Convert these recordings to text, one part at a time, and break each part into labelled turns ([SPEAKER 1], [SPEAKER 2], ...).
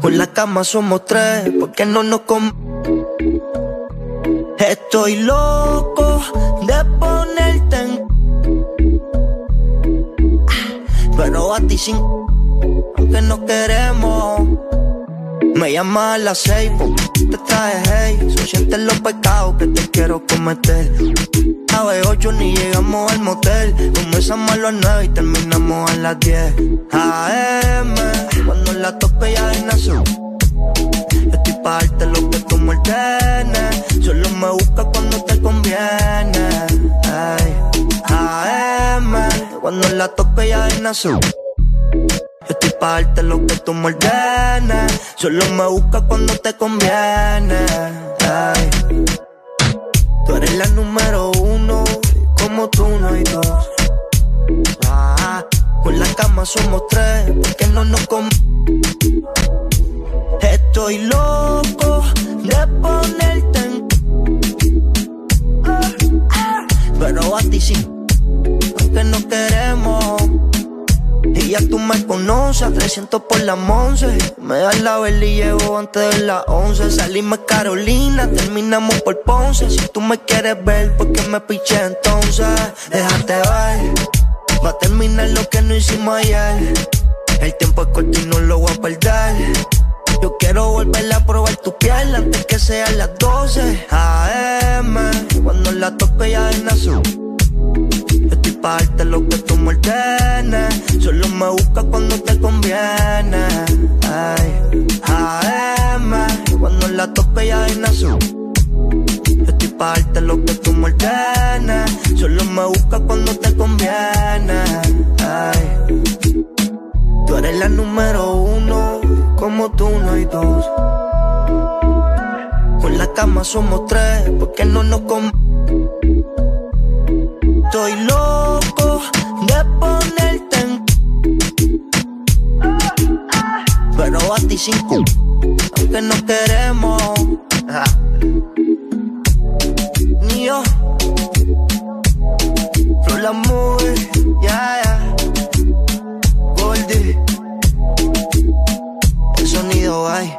[SPEAKER 1] Con la cama somos tres, porque no nos com Estoy loco de ponerte en. Pero a ti sin. Aunque no queremos. Me llama a las seis, te traje hey. So sientes los pecados que te quiero cometer. Las ocho ni llegamos al motel. Comenzamos a las nueve y terminamos a las diez. AM, cuando la tope ya es azul. Estoy pa' darte lo que tú me ordenes. Solo me busca cuando te conviene. Ay. AM, cuando la tope ya es azul. Estoy pa' darte lo que tú me ordenes. Solo me busca cuando te conviene. Ay. Tú eres la número uno, como tú no hay dos. Ah, con la cama somos tres, porque no nos com Estoy loco de ponerte en. Pero a ti sí, aunque no queremos. Y ya tú me conoces, 300 por la once. Me das la vela y llevo antes de las 11. Salimos Carolina, terminamos por Ponce. Si tú me quieres ver, ¿por qué me piché entonces? Déjate ver, va a terminar lo que no hicimos ayer. El tiempo es corto y no lo voy a perder. Yo quiero volver a probar tu piel antes que sean las 12 AM. Cuando la toque ya en azul. Pa' darte lo que tú me ordenes. Solo me busca cuando te conviene. Ay, AM, cuando la tope ya en azul. Estoy pa' darte lo que tú me ordenes. Solo me busca cuando te conviene. Ay, tú eres la número uno, como tú no hay dos. Con la cama somos tres, porque no nos com Estoy loco de ponerte en. Pero a ti sin cu, aunque no queremos. Ah. Ni yo. Flow la ya, ya. Goldie. El sonido hay.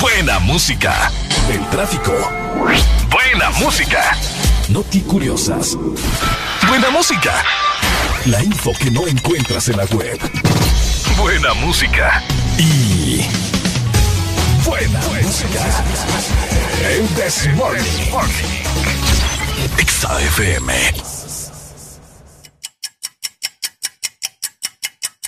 [SPEAKER 2] Buena música. El tráfico. Buena música. Noti curiosas. Buena música. La info que no encuentras en la web. Buena música. Y. Buena, música. El This Morning.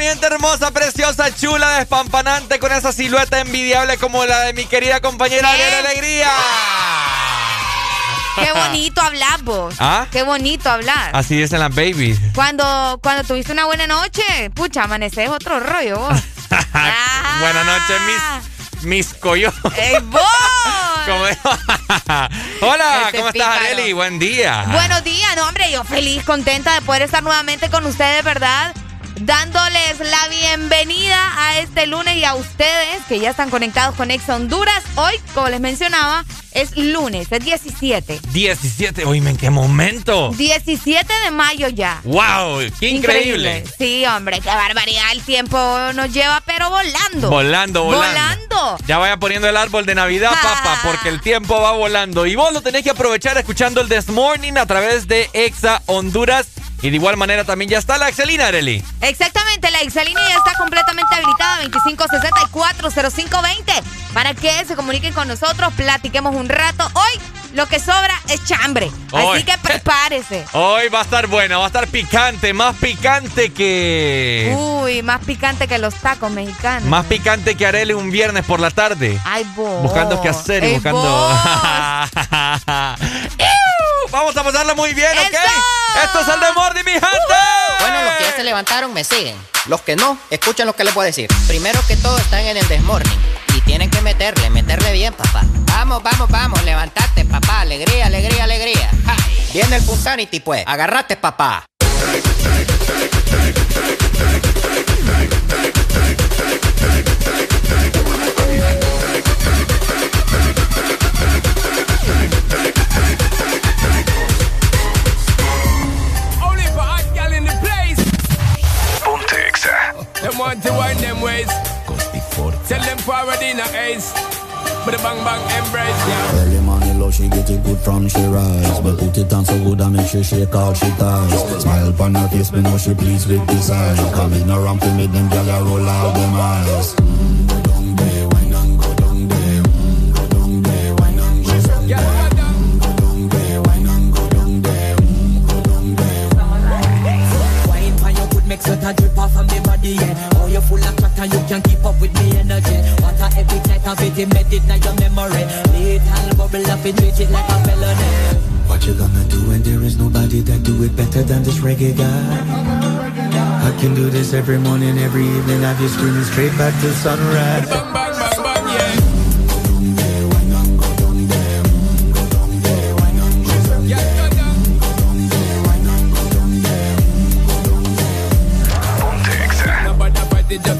[SPEAKER 3] Hermosa, preciosa, chula, despampanante, con esa silueta envidiable como la de mi querida compañera. Ariel Alegría.
[SPEAKER 4] Qué bonito hablar vos.
[SPEAKER 3] ¿Ah?
[SPEAKER 4] Qué bonito hablar.
[SPEAKER 3] Así dicen las babies.
[SPEAKER 4] Cuando, cuando tuviste una buena noche, pucha, amaneces otro rollo vos. Ah.
[SPEAKER 3] Buenas noches, mis, mis.
[SPEAKER 4] ¡Ey, vos!
[SPEAKER 3] Hola,
[SPEAKER 4] Este
[SPEAKER 3] ¿cómo estás. Areli? Buen día.
[SPEAKER 4] Buenos días, no, hombre, yo feliz, contenta de poder estar nuevamente con ustedes, ¿verdad? Dándoles la bienvenida a este lunes y a ustedes que ya están conectados con Ex Honduras. Hoy, como les mencionaba, es lunes, es 17.
[SPEAKER 3] 17, oíme, ¿en qué momento?
[SPEAKER 4] 17 de mayo ya.
[SPEAKER 3] ¡Wow! ¡Qué increíble!
[SPEAKER 4] Sí, hombre, qué barbaridad. El tiempo nos lleva, pero volando.
[SPEAKER 3] Volando, volando.
[SPEAKER 4] Volando.
[SPEAKER 3] Ya vaya poniendo el árbol de Navidad,
[SPEAKER 4] Ah.
[SPEAKER 3] papá, porque el tiempo va volando. Y vos lo tenés que aprovechar escuchando el This Morning a través de Exa Honduras. Y de igual manera también ya está la Excelina, Areli.
[SPEAKER 4] Exactamente, la Exalina ya está completamente habilitada 25640520 para que se comuniquen con nosotros, platiquemos un rato. Hoy lo que sobra es chambre,
[SPEAKER 3] Hoy.
[SPEAKER 4] así que prepárese.
[SPEAKER 3] Hoy va a estar buena, va a estar picante, más picante que...
[SPEAKER 4] Uy, más picante que los tacos mexicanos.
[SPEAKER 3] Más picante que Areli un viernes por la tarde.
[SPEAKER 4] Ay, vos.
[SPEAKER 3] Buscando qué hacer y buscando... Vamos a pasarla muy bien, ¿ok?
[SPEAKER 4] ¡Eso!
[SPEAKER 3] Esto es el de Mordi, mi gente.
[SPEAKER 5] Bueno, los que ya se levantaron me siguen. Los que no, escuchen lo que les voy a decir. Primero que todo están en el desmorning. Y tienen que meterle, meterle bien, papá. Vamos, vamos, vamos, levantate, papá. Alegría, alegría, alegría. Ja. Viene el Punsanity, pues. Agarrate, papá.
[SPEAKER 6] Want to wind them ways. Tell them forward in a ace. But the bang bang embrace, yeah.
[SPEAKER 7] Early money low, she get it good from she rise But put it on so good I make sure shake out she ties Smile upon her face, me know she pleased with this eyes Coming around to me, them gyal a roll out them eyes Mm, Go down there, wine and go down there Mm, Go down there, wine and go down
[SPEAKER 6] Yeah,
[SPEAKER 7] there
[SPEAKER 6] go down.
[SPEAKER 7] Go down there, wine go down there Go down there
[SPEAKER 8] Wine for your good make sweat a drip off of me body, yeah. Full of crack you can keep up with me energy. Want a every night of it, embed it in your memory. Little bubble up and treat it like a felony.
[SPEAKER 7] What you gonna do when there is nobody that do it better than this reggae guy? I can do this every morning, every evening. Have you screaming straight back to sunrise.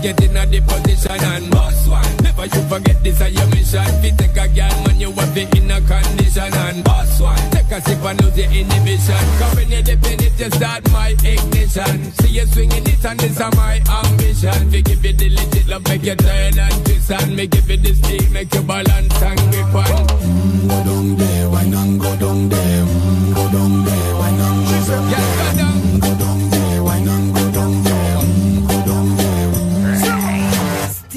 [SPEAKER 6] Get in a the position and boss one. Never you forget this is your mission. Fi take a girl, man, you have it in a condition and boss one. Take a sip and lose your inhibition. Come when you dip in it, you start my ignition. See you swinging it and this is my ambition. We give you the legit love, make you turn and twist and me give you the stick, make you balance and grip on.
[SPEAKER 7] Mm, go down there, wine and go down there. Mm, go down there, wine and go down there.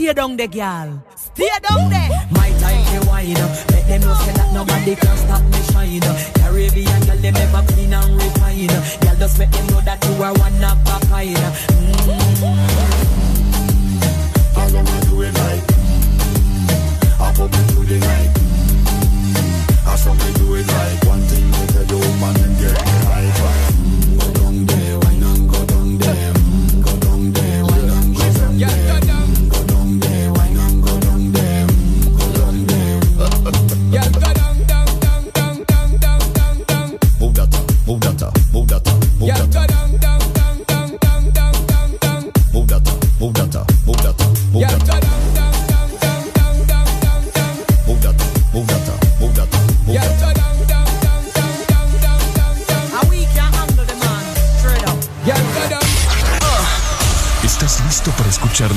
[SPEAKER 8] Stay down there, girl. Stay down there. My time to wine up. Let them know say that nobody can stop me shine. Caribbean girl, they never clean and refine. Girl, just make them know that you are one of a kind.
[SPEAKER 7] I wanna do it right. I hope you do the right. Mm, I saw me do it right.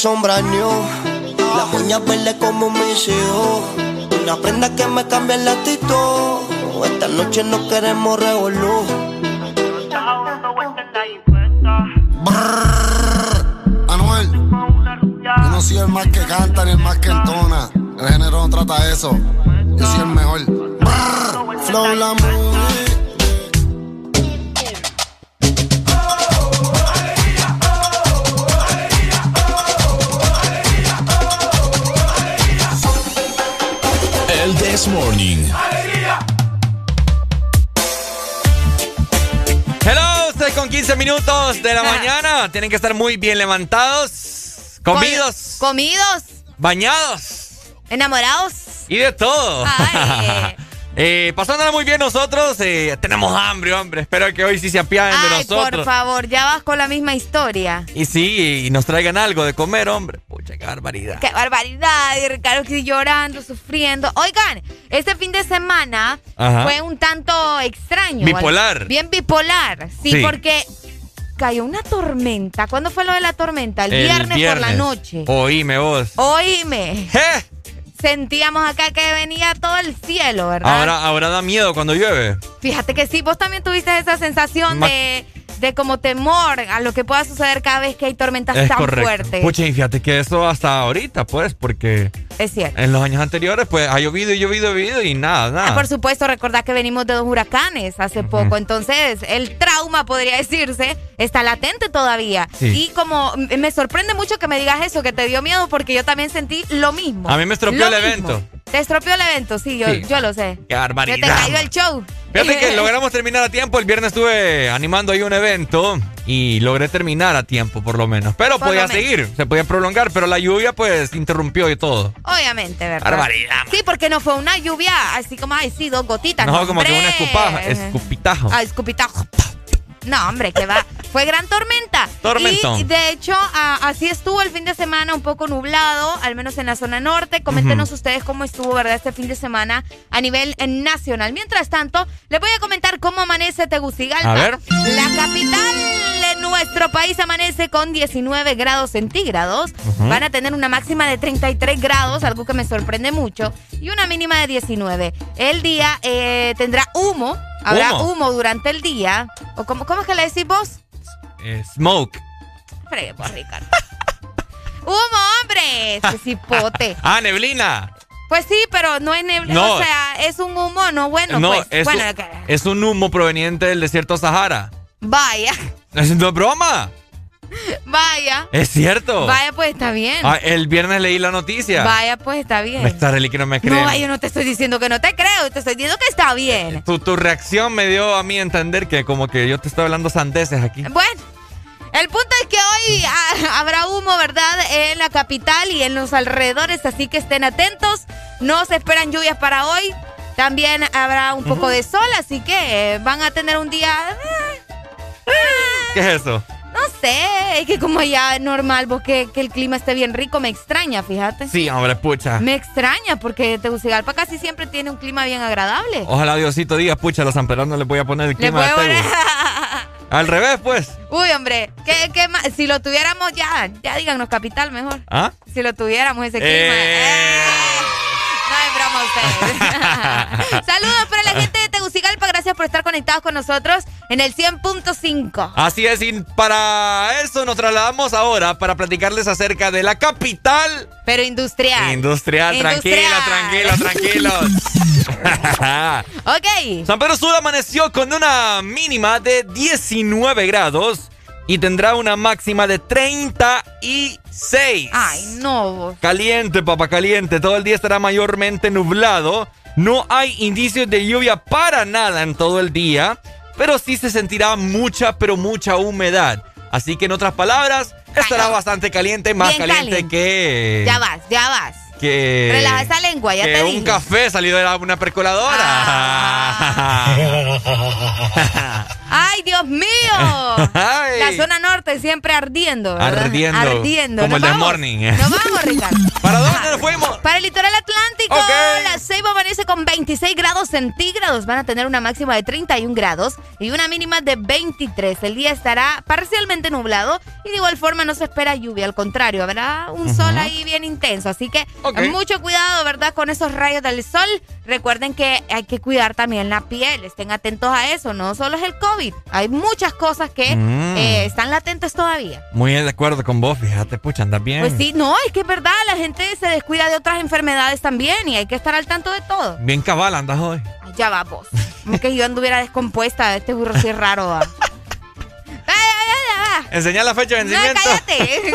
[SPEAKER 9] Sombra new.
[SPEAKER 3] Muy bien levantados, comidos,
[SPEAKER 4] Comidos,
[SPEAKER 3] bañados
[SPEAKER 4] enamorados.
[SPEAKER 3] y de todo.
[SPEAKER 4] Ay.
[SPEAKER 3] Eh, pasándola muy bien nosotros. eh, tenemos hambre, hombre. Espero que hoy sí se apiaden de nosotros.
[SPEAKER 4] por favor, ya vas con la misma historia.
[SPEAKER 3] Y sí, y nos traigan algo de comer, hombre. Pucha, qué barbaridad.
[SPEAKER 4] Qué barbaridad, y Ricardo aquí llorando, sufriendo. Oigan, este fin de semana
[SPEAKER 3] Ajá.
[SPEAKER 4] fue un tanto extraño.
[SPEAKER 3] Bipolar.
[SPEAKER 4] Bien bipolar, sí,
[SPEAKER 3] Sí.
[SPEAKER 4] porque cayó una tormenta. ¿Cuándo fue lo de la tormenta? El, viernes, por la noche.
[SPEAKER 3] Oíme vos.
[SPEAKER 4] Oíme.
[SPEAKER 3] ¿Eh?
[SPEAKER 4] Sentíamos acá que venía todo el cielo, ¿verdad?
[SPEAKER 3] Ahora, ahora da miedo cuando llueve.
[SPEAKER 4] Fíjate que sí, vos también tuviste esa sensación
[SPEAKER 3] Ma-
[SPEAKER 4] de, de como temor a lo que pueda suceder cada vez que hay tormentas
[SPEAKER 3] es
[SPEAKER 4] tan
[SPEAKER 3] correcto.
[SPEAKER 4] fuertes.
[SPEAKER 3] Pucha, y fíjate que eso hasta ahorita, pues, porque
[SPEAKER 4] Es cierto.
[SPEAKER 3] en los años anteriores, pues, ha llovido y llovido y llovido y nada, nada.
[SPEAKER 4] Ah, por supuesto, recordad que venimos de dos huracanes hace poco, entonces el trauma, podría decirse, está latente todavía.
[SPEAKER 3] Sí.
[SPEAKER 4] Y como me sorprende mucho que me digas eso, que te dio miedo, porque yo también sentí lo mismo.
[SPEAKER 3] A mí me estropeó
[SPEAKER 4] Lo
[SPEAKER 3] el
[SPEAKER 4] mismo.
[SPEAKER 3] evento.
[SPEAKER 4] Te estropeó el evento, sí, yo,
[SPEAKER 3] Sí.
[SPEAKER 4] yo lo sé.
[SPEAKER 3] Qué barbaridad.
[SPEAKER 4] Que te cayó el show.
[SPEAKER 3] Fíjate que logramos terminar a tiempo. El viernes estuve animando ahí un evento y logré terminar a tiempo, por lo menos. Pero
[SPEAKER 4] Por
[SPEAKER 3] podía seguir, se podía prolongar, pero la lluvia, pues, interrumpió y todo.
[SPEAKER 4] Obviamente, ¿verdad?
[SPEAKER 3] Barbaridad.
[SPEAKER 4] Sí, porque no fue una lluvia así como, ay, sí, dos gotitas.
[SPEAKER 3] No, como que un escupajo, escupitajo.
[SPEAKER 4] Ah, escupitajo. No, hombre, que va. Fue gran tormenta.
[SPEAKER 3] Tormentón.
[SPEAKER 4] Y de hecho, a- así estuvo el fin de semana, un poco nublado, al menos en la zona norte. Coméntenos ustedes cómo estuvo, ¿verdad? Este fin de semana a nivel eh, nacional. Mientras tanto, les voy a comentar cómo amanece Tegucigalpa.
[SPEAKER 3] A ver.
[SPEAKER 4] La capital de nuestro país amanece con 19 grados centígrados. Van a tener una máxima de 33 grados, algo que me sorprende mucho, y una mínima de 19. El día eh, tendrá humo. Habrá
[SPEAKER 3] ¿Humo?
[SPEAKER 4] humo durante el día. ¿O cómo, cómo es que le decís vos?
[SPEAKER 3] Eh, smoke.
[SPEAKER 4] Fregue, pues, Ricardo. ¡Humo, hombre! Ese cipote.
[SPEAKER 3] Ah, neblina.
[SPEAKER 4] Pues sí, pero no es neblina.
[SPEAKER 3] No.
[SPEAKER 4] O sea, es un humo, no bueno.
[SPEAKER 3] no,
[SPEAKER 4] pues.
[SPEAKER 3] es,
[SPEAKER 4] bueno,
[SPEAKER 3] un, es un humo proveniente del desierto Sahara.
[SPEAKER 4] vaya,
[SPEAKER 3] no es broma.
[SPEAKER 4] vaya.
[SPEAKER 3] Es cierto.
[SPEAKER 4] Vaya, pues está bien.
[SPEAKER 3] Ah, el viernes leí la noticia.
[SPEAKER 4] Vaya, pues está bien.
[SPEAKER 3] Está que no me cree.
[SPEAKER 4] No, yo no te estoy diciendo que no te creo, te estoy diciendo que está bien.
[SPEAKER 3] Tu, tu reacción me dio a mí entender que como que yo te estoy hablando sandeces aquí.
[SPEAKER 4] Bueno, el punto es que hoy habrá humo, ¿verdad? En la capital y en los alrededores, así que estén atentos. No se esperan lluvias para hoy. También habrá un poco de sol, así que eh, van a tener un día... eh,
[SPEAKER 3] ¿Qué es eso?
[SPEAKER 4] No sé, es que como ya normal, vos que, que el clima esté bien rico, me extraña, fíjate.
[SPEAKER 3] Sí, hombre, pucha.
[SPEAKER 4] Me extraña porque Tegucigalpa casi siempre tiene un clima bien agradable.
[SPEAKER 3] Ojalá Diosito diga, pucha, a los amperanos les voy a poner el clima de Tegu. Al revés, pues.
[SPEAKER 4] Uy, hombre, ¿qué, qué más? si lo tuviéramos ya, ya díganos capital mejor.
[SPEAKER 3] ¿Ah?
[SPEAKER 4] Si lo tuviéramos ese clima.
[SPEAKER 3] Eh.
[SPEAKER 4] No es broma ustedes. Saludos para la gente Gracias por estar conectados con nosotros en el 100.5.
[SPEAKER 3] Así es, y para eso nos trasladamos ahora para platicarles acerca de la capital
[SPEAKER 4] Pero industrial.
[SPEAKER 3] industrial.
[SPEAKER 4] Industrial.
[SPEAKER 3] Tranquila, tranquila, tranquilos.
[SPEAKER 4] Ok.
[SPEAKER 3] San Pedro Sud amaneció con una mínima de 19 grados y tendrá una máxima de 36.
[SPEAKER 4] Ay, no.
[SPEAKER 3] Caliente, papá, caliente. Todo el día estará mayormente nublado. No hay indicios de lluvia para nada en todo el día, pero sí se sentirá mucha, pero mucha humedad. Así que en otras palabras, estará bastante caliente, más caliente,
[SPEAKER 4] caliente.
[SPEAKER 3] que...
[SPEAKER 4] Ya vas, ya vas.
[SPEAKER 3] Que...
[SPEAKER 4] Relaja esa lengua, ya
[SPEAKER 3] que
[SPEAKER 4] te
[SPEAKER 3] un
[SPEAKER 4] dije.
[SPEAKER 3] café salido de la- una percoladora.
[SPEAKER 4] Ah. ¡Ay, Dios mío!
[SPEAKER 3] Ay.
[SPEAKER 4] La zona norte siempre ardiendo, ¿verdad?
[SPEAKER 3] Ardiendo.
[SPEAKER 4] Ardiendo.
[SPEAKER 3] Como el de. Morning.
[SPEAKER 4] Nos vamos, Ricardo.
[SPEAKER 3] ¿Para dónde nos fuimos?
[SPEAKER 4] Para el litoral atlántico,
[SPEAKER 3] Ok.
[SPEAKER 4] la Ceiba amanece con 26 grados centígrados. Van a tener una máxima de 31 grados y una mínima de 23. El día estará parcialmente nublado y de igual forma no se espera lluvia. Al contrario, habrá un sol ahí bien intenso. Así que mucho cuidado, ¿verdad? Con esos rayos del sol. Recuerden que hay que cuidar también la piel. Estén atentos a eso. No solo es el COVID. Hay muchas cosas que
[SPEAKER 3] Mm.
[SPEAKER 4] eh, están latentes todavía.
[SPEAKER 3] Muy de acuerdo con vos, fíjate, pucha, andas bien.
[SPEAKER 4] Pues sí, no, es que es verdad, la gente se descuida de otras enfermedades también y hay que estar al tanto de todo.
[SPEAKER 3] Bien cabal andas hoy.
[SPEAKER 4] Ya va vos. Como que yo anduviera descompuesta, este burro sí es raro. va. Ay,
[SPEAKER 3] Enseñá la fecha de
[SPEAKER 4] No,
[SPEAKER 3] vencimiento.
[SPEAKER 4] cállate.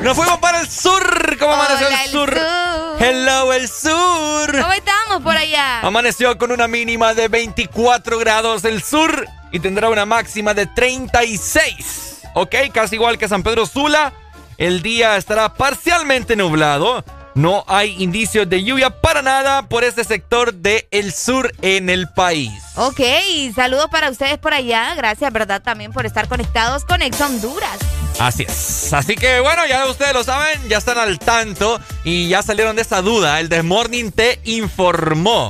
[SPEAKER 3] Nos fuimos para el sur. ¿Cómo amaneció
[SPEAKER 4] Hola,
[SPEAKER 3] el
[SPEAKER 4] el
[SPEAKER 3] sur?
[SPEAKER 4] sur.
[SPEAKER 3] Hello, el sur.
[SPEAKER 4] ¿Cómo estamos por allá?
[SPEAKER 3] Amaneció con una mínima de 24 grados el sur y tendrá una máxima de 36. Ok, casi igual que San Pedro Sula. El día estará parcialmente nublado. No hay indicios de lluvia para nada por este sector del el sur en el país.
[SPEAKER 4] Ok, saludos para ustedes por allá. Gracias, ¿verdad? También por estar conectados con Ex Honduras.
[SPEAKER 3] Así es. Así que bueno, ya ustedes lo saben, ya están al tanto y ya salieron de esa duda. El The Morning te informó.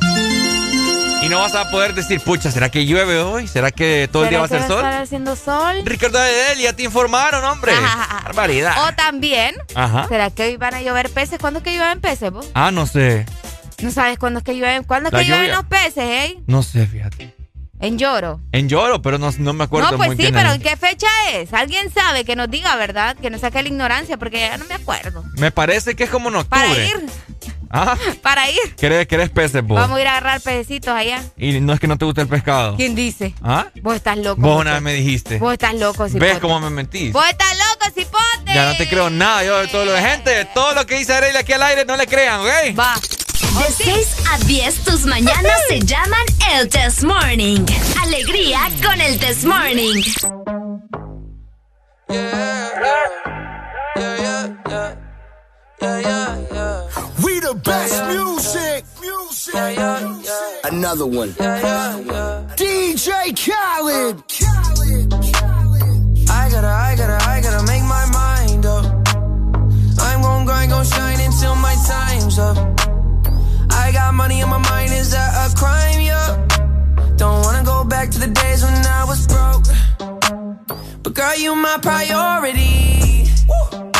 [SPEAKER 3] No vas a poder decir, pucha, ¿será que llueve hoy? ¿Será que todo el día va a
[SPEAKER 4] ¿Será
[SPEAKER 3] ser sol?
[SPEAKER 4] estar haciendo sol?
[SPEAKER 3] Ricardo Edel, ya te informaron, hombre. Barbaridad.
[SPEAKER 4] O también,
[SPEAKER 3] Ajá.
[SPEAKER 4] ¿será que hoy van a llover peces? ¿Cuándo es que llueven peces, vos?
[SPEAKER 3] Ah, no sé.
[SPEAKER 4] No sabes cuándo es que llueven. ¿Cuándo es
[SPEAKER 3] La
[SPEAKER 4] que llueven
[SPEAKER 3] lluvia.
[SPEAKER 4] los peces, eh?
[SPEAKER 3] No sé, fíjate.
[SPEAKER 4] En lloro.
[SPEAKER 3] En lloro, pero no, no me acuerdo
[SPEAKER 4] No, pues
[SPEAKER 3] muy
[SPEAKER 4] sí,
[SPEAKER 3] bien.
[SPEAKER 4] pero ¿en qué fecha es? Alguien sabe que nos diga, ¿verdad? Que nos saque la ignorancia, porque ya no me acuerdo.
[SPEAKER 3] Me parece que es como en octubre.
[SPEAKER 4] Para ir,
[SPEAKER 3] Ah,
[SPEAKER 4] para ir.
[SPEAKER 3] ¿querés, querés peces vos?
[SPEAKER 4] Vamos a ir a agarrar pececitos allá.
[SPEAKER 3] Y no es que no te guste el pescado.
[SPEAKER 4] ¿Quién dice?
[SPEAKER 3] ¿Ah?
[SPEAKER 4] Vos estás loco.
[SPEAKER 3] Vos una vez me dijiste.
[SPEAKER 4] Vos estás loco, cipote.
[SPEAKER 3] ¿Ves cómo me mentís?
[SPEAKER 4] Vos estás loco, cipote.
[SPEAKER 3] Ya no te creo nada yo de todo lo de gente. Todo lo que dice Arely aquí al aire no le crean, ¿ok?
[SPEAKER 4] Va.
[SPEAKER 10] De 6 a 10 tus mañanas se llaman el Test Morning. Alegría con el Test Morning.
[SPEAKER 9] We the best music. Music. Another one. DJ Khaled.
[SPEAKER 11] I gotta, I gotta, I gotta make my mind up. I'm gon' grind, gon' shine until my time's up. I got money on my mind, is that a crime? Yeah. Don't wanna go back to the days when I was broke. But girl, you my priority. I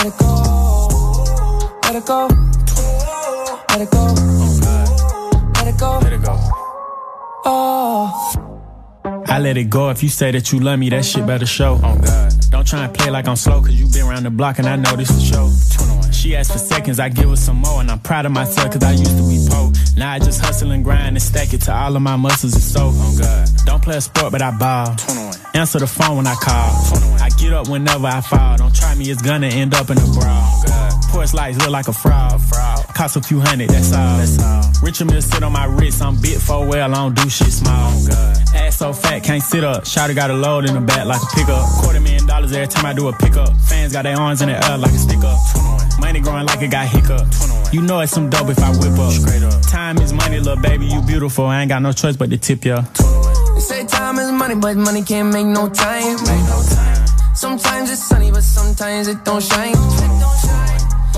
[SPEAKER 11] Let it go. Let it go. Let it go. Let it go. Let it go. Oh.
[SPEAKER 12] I let it go if you say that you love me, that shit better show. Oh God. Don't try and play like I'm slow, cause you been around the block and I know this is show. She asked for seconds, I give her some more, and I'm proud of myself cause I used to be poor. Now I just hustle and grind and stack it to all of my muscles is so. Oh God. Don't play a sport, but I ball. Answer the phone when I call. I get up whenever I fall. Don't try me, it's gonna end up in a brawl. Porch lights look like a fraud. Cost a few hundred, that's all. Richard Mill sit on my wrist, I'm bit for well, I don't do shit small. Ass so fat, can't sit up. Shotty got a load in the back like a pickup. Quarter million dollars every time I do a pickup. Fans got their arms in the air like a stick up. Money growing like it got hiccup. You know it's some dope if I whip up. Straight up. Time is money, little baby, you beautiful. I ain't got no choice but to tip ya.
[SPEAKER 11] They say time is money, but money can't make no time. Sometimes it's sunny, but sometimes it don't shine.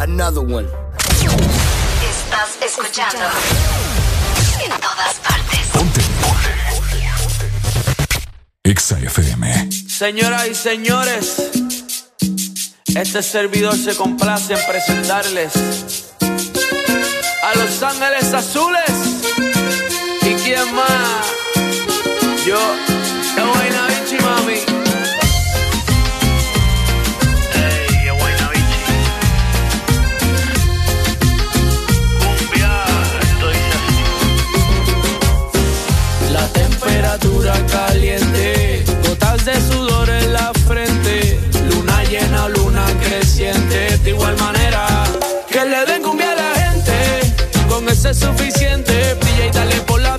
[SPEAKER 9] another one.
[SPEAKER 13] Estás escuchando en todas partes. Ponte, ponte. Exa FM.
[SPEAKER 14] Señoras y señores, este servidor se complace en presentarles a Los Ángeles Azules y quién más. Yo caliente, gotas de sudor en la frente, luna llena, luna creciente, de igual manera que le den cumbia a la gente, con ese es suficiente, brilla y dale por la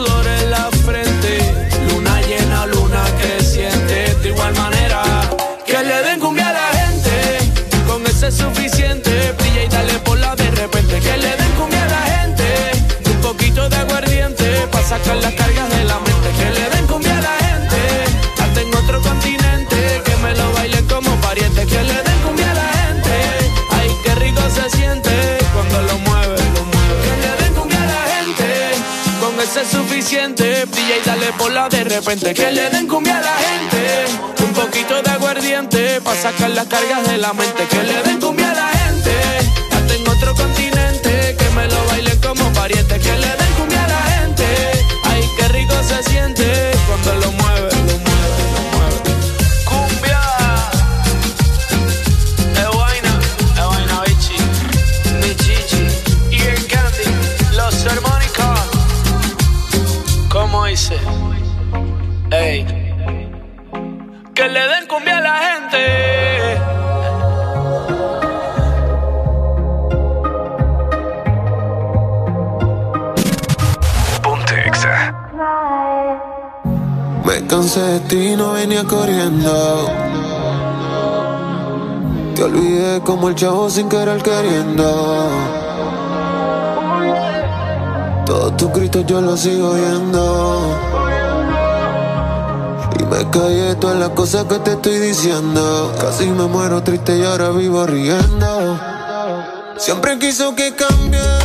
[SPEAKER 14] sacar las cargas de la mente. Que le den cumbia a la gente, hasta en otro continente, que me lo bailen como pariente. Que le den cumbia a la gente, ay, qué rico se siente cuando lo mueve. Que le den cumbia a la gente, con ese es suficiente. Y dale por de repente. Que le den cumbia a la gente, un poquito de aguardiente, para sacar las cargas de la mente. Que le den cumbia a la gente, hasta en otro continente, que me lo bailen como pariente. Que le den cumbia Ey, que le den cumbia a la gente.
[SPEAKER 15] Me cansé de ti, no venía corriendo. Te olvidé como el chavo sin querer queriendo. Todos tus gritos yo los sigo oyendo. Me callé todas las cosas que te estoy diciendo. Casi me muero triste y ahora vivo riendo. Siempre quiso que cambiara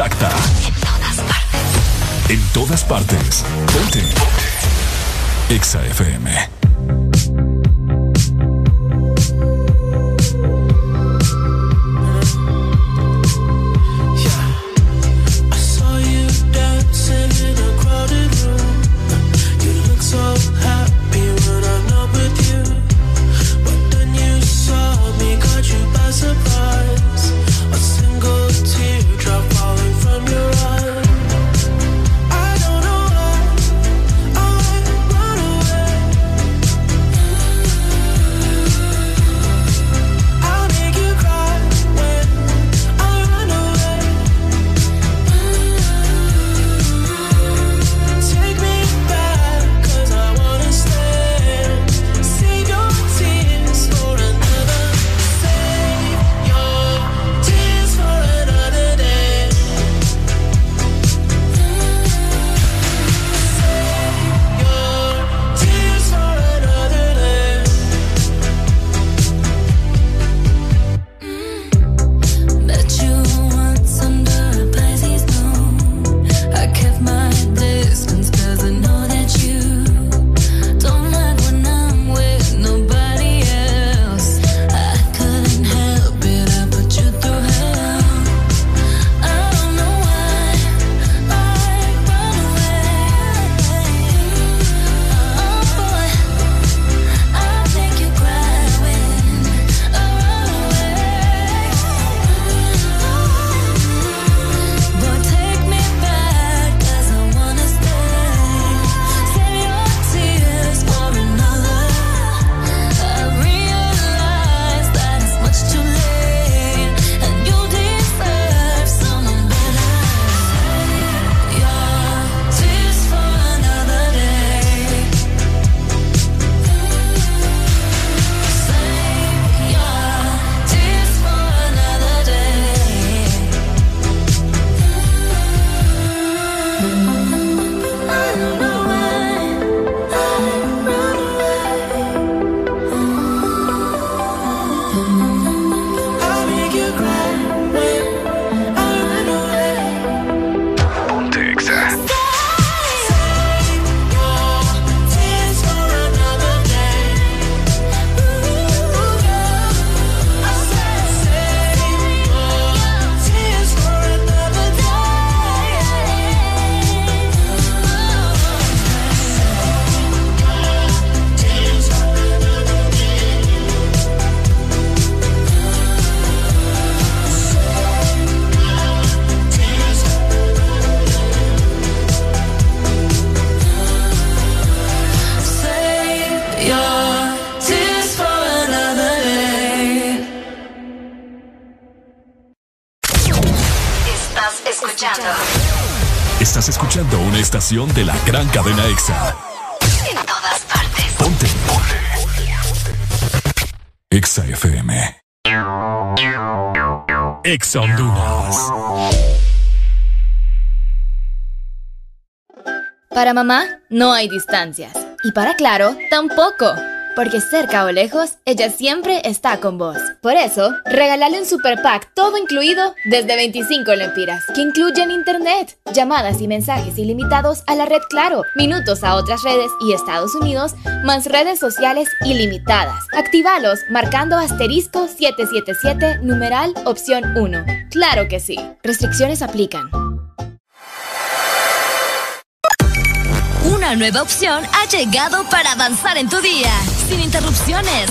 [SPEAKER 15] exacta. En
[SPEAKER 16] todas
[SPEAKER 2] partes. En
[SPEAKER 17] todas partes. Ponte. Ponte. Exa FM. de la gran cadena EXA.
[SPEAKER 2] En todas partes.
[SPEAKER 17] Ponte. Ponte. EXA FM. EXA Honduras.
[SPEAKER 18] Para mamá, no hay distancias. Y para Claro, tampoco. Porque cerca o lejos, ella siempre está con vos. Por eso, regálale un super pack todo incluido desde 25 lempiras, que incluyen internet, llamadas y mensajes ilimitados a la red Claro, minutos a otras redes y Estados Unidos, más redes sociales ilimitadas. Actívalos marcando asterisco 777 numeral opción 1. Claro que sí. Restricciones aplican.
[SPEAKER 19] Una nueva opción ha llegado para avanzar en tu día, sin interrupciones.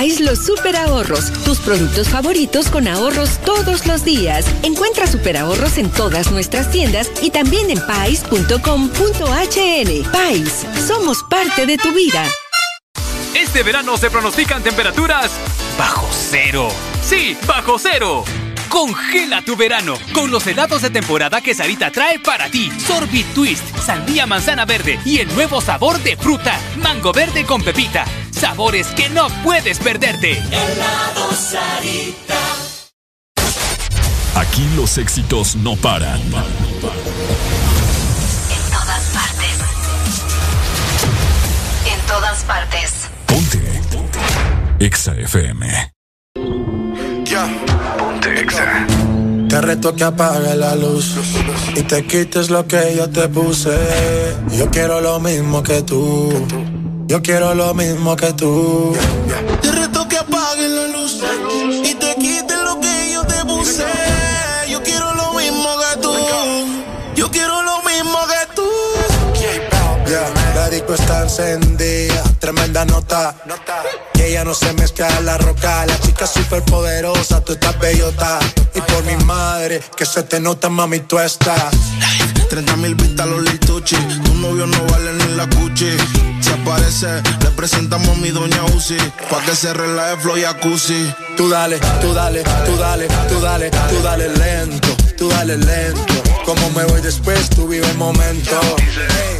[SPEAKER 20] Pais los super ahorros, tus productos favoritos con ahorros todos los días. Encuentra super ahorros en todas nuestras tiendas y también en pais.com.hn. Pais, somos parte de tu vida.
[SPEAKER 21] Este verano se pronostican temperaturas bajo cero. Sí, bajo cero. Congela tu verano con los helados de temporada que Sarita trae para ti. Sorbit Twist, sandía manzana verde y el nuevo sabor de fruta, mango verde con pepita. Sabores que no puedes perderte.
[SPEAKER 22] Helado Sarita.
[SPEAKER 2] Aquí los éxitos no paran.
[SPEAKER 23] En todas partes. En todas partes.
[SPEAKER 2] Exa FM.
[SPEAKER 9] Ya. Ponte Exa. Te reto que apague la luz y te quites lo que yo te puse. Yo quiero lo mismo que tú. Yo quiero lo mismo que tú.
[SPEAKER 24] La
[SPEAKER 9] disco está encendida, tremenda nota. Que ella no se mezcla a la roca. La chica súper poderosa, tú estás bellota. Y por mi madre, que se te nota, mami, tú estás.
[SPEAKER 24] 30 mil vistas los lituchi. Tu novio no vale ni la cuchi. Si aparece, le presentamos a mi doña Uzi. Pa' que se relaje flow y jacuzzi.
[SPEAKER 9] Tú dale, tú dale, tú dale, tú dale, tú dale lento, tú dale lento. Como me voy después, tú vive el momento. Hey,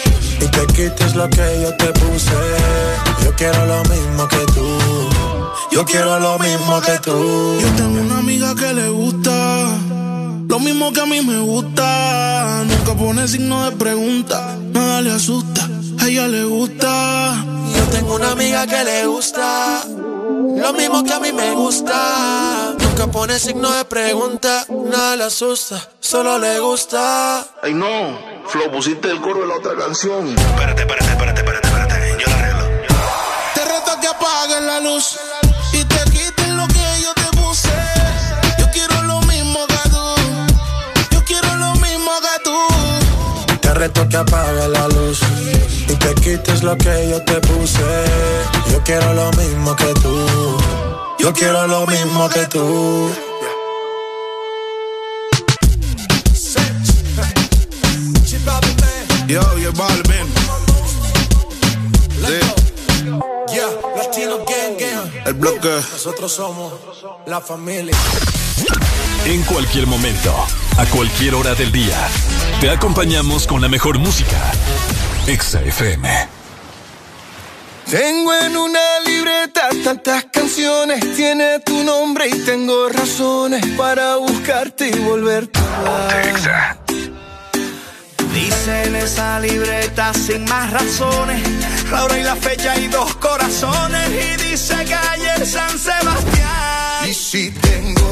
[SPEAKER 9] y te quites lo que yo te puse. Yo quiero lo mismo que tú. Yo quiero lo mismo que tú.
[SPEAKER 24] Yo tengo una amiga que le gusta lo mismo que a mí me gusta. Nunca pone signo de pregunta, nada le asusta. A ella le gusta.
[SPEAKER 9] Yo tengo una amiga que le gusta lo mismo que a mí me gusta. Nunca pone signo de pregunta, nada le asusta, solo le gusta.
[SPEAKER 24] Ay no, Flo, pusiste el coro de la otra canción.
[SPEAKER 9] Espérate, espérate, espérate, espérate, espérate. Yo la arreglo.
[SPEAKER 24] Te reto que apagues la luz
[SPEAKER 9] Reto que apague la luz y te quites lo que yo te puse. Yo quiero lo mismo que tú. Yo quiero lo mismo que tú.
[SPEAKER 24] Yo, yo, Balvin. Sí. Yeah, Latino Gang Gang. El bloque.
[SPEAKER 9] Nosotros somos la familia.
[SPEAKER 2] En cualquier momento, a cualquier hora del día, te acompañamos con la mejor música. Exa FM.
[SPEAKER 25] Tengo en una libreta tantas canciones, tiene tu nombre y tengo razones para buscarte y volverte a hablar.
[SPEAKER 26] Dice en esa libreta sin más razones, la hora y la fecha y dos corazones. Y dice calle San Sebastián.
[SPEAKER 25] Y si tengo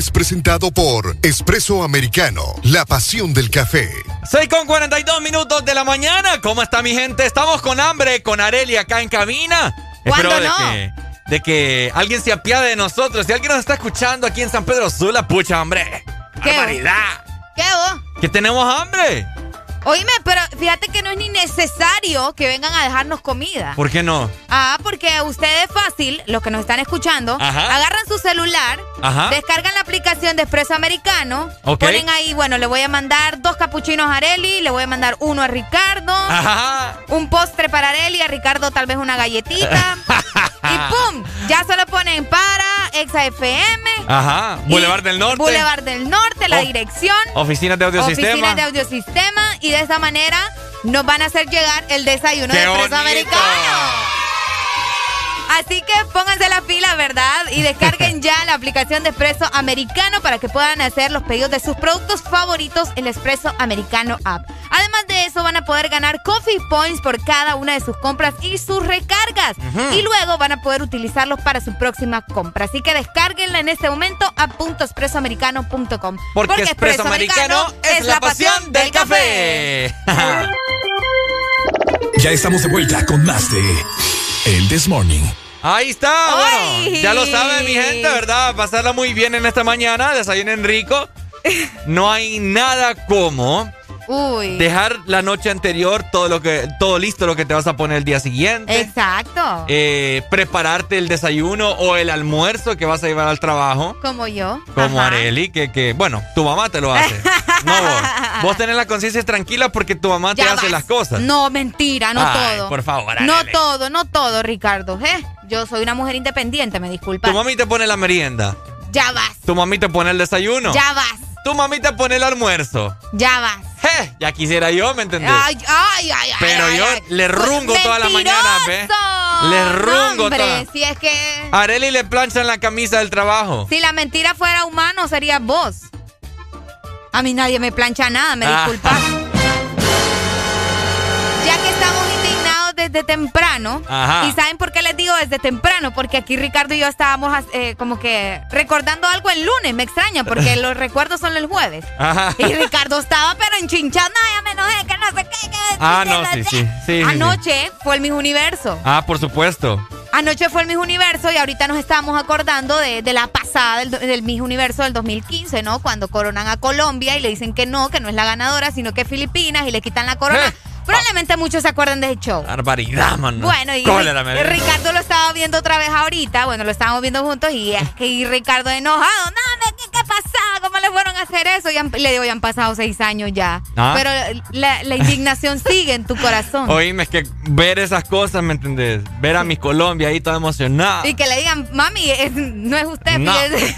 [SPEAKER 27] es presentado por Espresso Americano, la pasión del café.
[SPEAKER 3] 6 con 42 minutos de la mañana. ¿Cómo está mi gente? Estamos con hambre, con Areli acá en cabina.
[SPEAKER 4] ¿Cuándo
[SPEAKER 3] Espero de
[SPEAKER 4] no?
[SPEAKER 3] que, de que alguien se apiade de nosotros. Si alguien nos está escuchando aquí en San Pedro Sula, pucha, hombre.
[SPEAKER 4] ¿Qué?
[SPEAKER 3] ¡Barbaridad!
[SPEAKER 4] ¿Qué vos?
[SPEAKER 3] Que tenemos hambre.
[SPEAKER 4] Oíme, pero fíjate que no es ni necesario que vengan a dejarnos comida.
[SPEAKER 3] ¿Por qué no?
[SPEAKER 4] Ah, porque ustedes fácil, los que nos están escuchando,
[SPEAKER 3] Ajá.
[SPEAKER 4] agarran su celular,
[SPEAKER 3] Ajá.
[SPEAKER 4] descargan la aplicación de Expreso Americano, ponen ahí, bueno, le voy a mandar dos capuchinos a Areli, le voy a mandar uno a Ricardo,
[SPEAKER 3] Ajá.
[SPEAKER 4] un postre para Areli, a Ricardo tal vez una galletita. y ¡pum! Ya solo ponen para Exa FM.
[SPEAKER 3] Ajá. Boulevard del Norte.
[SPEAKER 4] Boulevard del Norte, la dirección.
[SPEAKER 3] Oficinas de audiosistema.
[SPEAKER 4] Oficinas de audiosistema y de esa manera nos van a hacer llegar el desayuno
[SPEAKER 3] ¡Qué
[SPEAKER 4] de Expreso
[SPEAKER 3] bonito!
[SPEAKER 4] Americano. Así que pónganse la pila, ¿verdad? Y descarguen ya la aplicación de Expreso Americano para que puedan hacer los pedidos de sus productos favoritos en el Expreso Americano App. Además de eso, van a poder ganar Coffee Points por cada una de sus compras y sus recargas. Y luego van a poder utilizarlos para su próxima compra. Así que descárguenla en este momento a .expresoamericano.com.
[SPEAKER 3] Porque, Espresso Americano es la pasión del café.
[SPEAKER 2] Ya estamos de vuelta con más de El This Morning.
[SPEAKER 3] Ahí está,
[SPEAKER 4] ¡Ay!
[SPEAKER 3] bueno, ya lo saben mi gente, ¿verdad? Pasarla muy bien en esta mañana, desayunen rico. No hay nada como
[SPEAKER 4] Uy.
[SPEAKER 3] Dejar la noche anterior todo lo que todo listo lo que te vas a poner el día siguiente.
[SPEAKER 4] Exacto.
[SPEAKER 3] Eh, prepararte el desayuno o el almuerzo que vas a llevar al trabajo.
[SPEAKER 4] Como yo.
[SPEAKER 3] Como
[SPEAKER 4] Ajá.
[SPEAKER 3] Areli, que, que, bueno, tu mamá te lo hace. no vos. Vos tenés la conciencia tranquila porque tu mamá te hace las cosas.
[SPEAKER 4] No, mentira, no
[SPEAKER 3] Ay,
[SPEAKER 4] todo.
[SPEAKER 3] por favor,
[SPEAKER 4] No todo, no todo, Ricardo. ¿eh? Yo soy una mujer independiente, me disculpa.
[SPEAKER 3] Tu mami te pone la merienda.
[SPEAKER 4] Ya vas,
[SPEAKER 3] Tu mami te pone el desayuno.
[SPEAKER 4] ya vas,
[SPEAKER 3] Tu mami te pone el almuerzo.
[SPEAKER 4] ya vas.
[SPEAKER 3] Je, ya quisiera yo, ¿me entendés?
[SPEAKER 4] Ay, ay, ay.
[SPEAKER 3] Pero
[SPEAKER 4] ay,
[SPEAKER 3] yo
[SPEAKER 4] ay.
[SPEAKER 3] le rungo toda la mañana, ¿ve? Le rungo
[SPEAKER 4] Hombre,
[SPEAKER 3] toda.
[SPEAKER 4] si es que...
[SPEAKER 3] Areli le planchan la camisa del trabajo.
[SPEAKER 4] Si la mentira fuera humano, sería vos. A mí nadie me plancha nada, me
[SPEAKER 3] Ah.
[SPEAKER 4] disculpas. Ya que estamos desde temprano.
[SPEAKER 3] Ajá.
[SPEAKER 4] ¿Y saben por qué les digo desde temprano? Porque aquí Ricardo y yo estábamos eh, como que recordando algo el lunes. Me extraña porque los recuerdos son el jueves.
[SPEAKER 3] Ajá.
[SPEAKER 4] Y Ricardo estaba pero enchinchado. No, ya me enojé, que no sé qué. que-
[SPEAKER 3] Ah,
[SPEAKER 4] que
[SPEAKER 3] no,
[SPEAKER 4] no
[SPEAKER 3] sí,
[SPEAKER 4] sé".
[SPEAKER 3] sí, sí, sí, sí.
[SPEAKER 4] Anoche fue el Miss Universo.
[SPEAKER 3] Ah, por supuesto.
[SPEAKER 4] Anoche fue el Miss Universo y ahorita nos estábamos acordando de, de la pasada del, del Miss Universo del 2015, ¿no? Cuando coronan a Colombia y le dicen que no, que no es la ganadora, sino que es Filipinas y le quitan la corona.
[SPEAKER 3] Eh.
[SPEAKER 4] Probablemente muchos se acuerden de ese show.
[SPEAKER 3] Barbaridad, mano.
[SPEAKER 4] Bueno, y
[SPEAKER 3] Cólera, me-
[SPEAKER 4] Ricardo lo estaba viendo otra vez ahorita, bueno, lo estábamos viendo juntos y es que y Ricardo enojado, no, ¿qué, qué pasaba? ¿Cómo le fueron a hacer eso? Y han- le digo, ya han pasado seis años ya.
[SPEAKER 3] Ah.
[SPEAKER 4] Pero la, la indignación sigue en tu corazón.
[SPEAKER 3] Oíme, es que ver esas cosas, ¿me entendés? Ver a mi Colombia ahí toda emocionada.
[SPEAKER 4] Y que le digan, mami, es- no es usted,
[SPEAKER 3] No.
[SPEAKER 4] fíjese".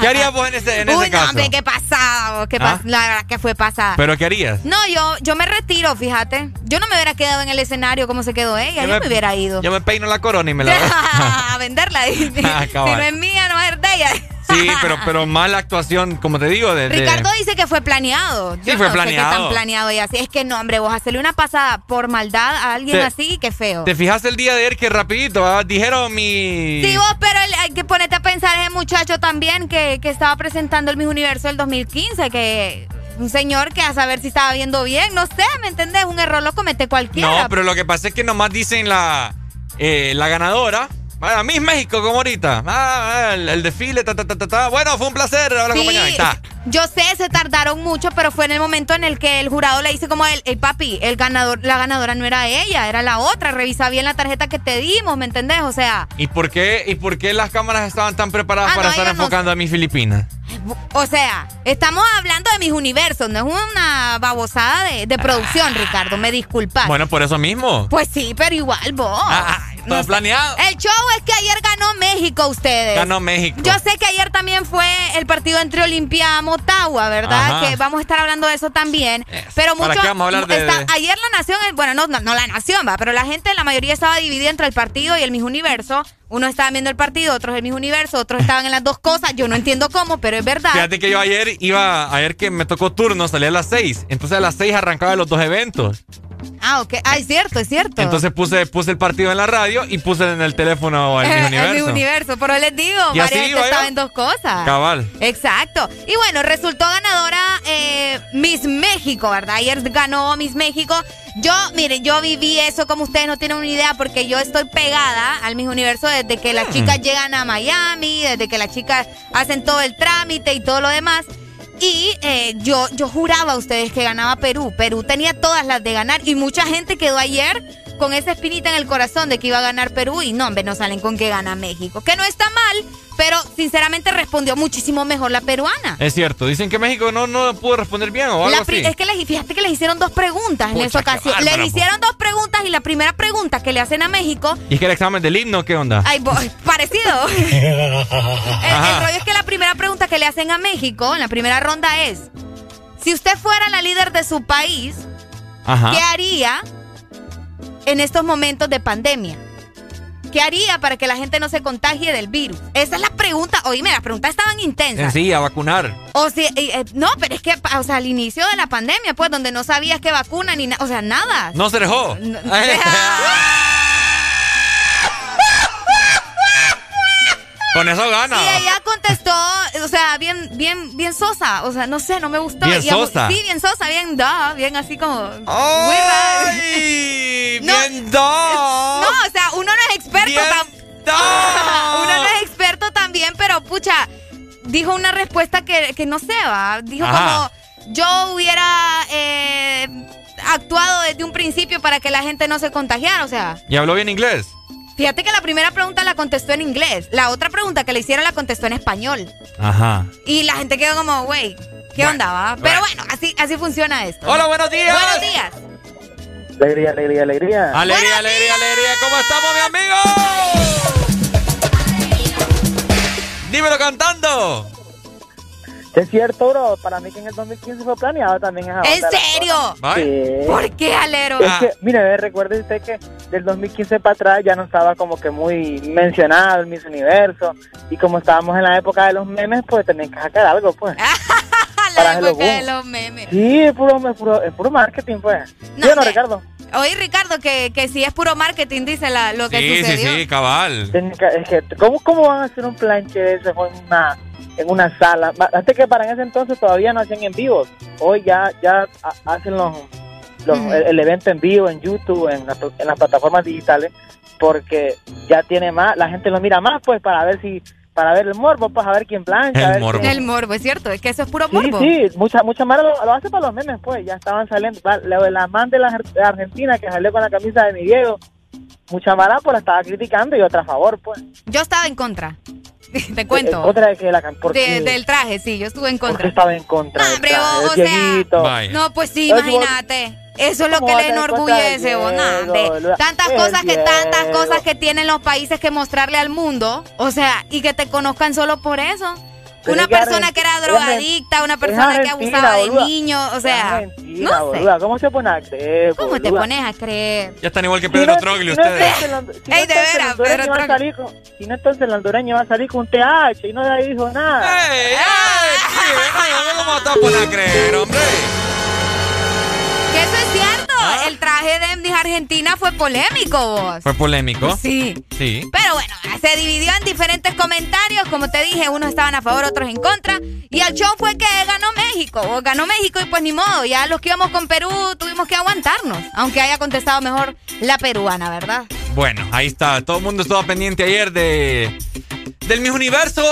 [SPEAKER 3] ¿Qué harías vos en ese, en ese
[SPEAKER 4] Uy, no,
[SPEAKER 3] caso?
[SPEAKER 4] hombre, qué pasado, qué
[SPEAKER 3] ¿Ah?
[SPEAKER 4] pas- la verdad que fue pasada.
[SPEAKER 3] ¿Pero qué harías?
[SPEAKER 4] No, yo, yo me retiro, fíjate. Yo no me hubiera quedado en el escenario como se quedó ella, yo, me, hubiera ido.
[SPEAKER 3] Yo me peino la corona y me la
[SPEAKER 4] a venderla. y- si
[SPEAKER 3] Ah,
[SPEAKER 4] no es mía, no es de ella.
[SPEAKER 3] Sí, pero, pero más la actuación, como te digo, de... de-
[SPEAKER 4] Ricardo dice que fue planeado. Yo
[SPEAKER 3] Sí, fue
[SPEAKER 4] no sé qué
[SPEAKER 3] planeado.
[SPEAKER 4] tan planeado y así. Es que no, hombre, vos hacerle una pasada por maldad a alguien
[SPEAKER 3] Te-
[SPEAKER 4] así, qué feo.
[SPEAKER 3] ¿Te fijaste el día de ayer que rapidito, ah? dijeron mi...
[SPEAKER 4] Sí, vos, pero el- hay que ponerte a pensar ese muchacho también que, que estaba presentando el Miss Universo del 2015, que un señor que a saber si estaba viendo bien, no sé, ¿me entendés? Un error lo comete cualquiera.
[SPEAKER 3] No, pero lo que pasa es que nomás dicen la, eh, la ganadora. Ah, Miss México, como ahorita. Ah, el, el desfile, ta, ta, ta, ta. Bueno, fue un placer haberla
[SPEAKER 4] Sí.
[SPEAKER 3] Ahí está.
[SPEAKER 4] yo sé, se tardaron mucho, pero fue en el momento en el que el jurado le dice como el, el papi, el ganador, la ganadora no era ella, era la otra. Revisa bien la tarjeta que te dimos, ¿me entendés? O sea,
[SPEAKER 3] ¿Y por qué, y por qué las cámaras estaban tan preparadas
[SPEAKER 4] Ah,
[SPEAKER 3] para
[SPEAKER 4] no,
[SPEAKER 3] estar
[SPEAKER 4] no-
[SPEAKER 3] enfocando a mis Filipinas?
[SPEAKER 4] o sea, estamos hablando de mis universos, no es una babosada de, de producción, Ricardo, me disculpas.
[SPEAKER 3] Bueno, por eso mismo.
[SPEAKER 4] Pues sí, pero igual vos.
[SPEAKER 3] Todo
[SPEAKER 4] No
[SPEAKER 3] planeado.
[SPEAKER 4] El show es que ayer ganó México ustedes.
[SPEAKER 3] Ganó México.
[SPEAKER 4] Yo sé que ayer también fue el partido entre Olimpia Motagua, ¿verdad?
[SPEAKER 3] Ajá.
[SPEAKER 4] Que vamos a estar hablando de eso también. Pero
[SPEAKER 3] ¿Para
[SPEAKER 4] mucho
[SPEAKER 3] qué vamos a hablar de-
[SPEAKER 4] está-
[SPEAKER 3] de-
[SPEAKER 4] ayer la nación, eh, bueno, no, no, no la nación, va, pero la gente, la mayoría estaba dividida entre el partido y el Miss Universo. Uno estaba viendo el partido, otros el Miss Universo, otros estaban en las dos cosas. Yo no entiendo cómo, pero es verdad.
[SPEAKER 3] Fíjate que yo ayer iba, ayer que me tocó turno, salí a las 6. Entonces a las 6 arrancaba los dos eventos.
[SPEAKER 4] Ah, ok. Ah, es cierto, es cierto.
[SPEAKER 3] Entonces puse, puse el partido en la radio y puse en el teléfono el
[SPEAKER 4] Eh,
[SPEAKER 3] Universo.
[SPEAKER 4] El Universo, pero les digo,
[SPEAKER 3] Y
[SPEAKER 4] varias gente estaba en dos cosas.
[SPEAKER 3] Cabal.
[SPEAKER 4] Exacto. Y bueno, resultó ganadora eh, Miss México, ¿verdad? Ayer ganó Miss México. Yo, miren, yo viví eso como ustedes no tienen una idea porque yo estoy pegada al Miss Universo desde que las
[SPEAKER 3] Mm.
[SPEAKER 4] chicas llegan a Miami, desde que las chicas hacen todo el trámite y todo lo demás. Y eh, yo, yo juraba a ustedes que ganaba Perú. Perú tenía todas las de ganar y mucha gente quedó ayer con esa espinita en el corazón de que iba a ganar Perú y no, hombre, no salen con que gana México. Que no está mal, pero sinceramente respondió muchísimo mejor la peruana.
[SPEAKER 3] Es cierto, dicen que México no, no pudo responder bien o algo
[SPEAKER 4] La
[SPEAKER 3] así.
[SPEAKER 4] es que les, fíjate que les hicieron dos preguntas en
[SPEAKER 3] Pucha,
[SPEAKER 4] esa
[SPEAKER 3] qué
[SPEAKER 4] ocasión.
[SPEAKER 3] bárbaro,
[SPEAKER 4] Les hicieron dos preguntas y la primera pregunta que le hacen a México,
[SPEAKER 3] ¿Y es que el examen del himno qué onda?
[SPEAKER 4] ay, parecido. el, rollo es que la primera pregunta que le hacen a México en la primera ronda es, si usted fuera la líder de su país,
[SPEAKER 3] Ajá.
[SPEAKER 4] ¿qué haría en estos momentos de pandemia? ¿Qué haría para que la gente no se contagie del virus? Esa es la pregunta. Oíme, las preguntas estaban intensas.
[SPEAKER 3] Sí, a vacunar.
[SPEAKER 4] O si, eh, eh, no, pero es que, o sea, al inicio de la pandemia, pues, donde no sabías qué vacuna ni nada, o sea, nada.
[SPEAKER 3] No se dejó. Con eso gana.
[SPEAKER 4] Y ella contestó, o sea, bien, bien, bien sosa, o sea, no sé, no me gustó.
[SPEAKER 3] Bien sosa.
[SPEAKER 4] Sí, bien sosa, bien da, bien así como.
[SPEAKER 3] ¡Ay!
[SPEAKER 4] No,
[SPEAKER 3] bien da.
[SPEAKER 4] No, o sea, uno no es experto.
[SPEAKER 3] Bien
[SPEAKER 4] tam- uno no es experto también, pero pucha, dijo una respuesta que, que no se va. Dijo
[SPEAKER 3] Ajá.
[SPEAKER 4] como. yo hubiera eh, actuado desde un principio para que la gente no se contagiara? O sea,
[SPEAKER 3] ¿Y habló bien inglés?
[SPEAKER 4] Fíjate que la primera pregunta la contestó en inglés. La otra pregunta que le hicieron la contestó en español.
[SPEAKER 3] Ajá.
[SPEAKER 4] Y la gente quedó como, güey, ¿qué onda, va? Pero bueno, así, así funciona esto.
[SPEAKER 3] Hola, buenos días.
[SPEAKER 4] Buenos días.
[SPEAKER 28] Alegría, alegría, alegría.
[SPEAKER 3] Alegría, alegría, alegría. ¿Cómo estamos, mi amigo? Dímelo cantando.
[SPEAKER 28] Es cierto, bro. Para mí que en el 2015 fue planeado también esa
[SPEAKER 4] ¿En serio?
[SPEAKER 28] Sí.
[SPEAKER 4] ¿Por qué, Alero?
[SPEAKER 28] Es que, mire, recuerde usted que del 2015 para atrás ya no estaba como que muy mencionado el Miss Universo. Y como estábamos en la época de los memes, pues tenían que sacar algo, pues.
[SPEAKER 4] la
[SPEAKER 28] para
[SPEAKER 4] época de los memes.
[SPEAKER 28] Sí, es puro, es puro, es puro marketing, pues. ¿Sí o no, Ricardo?
[SPEAKER 4] Oye, Ricardo, que, que si es puro marketing, dice la, lo que
[SPEAKER 3] Sí, sí,
[SPEAKER 4] sucedió.
[SPEAKER 3] sí, cabal.
[SPEAKER 28] Tienen que- es que, ¿cómo, ¿Cómo van a hacer un planche de eso en una, en una sala? Antes que para ese entonces todavía no hacían en vivo. Hoy ya, ya ha- hacen los, los- el, el evento en vivo en YouTube, en, la- en las plataformas digitales, porque ya tiene más, la gente lo mira más, pues, para ver si, para ver el morbo, pues, a ver quién plancha. a ver quién-
[SPEAKER 4] El morbo, es cierto, es que eso es puro
[SPEAKER 28] Sí,
[SPEAKER 4] morbo.
[SPEAKER 28] sí, mucha, mucha mara lo, lo hace para los memes, pues, ya estaban saliendo. Va, La, la man de la, de Argentina que salió con la camisa de mi Diego, mucha mara pues la estaba criticando y otra a favor, pues.
[SPEAKER 4] Yo estaba en contra. Te cuento.
[SPEAKER 28] Eh, Otra de que la ¿por
[SPEAKER 4] De- del traje, sí, yo estuve en
[SPEAKER 28] ¿Por qué
[SPEAKER 4] contra.
[SPEAKER 28] estaba en contra? del
[SPEAKER 4] Hombre,
[SPEAKER 28] traje?
[SPEAKER 4] o
[SPEAKER 28] El
[SPEAKER 4] sea,
[SPEAKER 28] Dieguito.
[SPEAKER 4] No, pues sí, imagínate. Eso es lo
[SPEAKER 28] ¿Cómo
[SPEAKER 4] que le enorgullece, vos.
[SPEAKER 28] Lo-
[SPEAKER 4] Tantas cosas que tantas cosas que tienen los países que mostrarle al mundo, o sea, y que te conozcan solo por eso.
[SPEAKER 28] Pero
[SPEAKER 4] una persona que era drogadicta, una persona que abusaba de niños, o sea,
[SPEAKER 28] Argentina,
[SPEAKER 4] no sé.
[SPEAKER 28] boluda, ¿Cómo se pone a creer?
[SPEAKER 4] ¿Cómo te pones a creer?
[SPEAKER 3] Ya están igual que
[SPEAKER 28] Si
[SPEAKER 3] Pedro
[SPEAKER 28] no-
[SPEAKER 3] Troglio
[SPEAKER 28] si no,
[SPEAKER 3] ustedes.
[SPEAKER 28] entonces la- si no,
[SPEAKER 4] Ey, de veras, Pedro
[SPEAKER 28] Si no, entonces la hondureña va a salir con un TH y no le dijo nada.
[SPEAKER 3] ¡Ey, ey! No, no, ¿Cómo te poner a creer, hombre?
[SPEAKER 28] Ah.
[SPEAKER 4] El traje de Miss Argentina fue polémico, vos.
[SPEAKER 3] ¿Fue polémico?
[SPEAKER 4] Sí.
[SPEAKER 3] Sí.
[SPEAKER 4] Pero bueno, se dividió en diferentes comentarios. Como te dije, unos estaban a favor, otros en contra. Y el show fue que ganó México. O Ganó México y pues ni modo. Ya los que íbamos con Perú tuvimos que aguantarnos. Aunque haya contestado mejor la peruana, ¿verdad?
[SPEAKER 3] Bueno, ahí está. Todo el mundo estaba pendiente ayer de del Miss Universo,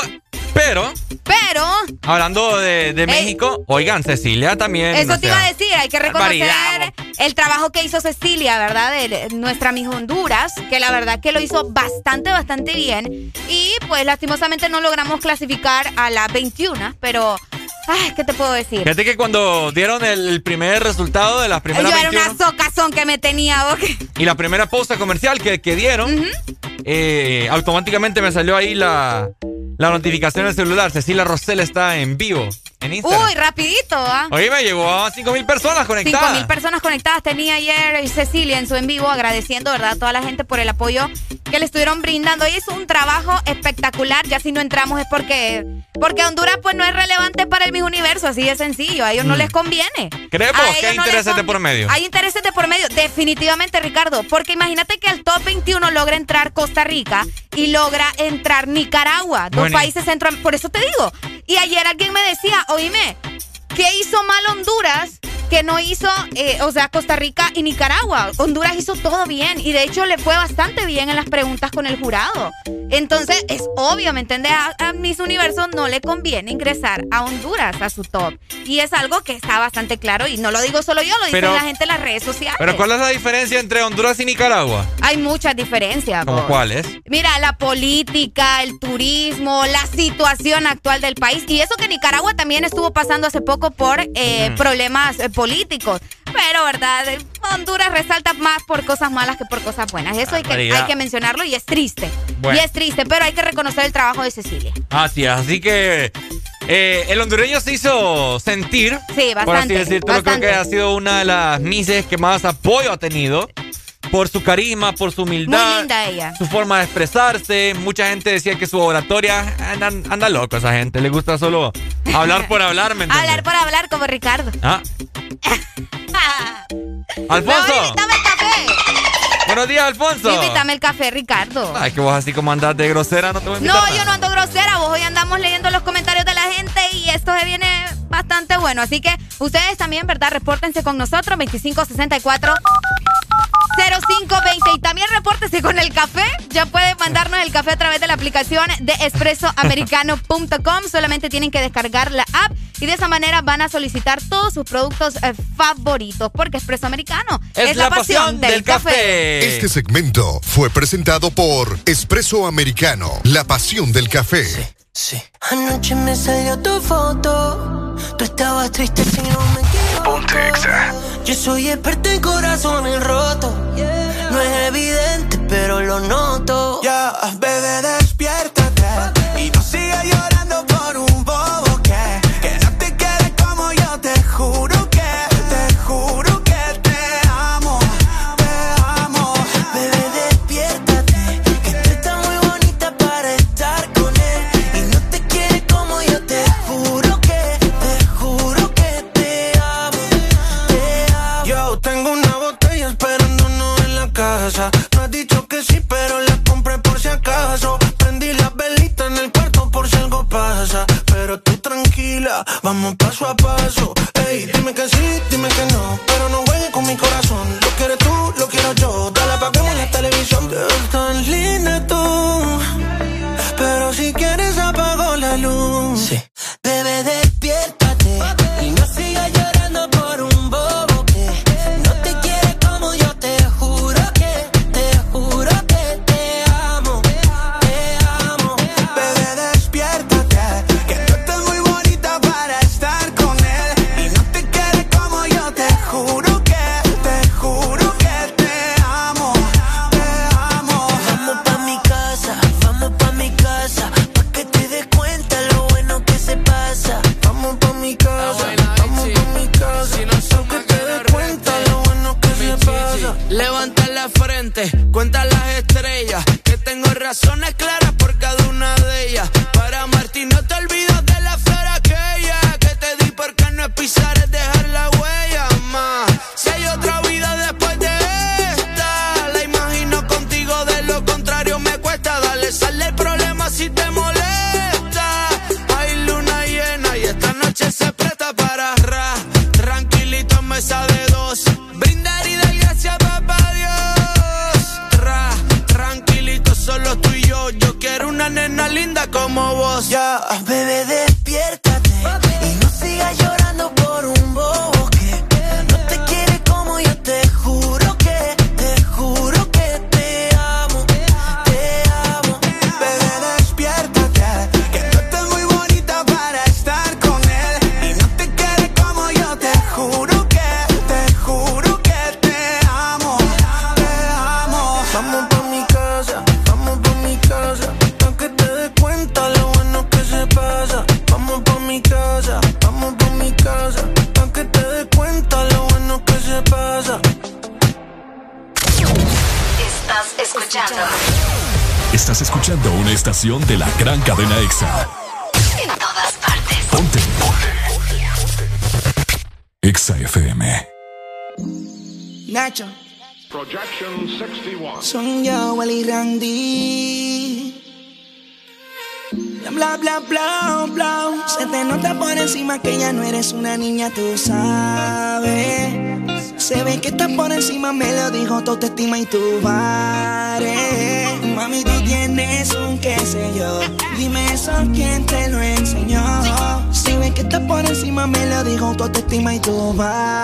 [SPEAKER 3] pero
[SPEAKER 4] Pero
[SPEAKER 3] hablando de, de México, oigan, Cecilia también.
[SPEAKER 4] eso
[SPEAKER 3] o
[SPEAKER 4] te
[SPEAKER 3] sea,
[SPEAKER 4] iba a decir. Hay que reconocer el trabajo que hizo Cecilia, ¿verdad? De nuestra Miss Honduras. Que la verdad que lo hizo bastante, bastante bien. Y pues lastimosamente no logramos clasificar a la 21. Pero, ay, ¿qué te puedo decir?
[SPEAKER 3] Fíjate que cuando dieron el, primer resultado de las
[SPEAKER 4] Yo
[SPEAKER 3] primeras
[SPEAKER 4] era
[SPEAKER 3] 21
[SPEAKER 4] una socazón que me tenía vos.
[SPEAKER 3] y la primera pausa comercial que, que dieron, eh, automáticamente me salió ahí la, la notificación en el celular. Cecilia Rosell está en vivo en Instagram.
[SPEAKER 4] Uy, rapidito, ¿ah?
[SPEAKER 3] Oye, me llegó a 5 mil personas conectadas.
[SPEAKER 4] 5 mil personas conectadas tenía ayer Cecilia en su en vivo, agradeciendo, ¿verdad?, a toda la gente por el apoyo que le estuvieron brindando. Hoy hizo un trabajo espectacular. Ya si no entramos es porque, porque Honduras, pues, no es relevante para el Miss Universo, así de sencillo. A ellos no
[SPEAKER 3] Mm.
[SPEAKER 4] les conviene.
[SPEAKER 3] ¿Crees
[SPEAKER 4] A
[SPEAKER 3] vos que hay
[SPEAKER 4] no
[SPEAKER 3] intereses de por medio?
[SPEAKER 4] Hay intereses de por medio, definitivamente, Ricardo. Porque imagínate que al top 21 logra entrar Costa Rica y logra entrar Nicaragua, dos
[SPEAKER 3] Bueno,
[SPEAKER 4] países centro. Por eso te digo. Y ayer alguien me decía, oíme, ¿qué hizo mal Honduras? Que no hizo, eh, o sea, Costa Rica y Nicaragua. Honduras hizo todo bien y de hecho le fue bastante bien en las preguntas con el jurado. Entonces, es obvio, ¿me entiendes? A, a Miss Universo no le conviene ingresar a Honduras a su top. Y es algo que está bastante claro y no lo digo solo yo, lo
[SPEAKER 3] Pero-
[SPEAKER 4] la gente en las redes sociales.
[SPEAKER 3] Pero ¿cuál es la diferencia entre Honduras y Nicaragua?
[SPEAKER 4] Hay muchas diferencias.
[SPEAKER 3] ¿Cómo
[SPEAKER 4] vos.
[SPEAKER 3] cuál es?
[SPEAKER 4] Mira, la política, el turismo, la situación actual del país. Y eso que Nicaragua también estuvo pasando hace poco por eh,
[SPEAKER 3] Mm.
[SPEAKER 4] problemas eh, políticos. Pero, ¿verdad? Honduras resalta más por cosas malas que por cosas buenas. Eso hay que,
[SPEAKER 3] Barbaridad.
[SPEAKER 4] hay que mencionarlo y es triste.
[SPEAKER 3] Bueno.
[SPEAKER 4] Y es triste, pero hay que reconocer el trabajo de Cecilia.
[SPEAKER 3] Así es, así que eh, el hondureño se hizo sentir.
[SPEAKER 4] Sí,
[SPEAKER 3] Por así
[SPEAKER 4] bastante,
[SPEAKER 3] decirlo, creo
[SPEAKER 4] bastante.
[SPEAKER 3] que ha sido una de las mises que más apoyo ha tenido. Por su carisma, por su humildad.
[SPEAKER 4] Muy linda ella.
[SPEAKER 3] Su forma de expresarse. Mucha gente decía que su oratoria anda, anda loco esa gente. Le gusta solo hablar por hablar, ¿me entiendes?
[SPEAKER 4] Hablar por hablar como Ricardo.
[SPEAKER 3] Ah, Alfonso.
[SPEAKER 4] invítame el café.
[SPEAKER 3] Buenos días, Alfonso.
[SPEAKER 4] Invítame el café, Ricardo.
[SPEAKER 3] Ay, que vos así como andás de grosera, no te voy a invitar
[SPEAKER 4] No,
[SPEAKER 3] nada.
[SPEAKER 4] yo no ando grosera. Vos hoy andamos leyendo los comentarios de la gente y esto se viene bastante bueno. Así que ustedes también, ¿verdad? Repórtense con nosotros, 2564 520 y también repórtese con el café. Ya puede mandarnos el café a través de la aplicación de expresoamericano.com. Solamente tienen que descargar la app y de esa manera van a solicitar todos sus productos eh, favoritos porque Expreso Americano es, la, pasión, del, café.
[SPEAKER 27] Este segmento fue presentado por Expreso Americano, la pasión del café.
[SPEAKER 17] Anoche me salió tu foto. Tú estabas triste si no me. Ponte extra. Yo soy experto en corazones rotos. Yeah. No es evidente, pero lo noto.
[SPEAKER 14] Ya, yeah,
[SPEAKER 17] bebé,
[SPEAKER 14] vamos paso a paso. Ey, dime que sí, dime que no, pero no juegues con mi corazón
[SPEAKER 17] y
[SPEAKER 14] tú
[SPEAKER 29] bares. Mami, tú tienes un qué sé yo. Dime eso, ¿quién te lo enseñó?
[SPEAKER 30] Si ves que
[SPEAKER 29] estás por encima, me lo digo, tu autoestima y tú bares.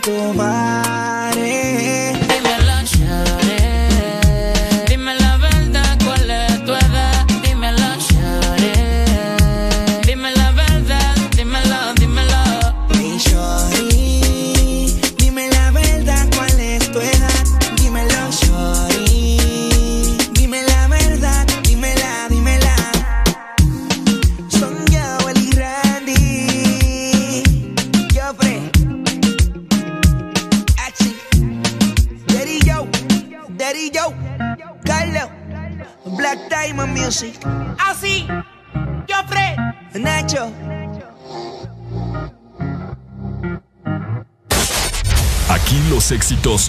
[SPEAKER 2] to door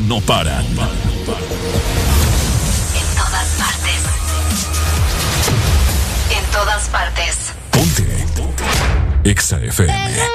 [SPEAKER 2] no paran.
[SPEAKER 13] En todas partes. En todas partes.
[SPEAKER 31] Ponte. Ponte. FM.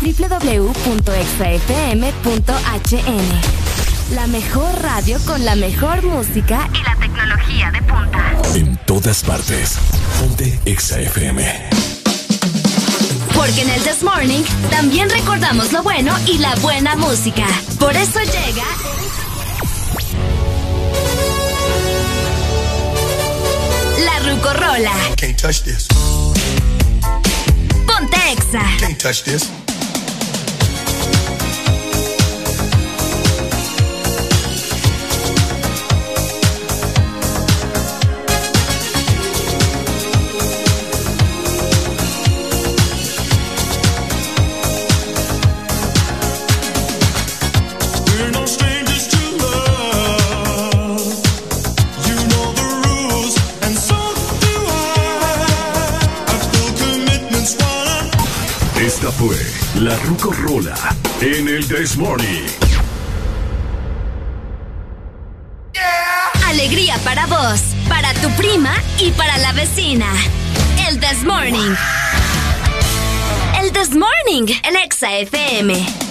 [SPEAKER 10] www.exafm.hn. La mejor radio con la mejor música
[SPEAKER 20] y la tecnología de punta.
[SPEAKER 2] En todas partes. Ponte ExaFM.
[SPEAKER 10] Porque en el This Morning también recordamos lo bueno y la buena música. Por eso llega. La Rucorola.
[SPEAKER 32] Can't touch this.
[SPEAKER 10] Ponte Exa.
[SPEAKER 32] Can't touch this.
[SPEAKER 2] Ruco Rola en el This Morning.
[SPEAKER 10] Alegría para vos, para tu prima y para la vecina. El This Morning. El This Morning, el Exa FM.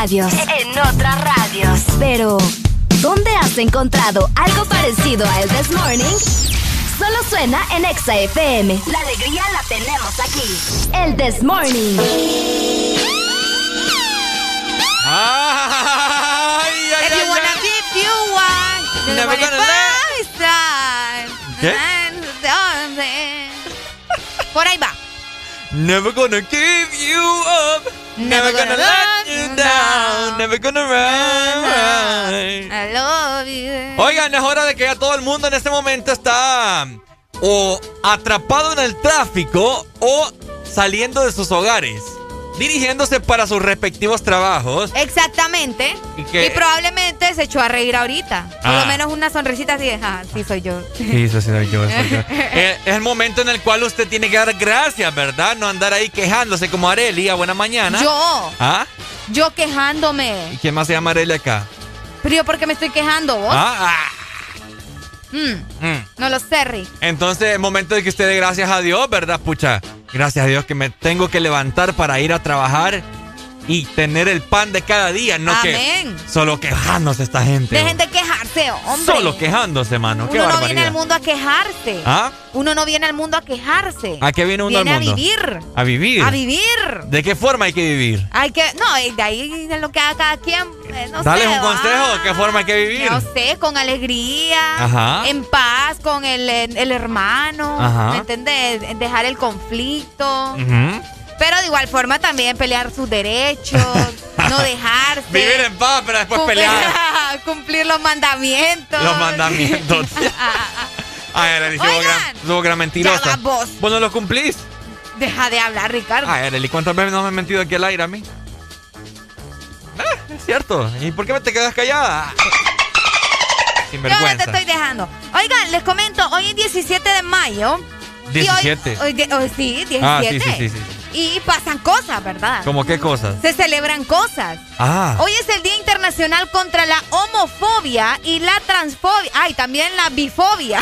[SPEAKER 10] Radios. En otras radios. Pero, ¿dónde has encontrado algo parecido a el This Morning? Solo suena en Exa FM. La alegría la tenemos aquí. El This Morning.
[SPEAKER 3] Ay, ay,
[SPEAKER 4] If you wanna
[SPEAKER 3] ay.
[SPEAKER 4] you one,
[SPEAKER 3] Never gonna
[SPEAKER 4] let.
[SPEAKER 3] ¿Qué?
[SPEAKER 4] Por ahí va.
[SPEAKER 3] Never gonna give you up. Never, gonna, let you down. Never gonna run.
[SPEAKER 4] I love you.
[SPEAKER 3] Oigan, es hora de que ya todo el mundo en este momento está o atrapado en el tráfico o saliendo de sus hogares, dirigiéndose para sus respectivos trabajos.
[SPEAKER 4] Exactamente.
[SPEAKER 3] ¿Y
[SPEAKER 4] probablemente se echó a reír ahorita. Por
[SPEAKER 3] Ah.
[SPEAKER 4] lo menos una sonrisita así de, ah, sí soy yo.
[SPEAKER 3] Sí, sí soy yo, soy yo. Eh, es el momento en el cual usted tiene que dar gracias, ¿verdad? No andar ahí quejándose como Areli a buena mañana.
[SPEAKER 4] Yo,
[SPEAKER 3] ¿Ah?
[SPEAKER 4] Yo quejándome.
[SPEAKER 3] ¿Y quién más se llama Areli acá?
[SPEAKER 4] Pero yo, ¿por qué me estoy quejando vos?
[SPEAKER 3] ¿Ah? ah.
[SPEAKER 4] Mm,
[SPEAKER 3] Mm.
[SPEAKER 4] no lo sé, Rick.
[SPEAKER 3] Entonces, es momento de que usted dé gracias a Dios, ¿verdad? Pucha, gracias a Dios que me tengo que levantar para ir a trabajar y tener el pan de cada día, no
[SPEAKER 4] Amén.
[SPEAKER 3] que solo quejándose esta gente.
[SPEAKER 4] Dejen de quejarse, hombre.
[SPEAKER 3] Solo quejándose, mano. Qué
[SPEAKER 4] Uno no viene al mundo a quejarse.
[SPEAKER 3] ¿Ah?
[SPEAKER 4] Uno no viene al mundo a quejarse.
[SPEAKER 3] ¿A qué viene uno
[SPEAKER 4] viene
[SPEAKER 3] al mundo?
[SPEAKER 4] a vivir.
[SPEAKER 3] A vivir.
[SPEAKER 4] A vivir.
[SPEAKER 3] ¿De qué forma hay que vivir?
[SPEAKER 4] Hay que, no, de ahí de lo que haga cada quien, eh, no
[SPEAKER 3] Dale
[SPEAKER 4] sé.
[SPEAKER 3] un consejo, ¿de qué forma hay que vivir?
[SPEAKER 4] No sé, con alegría,
[SPEAKER 3] Ajá.
[SPEAKER 4] en paz, con el, el hermano,
[SPEAKER 3] Ajá.
[SPEAKER 4] ¿me entiendes? Dejar el conflicto. Pero de igual forma también pelear sus derechos, no dejarse.
[SPEAKER 3] Vivir en paz, pero después
[SPEAKER 4] cumplir,
[SPEAKER 3] pelear
[SPEAKER 4] cumplir los mandamientos.
[SPEAKER 3] los mandamientos. Ay, Arely, subo
[SPEAKER 4] Oigan,
[SPEAKER 3] gran, gran mentirosa.
[SPEAKER 4] ya vos.
[SPEAKER 3] ¿Vos no lo cumplís?
[SPEAKER 4] Deja de hablar, Ricardo.
[SPEAKER 3] Ay, Arely, ¿cuántas veces no me he mentido aquí al aire a mí? Ah, es cierto. ¿Y por qué me te quedas callada? Sin
[SPEAKER 4] Yo ya te estoy dejando. Oigan, les comento, hoy es 17 de mayo. y hoy-
[SPEAKER 3] 17.
[SPEAKER 4] hoy de- hoy sí, 17.
[SPEAKER 3] Ah, sí, sí, sí, sí.
[SPEAKER 4] Y pasan cosas, ¿verdad?
[SPEAKER 3] ¿Cómo qué cosas?
[SPEAKER 4] Se celebran cosas.
[SPEAKER 3] Ah.
[SPEAKER 4] Hoy es el Día Internacional contra la Homofobia y la Transfobia. Ay, también la Bifobia.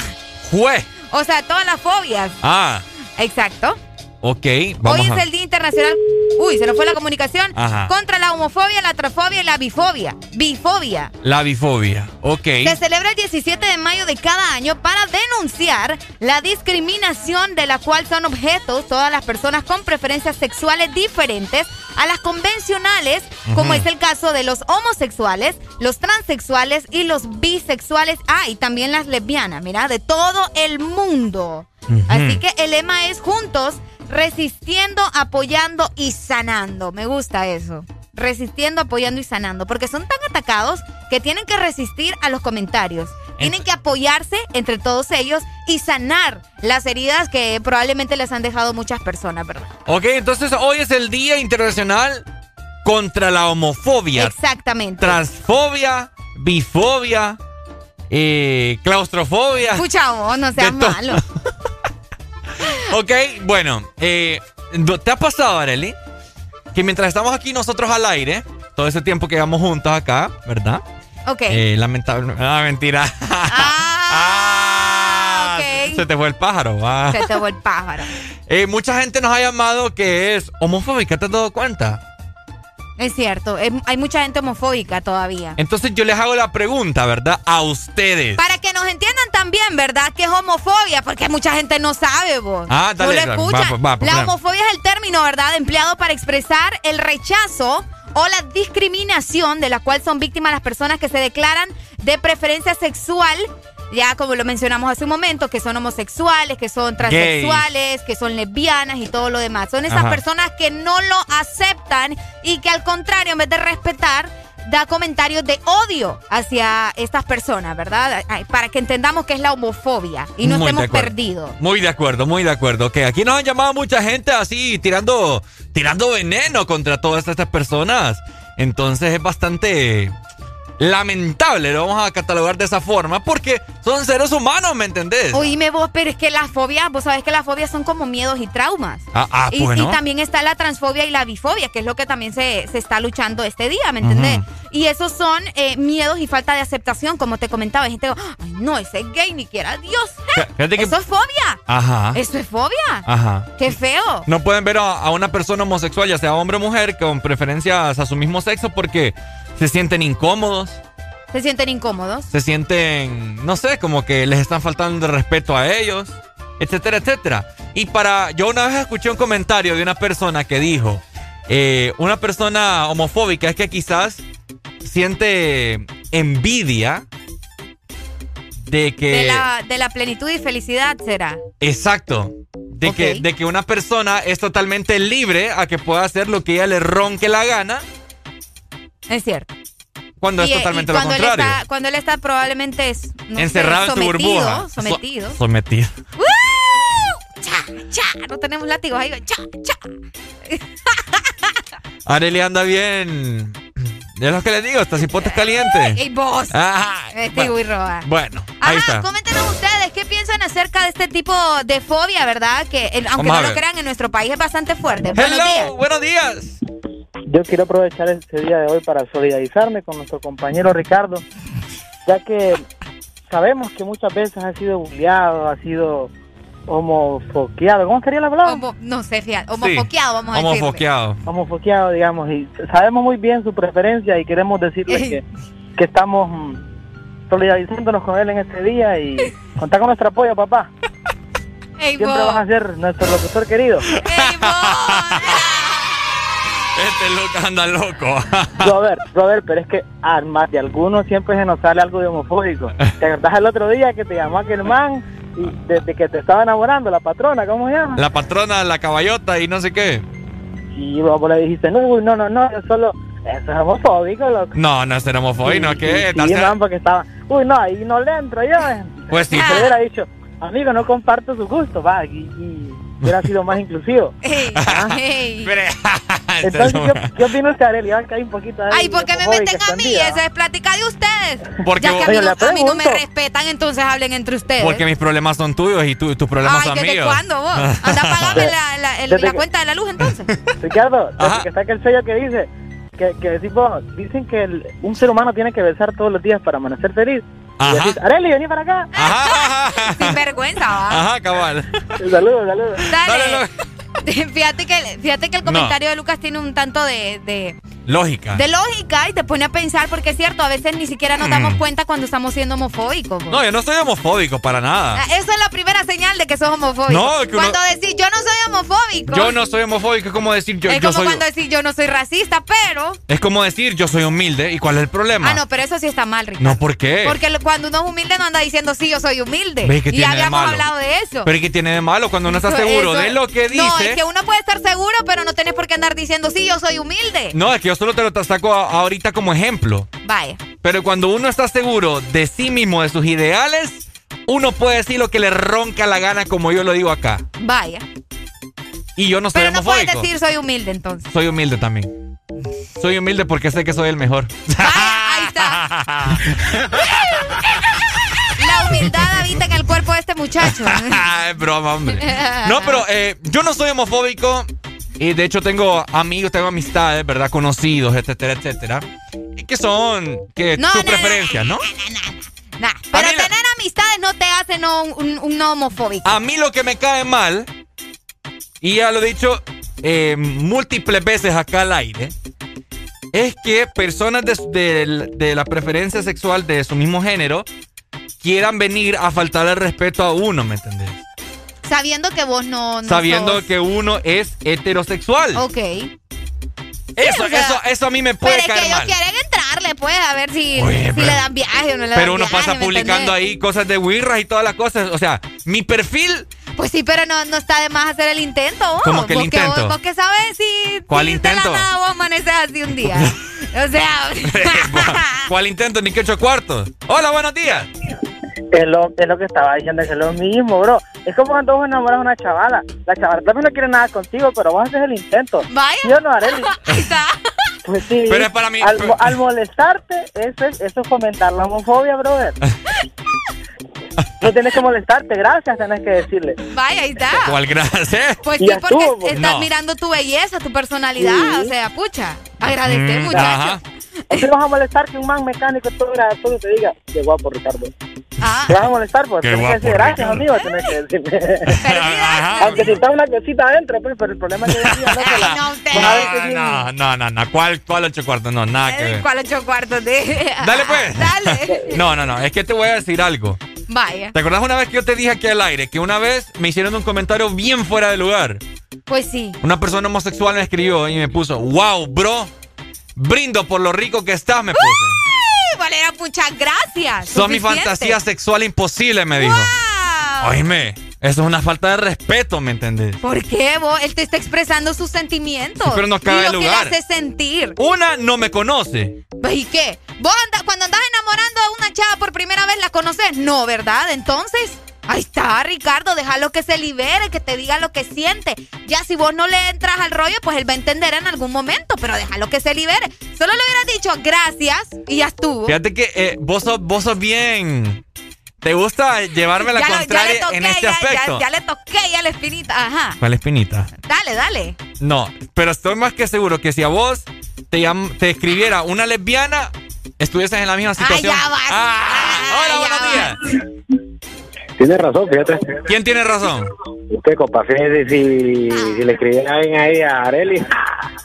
[SPEAKER 3] Jue.
[SPEAKER 4] O sea, todas las fobias.
[SPEAKER 3] Ah,
[SPEAKER 4] Exacto.
[SPEAKER 3] Ok. Vamos
[SPEAKER 4] Hoy
[SPEAKER 3] a...
[SPEAKER 4] es el Día Internacional. Uy, se nos fue la comunicación.
[SPEAKER 3] Ajá.
[SPEAKER 4] Contra la homofobia, la transfobia y la bifobia. Bifobia.
[SPEAKER 3] La bifobia. Ok.
[SPEAKER 4] Se celebra el 17 de mayo de cada año para denunciar la discriminación de la cual son objetos todas las personas con preferencias sexuales diferentes a las convencionales, como es el caso de los homosexuales, los transexuales y los bisexuales. Ah, y también las lesbianas, mira, de todo el mundo. Así que el lema es juntos, resistiendo, apoyando y sanando. Me gusta eso. Resistiendo, apoyando y sanando. Porque son tan atacados que tienen que resistir a los comentarios. Tienen que apoyarse entre todos ellos y sanar las heridas que probablemente les han dejado muchas personas, ¿verdad?
[SPEAKER 3] Ok, entonces hoy es el Día Internacional contra la Homofobia.
[SPEAKER 4] Exactamente.
[SPEAKER 3] Transfobia, bifobia, eh, claustrofobia.
[SPEAKER 4] Escucha vos, no seas malo.
[SPEAKER 3] Ok, bueno, eh, ¿te ha pasado, Arely? Que mientras estamos aquí nosotros al aire, todo ese tiempo que llevamos juntos acá, ¿verdad?
[SPEAKER 4] Ok.
[SPEAKER 3] Eh, lamentable. Ah, mentira.
[SPEAKER 4] Ah, ok.
[SPEAKER 3] Se te fue el pájaro. ah.
[SPEAKER 4] Se te fue el pájaro.
[SPEAKER 3] Eh, mucha gente nos ha llamado que es homofóbica, ¿te has dado cuenta?
[SPEAKER 4] Es cierto, es- hay mucha gente homofóbica todavía.
[SPEAKER 3] Entonces yo les hago la pregunta, ¿verdad? A ustedes.
[SPEAKER 4] Para que nos entiendan también, ¿verdad? Que es homofobia, porque mucha gente no sabe, vos.
[SPEAKER 3] Ah, dale,
[SPEAKER 4] no lo escucha.
[SPEAKER 3] va, va, va,
[SPEAKER 4] la homofobia es el término, ¿verdad? Empleado para expresar el rechazo o la discriminación de la cual son víctimas las personas que se declaran de preferencia sexual. Ya como lo mencionamos hace un momento, que son homosexuales, que son transexuales, que son lesbianas y todo lo demás. Son esas
[SPEAKER 32] Ajá.
[SPEAKER 4] personas que no lo aceptan y que al contrario, en vez de respetar, da comentarios de odio hacia estas personas, ¿verdad? Ay, Para que entendamos que es la homofobia y no
[SPEAKER 3] Muy
[SPEAKER 4] estemos perdidos.
[SPEAKER 3] Muy de acuerdo, muy de acuerdo. Que aquí nos han llamado mucha gente así tirando, tirando veneno contra todas estas personas. Entonces es bastante, lamentable, lo vamos a catalogar de esa forma, porque son seres humanos, ¿me entendés?
[SPEAKER 4] Oíme vos, pero es que las fobias, vos sabés que las fobias son como miedos y traumas.
[SPEAKER 3] Ah, ah,
[SPEAKER 4] y,
[SPEAKER 3] pues,
[SPEAKER 4] y también está la transfobia y la bifobia, que es lo que también se, se está luchando este día, ¿me entendés? Y esos son eh, miedos y falta de aceptación, como te comentaba. Hay gente que, ay, no, ese es gay, ni quiera Dios. ¿eh?
[SPEAKER 3] Que-
[SPEAKER 4] Eso es fobia.
[SPEAKER 3] Ajá.
[SPEAKER 4] Eso es fobia.
[SPEAKER 3] Ajá.
[SPEAKER 4] Qué feo.
[SPEAKER 3] No pueden ver a, a una persona homosexual, ya sea hombre o mujer, con preferencias a su mismo sexo porque se sienten incómodos,
[SPEAKER 4] Se sienten incómodos.
[SPEAKER 3] se sienten, no sé, como que les están faltando de respeto a ellos, etcétera, etcétera. Y para, yo una vez escuché un comentario de una persona que dijo, eh, una persona homofóbica es que quizás siente envidia de que...
[SPEAKER 4] De la, de la plenitud y felicidad será.
[SPEAKER 3] Exacto. De, que, de que una persona es totalmente libre a que pueda hacer lo que ella le ronque la gana
[SPEAKER 4] Es cierto.
[SPEAKER 3] cuando
[SPEAKER 4] Y,
[SPEAKER 3] es
[SPEAKER 4] eh,
[SPEAKER 3] totalmente
[SPEAKER 4] y
[SPEAKER 3] lo
[SPEAKER 4] cuando él
[SPEAKER 3] contrario.
[SPEAKER 4] está- cuando él está probablemente es, no sé,
[SPEAKER 3] Encerrado en su
[SPEAKER 4] sometido,
[SPEAKER 3] burbuja.
[SPEAKER 4] Sometido.
[SPEAKER 3] So- sometido.
[SPEAKER 4] Cha, cha, no tenemos látigos ahí. Cha, cha.
[SPEAKER 3] Arely anda bien. Es lo que le digo, está cipote caliente.
[SPEAKER 4] ¡Ey, vos!
[SPEAKER 3] Ajá.
[SPEAKER 4] Este Wii Roa.
[SPEAKER 3] Bueno, ahí
[SPEAKER 4] Ajá,
[SPEAKER 3] está.
[SPEAKER 4] coméntenos ustedes qué piensan acerca de este tipo de fobia, ¿verdad? Que aunque
[SPEAKER 3] Vamos
[SPEAKER 4] no lo crean, en nuestro país es bastante fuerte. Buenos días.
[SPEAKER 3] Hello, buenos días.
[SPEAKER 28] Yo quiero aprovechar este día de hoy para solidarizarme con nuestro compañero Ricardo, ya que sabemos que muchas veces ha sido bulleado, ha sido homofoqueado. ¿Cómo sería la palabra?
[SPEAKER 4] Homo- no sé, fíjate. Homofoqueado, vamos a decir.
[SPEAKER 3] Homofoqueado.
[SPEAKER 28] Homofoqueado, digamos, y sabemos muy bien su preferencia y queremos decirle que, que estamos solidarizándonos con él en este día y contar con nuestro apoyo, papá.
[SPEAKER 4] Ey,
[SPEAKER 28] Siempre
[SPEAKER 4] vos.
[SPEAKER 28] vas a ser nuestro locutor querido.
[SPEAKER 3] Este Lucas anda loco.
[SPEAKER 28] Robert, Robert, pero es que a más de algunos siempre se nos sale algo de homofóbico. ¿Te acordás el otro día que te llamó aquel man y desde que te estaba enamorando, la patrona, ¿cómo se llama?
[SPEAKER 3] La patrona, la caballota y no sé qué.
[SPEAKER 28] Y vos le dijiste, no, no, no, no, yo solo, eso es homofóbico, loco.
[SPEAKER 3] No, no es ser homofóbico,
[SPEAKER 28] Sí,
[SPEAKER 3] ¿qué?
[SPEAKER 28] sí, man, porque estaba, uy, no, ahí no le entro yo. eh.
[SPEAKER 3] Pues sí.
[SPEAKER 28] Le hubiera dicho, amigo, no comparto su gusto, va, y, y hubiera sido más inclusivo.
[SPEAKER 4] Ey.
[SPEAKER 28] Entonces, ¿qué, ¿qué opina usted, Arely? Va, que hay un poquito de
[SPEAKER 4] Ay, ¿por qué me meten a mí? Esa es plática de ustedes.
[SPEAKER 3] Porque
[SPEAKER 4] ya que
[SPEAKER 3] vos-
[SPEAKER 4] a mí, no, a mí no me respetan, entonces hablen entre ustedes.
[SPEAKER 3] Porque mis problemas son tuyos y tu- tus problemas
[SPEAKER 4] Ay,
[SPEAKER 3] son
[SPEAKER 4] ¿desde
[SPEAKER 3] míos.
[SPEAKER 4] cuándo vos? Anda, pagame la, la- el-
[SPEAKER 28] Desde
[SPEAKER 4] la
[SPEAKER 28] que-
[SPEAKER 4] cuenta de la luz entonces.
[SPEAKER 28] Ricardo, desde que está aquel sello que dice que, que decís vos, dicen que el- un ser humano tiene que besar todos los días para amanecer feliz.
[SPEAKER 3] Ajá.
[SPEAKER 28] Decís, Areli, vení para acá.
[SPEAKER 4] Sin vergüenza, va.
[SPEAKER 3] Ajá, cabal.
[SPEAKER 28] Saludos, saludos.
[SPEAKER 4] Dale. Fíjate que, fíjate que el
[SPEAKER 3] No.
[SPEAKER 4] comentario de Lucas tiene un tanto de, de,
[SPEAKER 3] Lógica.
[SPEAKER 4] de lógica y te pone a pensar, porque es cierto, a veces ni siquiera nos damos
[SPEAKER 3] Mm.
[SPEAKER 4] cuenta cuando estamos siendo homofóbicos. vos.
[SPEAKER 3] No, yo no soy homofóbico para nada.
[SPEAKER 4] Ah, Esa es la primera señal de que sos homofóbico.
[SPEAKER 3] No, que uno-
[SPEAKER 4] Cuando decís yo no soy homofóbico.
[SPEAKER 3] Yo no soy homofóbico, es como decir yo,
[SPEAKER 4] es
[SPEAKER 3] yo
[SPEAKER 4] como
[SPEAKER 3] soy.
[SPEAKER 4] cuando decís yo no soy racista, pero.
[SPEAKER 3] Es como decir yo soy humilde. ¿Y cuál es el problema?
[SPEAKER 4] Ah, no, pero eso sí está mal, Ricardo.
[SPEAKER 3] No, ¿por qué?
[SPEAKER 4] Porque cuando uno es humilde no anda diciendo sí, yo soy humilde.
[SPEAKER 3] ¿Ves que
[SPEAKER 4] y habíamos
[SPEAKER 3] malo?
[SPEAKER 4] hablado de eso.
[SPEAKER 3] Pero ¿y qué tiene de malo cuando uno está
[SPEAKER 4] Eso-
[SPEAKER 3] seguro
[SPEAKER 4] eso-
[SPEAKER 3] de lo que dice?
[SPEAKER 4] No, es que uno puede estar seguro, pero no tenés por qué andar diciendo sí, yo soy humilde.
[SPEAKER 3] No, es que yo solo te lo a- ahorita como ejemplo.
[SPEAKER 4] Vaya.
[SPEAKER 3] Pero cuando uno está seguro de sí mismo, de sus ideales, uno puede decir lo que le ronca la gana, como yo lo digo acá.
[SPEAKER 4] Vaya.
[SPEAKER 3] Y yo no soy
[SPEAKER 4] Pero no puedes decir soy humilde entonces.
[SPEAKER 3] Soy humilde también. Soy humilde porque sé que soy el mejor.
[SPEAKER 4] Ahí está. La humildad habita en el cuerpo de este muchacho.
[SPEAKER 3] es broma, hombre. No, pero eh, yo no soy homofóbico. Y de hecho tengo amigos, tengo amistades, ¿verdad? Conocidos, etcétera, etcétera. Que son que
[SPEAKER 4] No,
[SPEAKER 3] sus
[SPEAKER 4] no, no,
[SPEAKER 3] preferencias, ¿no?
[SPEAKER 4] Nah, pero tener amistades no te hace no, un, no homofóbico.
[SPEAKER 3] A mí lo que me cae mal, y ya lo he dicho eh, múltiples veces acá al aire, es que personas de, de- de la preferencia sexual de su mismo género quieran venir a faltarle el respeto a uno, ¿me entendés?
[SPEAKER 4] Sabiendo que vos no, no
[SPEAKER 3] Sabiendo
[SPEAKER 4] sos-
[SPEAKER 3] que uno es heterosexual.
[SPEAKER 4] Ok.
[SPEAKER 3] Eso,
[SPEAKER 4] o sea,
[SPEAKER 3] eso, eso a mí me puede
[SPEAKER 4] Pero es que
[SPEAKER 3] caer
[SPEAKER 4] ellos
[SPEAKER 3] mal.
[SPEAKER 4] quieren entrarle, pues, a ver si,
[SPEAKER 3] Oye,
[SPEAKER 4] si
[SPEAKER 3] pero-
[SPEAKER 4] le dan viaje o no le dan
[SPEAKER 3] Pero uno
[SPEAKER 4] viaje,
[SPEAKER 3] pasa
[SPEAKER 4] ¿me
[SPEAKER 3] publicando
[SPEAKER 4] entendés?
[SPEAKER 3] ahí cosas de wirras y todas las cosas. O sea, mi perfil.
[SPEAKER 4] Pues sí, pero no, no está de más hacer el intento. vos.
[SPEAKER 3] ¿Cómo que el intento?
[SPEAKER 4] Vos, vos que sabes si,
[SPEAKER 3] ¿Cuál
[SPEAKER 4] si
[SPEAKER 3] intento?
[SPEAKER 4] de la nada vos amaneces así un día. o sea,
[SPEAKER 3] ¿Cuál intento? Ni que ocho cuartos. Hola, buenos días.
[SPEAKER 28] Es lo, es lo que estaba diciendo, que es lo mismo, bro. Es como cuando vos enamoras a una chavala. La chavala también no quiere nada contigo, pero vos haces el intento.
[SPEAKER 4] Vaya.
[SPEAKER 28] ¿Sí o no, Arely?
[SPEAKER 4] Ahí está.
[SPEAKER 28] Pues sí.
[SPEAKER 3] Pero es para mí.
[SPEAKER 28] Al,
[SPEAKER 3] pero-
[SPEAKER 28] al molestarte, eso es, eso es fomentar la homofobia, brother. No tienes que molestarte, gracias, tenés que decirle.
[SPEAKER 4] Vaya, ahí está.
[SPEAKER 3] ¿Cuál gracias?
[SPEAKER 4] Pues sí, porque
[SPEAKER 28] estuvo, pues.
[SPEAKER 4] estás
[SPEAKER 3] No.
[SPEAKER 4] mirando tu belleza, tu personalidad.
[SPEAKER 28] Sí.
[SPEAKER 4] O sea, pucha, agradecer,
[SPEAKER 3] Mm,
[SPEAKER 4] muchacho.
[SPEAKER 3] ajá.
[SPEAKER 28] ¿Por qué vas a molestar que un man mecánico todo gracioso te diga, qué guapo, Ricardo?
[SPEAKER 4] Ah.
[SPEAKER 28] ¿Te vas a molestar? Pues
[SPEAKER 3] Qué
[SPEAKER 28] tienes que decir gracias,
[SPEAKER 3] Ricardo.
[SPEAKER 28] amigo, tenés que decirme.
[SPEAKER 3] Ajá.
[SPEAKER 28] Aunque si está una cosita adentro, pues, pero el problema es que hoy en día no se la...
[SPEAKER 4] no, usted
[SPEAKER 28] que.
[SPEAKER 3] No, no, no, no. ¿Cuál, cuál ocho cuartos? No, nada que
[SPEAKER 4] Eh,
[SPEAKER 3] ver.
[SPEAKER 4] ¿Cuál ocho cuartos de?
[SPEAKER 3] Dale, pues.
[SPEAKER 4] Dale.
[SPEAKER 3] No, no, no. Es que te voy a decir algo.
[SPEAKER 4] Vaya.
[SPEAKER 3] ¿Te acordás una vez que yo te dije aquí al aire que una vez me hicieron un comentario bien fuera de lugar?
[SPEAKER 4] Pues sí.
[SPEAKER 3] Una persona homosexual me escribió y me puso, wow, bro, brindo por lo rico que estás, me puso.
[SPEAKER 4] Ay, Valera, muchas gracias.
[SPEAKER 3] Sos mi fantasía sexual imposible, me dijo.
[SPEAKER 4] Wow.
[SPEAKER 3] Oíme, eso es una falta de respeto, ¿me entendés?
[SPEAKER 4] ¿Por qué vos? Él te está expresando sus sentimientos.
[SPEAKER 3] Sí, pero no cabe
[SPEAKER 4] y lo
[SPEAKER 3] lugar.
[SPEAKER 4] que le hace sentir.
[SPEAKER 3] Una no me conoce.
[SPEAKER 4] Pues, ¿Y qué? ¿Vos anda- cuando andás enamorando a una chava por primera vez la conoces? No, ¿verdad? Entonces, ahí está, Ricardo, déjalo que se libere, que te diga lo que siente. Ya si vos no le entras al rollo, pues él va a entender en algún momento, pero déjalo que se libere. Solo le hubieras dicho gracias y ya estuvo.
[SPEAKER 3] Fíjate que eh, vos, sos, vos sos bien... ¿Te gusta llevarme la
[SPEAKER 4] Ya lo- ya
[SPEAKER 3] contraria
[SPEAKER 4] le toqué,
[SPEAKER 3] en este
[SPEAKER 4] ya-
[SPEAKER 3] aspecto?
[SPEAKER 4] Ya, ya le toqué ya la espinita. Ajá.
[SPEAKER 3] ¿Cuál espinita?
[SPEAKER 4] Dale, dale.
[SPEAKER 3] No, pero estoy más que seguro que si a vos te, te escribiera una lesbiana, estuvieses en la misma situación.
[SPEAKER 4] ya vas.
[SPEAKER 3] Ah, hola,
[SPEAKER 4] ya
[SPEAKER 3] buenos días.
[SPEAKER 32] Tienes razón, fíjate.
[SPEAKER 3] ¿Quién tiene razón?
[SPEAKER 32] Usted, compa, fíjese si, si le escribiera alguien ahí a Areli.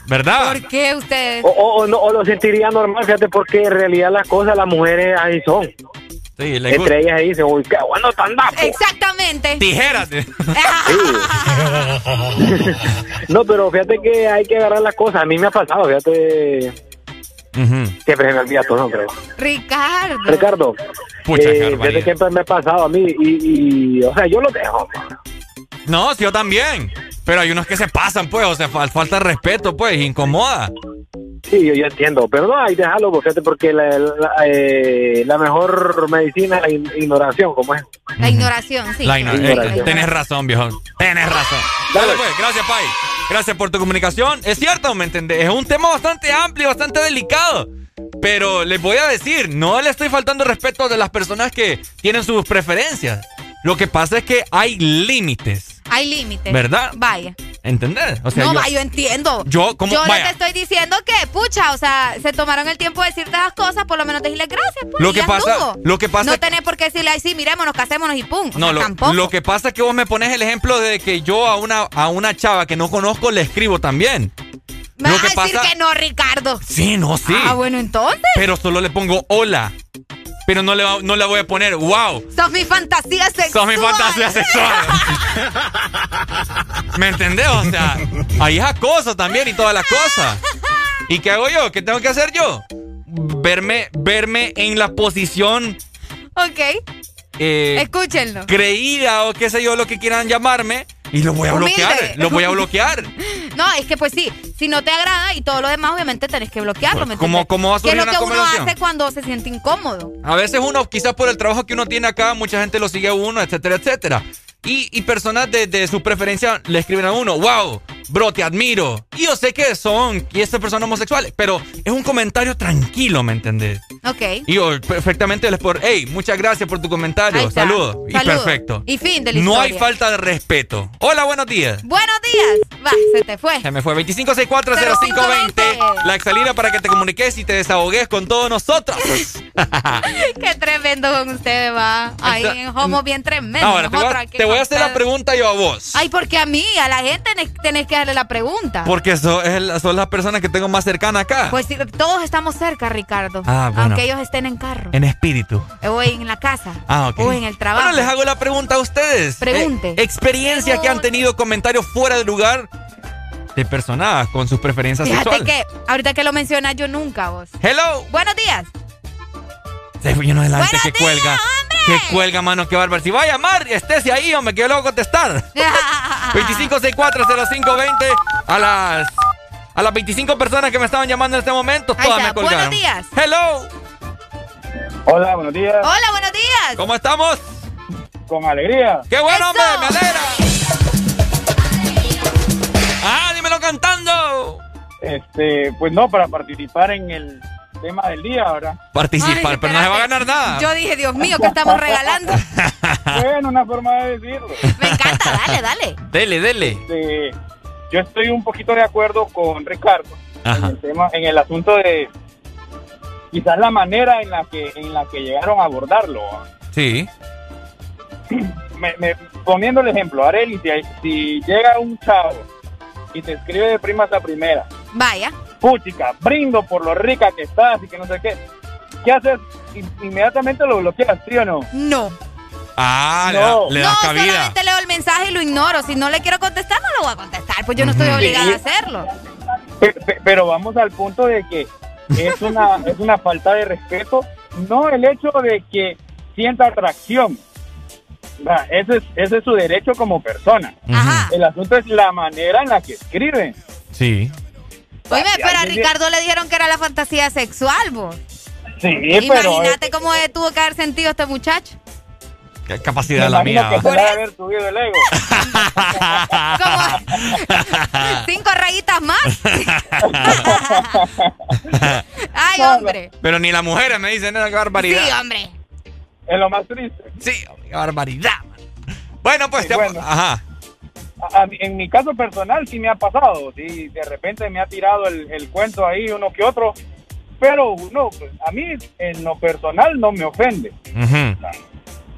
[SPEAKER 3] ¿Verdad?
[SPEAKER 4] ¿Por qué ustedes?
[SPEAKER 32] O, o, o no, o lo sentiría normal, fíjate, porque en realidad las cosas, las mujeres ahí son.
[SPEAKER 3] Sí, le.
[SPEAKER 32] Entre ellas ahí dicen, uy, qué bueno tan dapo.
[SPEAKER 4] Exactamente.
[SPEAKER 3] Tijeras.
[SPEAKER 32] No, pero fíjate que hay que agarrar las cosas. A mí me ha pasado, fíjate. Siempre se me olvida tu nombre.
[SPEAKER 4] Ricardo.
[SPEAKER 32] Ricardo.
[SPEAKER 3] Pucha,
[SPEAKER 32] eh, que siempre me ha pasado a mí. Y, y, o sea, yo lo dejo.
[SPEAKER 3] No, sí, yo también. Pero hay unos que se pasan, pues, o sea, fal- falta de respeto, pues, incomoda.
[SPEAKER 32] Sí, yo, yo entiendo. Pero no, ahí déjalo, pues, porque la, la, eh, la mejor medicina es la in- ignoración, como es.
[SPEAKER 4] La ignoración, sí.
[SPEAKER 3] La igno-
[SPEAKER 32] Ignoración.
[SPEAKER 3] eh, tenés razón, viejo. Tenés razón. Dale, pues, gracias, Pai. Gracias por tu comunicación. Es cierto, ¿me entendés? Es un tema bastante amplio, bastante delicado. Pero les voy a decir, no le estoy faltando respeto de las personas que tienen sus preferencias. Lo que pasa es que hay límites.
[SPEAKER 4] Hay límites.
[SPEAKER 3] ¿Verdad?
[SPEAKER 4] Vaya.
[SPEAKER 3] ¿Entendés? O sea,
[SPEAKER 4] no,
[SPEAKER 3] yo,
[SPEAKER 4] yo entiendo.
[SPEAKER 3] yo como-
[SPEAKER 4] Yo
[SPEAKER 3] vaya.
[SPEAKER 4] estoy diciendo que, pucha, o sea, se tomaron el tiempo de decirte las cosas, por lo menos decirle gracias, pues.
[SPEAKER 3] Lo que pasa-
[SPEAKER 4] estuvo.
[SPEAKER 3] lo que pasa
[SPEAKER 4] No tenés por qué decirle, ay, sí, mirémonos, casémonos y pum. O
[SPEAKER 3] No,
[SPEAKER 4] sea,
[SPEAKER 3] lo,
[SPEAKER 4] tampoco.
[SPEAKER 3] lo que pasa es que vos me pones el ejemplo de que yo a una, a una chava que no conozco le escribo también.
[SPEAKER 4] Me
[SPEAKER 3] lo
[SPEAKER 4] vas
[SPEAKER 3] que
[SPEAKER 4] a decir
[SPEAKER 3] pasa-
[SPEAKER 4] que no, Ricardo.
[SPEAKER 3] Sí, no, sí.
[SPEAKER 4] Ah, bueno, entonces.
[SPEAKER 3] Pero solo le pongo hola. Pero no le, no le voy a poner wow.
[SPEAKER 4] Sos mi fantasía sexual.
[SPEAKER 3] Sos mi fantasía sexual. ¿Me entendés? O sea, ahí es acoso también y todas las cosas. ¿Y qué hago yo? ¿Qué tengo que hacer yo? Verme, verme en la posición
[SPEAKER 4] Ok,
[SPEAKER 3] eh,
[SPEAKER 4] escúchenlo.
[SPEAKER 3] creída o qué sé yo, lo que quieran llamarme. Y lo voy a
[SPEAKER 4] Humilde.
[SPEAKER 3] bloquear. Lo voy a bloquear.
[SPEAKER 4] No, es que pues sí, si no te agrada y todo lo demás, obviamente tenés que bloquearlo, ¿me
[SPEAKER 3] ¿Cómo- cómo va a
[SPEAKER 4] Que es lo que uno hace cuando se siente incómodo.
[SPEAKER 3] A veces uno, quizás por el trabajo que uno tiene acá, mucha gente lo sigue a uno, etcétera, etcétera. Y, y personas de, de su preferencia le escriben a uno, wow, bro, te admiro. Y yo sé que son, y estas personas homosexuales, pero es un comentario tranquilo, ¿me entendés?
[SPEAKER 4] Ok.
[SPEAKER 3] Y yo perfectamente les por, hey, muchas gracias por tu comentario, saludos. Y
[SPEAKER 4] Saludos.
[SPEAKER 3] perfecto.
[SPEAKER 4] Y fin de la
[SPEAKER 3] No hay
[SPEAKER 4] historia.
[SPEAKER 3] falta de respeto. Hola, buenos días.
[SPEAKER 4] Buenos días. Va, se te fue.
[SPEAKER 3] Se me fue 25640520. La exalina para que te comuniques y te desahogues con todos nosotros.
[SPEAKER 4] Qué tremendo con ustedes, va. Ahí en homo bien tremendo.
[SPEAKER 3] Ahora, te voy, a, te voy a hacer la pregunta yo a vos.
[SPEAKER 4] Ay, porque a mí, a la gente tenés, tenés que darle la pregunta.
[SPEAKER 3] Porque son las personas que tengo más cercanas acá.
[SPEAKER 4] Pues sí, todos estamos cerca, Ricardo.
[SPEAKER 3] Ah, bueno.
[SPEAKER 4] Aunque ellos estén en carro.
[SPEAKER 3] en espíritu.
[SPEAKER 4] O en la casa.
[SPEAKER 3] Ah, ok.
[SPEAKER 4] O en el trabajo.
[SPEAKER 3] Bueno, les hago la pregunta a ustedes.
[SPEAKER 4] Pregunte.
[SPEAKER 3] Eh, experiencia que han tenido comentarios fuera de lugar de personas con sus preferencias
[SPEAKER 4] Fíjate
[SPEAKER 3] sexuales.
[SPEAKER 4] que ahorita que lo mencionas yo nunca vos.
[SPEAKER 3] Hello.
[SPEAKER 4] Buenos días.
[SPEAKER 3] Que
[SPEAKER 4] días,
[SPEAKER 3] cuelga. Que cuelga, mano, qué bárbaro. Si va a llamar, estése ahí, hombre, que yo le voy a contestar. 25640520 a las a las 25 personas que me estaban llamando en este momento, todas me colgaron.
[SPEAKER 4] Buenos días.
[SPEAKER 3] Hello.
[SPEAKER 32] Hola, buenos días.
[SPEAKER 4] Hola, buenos días.
[SPEAKER 3] ¿Cómo estamos?
[SPEAKER 32] Con alegría.
[SPEAKER 3] ¡Qué bueno, hombre! ¡Me alegra! ¡Ah, dímelo cantando!
[SPEAKER 33] Este, pues no, para participar en el tema del día, ¿verdad?
[SPEAKER 3] Participar, pero no se va a ganar nada.
[SPEAKER 4] Yo dije, Dios mío, ¿qué estamos regalando?
[SPEAKER 33] bueno, una forma de decirlo.
[SPEAKER 4] Me encanta, dale, dale.
[SPEAKER 3] Dele, dele.
[SPEAKER 33] Este, yo estoy un poquito de acuerdo con Ricardo en el tema, en el asunto de quizás la manera en la que en la que llegaron a abordarlo.
[SPEAKER 3] Sí.
[SPEAKER 33] Me- me- poniendo el ejemplo, Areli, si llega un chavo y te escribe de primas a primera,
[SPEAKER 4] Vaya.
[SPEAKER 33] Puchica, brindo por lo rica que estás y que no sé qué, ¿qué haces? In- Inmediatamente lo bloqueas, ¿sí o no?
[SPEAKER 4] No.
[SPEAKER 3] Ah, le
[SPEAKER 33] No.
[SPEAKER 3] da- le, das
[SPEAKER 4] no,
[SPEAKER 3] cabida.
[SPEAKER 4] solamente leo el mensaje y lo ignoro. Si no le quiero contestar, no lo voy a contestar. Pues yo no estoy obligada
[SPEAKER 33] Sí.
[SPEAKER 4] a hacerlo.
[SPEAKER 33] Pe- pe- Pero vamos al punto de que es una, es una falta de respeto, no el hecho de que sienta atracción. Va, Ese es, ese es su derecho como persona. El asunto es la manera en la que escribe.
[SPEAKER 3] Sí.
[SPEAKER 4] Oye, pero a Ricardo le dijeron que era la fantasía sexual, vos.
[SPEAKER 33] Sí, pero...
[SPEAKER 4] Imagínate cómo eh, tuvo que haber sentido este muchacho.
[SPEAKER 3] Qué
[SPEAKER 33] Me
[SPEAKER 3] capacidad la mía.
[SPEAKER 33] que haber subido el ego.
[SPEAKER 4] Cinco rayitas más. Ay, hombre.
[SPEAKER 3] Pero ni las mujeres me dicen esa barbaridad.
[SPEAKER 4] Sí, hombre.
[SPEAKER 33] Es lo más triste.
[SPEAKER 3] Sí, qué barbaridad. Bueno, pues,
[SPEAKER 33] Sí,
[SPEAKER 3] ya-
[SPEAKER 33] bueno.
[SPEAKER 3] ajá.
[SPEAKER 33] A- en mi caso personal sí me ha pasado, sí, de repente me ha tirado el, el cuento ahí uno que otro, pero pues, a mí en lo personal no me ofende.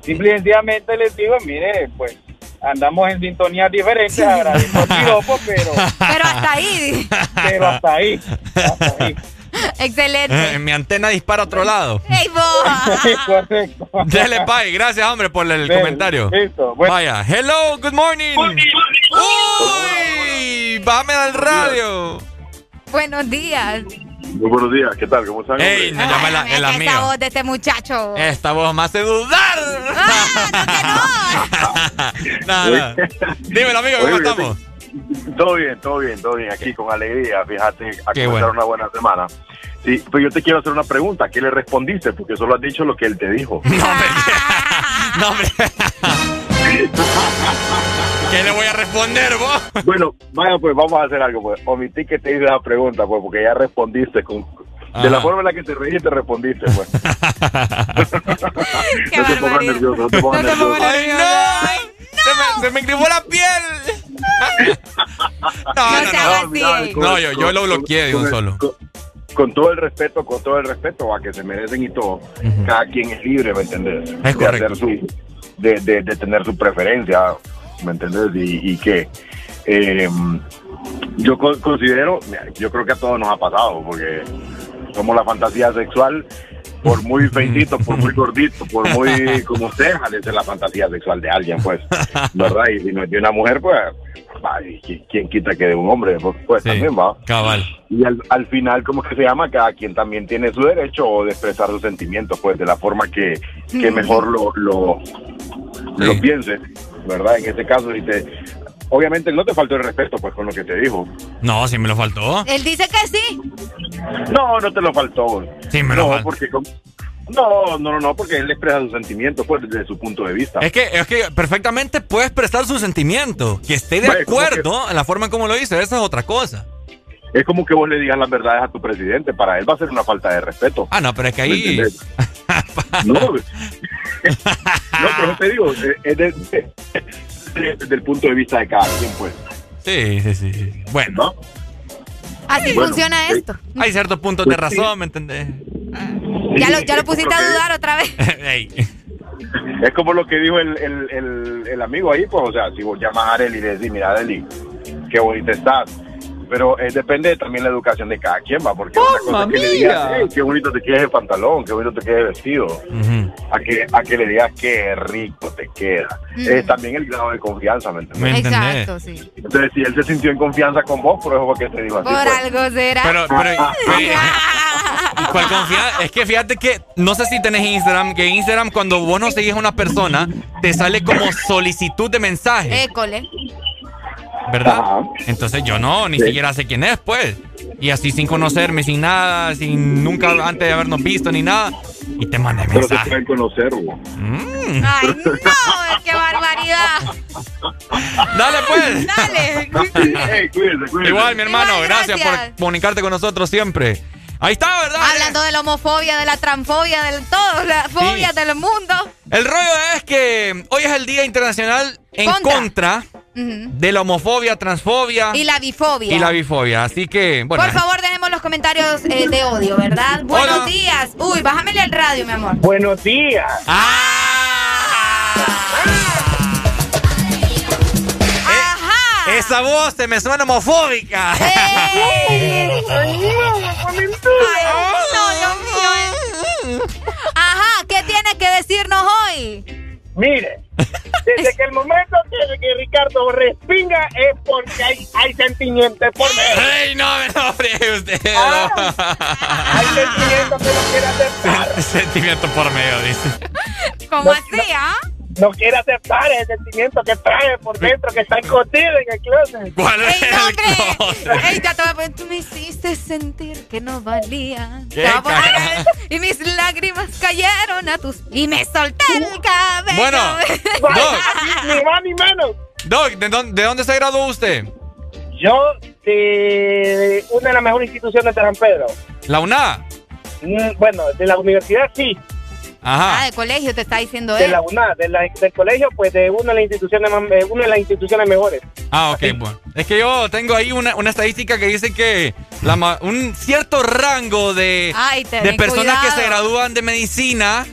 [SPEAKER 33] Simple y sencillamente les digo, mire, pues andamos en sintonías diferentes, agradezco el piropo, pero,
[SPEAKER 4] Pero hasta ahí.
[SPEAKER 33] pero hasta ahí. Hasta ahí.
[SPEAKER 4] Excelente.
[SPEAKER 3] Mi antena dispara a otro lado.
[SPEAKER 4] ¡Ey, vos!
[SPEAKER 33] Correcto.
[SPEAKER 3] Dele, Pai. Gracias, hombre, por el
[SPEAKER 33] Dele,
[SPEAKER 3] comentario.
[SPEAKER 33] listo,
[SPEAKER 3] Vaya. Hello, good morning. Uy, bájame al radio.
[SPEAKER 4] Buenos días.
[SPEAKER 34] Muy buenos días, ¿qué tal? ¿Cómo están?
[SPEAKER 3] Ey, me llama la- el amigo.
[SPEAKER 4] voz de este muchacho.
[SPEAKER 3] Esta voz me hace dudar. Nada. Dímelo, amigo, ¿cómo
[SPEAKER 34] Oye,
[SPEAKER 3] estamos?
[SPEAKER 34] Todo bien, todo bien, todo bien. Aquí con alegría, fíjate, a
[SPEAKER 3] Qué
[SPEAKER 34] comenzar
[SPEAKER 3] bueno.
[SPEAKER 34] una buena semana. Sí, pues yo te quiero hacer una pregunta. ¿Qué le respondiste? Porque solo has dicho lo que él te dijo.
[SPEAKER 3] No, hombre. ¿Qué le voy a responder, vos?
[SPEAKER 34] bueno, vaya, pues vamos a hacer algo. Pues omití que te hice esa pregunta, pues, porque ya respondiste con. De la forma en la que te reíste, respondiste, pues. no te pongas nervioso, no te pongas nervioso.
[SPEAKER 3] ¡Ay, no! Se, me, se me la piel. No, no, no.
[SPEAKER 34] mira, con-
[SPEAKER 3] No, yo, yo lo bloqueé de un solo.
[SPEAKER 34] Con, con todo el respeto, con todo el respeto a que se merecen y todo, cada quien es libre, ¿me entendés?
[SPEAKER 3] Es
[SPEAKER 34] de
[SPEAKER 3] correcto.
[SPEAKER 34] hacer su, de, de, de tener su preferencia, ¿me entendés? Y, y que eh, yo co- considero, mira, yo creo que a todos nos ha pasado, porque somos la fantasía sexual, por muy feitito, por muy gordito, por muy como sea, es la fantasía sexual de alguien, pues, ¿verdad? Y si no es de una mujer, pues, ay, ¿qui- ¿quién quita que de un hombre? Pues, pues, también va.
[SPEAKER 3] Cabal.
[SPEAKER 34] Y al, al final, como que se llama, cada quien también tiene su derecho de expresar sus sentimientos, pues, de la forma que, que mejor lo, lo, lo piense, ¿verdad? En este caso, si te, obviamente no te faltó el respeto, pues, con lo que te dijo.
[SPEAKER 3] No, sí me lo faltó.
[SPEAKER 4] Él dice que sí.
[SPEAKER 34] No, no te lo faltó.
[SPEAKER 3] Sí me lo
[SPEAKER 34] no,
[SPEAKER 3] faltó.
[SPEAKER 34] porque no, no, no, no, porque él expresa sus sentimientos, pues, desde su punto de vista.
[SPEAKER 3] Es que, es que perfectamente puede expresar sus sentimientos. Que esté de
[SPEAKER 34] ¿cómo
[SPEAKER 3] acuerdo en la forma en cómo lo dice, esa es otra cosa.
[SPEAKER 34] Es como que vos le digas las verdades a tu presidente, para él va a ser una falta de respeto.
[SPEAKER 3] Ah, no, pero es que
[SPEAKER 34] ¿Me
[SPEAKER 3] ahí.
[SPEAKER 34] No, no, pero te digo, eh, es de- de- desde el punto de vista de cada quien, pues.
[SPEAKER 3] Sí, sí, sí. sí. Bueno.
[SPEAKER 4] Así
[SPEAKER 34] Bueno,
[SPEAKER 4] funciona
[SPEAKER 34] eh,
[SPEAKER 4] esto.
[SPEAKER 3] Hay ciertos puntos de
[SPEAKER 34] Pues sí.
[SPEAKER 3] razón, ¿me entendés?
[SPEAKER 4] Ya lo, ya lo pusiste a dudar otra vez.
[SPEAKER 34] Es como lo que dijo el, el, el, el amigo ahí, pues, o sea, si vos llamas a Areli y le decís, mira, Areli, qué bonita estás. Pero eh, depende también la educación de cada quien, va, porque otra cosa es que le digas,
[SPEAKER 3] mía!
[SPEAKER 34] "Ey, qué bonito te queda el pantalón, qué bonito te queda el vestido. A que, a que le digas, qué rico te queda.
[SPEAKER 4] Mm.
[SPEAKER 34] Es también el grado de confianza, ¿me entiendes?
[SPEAKER 4] Exacto, sí.
[SPEAKER 34] Entonces, si él se sintió en confianza con vos, por eso fue que te digo así.
[SPEAKER 4] Por
[SPEAKER 34] pues.
[SPEAKER 4] algo será.
[SPEAKER 3] Pero, pero, eh, ¿y cuál confianza? Es que fíjate que, no sé si tenés Instagram, que Instagram cuando vos no seguís a una persona, te sale como solicitud de mensaje,
[SPEAKER 4] École.
[SPEAKER 3] ¿Verdad? Entonces yo no, ni siquiera sé quién es, pues. Y así sin conocerme, sin nada, sin nunca antes de habernos visto ni nada. Y te mandé
[SPEAKER 34] Pero se
[SPEAKER 3] mensaje.
[SPEAKER 34] pueden conocer, güey.
[SPEAKER 3] Mm, Mm.
[SPEAKER 4] Ay, no, qué barbaridad.
[SPEAKER 3] Dale, pues.
[SPEAKER 4] Dale.
[SPEAKER 34] Hey, cuídense, cuídense.
[SPEAKER 3] Igual, mi hermano,
[SPEAKER 4] Igual,
[SPEAKER 3] gracias.
[SPEAKER 4] gracias.
[SPEAKER 3] por comunicarte con nosotros siempre. Ahí está, ¿verdad?
[SPEAKER 4] Hablando de la homofobia, de la transfobia, de todo, la fobia del mundo.
[SPEAKER 3] El rollo es que hoy es el Día Internacional en
[SPEAKER 4] Contra.
[SPEAKER 3] de la homofobia, transfobia
[SPEAKER 4] Y la bifobia.
[SPEAKER 3] y la bifobia. Así que, bueno.
[SPEAKER 4] Por favor, dejemos los comentarios eh, de odio, ¿verdad? Buenos
[SPEAKER 3] Hola.
[SPEAKER 4] días. Uy, bájamele el radio, mi amor.
[SPEAKER 33] Buenos días.
[SPEAKER 4] Ajá.
[SPEAKER 3] Esa voz se me suena homofóbica.
[SPEAKER 4] ¡Ey! Ay, no, Dios mío. eh. Ajá, ¿qué tiene que decirnos hoy?
[SPEAKER 33] Mire, desde que el momento que, que Ricardo respinga es porque hay, hay sentimientos por medio.
[SPEAKER 3] ¡Ey, no me lo friegue usted!
[SPEAKER 33] Hay sentimientos que no quiere aceptar.
[SPEAKER 3] Sentimiento por medio, dice.
[SPEAKER 4] ¿Cómo así, ah?
[SPEAKER 33] No quiere aceptar el sentimiento que trae por dentro, que está escondido en el closet.
[SPEAKER 3] ¿Cuál es
[SPEAKER 4] ¡Ey, no,
[SPEAKER 3] el
[SPEAKER 4] hombre!
[SPEAKER 3] closet?
[SPEAKER 4] ¡Ey, ya te voy a poner! Tú me hiciste sentir que no valía. Y mis lágrimas cayeron a tus... Y me solté el cabello.
[SPEAKER 3] Bueno, Doc,
[SPEAKER 33] Ni más ni menos.
[SPEAKER 3] Doc, ¿de dónde, de dónde se graduó usted?
[SPEAKER 33] Yo, de una de las mejores instituciones de San Pedro.
[SPEAKER 3] ¿La UNA?
[SPEAKER 33] Mm, Bueno, de la universidad sí,
[SPEAKER 3] Ajá.
[SPEAKER 4] Ah, de colegio te está diciendo
[SPEAKER 33] de
[SPEAKER 4] él.
[SPEAKER 33] la UNA, de la- del colegio, pues de una de las instituciones, eh, una de las instituciones mejores.
[SPEAKER 3] Ah, ok, bueno. Es que yo tengo ahí una, una estadística que dice que la un cierto rango de,
[SPEAKER 4] Ay,
[SPEAKER 3] de personas que se gradúan de medicina.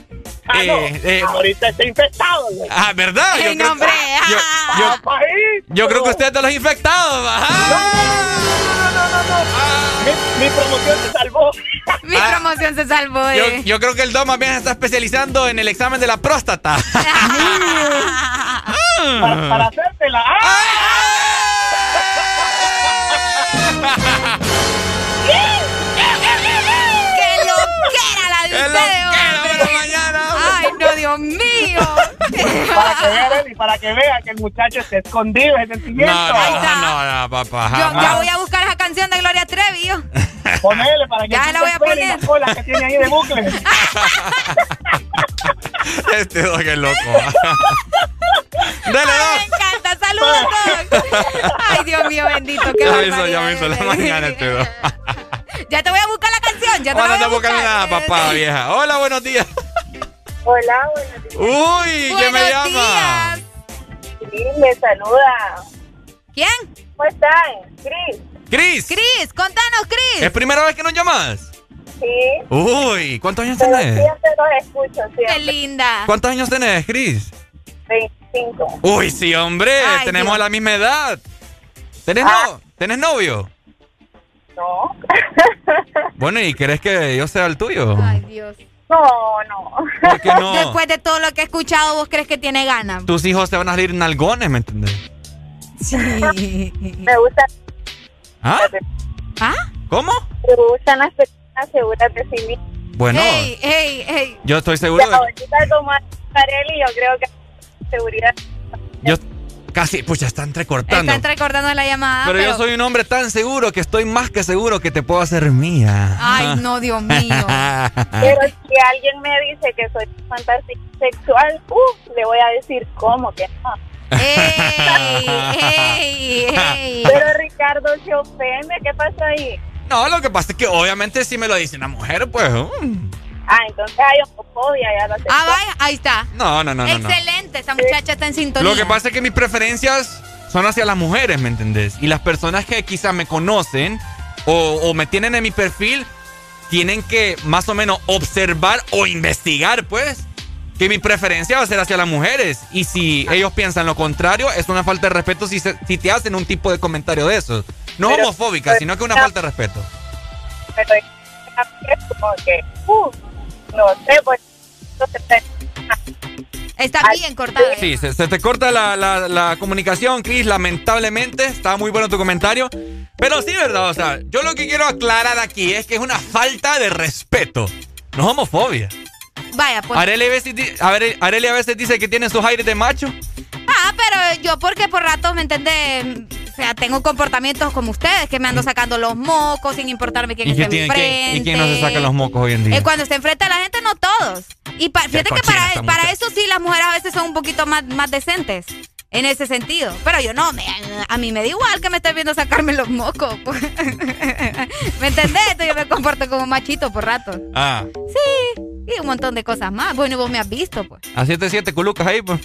[SPEAKER 33] Ah, no,
[SPEAKER 3] eh, eh,
[SPEAKER 33] ahorita está infectado. güey.
[SPEAKER 3] ah, ¿verdad? Yo creo,
[SPEAKER 4] hombre.
[SPEAKER 3] yo,
[SPEAKER 4] ah.
[SPEAKER 3] yo- yo creo que usted es de los infectados. Ajá.
[SPEAKER 33] No, no, no, no. Mi, mi promoción se salvó.
[SPEAKER 4] Mi promoción se salvó,
[SPEAKER 3] Yo,
[SPEAKER 4] eh.
[SPEAKER 3] yo creo que el Dom más bien se está especializando en el examen de la próstata.
[SPEAKER 33] para, para hacértela. Para que vean y para que vean que el muchacho está escondido ese
[SPEAKER 3] No,
[SPEAKER 33] sentimiento.
[SPEAKER 3] no, no, no, papá.
[SPEAKER 4] Yo, ya voy a buscar esa canción de Gloria Trevi, yo.
[SPEAKER 33] Ponele para que
[SPEAKER 4] Ya la voy a
[SPEAKER 33] el
[SPEAKER 4] poner.
[SPEAKER 33] las colas que tiene ahí de bucle.
[SPEAKER 3] Este Doc es loco. Dale,
[SPEAKER 4] Ay, me encanta. Saludos, Doc. Ay, Dios mío, bendito. Qué
[SPEAKER 3] Ya me hizo, ya me hizo la mañana este Doc.
[SPEAKER 4] Ya te voy a buscar la canción. Ya te la voy a
[SPEAKER 3] no buscando
[SPEAKER 4] buscar.
[SPEAKER 3] nada, papá, vieja. Hola, buenos días.
[SPEAKER 35] Hola, buenos días.
[SPEAKER 3] Uy, ¿quién me llama?
[SPEAKER 4] días.
[SPEAKER 35] Sí, me saluda.
[SPEAKER 4] ¿Quién?
[SPEAKER 35] ¿Cómo están? Cris.
[SPEAKER 3] Cris.
[SPEAKER 4] Cris, contanos, Cris.
[SPEAKER 3] ¿Es primera vez que nos llamas?
[SPEAKER 35] Sí.
[SPEAKER 3] Uy, ¿cuántos años
[SPEAKER 35] Pero
[SPEAKER 3] tenés?
[SPEAKER 35] siempre los escucho,
[SPEAKER 4] Qué
[SPEAKER 35] siempre.
[SPEAKER 4] linda.
[SPEAKER 3] ¿Cuántos años tenés, Cris?
[SPEAKER 35] 25.
[SPEAKER 3] Uy, sí, hombre,
[SPEAKER 4] Ay,
[SPEAKER 3] tenemos
[SPEAKER 4] Dios.
[SPEAKER 3] la misma edad. ¿Tenés,
[SPEAKER 35] Ah.
[SPEAKER 3] no- ¿Tenés novio?
[SPEAKER 35] No.
[SPEAKER 3] Bueno, ¿y querés que yo sea el tuyo?
[SPEAKER 4] Ay, Dios.
[SPEAKER 35] No, no.
[SPEAKER 3] ¿Por qué no?
[SPEAKER 4] Después de todo lo que he escuchado, ¿vos crees que tiene ganas?
[SPEAKER 3] Tus hijos te van a salir nalgones, ¿me entendés?
[SPEAKER 4] Sí.
[SPEAKER 35] Me gustan,
[SPEAKER 3] ¿Ah?
[SPEAKER 4] ¿Ah?
[SPEAKER 3] ¿Cómo?
[SPEAKER 35] me gustan las personas seguras de sí mismas.
[SPEAKER 3] Bueno,
[SPEAKER 4] Hey, hey, hey.
[SPEAKER 3] yo estoy seguro de
[SPEAKER 35] Ahorita como Carelli, yo creo que seguridad.
[SPEAKER 3] Yo casi, pucha, está entrecortando.
[SPEAKER 4] Está entrecortando la llamada.
[SPEAKER 3] pero, yo soy un hombre tan seguro que estoy más que seguro que te puedo hacer mía.
[SPEAKER 4] Ay, no, Dios mío.
[SPEAKER 35] Pero si alguien me dice que soy fantasía sexual, uh, le voy a decir cómo que no.
[SPEAKER 4] ¡Ey! ¡Ey! ¡Ey!
[SPEAKER 35] Pero Ricardo se ofende, ¿qué pasa ahí?
[SPEAKER 3] No, lo que pasa es que obviamente si me lo dice una mujer, pues... mm.
[SPEAKER 35] Ah, entonces hay homofobia, ya lo sé.
[SPEAKER 4] Ah, vaya, ahí está.
[SPEAKER 3] No, no, no, no, no.
[SPEAKER 4] Excelente, esa muchacha está en sintonía.
[SPEAKER 3] Lo que pasa es que mis preferencias son hacia las mujeres, ¿me entendés? Y las personas que quizás me conocen o, o me tienen en mi perfil tienen que más o menos observar o investigar, pues, que mi preferencia va a ser hacia las mujeres. Y si ellos piensan lo contrario, es una falta de respeto si, se- si te hacen un tipo de comentario de esos. No
[SPEAKER 35] Pero-
[SPEAKER 3] homofóbica, sino que una falta de respeto.
[SPEAKER 35] Pero es como que, uh, no sé, pues,
[SPEAKER 4] Está bien cortada.
[SPEAKER 3] Sí, se, se te corta la, la- la comunicación, Chris, lamentablemente. Estaba muy bueno tu comentario. Pero sí, ¿verdad? O sea, yo lo que quiero aclarar aquí es que es una falta de respeto. No es homofobia.
[SPEAKER 4] Vaya, pues.
[SPEAKER 3] Areli, a veces, Areli a veces dice que tiene sus aires de macho.
[SPEAKER 4] Ah, pero yo porque por ratos, ¿me entiendes? o sea, tengo comportamientos como ustedes, que me ando sacando los mocos sin importarme quién
[SPEAKER 3] ¿Y,
[SPEAKER 4] está
[SPEAKER 3] qué tiene,
[SPEAKER 4] enfrente.
[SPEAKER 3] ¿quién, ¿Y quién no se saca los mocos hoy en día?
[SPEAKER 4] Eh, cuando está enfrente a la gente, no todos. Y pa- fíjate que para, eso sí las mujeres a veces son un poquito más, más decentes. En ese sentido. Pero yo no, me- a mí me da igual que me estés viendo sacarme los mocos. pues. ¿Me entendés? Entonces yo me comporto como machito por rato.
[SPEAKER 3] Ah,
[SPEAKER 4] Sí. Y un montón de cosas más. Bueno, y vos me has visto, pues.
[SPEAKER 3] a 7, 7 culucas ahí, pues.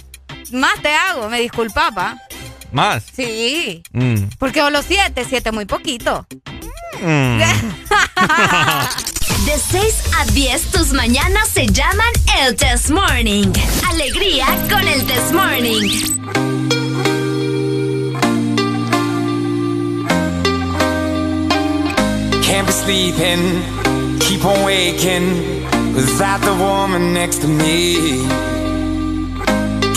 [SPEAKER 4] Más te hago, me disculpa, pa.
[SPEAKER 3] Más.
[SPEAKER 4] Sí.
[SPEAKER 3] Mm.
[SPEAKER 4] Porque vos los siete, siete muy poquito.
[SPEAKER 3] Mm.
[SPEAKER 10] De 6 a 10, tus mañanas se llaman el Test Morning. Alegría con el Test Morning.
[SPEAKER 36] Can't be sleeping, keep on waking without the woman next to me.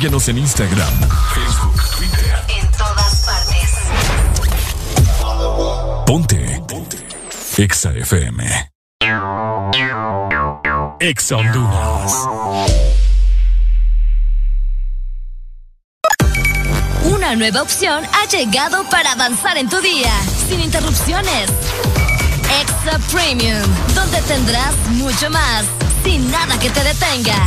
[SPEAKER 2] Síguenos en Instagram, Facebook, Twitter.
[SPEAKER 13] En todas partes.
[SPEAKER 2] Ponte. Ponte. Exa FM. Exa Honduras.
[SPEAKER 10] Una nueva opción ha llegado para avanzar en tu día, sin interrupciones. Extra Premium, donde tendrás mucho más, sin nada que te detenga.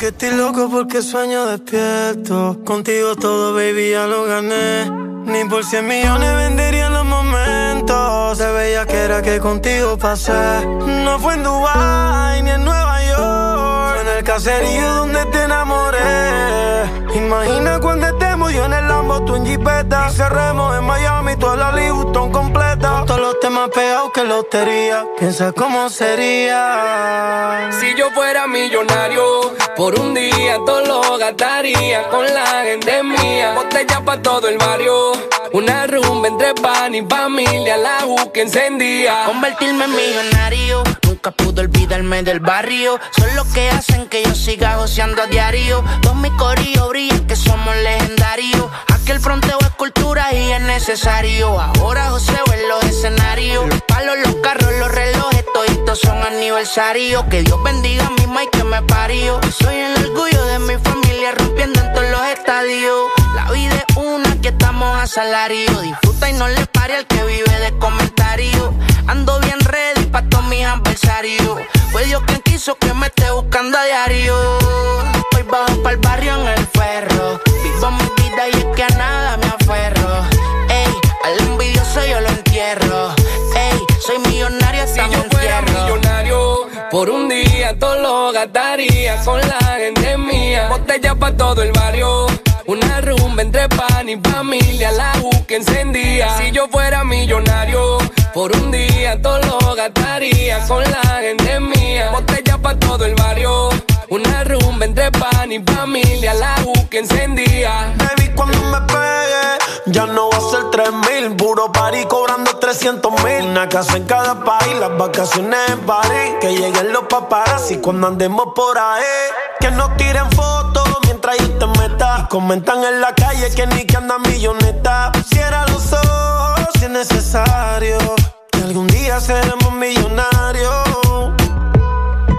[SPEAKER 37] que
[SPEAKER 17] estoy loco porque sueño despierto. Contigo todo, baby, ya lo gané. Ni por cien millones vendería los momentos. Se veía que era que contigo pasé. No fue en Dubai ni en Nueva York. Fue en el caserío donde te enamoré Imagina cuando estemos yo en el Lambo, tú en Jeepeta. Y cerremos en Miami toda la Libuton completa. Todos los temas pegados que lotería. Piensa cómo sería.
[SPEAKER 38] Si yo fuera millonario, por un día todo lo gastaría. Con la gente mía, botella pa' todo el barrio. Una rumba entre pan y familia, la U que encendía.
[SPEAKER 39] Convertirme en millonario nunca olvidarme del barrio. Son los que hacen que yo siga joseando a diario. Dos mi brillan que somos legendarios. Aquel fronteo es cultura y es necesario. Ahora joseo en los escenarios. Los palos, los carros, los relojes, toditos son aniversarios. Que Dios bendiga a mi y que me parió. Soy el orgullo de mi familia rompiendo en todos los estadios. La vida es una que estamos a salario. Disfruta y no le pare al que vive de comentarios. Ando bien ready pa' todos mis adversarios. Fue Dios quien quiso que me esté buscando a diario. Hoy bajo pa'l barrio en el ferro. Vivo mi vida y es que a nada me aferro. Ey, al envidioso yo lo entierro. Ey, soy millonario hasta
[SPEAKER 38] si yo fuera millonario, por un día todo lo gastaría con la gente mía. Botella pa' todo el barrio. Una rumba entre pan y familia, la U que encendía. Si yo fuera millonario, por un día todo lo gastaría con la gente mía. Botella pa' todo el barrio. Una rumba entre pan y familia, la U que encendía.
[SPEAKER 40] Baby, cuando me pegue, ya no va a ser tres mil. Puro party cobrando 300 mil. Una casa en cada país, las vacaciones en París. Que lleguen los paparazzi cuando andemos por ahí. Que no tiren fotos mientras yo te meta. Comentan en la calle que ni que anda milloneta. Cierra los ojos si es necesario. Que algún día seremos millonarios.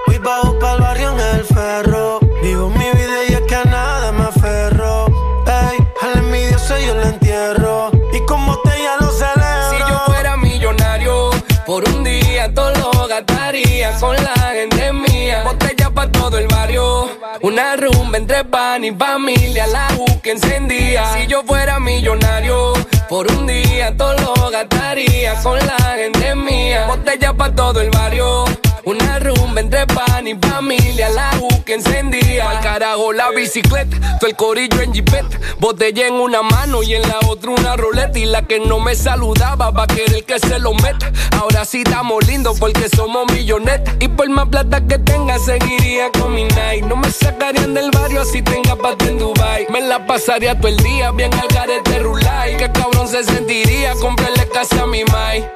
[SPEAKER 40] Voy bajo pa'l barrio en el ferro. Vivo mi vida y es que a nada me aferro. Ey, al envidioso yo lo entierro. Y como te ya lo celebro.
[SPEAKER 38] Si yo fuera millonario, por un día todo lo gastaría con la gente mía. Botella pa' todo el barrio. Una rumba entre pan y familia, la U que encendía. Si yo fuera millonario, por un día todo lo gastaría con la gente mía. Botella pa' todo el barrio. Una rumba entre pan y familia, la U que encendía. Al carajo la bicicleta, todo el corillo en jipeta. Botella en una mano y en la otra una roleta. Y la que no me saludaba va a querer que se lo meta. Ahora sí estamos lindos porque somos millonetas. Y por más plata que tenga, seguiría con mi night. No me sacarían del barrio si tenga pata en Dubai. Me la pasaría todo el día bien al garete rulay. Que cabrón se sentiría comprarle casa a mi mai.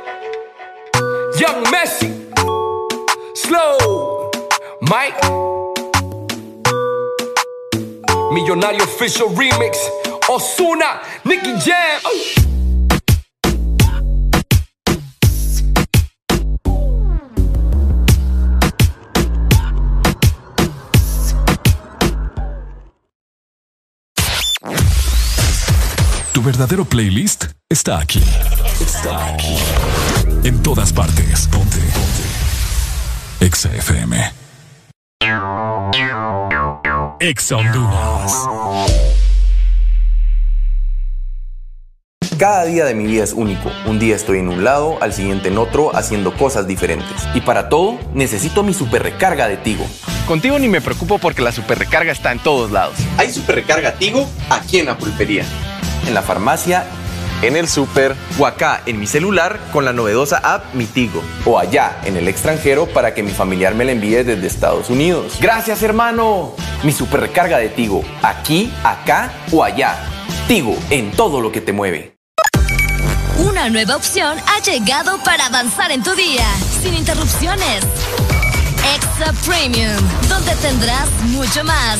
[SPEAKER 38] Young Messi. Slow, Mike. Millonario Official Remix. Osuna, Nicky Jam.
[SPEAKER 2] Tu verdadero playlist está aquí. Está aquí. En todas partes. Ponte. Exa FM. Exa Honduras.
[SPEAKER 41] Cada día de mi vida es único. Un día estoy en un lado, al siguiente en otro, haciendo cosas diferentes. Y para todo, necesito mi super recarga de Tigo.
[SPEAKER 42] Contigo ni me preocupo porque la super recarga está en todos lados.
[SPEAKER 41] Hay super recarga Tigo aquí en la pulpería, en la farmacia, en el súper o acá en mi celular con la novedosa app Mi Tigo. O allá en el extranjero para que mi familiar me la envíe desde Estados Unidos. Gracias, hermano. Mi super recarga de Tigo, aquí, acá o allá. Tigo en todo lo que te mueve.
[SPEAKER 31] Una nueva opción ha llegado para avanzar en tu día, sin interrupciones. Extra Premium, donde tendrás mucho más,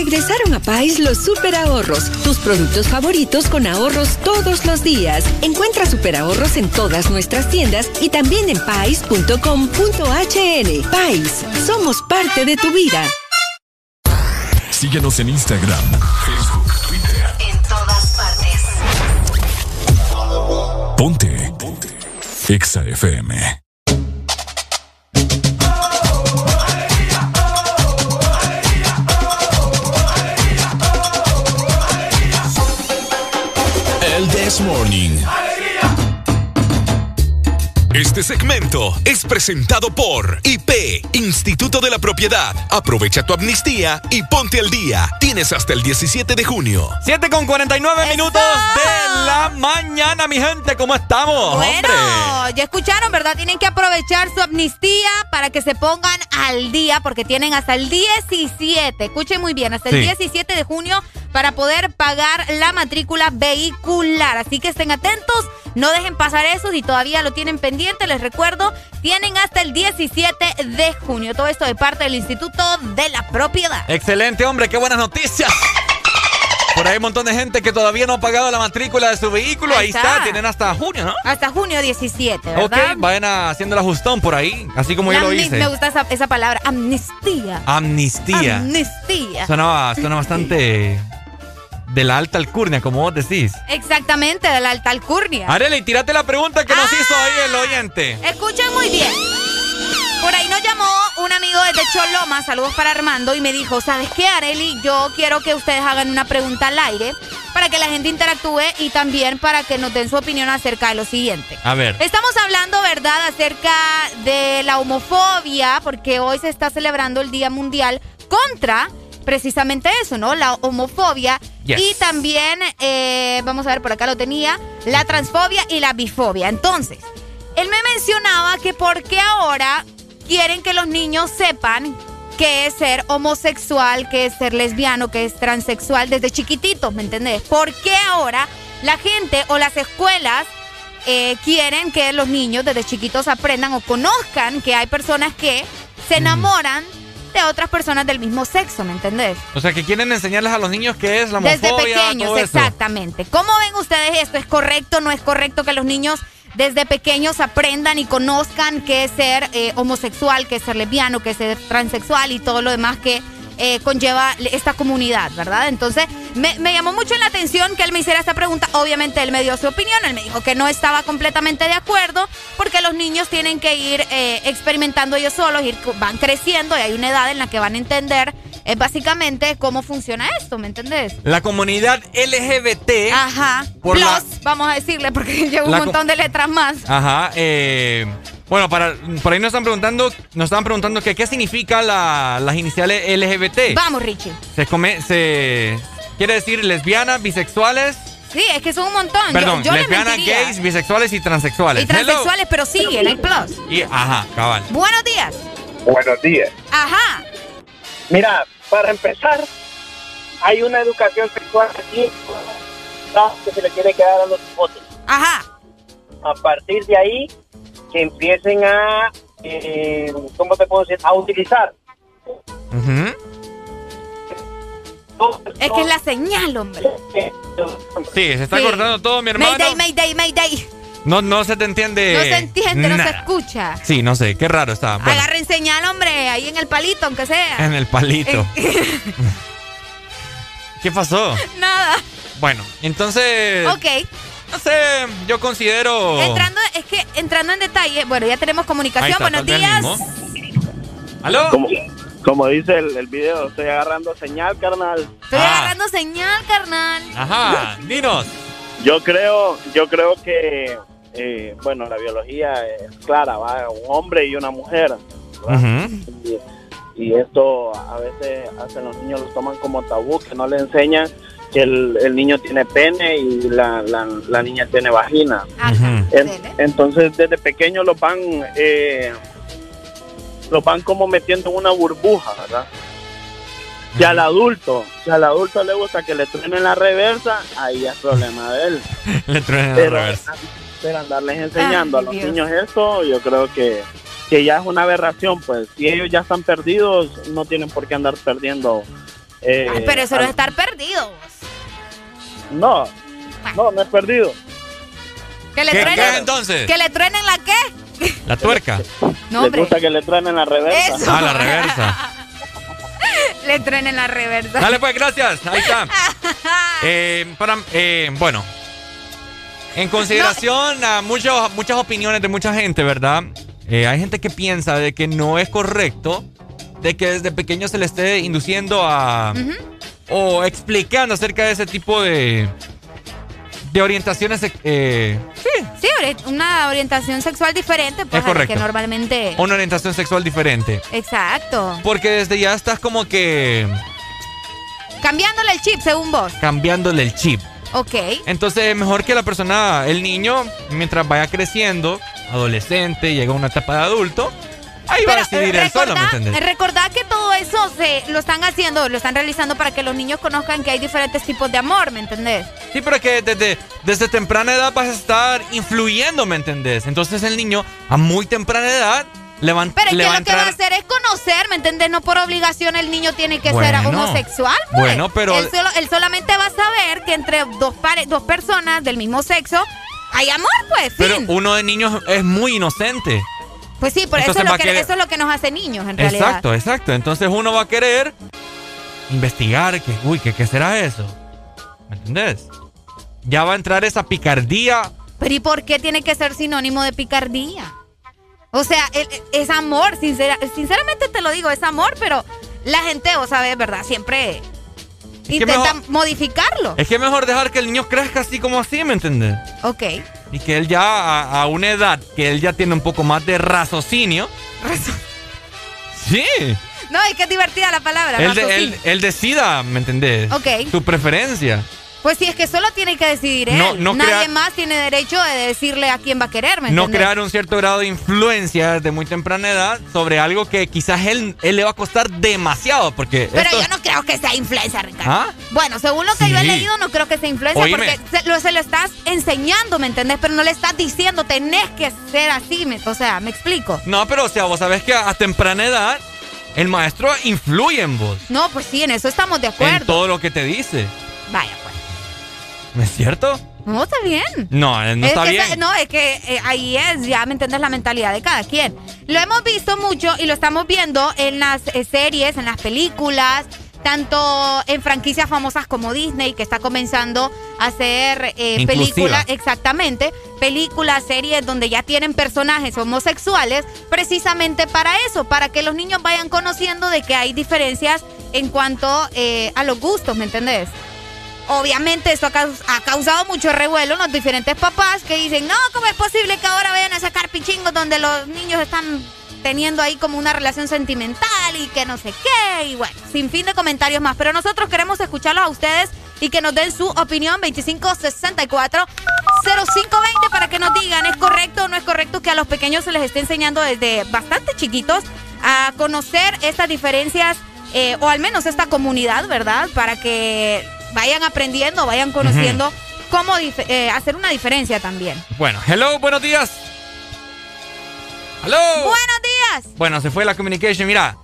[SPEAKER 20] Regresaron a Pais los super ahorros, tus productos favoritos con ahorros todos los días. Encuentra super ahorros en todas nuestras tiendas y también en pais.com.hn. Pais, somos parte de tu vida.
[SPEAKER 2] Síguenos en Instagram, Facebook, Twitter.
[SPEAKER 43] En todas partes.
[SPEAKER 2] Ponte. Ponte. Exa FM. This Morning. Este segmento es presentado por IP, Instituto de la Propiedad. Aprovecha tu amnistía y ponte al día. Tienes hasta el 17 de junio.
[SPEAKER 3] 7 con 49 minutos de la mañana, mi gente. ¿Cómo estamos?
[SPEAKER 4] Bueno,
[SPEAKER 3] hombre?
[SPEAKER 4] ya escucharon, ¿verdad? Tienen que aprovechar su amnistía para que se pongan al día, porque tienen hasta el 17, escuchen muy bien, hasta el
[SPEAKER 3] Sí.
[SPEAKER 4] 17 de junio para poder pagar la matrícula vehicular. Así que estén atentos, no dejen pasar eso. Si todavía lo tienen pendiente, les recuerdo, tienen hasta el 17 de junio. Todo esto de parte del Instituto de la Propiedad.
[SPEAKER 3] Excelente, hombre. Qué buenas noticias. Por ahí hay un montón de gente que todavía no ha pagado la matrícula de su vehículo. Ahí,
[SPEAKER 4] Ahí
[SPEAKER 3] está.
[SPEAKER 4] está.
[SPEAKER 3] Tienen hasta junio, ¿no?
[SPEAKER 4] Hasta junio 17,
[SPEAKER 3] Ok,
[SPEAKER 4] ¿verdad?
[SPEAKER 3] vayan a- haciendo el ajustón por ahí, así como yo lo hice.
[SPEAKER 4] Me gusta esa, esa palabra, amnistía.
[SPEAKER 3] Amnistía.
[SPEAKER 4] Amnistía.
[SPEAKER 3] Suena, suena bastante de la alta alcurnia, como vos decís.
[SPEAKER 4] Exactamente, de la alta alcurnia.
[SPEAKER 3] Arely, tírate la pregunta que nos
[SPEAKER 4] Ah.
[SPEAKER 3] hizo ahí el oyente.
[SPEAKER 4] Escuchen muy bien. Por ahí nos llamó un amigo desde Choloma, saludos para Armando, y me dijo, ¿sabes qué, Areli? Yo quiero que ustedes hagan una pregunta al aire para que la gente interactúe y también para que nos den su opinión acerca de lo siguiente.
[SPEAKER 3] A ver.
[SPEAKER 4] Estamos hablando, ¿verdad?, acerca de la homofobia, porque hoy se está celebrando el Día Mundial contra precisamente eso, ¿no? La homofobia.
[SPEAKER 44] Yes.
[SPEAKER 4] Y también, eh, vamos a ver, por acá lo tenía, la transfobia y la bifobia. Entonces, él me mencionaba que por qué ahora quieren que los niños sepan qué es ser homosexual, qué es ser lesbiano, qué es transexual desde chiquititos, ¿me entendés? ¿Por qué ahora la gente o las escuelas eh, quieren que los niños desde chiquitos aprendan o conozcan que hay personas que se enamoran de otras personas del mismo sexo, ¿me entendés?
[SPEAKER 3] O sea, que quieren enseñarles a los niños qué es la homofobia,
[SPEAKER 4] Desde pequeños,
[SPEAKER 3] todo eso.
[SPEAKER 4] exactamente. ¿Cómo ven ustedes esto? ¿Es correcto no es correcto que los niños desde pequeños aprendan y conozcan qué es ser eh, homosexual, qué es ser lesbiano, qué es ser transexual y todo lo demás que eh, conlleva esta comunidad, ¿verdad? Entonces, me, me llamó mucho la atención que él me hiciera esta pregunta. Obviamente, él me dio su opinión, él me dijo que no estaba completamente de acuerdo porque los niños tienen que ir eh, experimentando ellos solos, ir, van creciendo y hay una edad en la que van a entender eh, básicamente cómo funciona esto, ¿me entendés?
[SPEAKER 3] La comunidad LGBT.
[SPEAKER 4] Ajá.
[SPEAKER 3] Por
[SPEAKER 4] Plus,
[SPEAKER 3] la-
[SPEAKER 4] vamos a decirle, porque lleva un montón de letras más.
[SPEAKER 3] Ajá, eh, bueno, para, por ahí nos están preguntando, nos estaban preguntando que qué significa la- las iniciales LGBT.
[SPEAKER 4] Vamos, Richie.
[SPEAKER 3] Se come, se quiere decir lesbianas, bisexuales,
[SPEAKER 4] Sí, es que son un montón.
[SPEAKER 3] Perdón,
[SPEAKER 4] yo,
[SPEAKER 3] lesbianas, gays, bisexuales y transexuales.
[SPEAKER 4] Y transexuales, pero siguen, hay plus.
[SPEAKER 3] Y, ajá, cabal.
[SPEAKER 4] Buenos días.
[SPEAKER 45] Buenos días.
[SPEAKER 4] Ajá.
[SPEAKER 45] Mira, para empezar, hay una educación sexual aquí que se le tiene que dar a los hijos.
[SPEAKER 4] Ajá.
[SPEAKER 45] A partir de ahí, que empiecen a, eh, ¿cómo te puedo decir? A utilizar.
[SPEAKER 4] Es que es la señal, hombre.
[SPEAKER 3] Sí, se está
[SPEAKER 4] Sí.
[SPEAKER 3] cortando todo, mi hermano.
[SPEAKER 4] Mayday, Mayday, Mayday.
[SPEAKER 3] No, no se te entiende.
[SPEAKER 4] no se entiende, no se escucha.
[SPEAKER 3] Sí, no sé, qué raro está. Bueno,
[SPEAKER 4] Agarren señal, hombre, ahí en el palito, aunque sea.
[SPEAKER 3] en el palito. ¿Qué pasó?
[SPEAKER 4] Nada.
[SPEAKER 3] Bueno, entonces.
[SPEAKER 4] Ok.
[SPEAKER 3] No sé, yo considero.
[SPEAKER 4] Entrando, es que entrando en detalle, bueno, ya tenemos comunicación.
[SPEAKER 3] está,
[SPEAKER 4] Buenos días.
[SPEAKER 3] ¿Aló?
[SPEAKER 45] Como, como dice el, el video, estoy agarrando señal, carnal.
[SPEAKER 4] Estoy agarrando señal, carnal.
[SPEAKER 3] Ajá, dinos.
[SPEAKER 45] Yo creo, yo creo que, eh, bueno, la biología es clara, va, un hombre y una mujer. Y, y esto a veces hacen los niños los toman como tabú, que no le enseñan que el, el niño tiene pene y la, la, la niña tiene vagina. En- entonces desde pequeños los van, eh, los van como metiendo en una burbuja, ¿verdad? Si al adulto, si al adulto le gusta que le truenen la reversa, ahí es problema de él.
[SPEAKER 3] Le truenan la
[SPEAKER 45] Pero,
[SPEAKER 3] reversa.
[SPEAKER 45] pero andarles enseñando
[SPEAKER 4] Ay,
[SPEAKER 45] a los
[SPEAKER 4] Dios.
[SPEAKER 45] niños esto, yo creo que, que ya es una aberración, pues si ellos ya están perdidos, no tienen por qué andar perdiendo. eh,
[SPEAKER 4] Ay, pero eso no es estar perdido.
[SPEAKER 45] No, no, no es perdido.
[SPEAKER 4] Que le
[SPEAKER 3] ¿Qué-
[SPEAKER 4] truenen.
[SPEAKER 3] qué es entonces?
[SPEAKER 4] Que le truenen la qué?
[SPEAKER 3] La tuerca.
[SPEAKER 4] No, hombre.
[SPEAKER 45] gusta que le truenen la reversa.
[SPEAKER 4] Eso.
[SPEAKER 3] Ah, la reversa.
[SPEAKER 4] Le truenen la reversa.
[SPEAKER 3] Dale pues, gracias. Ahí está. Eh, para, eh, bueno, en consideración a muchos, muchas opiniones de mucha gente, ¿verdad? Eh, hay gente que piensa de que no es correcto de que desde pequeño se le esté induciendo a... o explicando acerca de ese tipo de... de orientaciones... eh, sí,
[SPEAKER 4] Sí, una orientación sexual diferente, pues
[SPEAKER 3] Es
[SPEAKER 4] a la
[SPEAKER 3] correcto.
[SPEAKER 4] que normalmente.
[SPEAKER 3] Una orientación sexual diferente.
[SPEAKER 4] Exacto.
[SPEAKER 3] Porque desde ya estás como que
[SPEAKER 4] Cambiándole el chip según vos.
[SPEAKER 3] cambiándole el chip.
[SPEAKER 4] Ok.
[SPEAKER 3] Entonces es mejor que la persona, el niño, mientras vaya creciendo, adolescente, llega a una etapa de adulto, ahí va a decidir él solo, ¿me entiendes?
[SPEAKER 4] recordá que todo eso se lo están haciendo, lo están realizando para que los niños conozcan que hay diferentes tipos de amor, ¿me entendés?
[SPEAKER 3] Sí, pero que desde, desde temprana edad vas a estar influyendo, ¿me entendés? Entonces el niño, a muy temprana edad, le va,
[SPEAKER 4] Pero es
[SPEAKER 3] le
[SPEAKER 4] que
[SPEAKER 3] va
[SPEAKER 4] lo que va a hacer es conocer, ¿me entendés? No por obligación el niño tiene que ser homosexual. pues.
[SPEAKER 3] Bueno, pero-
[SPEAKER 4] Él, solo- él solamente va a saber que entre dos, pare- dos personas del mismo sexo hay amor, pues,
[SPEAKER 3] Pero
[SPEAKER 4] fin.
[SPEAKER 3] uno de niños es muy inocente.
[SPEAKER 4] Pues sí, por eso es, lo que,
[SPEAKER 3] querer-
[SPEAKER 4] eso es lo que nos hace niños, en realidad.
[SPEAKER 3] Exacto, exacto. Entonces uno va a querer investigar que, uy, ¿qué, qué será eso? ¿Me entendés? Ya va a entrar esa picardía.
[SPEAKER 4] Pero ¿y por qué tiene que ser sinónimo de picardía? O sea, es amor, sincera- sinceramente te lo digo, es amor, pero la gente, vos sabés, ¿verdad? Siempre
[SPEAKER 3] que
[SPEAKER 4] intenta
[SPEAKER 3] mejor-
[SPEAKER 4] modificarlo.
[SPEAKER 3] Es que es mejor dejar que el niño crezca así como así, ¿me entendés?
[SPEAKER 4] Ok.
[SPEAKER 3] Y que él ya, a, a una edad que él ya tiene un poco más de raciocinio. Sí.
[SPEAKER 4] No, es que es divertida la palabra.
[SPEAKER 3] Él, de- él- él decida, ¿me entendés?
[SPEAKER 4] Ok.
[SPEAKER 3] Su preferencia.
[SPEAKER 4] Pues sí, es que solo tiene que decidir él.
[SPEAKER 3] No- no
[SPEAKER 4] Nadie más tiene derecho de decirle a quién va a querer, ¿me
[SPEAKER 3] No crear un cierto grado de influencia desde muy temprana edad sobre algo que quizás él, él le va a costar demasiado. Porque
[SPEAKER 4] Pero
[SPEAKER 3] esto-
[SPEAKER 4] yo no creo que sea influencia, Ricardo.
[SPEAKER 3] ¿Ah?
[SPEAKER 4] Bueno, según lo que yo he leído, no creo que sea influencia
[SPEAKER 3] Oíme.
[SPEAKER 4] porque se lo, se lo estás enseñando, ¿me entendés? Pero no le estás diciendo, tenés que ser así, me- o sea, ¿me explico?
[SPEAKER 3] No, pero o sea, vos sabés que a temprana edad el maestro influye en vos.
[SPEAKER 4] No, pues sí, en eso estamos de
[SPEAKER 3] En
[SPEAKER 4] acuerdo.
[SPEAKER 3] todo lo que te dice.
[SPEAKER 4] Vaya, pues.
[SPEAKER 3] ¿No es cierto?
[SPEAKER 4] No, está bien.
[SPEAKER 3] No, no
[SPEAKER 4] Es
[SPEAKER 3] está
[SPEAKER 4] que
[SPEAKER 3] bien.
[SPEAKER 4] esa- no, es que eh, ahí es, ya me entiendes la mentalidad de cada quien. Lo hemos visto mucho y lo estamos viendo en las eh, series, en las películas, tanto en franquicias famosas como Disney, que está comenzando a hacer eh, películas, exactamente, películas, series donde ya tienen personajes homosexuales, precisamente para eso, para que los niños vayan conociendo de que hay diferencias en cuanto eh, a los gustos, ¿me entendés? Obviamente esto ha, caus- ha causado mucho revuelo en los diferentes papás que dicen, no, ¿cómo es posible que ahora vayan a sacar pichingos donde los niños están teniendo ahí como una relación sentimental y que no sé qué? Y bueno, sin fin de comentarios más. Pero nosotros queremos escucharlos a ustedes y que nos den su opinión 2564 0520 para que nos digan, ¿es correcto o no es correcto que a los pequeños se les esté enseñando desde bastante chiquitos a conocer estas diferencias eh, o al menos esta comunidad, ¿verdad? Para que vayan aprendiendo, vayan conociendo cómo eh, hacer una diferencia también.
[SPEAKER 3] Bueno, hello, buenos días. Hello.
[SPEAKER 4] Buenos días.
[SPEAKER 3] Bueno, se fue la communication. Mira,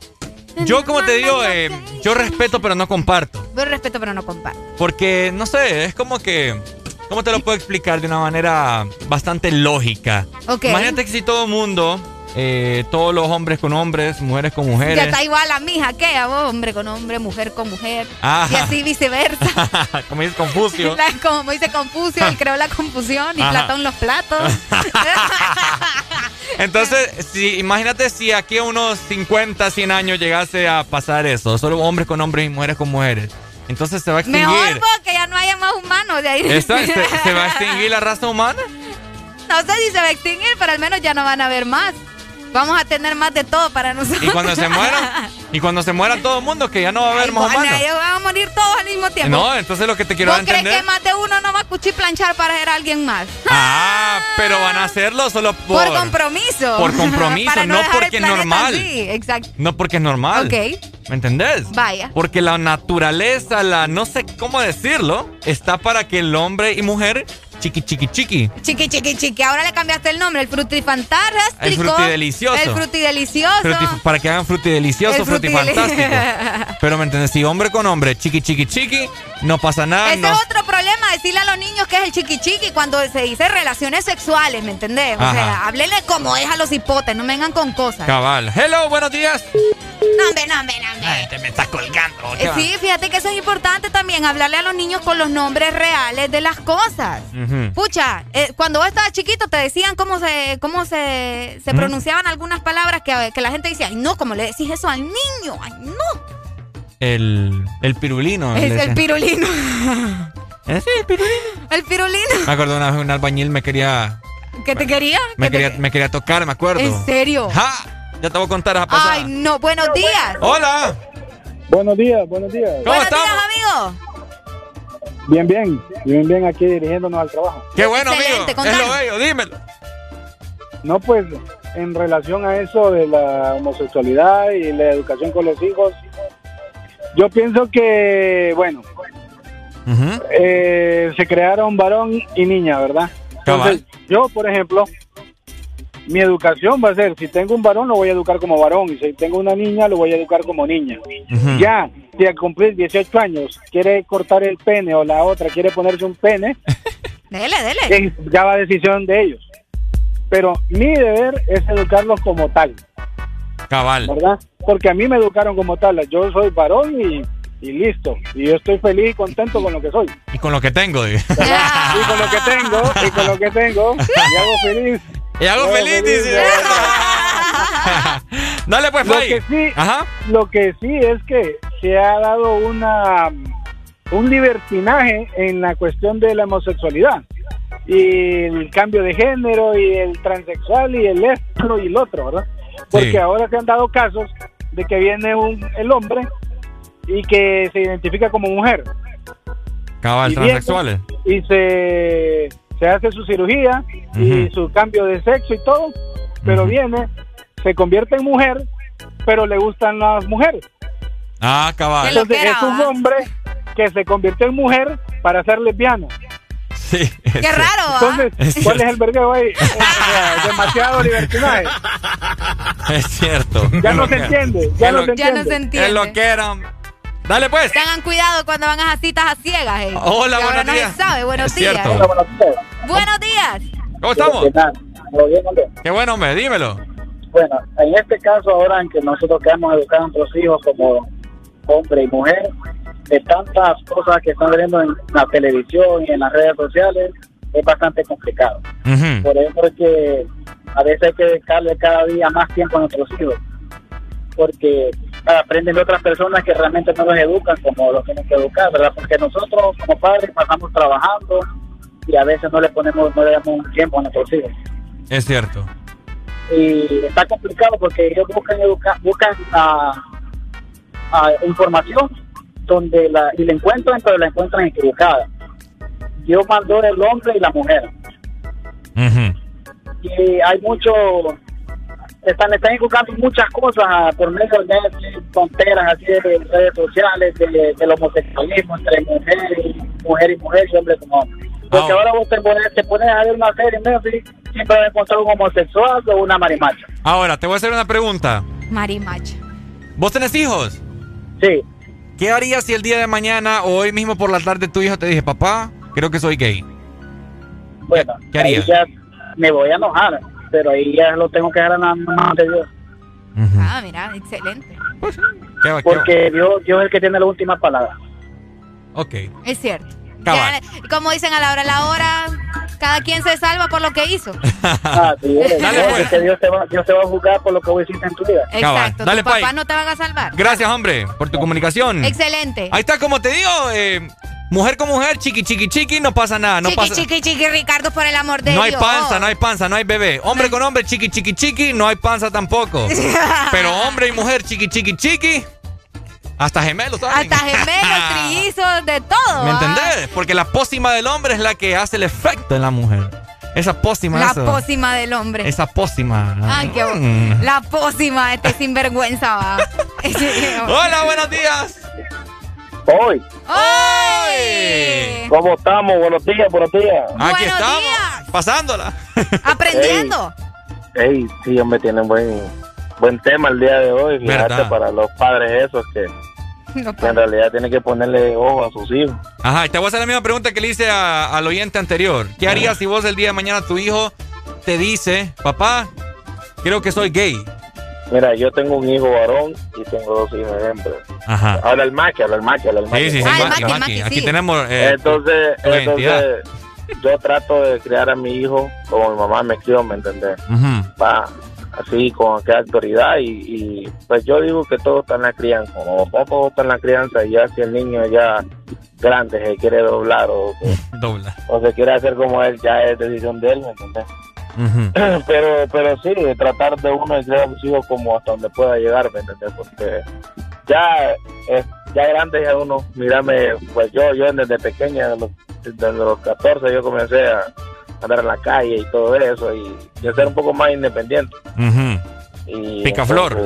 [SPEAKER 3] yo como te digo, eh, yo respeto pero no comparto.
[SPEAKER 4] Yo respeto, pero no comparto.
[SPEAKER 3] Porque, no sé, es como que... ¿Cómo te lo puedo explicar de una manera bastante lógica?
[SPEAKER 4] Ok.
[SPEAKER 3] Imagínate que si todo el mundo, eh, todos los hombres con hombres, mujeres con mujeres...
[SPEAKER 4] Ya está igual a mija que a vos, hombre con hombre, mujer con mujer.
[SPEAKER 3] Ajá.
[SPEAKER 4] Y así viceversa.
[SPEAKER 3] como dice Confucio.
[SPEAKER 4] La- como dice Confucio, él creó la confusión y
[SPEAKER 3] Ajá.
[SPEAKER 4] Platón los platos.
[SPEAKER 3] Entonces, si, imagínate si aquí a unos 50, 100 años llegase a pasar eso, solo hombres con hombres y mujeres con mujeres. Entonces se va a extinguir.
[SPEAKER 4] Mejor porque ya no haya más humanos de ahí.
[SPEAKER 3] Esta- se, se va a extinguir la raza humana.
[SPEAKER 4] No sé si se va a extinguir, pero al menos ya no van a haber más. Vamos a tener más de todo para nosotros.
[SPEAKER 3] Y cuando se muera, y cuando se muera todo el mundo, que ya no va a haber más humanos.
[SPEAKER 4] ellos van a morir todos al mismo tiempo.
[SPEAKER 3] No, entonces lo que te quiero
[SPEAKER 4] ¿Vos
[SPEAKER 3] a
[SPEAKER 4] crees
[SPEAKER 3] entender.
[SPEAKER 4] que más de uno no va a cuchiplanchar para ser alguien más?
[SPEAKER 3] Ah, pero van a hacerlo solo por.
[SPEAKER 4] Por, compromiso.
[SPEAKER 3] Por compromiso,
[SPEAKER 4] Para
[SPEAKER 3] no
[SPEAKER 4] el
[SPEAKER 3] porque es normal.
[SPEAKER 4] así, exacto.
[SPEAKER 3] No porque es normal.
[SPEAKER 4] Ok.
[SPEAKER 3] ¿Me entendés?
[SPEAKER 4] Vaya.
[SPEAKER 3] Porque la naturaleza, la no sé cómo decirlo, está para que el hombre y mujer chiqui chiqui chiqui.
[SPEAKER 4] Chiqui, chiqui, chiqui. Ahora le cambiaste el nombre. El frutifantástico.
[SPEAKER 3] El frutidelicioso.
[SPEAKER 4] El frutidelicioso.
[SPEAKER 3] Fruti- para que hagan frutidelicioso,
[SPEAKER 4] El frutideli-
[SPEAKER 3] frutifantástico. Pero me entiendes, si hombre con hombre, chiqui chiqui chiqui, no pasa nada.
[SPEAKER 4] Ese
[SPEAKER 3] no-
[SPEAKER 4] es otro problema, decirle a los niños que es el chiqui chiqui cuando se dice relaciones sexuales, ¿me entendés? O
[SPEAKER 3] Ajá.
[SPEAKER 4] sea, háblenle como es a los hipotes, no vengan con cosas.
[SPEAKER 3] Cabal. Hello, buenos días.
[SPEAKER 4] No, hombre, no, hombre, no, hombre.
[SPEAKER 3] Ay, te me estás colgando. ¿qué
[SPEAKER 4] Eh, sí, fíjate que eso es importante también, hablarle a los niños con los nombres reales de las cosas. Pucha, eh, cuando vos estabas chiquito te decían cómo se, cómo se, se pronunciaban algunas palabras que, que la gente decía, ay no, ¿cómo le decís eso al niño? Ay no.
[SPEAKER 3] El, el pirulino.
[SPEAKER 4] Es el pirulino.
[SPEAKER 3] Sí, el pirulino.
[SPEAKER 4] El pirulino.
[SPEAKER 3] Me acuerdo una vez un albañil me quería
[SPEAKER 4] ¿Qué te quería?
[SPEAKER 3] Me
[SPEAKER 4] ¿Qué te-
[SPEAKER 3] quería, me quería tocar, me acuerdo.
[SPEAKER 4] ¿En serio?
[SPEAKER 3] ¡Ja! Ya te voy a contar esa pasada.
[SPEAKER 4] Ay, no. Buenos días.
[SPEAKER 3] Hola.
[SPEAKER 46] Buenos días, buenos días.
[SPEAKER 3] ¿Cómo
[SPEAKER 4] Buenos
[SPEAKER 3] estamos?
[SPEAKER 4] días, amigo.
[SPEAKER 46] Bien, bien, bien, bien aquí dirigiéndonos al trabajo.
[SPEAKER 3] Qué bueno,
[SPEAKER 4] Excelente,
[SPEAKER 3] amigo. Es lo bello, dímelo.
[SPEAKER 46] No, pues, en relación a eso de la homosexualidad y la educación con los hijos, yo pienso que, bueno, eh, se crearon varón y niña, ¿verdad? Entonces, yo, por ejemplo, mi educación va a ser, si tengo un varón, lo voy a educar como varón, y si tengo una niña, lo voy a educar como niña. Ya, si al cumplir 18 años quiere cortar el pene o la otra quiere ponerse un pene,
[SPEAKER 4] Dele, dele.
[SPEAKER 46] es ya va decisión de ellos. Pero mi deber es educarlos como tal,
[SPEAKER 3] Cabal.
[SPEAKER 46] ¿verdad? Porque a mí me educaron como tal. Yo soy varón y, y listo. Y yo estoy feliz y contento con lo que soy.
[SPEAKER 3] Y con lo que tengo, digo.
[SPEAKER 46] Y con lo que tengo, y con lo que tengo, y hago feliz.
[SPEAKER 3] Y hago feliz, dice. Dale pues,
[SPEAKER 46] Lo que sí,
[SPEAKER 3] Ajá.
[SPEAKER 46] lo que sí es que se ha dado una un libertinaje en la cuestión de la homosexualidad y el cambio de género y el transexual y el esto y el otro, ¿verdad? Porque
[SPEAKER 3] Sí.
[SPEAKER 46] ahora se han dado casos de que viene un, el hombre y que se identifica como mujer
[SPEAKER 3] Cabal, transexuales.
[SPEAKER 46] y se, se hace su cirugía y su cambio de sexo y todo, pero viene, se convierte en mujer, pero le gustan las mujeres.
[SPEAKER 3] Ah, cabal.
[SPEAKER 46] Entonces es un hombre que se convirtió en mujer para ser lesbiana.
[SPEAKER 3] Sí.
[SPEAKER 4] Qué raro, ¿ah?
[SPEAKER 46] Entonces, ¿cuál es el vergueo ahí? Sea, demasiado libertinaje.
[SPEAKER 3] Es cierto.
[SPEAKER 46] Ya no se entiende, ya no
[SPEAKER 3] lo-
[SPEAKER 46] se entiende.
[SPEAKER 4] se entiende.
[SPEAKER 3] Es lo que eran. Dale pues.
[SPEAKER 4] Tengan cuidado cuando van a citas a ciegas. eh.
[SPEAKER 3] Hola,
[SPEAKER 4] ahora
[SPEAKER 3] buenos
[SPEAKER 4] no
[SPEAKER 3] días.
[SPEAKER 4] se sabe. Buenos
[SPEAKER 3] Es
[SPEAKER 4] días.
[SPEAKER 3] cierto.
[SPEAKER 4] Buenos días.
[SPEAKER 3] ¿Cómo estamos?
[SPEAKER 47] ¿Qué tal? ¿Todo bien, hombre?
[SPEAKER 3] Qué bueno, hombre, dímelo.
[SPEAKER 47] Bueno, en este caso ahora en que nosotros queremos educar a nuestros hijos como hombre y mujer, de tantas cosas que están viendo en la televisión y en las redes sociales, es bastante complicado. Por eso es que a veces hay que dedicarle cada día más tiempo a nuestros hijos, porque aprenden de otras personas que realmente no los educan como los tienen que educar, ¿verdad? Porque nosotros como padres pasamos trabajando y a veces no le ponemos, no le damos un tiempo a nuestros hijos
[SPEAKER 3] Es cierto.
[SPEAKER 47] y está complicado porque ellos buscan educa- buscan ah, ah, información donde la y la encuentran pero la encuentran equivocada Dios mandó el hombre y la mujer y hay mucho están están inculcando muchas cosas por medio de tonteras así de redes sociales de, del homosexualismo entre mujer y mujer y mujer y hombre como hombre porque ahora vos te pones, te pones a ver una serie en Netflix, siempre vas a encontrar un homosexual o una marimacha
[SPEAKER 3] Ahora, te voy a hacer una pregunta.
[SPEAKER 4] Marimacha.
[SPEAKER 3] ¿Vos tenés hijos?
[SPEAKER 47] Sí.
[SPEAKER 3] ¿Qué harías si el día de mañana o hoy mismo por la tarde tu hijo te dije, papá, creo que soy gay?
[SPEAKER 47] Bueno,
[SPEAKER 3] ¿Qué harías?
[SPEAKER 47] ahí ya me voy a enojar, pero ahí ya lo tengo que dejar en las manos de Dios.
[SPEAKER 4] Ah, mira, excelente.
[SPEAKER 3] ¿Qué va- qué va-
[SPEAKER 47] Porque Dios, Dios es el que tiene la última palabra.
[SPEAKER 3] Ok.
[SPEAKER 4] Es cierto.
[SPEAKER 3] Cabal.
[SPEAKER 4] Ya, como dicen a la hora a la hora, cada quien se salva por lo que hizo.
[SPEAKER 47] Ah, sí,
[SPEAKER 3] Dale,
[SPEAKER 47] Dios,
[SPEAKER 3] pues.
[SPEAKER 47] que Dios te, va, Dios te va a juzgar por lo que vos hiciste en tu vida.
[SPEAKER 3] Cabal.
[SPEAKER 4] Exacto.
[SPEAKER 3] Dale,
[SPEAKER 4] Tus papás no te van a salvar.
[SPEAKER 3] Gracias, hombre, por tu comunicación.
[SPEAKER 4] Excelente.
[SPEAKER 3] Ahí está, como te digo, eh, mujer con mujer, chiqui, chiqui, chiqui, no pasa nada. No,
[SPEAKER 4] chiqui,
[SPEAKER 3] pasa,
[SPEAKER 4] chiqui, chiqui, Ricardo, por el amor de
[SPEAKER 3] no hay
[SPEAKER 4] Dios.
[SPEAKER 3] panza, no hay panza, no hay bebé. Hombre con hombre, chiqui, chiqui, chiqui, no hay panza tampoco. Pero hombre y mujer, chiqui, chiqui, chiqui, hasta gemelos, ¿saben?
[SPEAKER 4] Hasta gemelos, trillizos, de todo.
[SPEAKER 3] ¿Me
[SPEAKER 4] ¿ah?
[SPEAKER 3] entendés? Porque la pócima del hombre es la que hace el efecto en la mujer. Esa pócima.
[SPEAKER 4] La
[SPEAKER 3] eso.
[SPEAKER 4] pócima del hombre.
[SPEAKER 3] Esa pócima.
[SPEAKER 4] Ay, qué
[SPEAKER 3] Mm.
[SPEAKER 4] La pócima, este sinvergüenza va.
[SPEAKER 3] Hola, buenos días.
[SPEAKER 47] Hoy.
[SPEAKER 4] ¡Ay!
[SPEAKER 47] ¿Cómo estamos? Buenos días, buenos días.
[SPEAKER 3] Aquí estamos, pasándola.
[SPEAKER 4] Aprendiendo.
[SPEAKER 47] Ey, sí, hombre, tienen buen, buen tema el día de hoy. Fíjate, para los padres esos que, que en realidad tienen que ponerle ojo a sus hijos.
[SPEAKER 3] Ajá, y te voy a hacer la misma pregunta que le hice a- al oyente anterior. ¿Qué harías si vos el día de mañana tu hijo te dice, papá, creo que soy gay?
[SPEAKER 47] Mira, yo tengo un hijo varón y tengo dos hijos hembras.
[SPEAKER 3] Ajá.
[SPEAKER 47] Habla el macho, habla el macho, habla el macho.
[SPEAKER 3] Sí, sí, sí. Aquí tenemos eh,
[SPEAKER 47] entonces, entonces yo trato de criar a mi hijo como mi mamá me crió, ¿me entendés?
[SPEAKER 3] Ujú.
[SPEAKER 47] Va así con aquella autoridad y, y, pues yo digo que todo está en la crianza, como todo está en la crianza y ya si el niño ya grande se quiere doblar o,
[SPEAKER 3] Dobla.
[SPEAKER 47] o se quiere hacer como él, ya es decisión de él, ¿me entendés?
[SPEAKER 48] pero pero sí, tratar de uno de criar a sus hijos como hasta donde pueda llegar, ¿me? Porque ya es ya grande ya uno, mírame, pues yo yo desde pequeña, desde los, desde los 14 yo comencé a andar en la calle y todo eso y, y a ser un poco más independiente.
[SPEAKER 3] Ujú.
[SPEAKER 48] Y
[SPEAKER 3] Picaflor.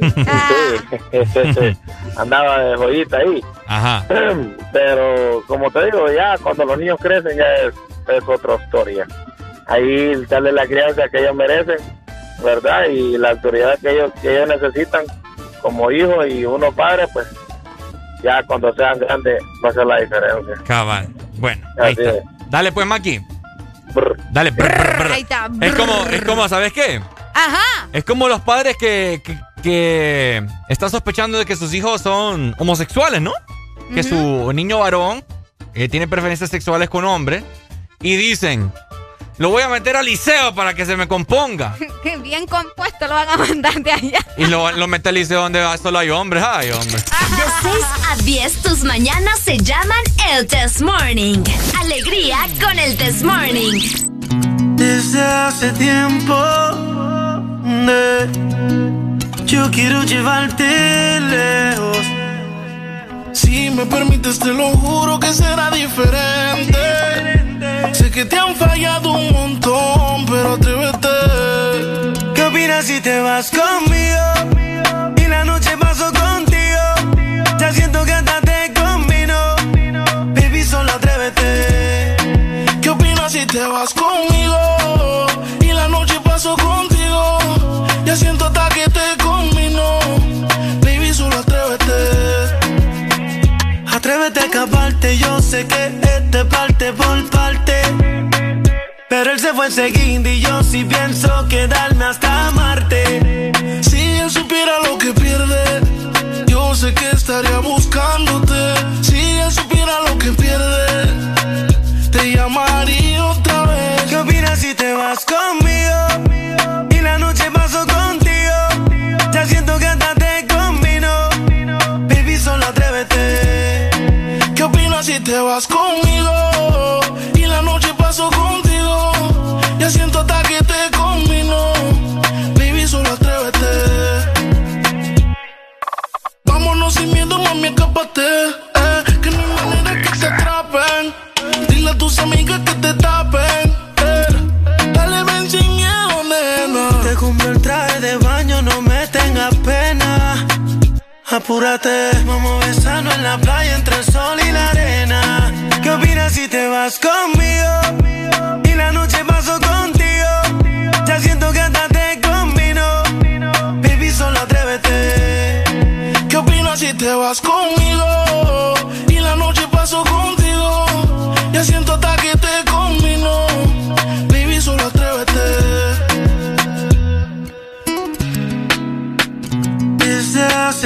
[SPEAKER 48] entonces, sí, sí, andaba de joyita ahí.
[SPEAKER 3] Ajá.
[SPEAKER 48] Pero como te digo, ya cuando los niños crecen ya es, es otra historia. Ahí darle la crianza que ellos merecen, ¿verdad? Y la autoridad que ellos, que ellos necesitan como hijos y uno padre, pues ya cuando sean grandes va a ser la diferencia.
[SPEAKER 3] Cabal. Bueno, ahí
[SPEAKER 48] Así
[SPEAKER 3] está.
[SPEAKER 48] es.
[SPEAKER 3] Dale pues, Maki. Dale. brr, brr, brr.
[SPEAKER 4] Ahí está.
[SPEAKER 3] Es como, es como, ¿sabes qué?
[SPEAKER 4] Ajá.
[SPEAKER 3] Es como los padres que, que, que están sospechando de que sus hijos son homosexuales, ¿no? Que su niño varón eh, tiene preferencias sexuales con hombres y dicen, lo voy a meter al liceo para que se me componga.
[SPEAKER 4] Qué bien compuesto lo van a mandar de allá.
[SPEAKER 3] Y lo, lo mete al liceo donde solo hay hombres. Ay, hombre.
[SPEAKER 49] De 6 a 10, tus mañanas se llaman el Test Morning. Alegría con el Test Morning.
[SPEAKER 17] Desde hace tiempo de- yo quiero llevarte lejos.
[SPEAKER 24] Si me permites, te lo juro que será diferente. Sé que te han fallado un montón, pero atrévete.
[SPEAKER 17] ¿Qué opinas si te vas conmigo? Y la noche paso contigo. Ya siento que hasta te combino. Baby, solo atrévete.
[SPEAKER 24] ¿Qué opinas si te vas conmigo?
[SPEAKER 17] Pero él se fue enseguida y yo sí pienso quedarme hasta Marte.
[SPEAKER 24] Si él supiera lo que pierde, yo sé que estaría buscándote. Escápate. Eh, que no hay manera que te atrapen. Dile a tus amigas que te tapen. Eh, dale, ven sin miedo, nena.
[SPEAKER 17] Te compré el traje de baño, no me tengas pena. Apúrate, vamos a besarnos en la playa entre el sol y la arena. ¿Qué opinas si te vas conmigo? Y la noche paso contigo. Ya siento que hasta te combino. Baby, solo atrévete.
[SPEAKER 24] ¿Qué opinas si te vas conmigo?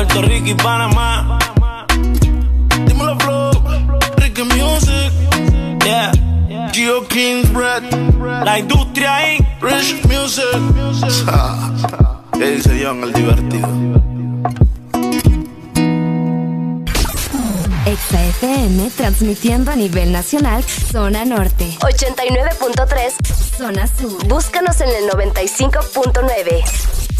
[SPEAKER 17] Puerto Rico y Panamá.
[SPEAKER 24] Dímelo, Flow. Ricky Music.
[SPEAKER 17] Yeah.
[SPEAKER 24] Geo King's Bread.
[SPEAKER 17] La industria ahí.
[SPEAKER 24] Rich Music. ¿Qué dice John, el divertido?
[SPEAKER 49] Exa FM transmitiendo a nivel nacional, zona norte.
[SPEAKER 50] 89.3
[SPEAKER 49] Zona sur.
[SPEAKER 50] Búscanos en el 95.9.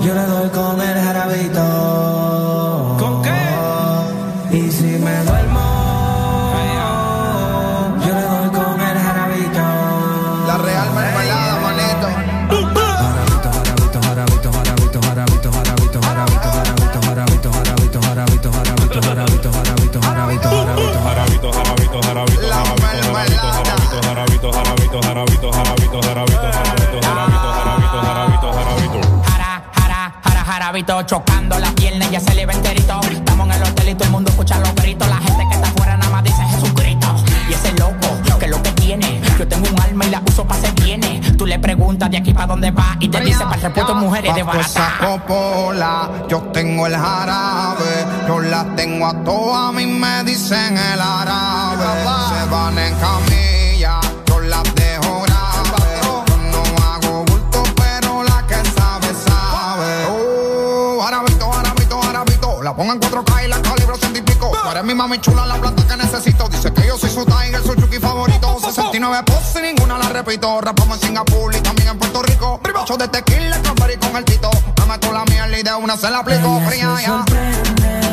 [SPEAKER 51] Yo le doy con el jarabito. Jarabito,
[SPEAKER 18] chocando la pierna y ya se le ve enterito. Estamos en el hotel y todo el mundo escucha los gritos. La gente que está afuera nada más dice Jesucristo. Y ese loco, que es lo que tiene. Yo tengo un alma y la uso para ser viene. Tú le preguntas de aquí para dónde va y te dice para el repuesto mujeres de
[SPEAKER 52] Bajo esa
[SPEAKER 18] barata.
[SPEAKER 52] copola, yo tengo el jarabe, yo la tengo a todas, a mí me dicen el árabe. Se van en camilla, en 4K y la calibro ciento y pico. Tú eres mi mami chula, la planta que necesito. Dice que yo soy su tiger, su chuki favorito. 69 poses y ninguna la repito. Rapamos en Singapur y también en Puerto Rico. Ocho de tequila, cranberry con el tito. Me meto la mierda y de una se la aplico. Fría ya.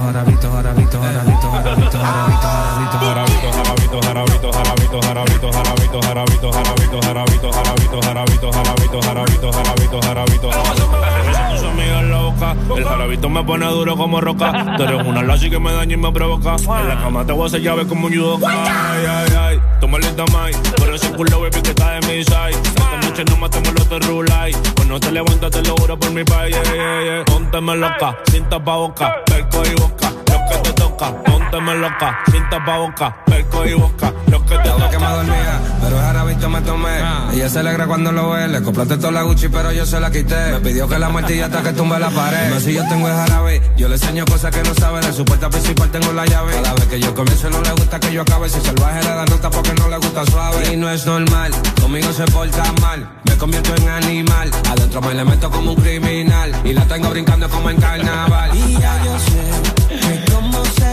[SPEAKER 51] Jarabito, jarabito, jarabito, jarabito, jarabito, jarabito, jarabito, jarabito, Jarabito, jarabito, jarabito, jarabito, jarabito, jarabito, jarabito,
[SPEAKER 53] jarabito, jarabito, jarabito, jarabito, jarabito, jarabito, jarabito. Tus amigas loca, el jarabito me pone duro como roca. Tú eres una lazy que me daña y me provoca. En la cama te voy a hacer llave como un judoka. Ay, ay, ay, toma lista mai. Por ese culo, baby, que está de mi side. Esta noche no matemos los te levantas, te lo juro por mi país. Pónteme loca, sin boca, perco y busca lo que te toca, pónteme loca, sin boca, perco y boca. Lo que te
[SPEAKER 51] Lo que me dormía, pero el jarabito me tomé. Ella se alegra cuando lo ve. Le compraste toda la Gucci, pero yo se la quité. Me pidió que la martilla hasta que tumbe la pared. No, si yo tengo el jarabe, yo le enseño cosas que no sabe. De su puerta principal tengo la llave. Cada vez que yo comienzo no le gusta que yo acabe. Si salvaje le da nota porque no le gusta suave. Y no es normal, conmigo se porta mal. Me convierto en animal. Adentro me le meto como un criminal. Y la tengo brincando como en carnaval. Y ya yo sé que como se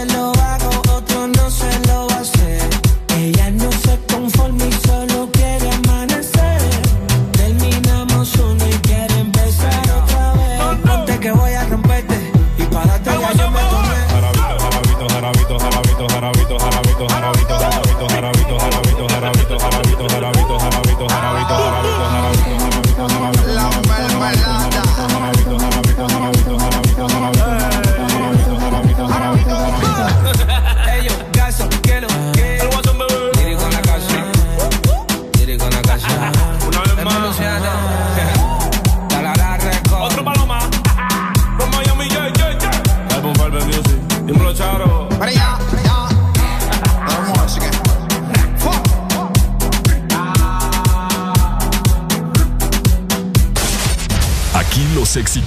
[SPEAKER 51] don't fault me,
[SPEAKER 2] child.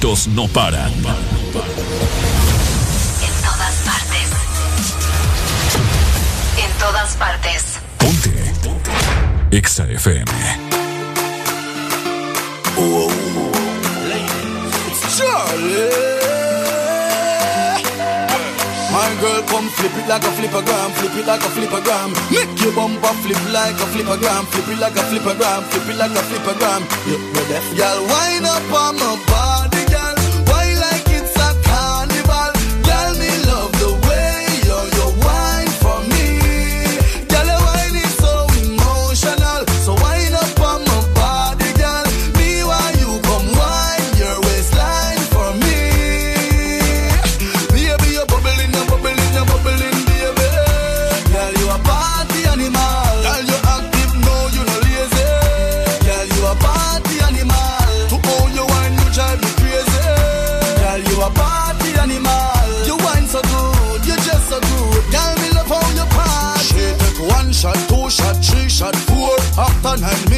[SPEAKER 2] Éxitos no paran.
[SPEAKER 54] En todas partes. En todas partes.
[SPEAKER 2] Ponte. Exa FM.
[SPEAKER 24] My girl, come flip it like a flippergram, flip it like a flippergram. Make your bumper flip like a flippergram, flip it like a flippergram, flip it like a flippergram. You ready? Girl, wind up on my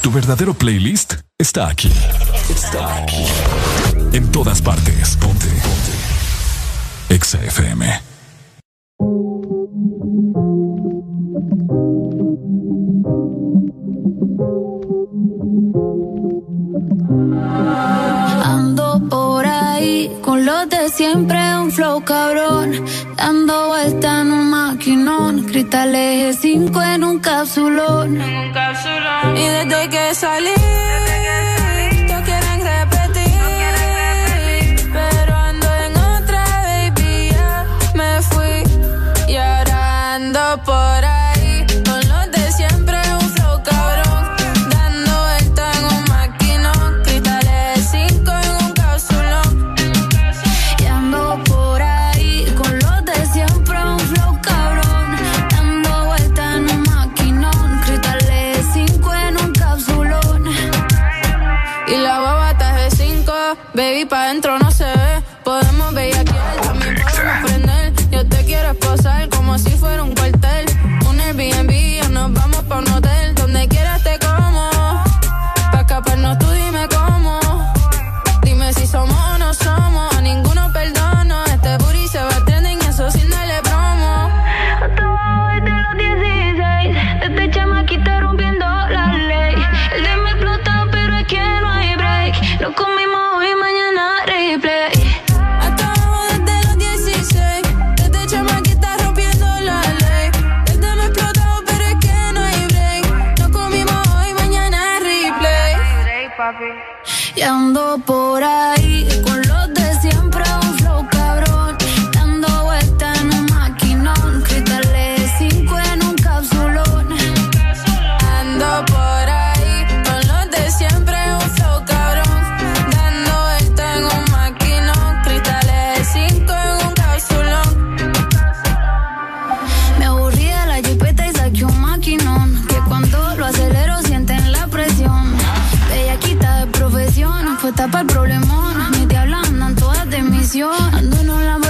[SPEAKER 2] Tu verdadero playlist está aquí. Está aquí. En todas partes. Ponte.
[SPEAKER 55] Ando por ahí con los de siempre, un flow cabrón. Dando vuelta en un maquinón. Cristales 5 en un capsulón. Y desde que salí, todos
[SPEAKER 56] por ahí misión. Ando en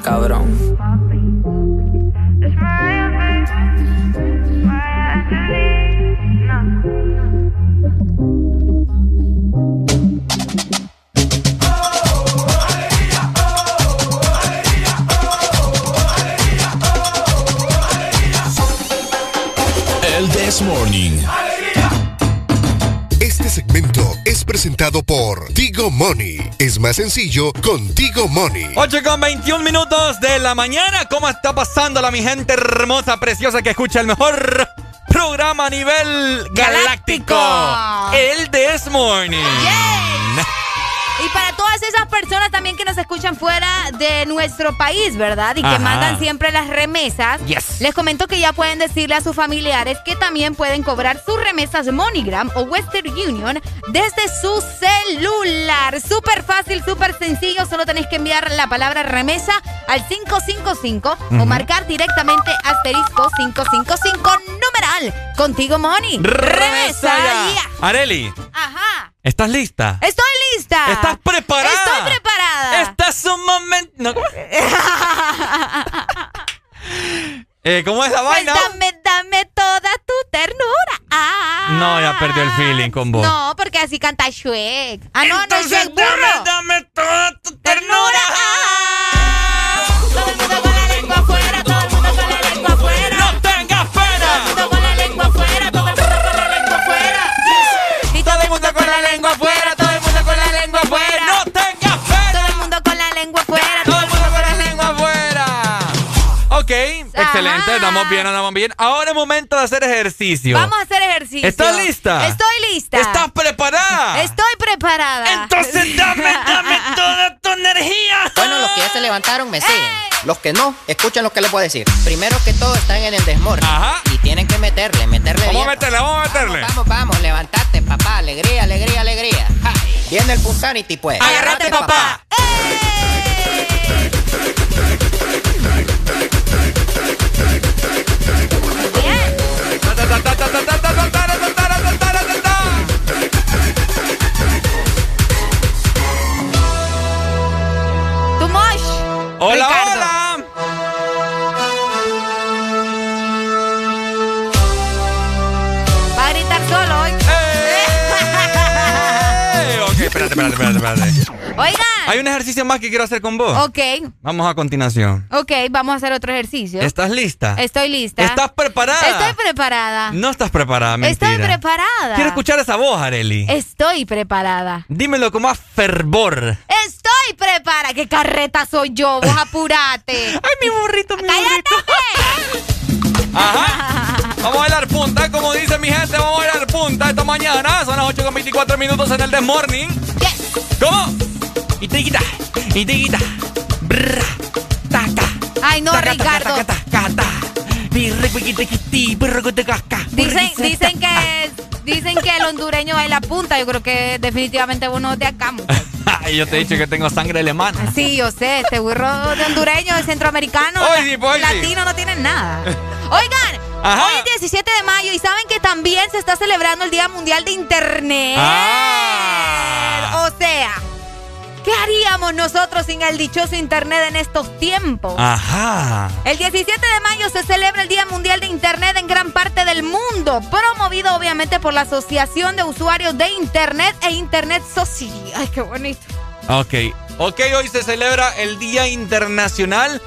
[SPEAKER 56] cabrón.
[SPEAKER 57] Presentado por Tigo Money. Es más sencillo con Tigo Money.
[SPEAKER 3] 8 con 21 minutos de la mañana. ¿Cómo está pasando la mi gente hermosa, preciosa que escucha el mejor programa a nivel galáctico? El This Morning.
[SPEAKER 4] Y para todas esas personas también que nos escuchan fuera de nuestro país, ¿verdad? Y que
[SPEAKER 3] Ajá.
[SPEAKER 4] mandan siempre las remesas.
[SPEAKER 3] Yes.
[SPEAKER 4] Les comento que ya pueden decirle a sus familiares que también pueden cobrar sus remesas MoneyGram o Western Union desde su celular. Súper fácil, súper sencillo. Solo tenéis que enviar la palabra remesa al 555 o marcar directamente asterisco 555 numeral. Contigo, Money.
[SPEAKER 3] Remesa ya. Areli,
[SPEAKER 4] Ajá.
[SPEAKER 3] ¿Estás lista?
[SPEAKER 4] Estoy lista.
[SPEAKER 3] ¿Estás preparada?
[SPEAKER 4] Estoy preparada.
[SPEAKER 3] Estás un momento. No, ¿cómo? Eh, ¿Cómo es la
[SPEAKER 4] Pues
[SPEAKER 3] vaina?
[SPEAKER 4] dame, dame toda tu ternura. Ah.
[SPEAKER 3] No, ya perdió el feeling con vos.
[SPEAKER 4] No, porque así canta Shrek. Ah, no, no es
[SPEAKER 3] Entonces
[SPEAKER 4] burro.
[SPEAKER 3] dame, dame toda tu
[SPEAKER 4] ternura. Todo el mundo con la lengua
[SPEAKER 3] excelente, andamos bien, andamos bien. Ahora es momento de hacer ejercicio.
[SPEAKER 4] Vamos a hacer ejercicio.
[SPEAKER 3] ¿Estás lista?
[SPEAKER 4] Estoy lista.
[SPEAKER 3] ¿Estás preparada?
[SPEAKER 4] Estoy preparada.
[SPEAKER 3] Entonces dame, dame toda tu energía.
[SPEAKER 58] Bueno, los que ya se levantaron me siguen. Los que no, escuchen lo que les voy a decir. Primero que todo están en el desmorning.
[SPEAKER 3] Ajá.
[SPEAKER 58] Y tienen que meterle, meterle
[SPEAKER 3] Vamos a meterle, vamos a meterle.
[SPEAKER 58] Vamos, vamos, levantate, papá. Alegría, alegría, alegría. Ja. Viene el Punsanity, pues.
[SPEAKER 4] Agárrate, papá. Tu
[SPEAKER 3] Hola,
[SPEAKER 4] Ricardo.
[SPEAKER 3] hola.
[SPEAKER 4] Va a gritar solo hoy. ¡Ey!
[SPEAKER 3] Eh. ok, espérate, espérate, espérate,
[SPEAKER 4] espérate. Oiga.
[SPEAKER 3] Hay un ejercicio más que quiero hacer con vos.
[SPEAKER 4] Ok,
[SPEAKER 3] Vamos a continuación.
[SPEAKER 4] ok, vamos a hacer otro ejercicio.
[SPEAKER 3] ¿Estás lista?
[SPEAKER 4] Estoy lista.
[SPEAKER 3] ¿Estás preparada?
[SPEAKER 4] Estoy preparada.
[SPEAKER 3] No estás preparada, mentira.
[SPEAKER 4] Estoy preparada.
[SPEAKER 3] Quiero escuchar esa voz, Areli.
[SPEAKER 4] Estoy preparada.
[SPEAKER 3] Dímelo con más fervor.
[SPEAKER 4] Estoy preparada. ¿Qué carreta soy yo? Vos apurate.
[SPEAKER 3] Ay, mi burrito, mi
[SPEAKER 4] ¡Cállate!
[SPEAKER 3] Ajá. Vamos a bailar punta, como dice mi gente, vamos a bailar punta esta mañana. Son las 8 con 24 minutos en el Morning. ¿Cómo? Y te quita, y te quita. Brr, taca.
[SPEAKER 4] Ay, no,
[SPEAKER 3] Taca,
[SPEAKER 4] Ricardo.
[SPEAKER 3] taca, taca.
[SPEAKER 4] Dicen, dicen que dicen que el hondureño baila punta. Yo creo que definitivamente uno es de acá.
[SPEAKER 3] yo te he dicho que tengo sangre alemana.
[SPEAKER 4] Sí, yo sé, este burro de hondureño, de centroamericano,
[SPEAKER 3] Oye, sí, pues, sí.
[SPEAKER 4] latino no tienen nada. Oigan,
[SPEAKER 3] Ajá.
[SPEAKER 4] hoy es 17 de mayo y saben que también se está celebrando el Día Mundial de Internet.
[SPEAKER 3] Ah.
[SPEAKER 4] O sea, ¿qué haríamos nosotros sin el dichoso Internet en estos tiempos?
[SPEAKER 3] Ajá.
[SPEAKER 4] El 17 de mayo se celebra el Día Mundial de Internet en gran parte del mundo, promovido obviamente por la Asociación de Usuarios de Internet e Internet Society. Ay, qué bonito.
[SPEAKER 3] Ok. Ok, hoy se celebra el Día Internacional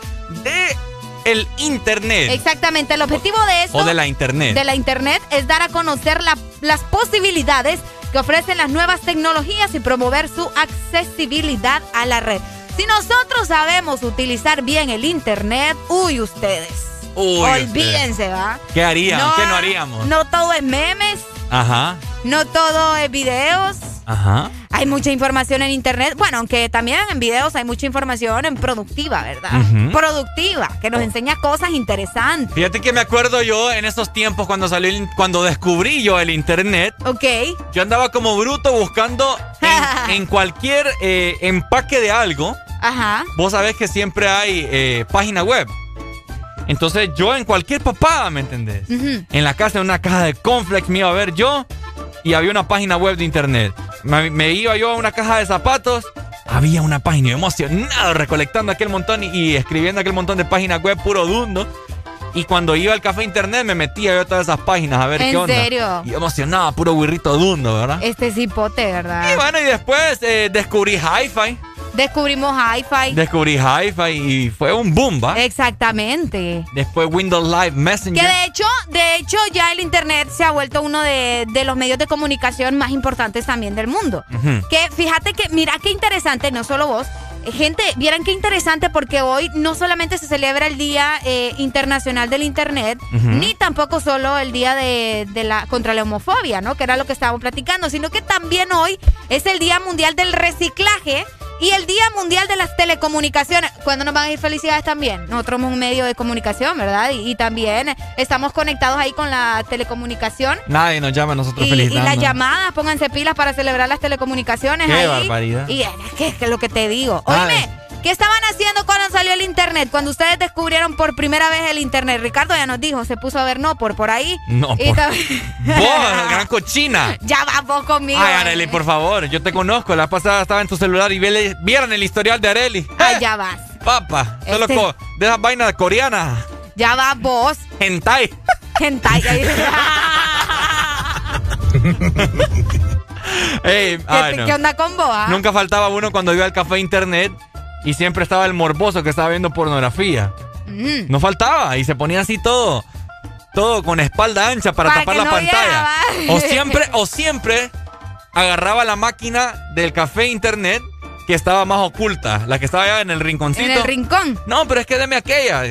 [SPEAKER 3] de el Internet.
[SPEAKER 4] Exactamente, el objetivo de esto
[SPEAKER 3] O de la Internet.
[SPEAKER 4] de la Internet es dar a conocer la- las posibilidades que ofrecen las nuevas tecnologías y promover su accesibilidad a la red. Si nosotros sabemos utilizar bien el Internet, uy, ustedes.
[SPEAKER 3] Uy,
[SPEAKER 4] Olvídense, ¿va?
[SPEAKER 3] ¿Qué harían? ¿Qué no haríamos?
[SPEAKER 4] No todo es memes,
[SPEAKER 3] Ajá.
[SPEAKER 4] no todo es videos.
[SPEAKER 3] Ajá.
[SPEAKER 4] Hay mucha información en internet. Bueno, aunque también en videos hay mucha información en productiva, ¿verdad?
[SPEAKER 3] Ujú.
[SPEAKER 4] Productiva, que nos enseña cosas interesantes.
[SPEAKER 3] Fíjate que me acuerdo yo en esos tiempos cuando salió, el- cuando descubrí yo el internet.
[SPEAKER 4] Ok.
[SPEAKER 3] Yo andaba como bruto buscando en, en cualquier eh, empaque de algo.
[SPEAKER 4] Ajá.
[SPEAKER 3] Vos sabés que siempre hay eh, página web. Entonces yo en cualquier papada, ¿me entendés?
[SPEAKER 4] Ujú.
[SPEAKER 3] En la casa, en una caja de cornflakes me iba a ver yo y había una página web de internet. Me, me iba yo a una caja de zapatos, había una página, yo emocionado recolectando aquel montón y, y escribiendo aquel montón de páginas web puro dundo. Y cuando iba al café internet me metía yo a todas esas páginas a ver
[SPEAKER 4] ¿En
[SPEAKER 3] qué onda.
[SPEAKER 4] serio?
[SPEAKER 3] Y emocionado, puro guirrito dundo, ¿verdad?
[SPEAKER 4] Este cipote, ¿verdad?
[SPEAKER 3] Y bueno, y después eh, descubrí Hi-Fi.
[SPEAKER 4] Descubrimos Hi-Fi.
[SPEAKER 3] Descubrí Hi-Fi y fue un boom, ¿va?
[SPEAKER 4] Exactamente.
[SPEAKER 3] Después Windows Live Messenger.
[SPEAKER 4] Que de hecho, de hecho ya el internet se ha vuelto uno de, de los medios de comunicación más importantes también del mundo. Que fíjate que, mira qué interesante, no solo vos. eh, Gente, vieran qué interesante porque hoy no solamente se celebra el Día eh, Internacional del Internet, ni tampoco solo el Día de, de la contra la homofobia, ¿no? Que era lo que estábamos platicando, sino que también hoy es el Día Mundial del Reciclaje y el Día Mundial de las Telecomunicaciones. ¿Cuándo nos van a ir felicidades también? Nosotros somos un medio de comunicación, ¿verdad? Y, y también estamos conectados ahí con la telecomunicación.
[SPEAKER 3] Nadie nos llama a nosotros
[SPEAKER 4] Y, y
[SPEAKER 3] felicitando.
[SPEAKER 4] las llamadas, pónganse pilas para celebrar las telecomunicaciones
[SPEAKER 3] Qué
[SPEAKER 4] ahí.
[SPEAKER 3] barbaridad.
[SPEAKER 4] Y es que es que lo que te digo.
[SPEAKER 3] Ay.
[SPEAKER 4] ¿Qué estaban haciendo cuando salió el internet? Cuando ustedes descubrieron por primera vez el internet. Ricardo ya nos dijo, se puso a ver no por por ahí.
[SPEAKER 3] No,
[SPEAKER 4] Y
[SPEAKER 3] por- Vos, gran cochina.
[SPEAKER 4] ya va vos conmigo.
[SPEAKER 3] Ay, Areli, por favor, yo te conozco. La pasada estaba en tu celular y vele- vieron el historial de Areli.
[SPEAKER 4] Ay, ya vas.
[SPEAKER 3] Papa,
[SPEAKER 4] Este-
[SPEAKER 3] co- de esas vainas coreanas.
[SPEAKER 4] Ya va vos.
[SPEAKER 3] Hentai.
[SPEAKER 4] Hentai.
[SPEAKER 3] Ey,
[SPEAKER 4] ¿Qué,
[SPEAKER 3] ay, no.
[SPEAKER 4] qué onda con vos? ah?
[SPEAKER 3] Nunca faltaba uno cuando iba al café internet y siempre estaba el morboso que estaba viendo pornografía.
[SPEAKER 4] Mm.
[SPEAKER 3] No faltaba y se ponía así todo, todo con espalda ancha para,
[SPEAKER 4] Para
[SPEAKER 3] tapar la
[SPEAKER 4] no
[SPEAKER 3] pantalla.
[SPEAKER 4] viera,
[SPEAKER 3] o siempre, o siempre agarraba la máquina del café internet que estaba más oculta, la que estaba allá en el rinconcito.
[SPEAKER 4] En el rincón.
[SPEAKER 3] No, pero es que deme aquella.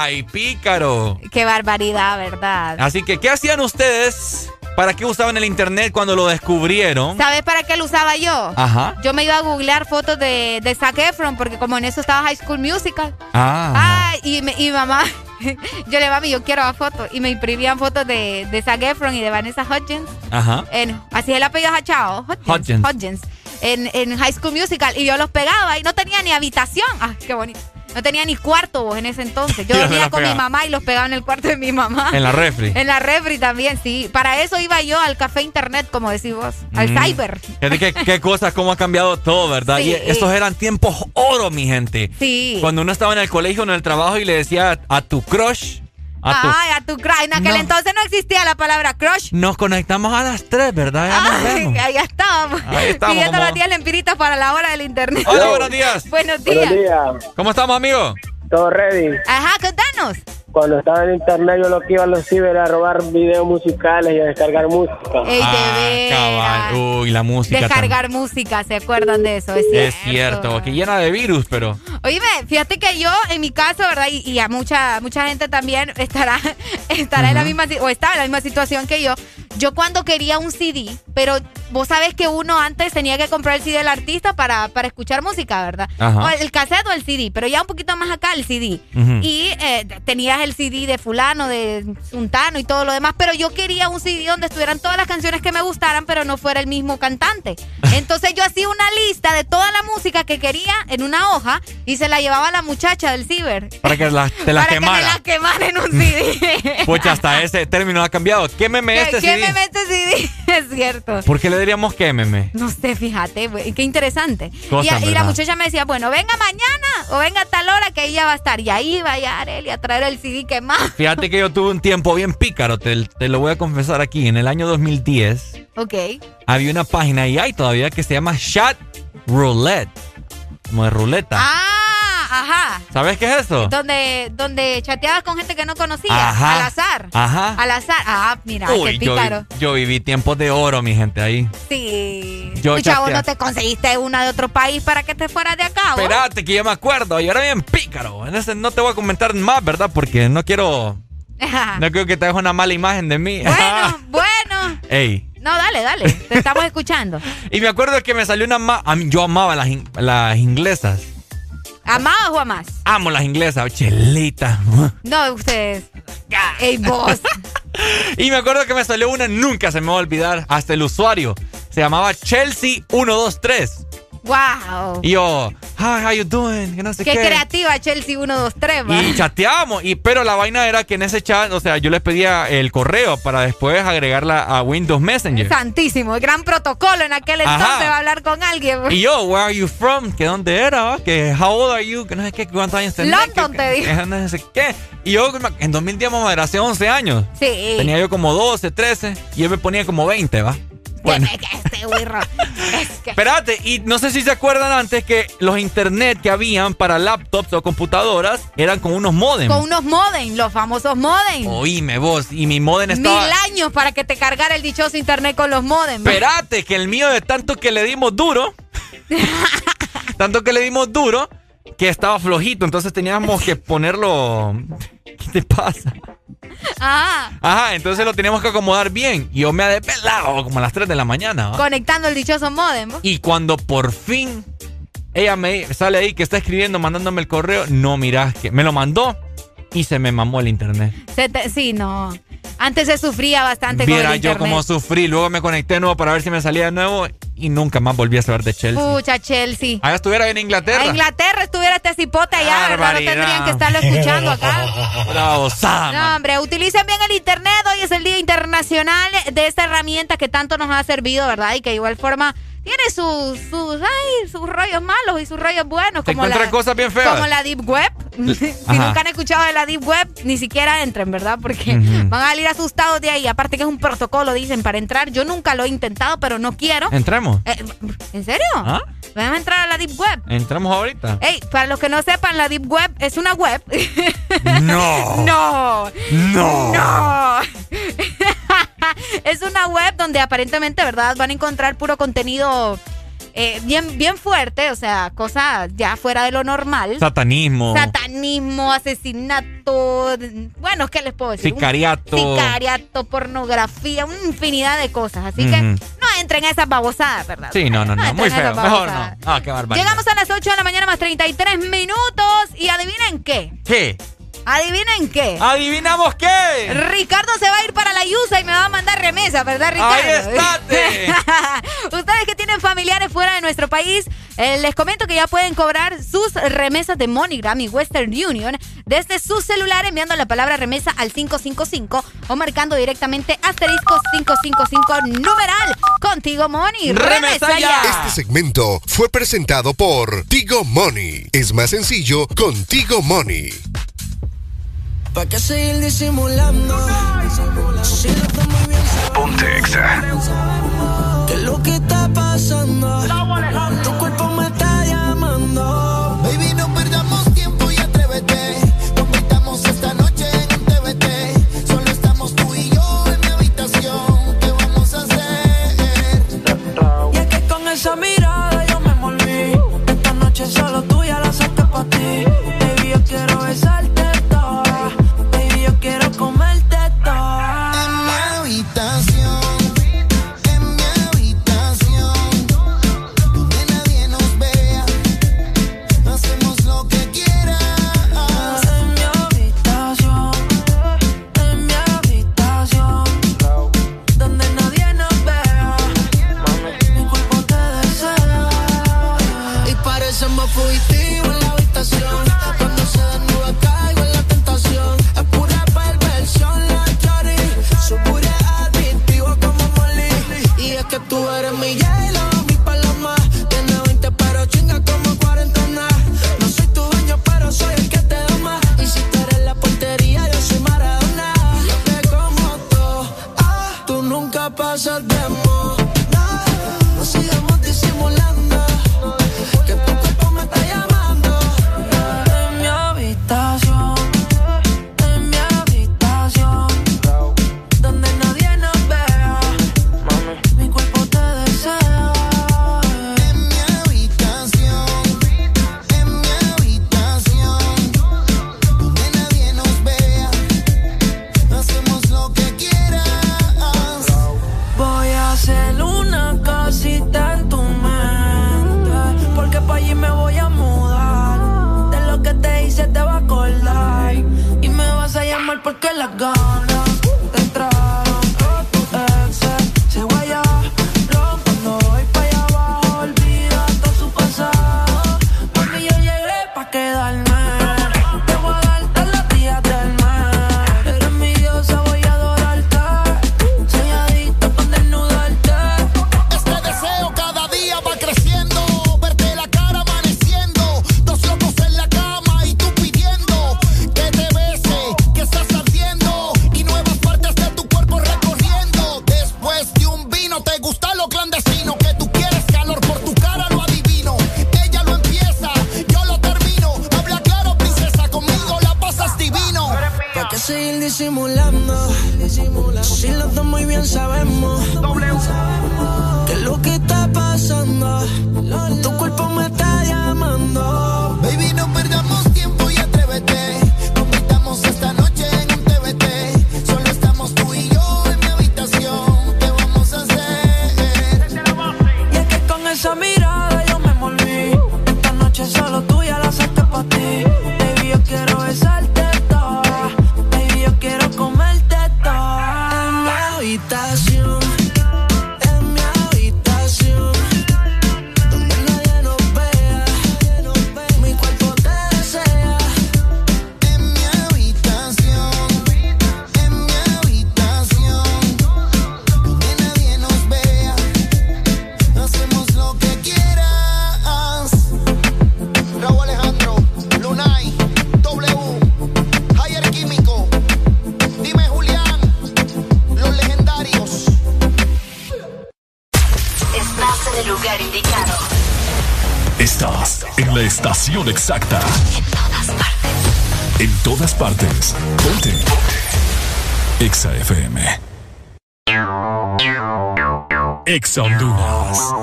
[SPEAKER 3] Ay, pícaro.
[SPEAKER 4] Qué barbaridad, ¿verdad?
[SPEAKER 3] Así que, ¿qué hacían ustedes? ¿Para qué usaban el internet cuando lo descubrieron?
[SPEAKER 4] ¿Sabes para qué lo usaba yo?
[SPEAKER 3] Ajá.
[SPEAKER 4] Yo me iba a googlear fotos de, de Zac Efron, porque como en eso estaba High School Musical.
[SPEAKER 3] Ah.
[SPEAKER 4] Ay, y, me- y mamá, yo le mami, yo quiero la foto. Y me imprimían fotos de, de Zac Efron y de Vanessa Hudgens.
[SPEAKER 3] Ajá.
[SPEAKER 4] En, así es el apellido Hachao.
[SPEAKER 3] Hudgens.
[SPEAKER 4] Hudgens. En, en High School Musical. Y yo los pegaba y no tenía ni habitación. Ay, qué bonito. No tenía ni cuarto vos en ese entonces. Yo dormía con mi mamá y los pegaba en el cuarto de mi mamá.
[SPEAKER 3] En la refri.
[SPEAKER 4] En la refri también, sí. Para eso iba yo al café internet, como decís vos. Al
[SPEAKER 3] Mm.
[SPEAKER 4] cyber.
[SPEAKER 3] Qué, qué cosas, cómo ha cambiado todo, ¿verdad?
[SPEAKER 4] Sí.
[SPEAKER 3] Y estos eran tiempos oro, mi gente.
[SPEAKER 4] Sí.
[SPEAKER 3] Cuando uno estaba en el colegio o en el trabajo y le decía a tu crush, A tu-
[SPEAKER 4] Ay, a tu crush. En aquel
[SPEAKER 3] No.
[SPEAKER 4] entonces no existía la palabra crush.
[SPEAKER 3] Nos conectamos a las 3, ¿verdad? Ya nos
[SPEAKER 4] Ay,
[SPEAKER 3] vemos.
[SPEAKER 4] ahí estábamos.
[SPEAKER 3] Ahí estamos,
[SPEAKER 4] Pidiendo
[SPEAKER 3] como-
[SPEAKER 4] los 10 lempiritas para la hora del internet.
[SPEAKER 3] Hola, buenos días.
[SPEAKER 4] buenos días.
[SPEAKER 3] ¿Cómo estamos, amigo?
[SPEAKER 47] Todo ready.
[SPEAKER 4] Ajá, contanos.
[SPEAKER 47] Cuando estaba en internet yo lo que iba a los ciber a robar videos musicales y a descargar música.
[SPEAKER 4] Ey, de
[SPEAKER 3] Ah, cabal. Uy, la música.
[SPEAKER 4] Descargar música, ¿se acuerdan de eso? Es cierto.
[SPEAKER 3] Es cierto, que llena de virus, pero.
[SPEAKER 4] Oíme, fíjate que yo, en mi caso, ¿verdad? Y, y a mucha mucha gente también estará, estará en la misma, o está en la misma situación que yo. Yo cuando quería un CD, pero vos sabés que uno antes tenía que comprar el CD del artista para, para escuchar música, ¿verdad?
[SPEAKER 25] Ajá.
[SPEAKER 4] O el cassette o el CD, pero ya un poquito más acá el CD. Y eh, tenías el CD de fulano, de Suntano y todo lo demás, pero yo quería un CD donde estuvieran todas las canciones que me gustaran, pero no fuera el mismo cantante. Entonces yo hacía una lista de toda la música que quería en una hoja y se la llevaba a la muchacha del ciber.
[SPEAKER 3] Para que la- te la
[SPEAKER 4] para que me
[SPEAKER 3] quemara.
[SPEAKER 4] la quemara en un CD.
[SPEAKER 3] Pucha, hasta ese término ha cambiado. Quémeme
[SPEAKER 4] ¿Qué,
[SPEAKER 3] este CD.
[SPEAKER 4] es cierto.
[SPEAKER 3] ¿Por qué le diríamos quémeme?
[SPEAKER 4] No sé, fíjate, qué interesante.
[SPEAKER 3] Cosa,
[SPEAKER 4] y, la muchacha me decía, bueno, venga mañana o venga a tal hora que ella va a estar. Y ahí vaya Arely a traer el CD quemado.
[SPEAKER 3] Fíjate que yo tuve un tiempo bien pícaro, te, te lo voy a confesar aquí. En el año 2010
[SPEAKER 4] Ok.
[SPEAKER 3] había una página y hay todavía que se llama Chat Roulette. Como de ruleta.
[SPEAKER 4] Ah, ajá.
[SPEAKER 3] ¿Sabes qué es eso?
[SPEAKER 4] Donde, donde chateabas con gente que no conocías.
[SPEAKER 3] Ajá.
[SPEAKER 4] Al azar.
[SPEAKER 3] Ajá.
[SPEAKER 4] Al azar. Ah, mira,
[SPEAKER 3] Uy,
[SPEAKER 4] qué
[SPEAKER 3] yo,
[SPEAKER 4] pícaro.
[SPEAKER 3] yo viví tiempos de oro, mi gente, ahí.
[SPEAKER 4] Sí.
[SPEAKER 3] Yo
[SPEAKER 4] vos
[SPEAKER 3] chatea-
[SPEAKER 4] no te conseguiste una de otro país para que te fueras de acá.
[SPEAKER 3] Espérate, que yo me acuerdo. Y ahora bien pícaro. En ese no te voy a comentar más, ¿verdad? Porque no quiero. No quiero que te dejes una mala imagen de mí.
[SPEAKER 4] bueno, bueno.
[SPEAKER 3] Ey.
[SPEAKER 4] No, dale, dale. Te estamos escuchando.
[SPEAKER 3] Y me acuerdo que me salió una. ma- a mí- yo amaba las, in- las inglesas.
[SPEAKER 4] ¿Amabas o amás?
[SPEAKER 3] Amo las inglesas. Chelita.
[SPEAKER 4] No, ustedes. Ey, vos.
[SPEAKER 3] Y me acuerdo que me salió una, nunca se me va a olvidar, hasta el usuario. Se llamaba Chelsea123.
[SPEAKER 4] Wow.
[SPEAKER 3] Y yo, hi, how you doing? Que no sé
[SPEAKER 4] Qué,
[SPEAKER 3] qué.
[SPEAKER 4] creativa, Chelsea 123, va.
[SPEAKER 3] Y chateábamos, y, pero la vaina era que en ese chat, o sea, yo les pedía el correo para después agregarla a Windows Messenger.
[SPEAKER 4] Santísimo, el gran protocolo en aquel
[SPEAKER 3] Ajá.
[SPEAKER 4] entonces va a hablar con alguien.
[SPEAKER 3] Y yo, where are you from? ¿Que dónde era? va? Que how old are you? Que no sé qué, cuántos años tenés.
[SPEAKER 4] London,
[SPEAKER 3] que,
[SPEAKER 4] te
[SPEAKER 3] que no sé qué. Y yo en 2010, mamá, era hace 11 años.
[SPEAKER 4] Sí.
[SPEAKER 3] Tenía yo como 12, 13, y él me ponía como 20, ¿va? Bueno.
[SPEAKER 4] Este güirro. Es que.
[SPEAKER 3] Espérate, y no sé si se acuerdan antes que los internet que habían para laptops o computadoras eran con unos modems.
[SPEAKER 4] Con unos modem, los famosos modem.
[SPEAKER 3] Oíme vos, y mi modem estaba...
[SPEAKER 4] Mil años para que te cargara el dichoso internet con los modem.
[SPEAKER 3] Espérate, que el mío de tanto que le dimos duro, tanto que le dimos duro, que estaba flojito, entonces teníamos que ponerlo... ¿Qué te pasa?
[SPEAKER 4] Ajá.
[SPEAKER 3] Ajá, entonces lo teníamos que acomodar bien. Y yo me había pelado como a las 3 de la mañana. ¿va?
[SPEAKER 4] Conectando el dichoso modem.
[SPEAKER 3] Y cuando por fin ella me sale ahí que está escribiendo, mandándome el correo, no, mirás que me lo mandó y se me mamó el internet.
[SPEAKER 4] Se te- sí, no. Antes se sufría bastante con
[SPEAKER 3] Viera
[SPEAKER 4] el
[SPEAKER 3] yo cómo sufrí. Luego me conecté de nuevo para ver si me salía de nuevo y nunca más volví a saber de Chelsea.
[SPEAKER 4] Pucha, Chelsea.
[SPEAKER 3] Allá estuviera en Inglaterra.
[SPEAKER 4] A Inglaterra estuviera este cipote allá, ¿verdad? No tendrían que estarlo escuchando acá.
[SPEAKER 3] La osada,
[SPEAKER 4] No, hombre, utilicen bien el internet. Hoy es el Día Internacional de esta herramienta que tanto nos ha servido, ¿verdad? Y que de igual forma tiene sus, sus, ay, sus rollos malos y sus rollos buenos.
[SPEAKER 3] Te
[SPEAKER 4] Como la,
[SPEAKER 3] cosas bien feas.
[SPEAKER 4] Como la Deep Web. si nunca han escuchado de la Deep Web, ni siquiera entren, ¿verdad? Porque van a salir asustados de ahí. Aparte que es un protocolo, dicen, para entrar. Yo nunca lo he intentado, pero no quiero.
[SPEAKER 3] Entremos.
[SPEAKER 4] Eh, ¿En serio?
[SPEAKER 3] ¿Ah?
[SPEAKER 4] Vamos a entrar a la Deep Web.
[SPEAKER 3] Entramos ahorita.
[SPEAKER 4] Ey, para los que no sepan, la Deep Web es una web.
[SPEAKER 3] No.
[SPEAKER 4] no.
[SPEAKER 3] No.
[SPEAKER 4] No. es una web donde aparentemente, ¿verdad? Van a encontrar puro contenido eh, bien, bien fuerte, o sea, cosas ya fuera de lo normal.
[SPEAKER 3] Satanismo.
[SPEAKER 4] Satanismo, asesinato, bueno, ¿qué les puedo decir? Un
[SPEAKER 3] Sicariato.
[SPEAKER 4] Sicariato, pornografía, una infinidad de cosas. Así que no entren a esas babosadas, ¿verdad?
[SPEAKER 3] Sí, no, no, no.
[SPEAKER 4] No,
[SPEAKER 3] Muy feo. Mejor no. Ah, qué barbaridad.
[SPEAKER 4] Llegamos a las 8 de la mañana más 33 minutos y adivinen qué.
[SPEAKER 3] ¿Qué?
[SPEAKER 4] ¿Adivinen qué?
[SPEAKER 3] ¿Adivinamos qué?
[SPEAKER 4] Ricardo se va a ir para la USA y me va a mandar remesa, ¿verdad, Ricardo?
[SPEAKER 3] Ahí estate.
[SPEAKER 4] Ustedes que tienen familiares fuera de nuestro país, eh, les comento que ya pueden cobrar sus remesas de MoneyGram y Western Union desde su celular enviando la palabra remesa al 555 o marcando directamente asterisco 555 numeral. Contigo, Money. Remesa, ya.
[SPEAKER 59] Este segmento fue presentado por Tigo Money. Es más sencillo contigo Money.
[SPEAKER 15] ¿Para qué seguir disimulando? Si lo muy bien,
[SPEAKER 2] Ponte exa.
[SPEAKER 15] ¿Qué es lo que está pasando? Like gone. Ex
[SPEAKER 2] Honduras.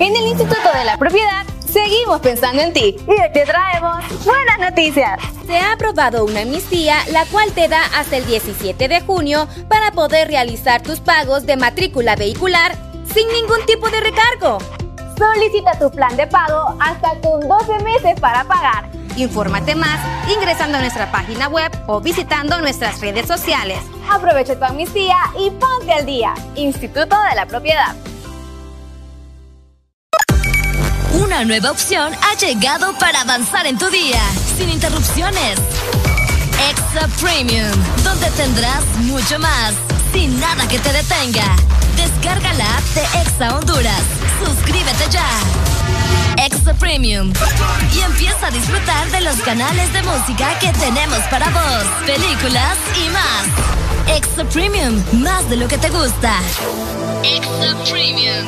[SPEAKER 18] En el Instituto de la Propiedad seguimos pensando en ti y te traemos buenas noticias. Se ha aprobado una amnistía la cual te da hasta el 17 de junio para poder realizar tus pagos de matrícula vehicular sin ningún tipo de recargo. Solicita tu plan de pago hasta con 12 meses para pagar Infórmate más ingresando a nuestra página web o visitando nuestras redes sociales. Aprovecha tu amnistía y ponte al día. Instituto de la Propiedad.
[SPEAKER 60] Una nueva opción ha llegado para avanzar en tu día, sin interrupciones. Extra Premium, donde tendrás mucho más, sin nada que te detenga. Descarga la app de Exa Honduras. Suscríbete ya. Extra Premium y empieza a disfrutar de los canales de música que tenemos para vos, películas y más. Extra Premium, más de lo que te gusta. Extra Premium.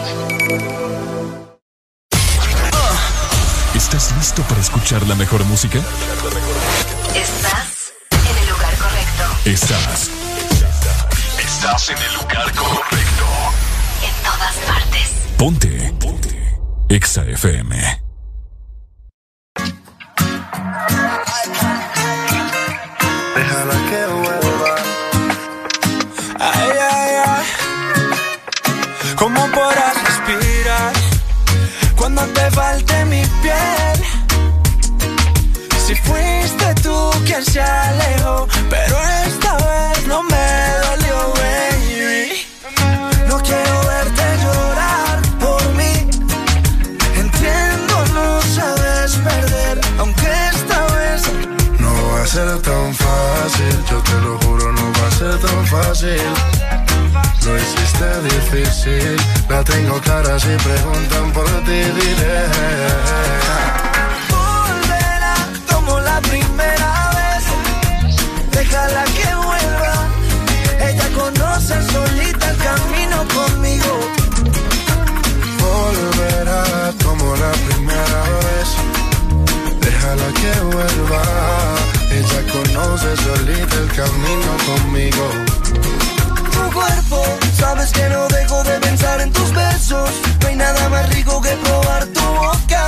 [SPEAKER 2] ¿Estás listo para escuchar la mejor música?
[SPEAKER 61] Estás en el lugar correcto.
[SPEAKER 2] Estás. Estás en el lugar correcto.
[SPEAKER 61] En todas partes.
[SPEAKER 2] Ponte. Ponte. Exa FM.
[SPEAKER 25] Tengo clara si preguntan por ti, diré.
[SPEAKER 24] volverá como la primera vez. Déjala que vuelva. Ella conoce solita el camino conmigo.
[SPEAKER 25] Volverá como la primera vez. Déjala que vuelva. Ella conoce solita el camino conmigo.
[SPEAKER 24] Cuerpo, sabes que no dejo de pensar en tus besos. No hay nada más rico que probar tu boca.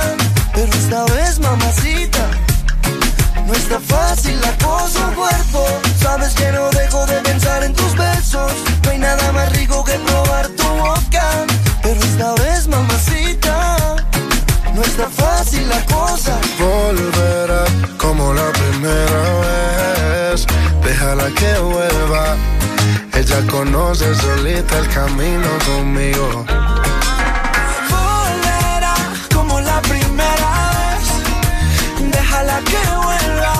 [SPEAKER 24] Pero esta vez, mamacita, no está fácil la cosa. Cuerpo, sabes que no dejo de pensar en tus besos. No hay nada más rico que probar tu boca. Pero esta vez, mamacita, no está fácil la cosa.
[SPEAKER 25] Volverá como la primera vez. Déjala que vuelva. Ella conoce solita el camino conmigo.
[SPEAKER 24] volverá como la primera vez. Déjala que vuelva.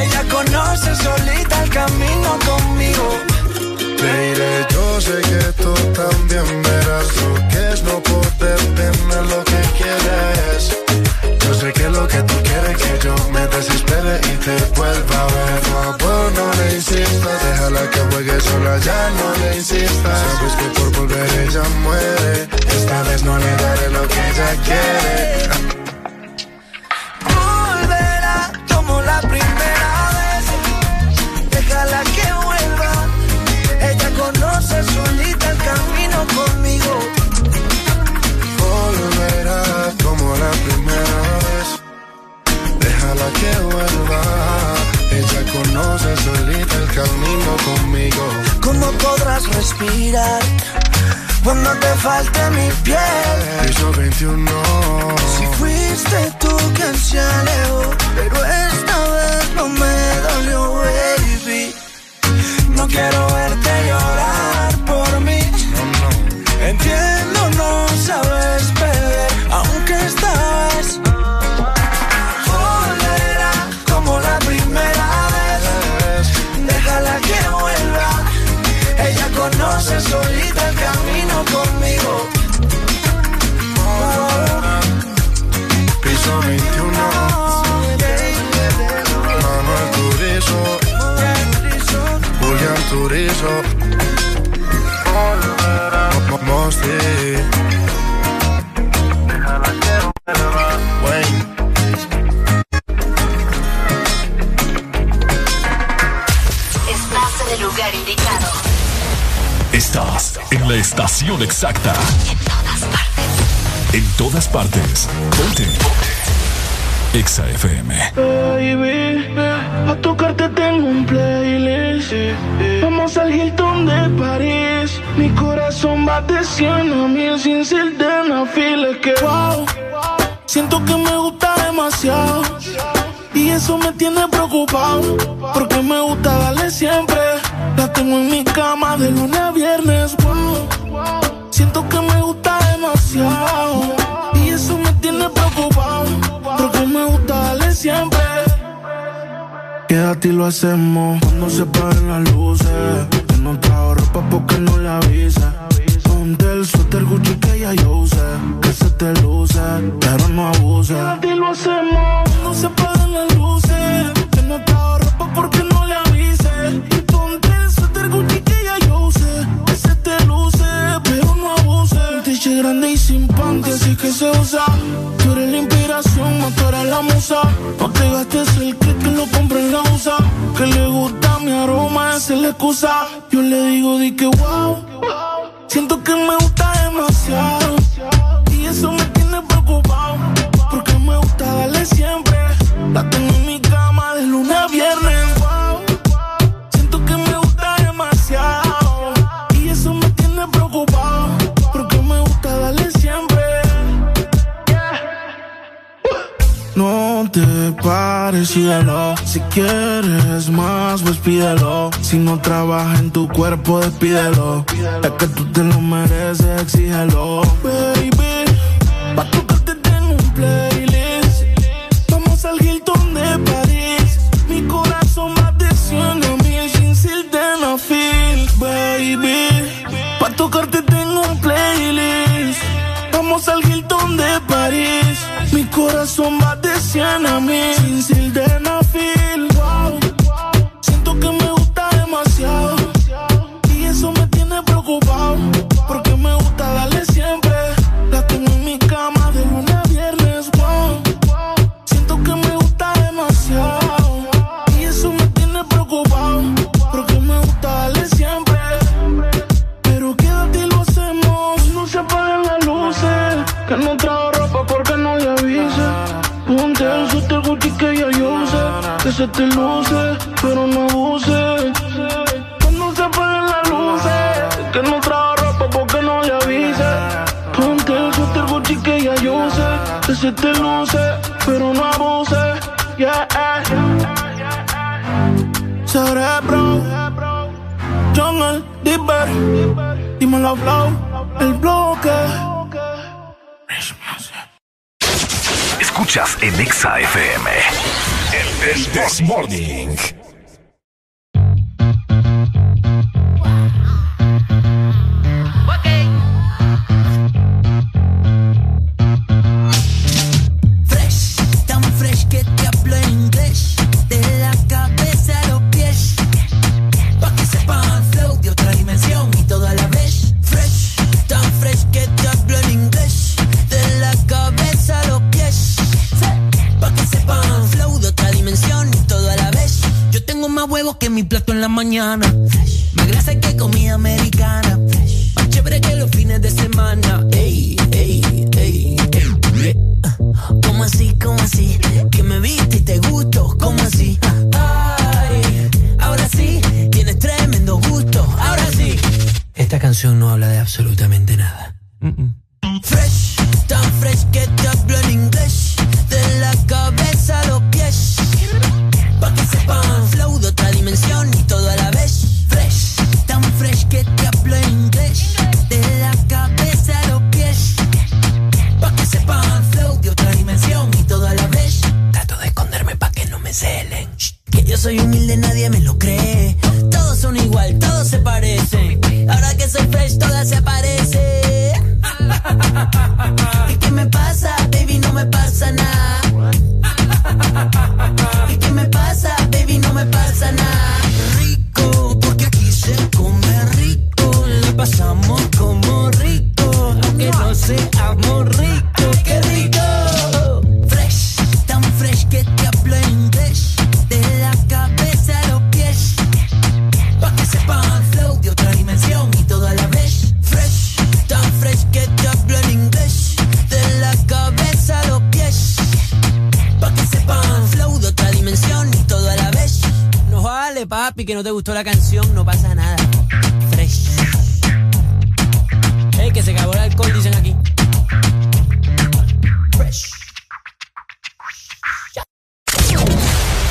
[SPEAKER 24] Ella conoce solita el camino conmigo.
[SPEAKER 25] Baby, yo sé que tú también verás lo que es no poder tener lo que quieres. Yo sé que lo que tú quieres que yo me desespere y te vuelva a ver. Por favor, no le insistas, déjala que juegue sola, ya no le insistas. Sabes que por volver ella muere. Esta vez no le daré lo que ella quiere.
[SPEAKER 24] Volverá como la primera vez. Déjala que vuelva. Ella conoce solita el camino conmigo.
[SPEAKER 25] Volverá como la primera vez. Déjala que vuelva. Ella conoce solita el camino conmigo.
[SPEAKER 24] ¿Cómo podrás respirar cuando te falte mi piel?
[SPEAKER 25] Piso 21.
[SPEAKER 24] Si fuiste tú quien se alejó, pero esta vez no me dolió, baby. No quiero verte llorar la
[SPEAKER 2] estación exacta.
[SPEAKER 61] En todas partes.
[SPEAKER 2] En todas partes. Ponte. Exa FM.
[SPEAKER 24] Baby, a tocarte tengo un playlist. Vamos al Hilton de París. Mi corazón va de 100 a mil sin ser de una que wow, siento que me gusta demasiado. Y eso me tiene preocupado. Porque me gusta darle siempre. La tengo en mi cama de lunes a viernes. Wow, siento que me gusta demasiado. Y eso me tiene preocupado. Porque me gusta darle siempre. Quédate y lo hacemos cuando se paren las luces. Yo no trajo ropa porque no le avisa. Ponte el suéter Gucci que ya yo usé. Que se te luce. Pero no abuse. Quédate y lo hacemos, no se apagan las luces. Grande y sin panty, así que se usa. Tú eres la inspiración, no tú eres la musa. No te gastes el que que lo compre en la usa. Que le gusta mi aroma, esa es la excusa. Yo le digo, di que wow. Siento que me gusta demasiado. Y eso me tiene preocupado. Porque me gusta darle siempre. La tengo en mi cama de lunes a viernes. No te pares, síguelo. Si quieres más, pues pídelo. Si no trabaja en tu cuerpo, despídelo. Es que tú te lo mereces, exígelo. Baby, pa' tocarte tengo un playlist. Vamos al Hilton de París. Mi corazón va de 100 a mil sin sildenafil. Baby, pa' tocarte tengo un playlist. Vamos al Hilton de París. Mi corazón va de 100 a mil sin sildenafil. Wow. Siento que me se te luce, pero no abuse. Que no se apaguen las luces. Que no trajo ropa porque no le avise. Ponte el suéter Gucci que ya yo usé. Que se te luce, pero no abuse. Yeah. Cerebro. Jungle, Dipper. Dímelo, Flow. El bloque.
[SPEAKER 62] Escuchas en Exa FM. El This Morning.
[SPEAKER 63] Mi plato en la mañana. Más grasa que comida americana. Más chévere que los fines de semana. Ey, ey, ey, ey. ¿Cómo así? ¿Cómo así? Que me viste y te gusto. ¿Cómo así? Ay, ahora sí, tienes tremendo gusto. Ahora sí. Esta canción no habla de absolutamente nada. Fresh, tan fresh que te hablo en inglés. De la cabeza a soy humilde, nadie me lo cree. Todos son igual, todos se parecen. Ahora que soy fresh, todas se aparecen. ¿Y qué me pasa, baby? No me pasa nada.
[SPEAKER 64] Gustó la canción, no pasa nada. Fresh. Ey, que se acabó el alcohol, dicen aquí.
[SPEAKER 63] Fresh.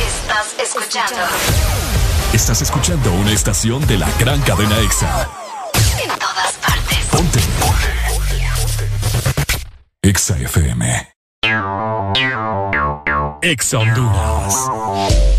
[SPEAKER 65] Estás escuchando
[SPEAKER 2] Estás escuchando una estación de la gran cadena EXA.
[SPEAKER 65] en todas partes.
[SPEAKER 2] Ponte. EXA FM. EXA Honduras.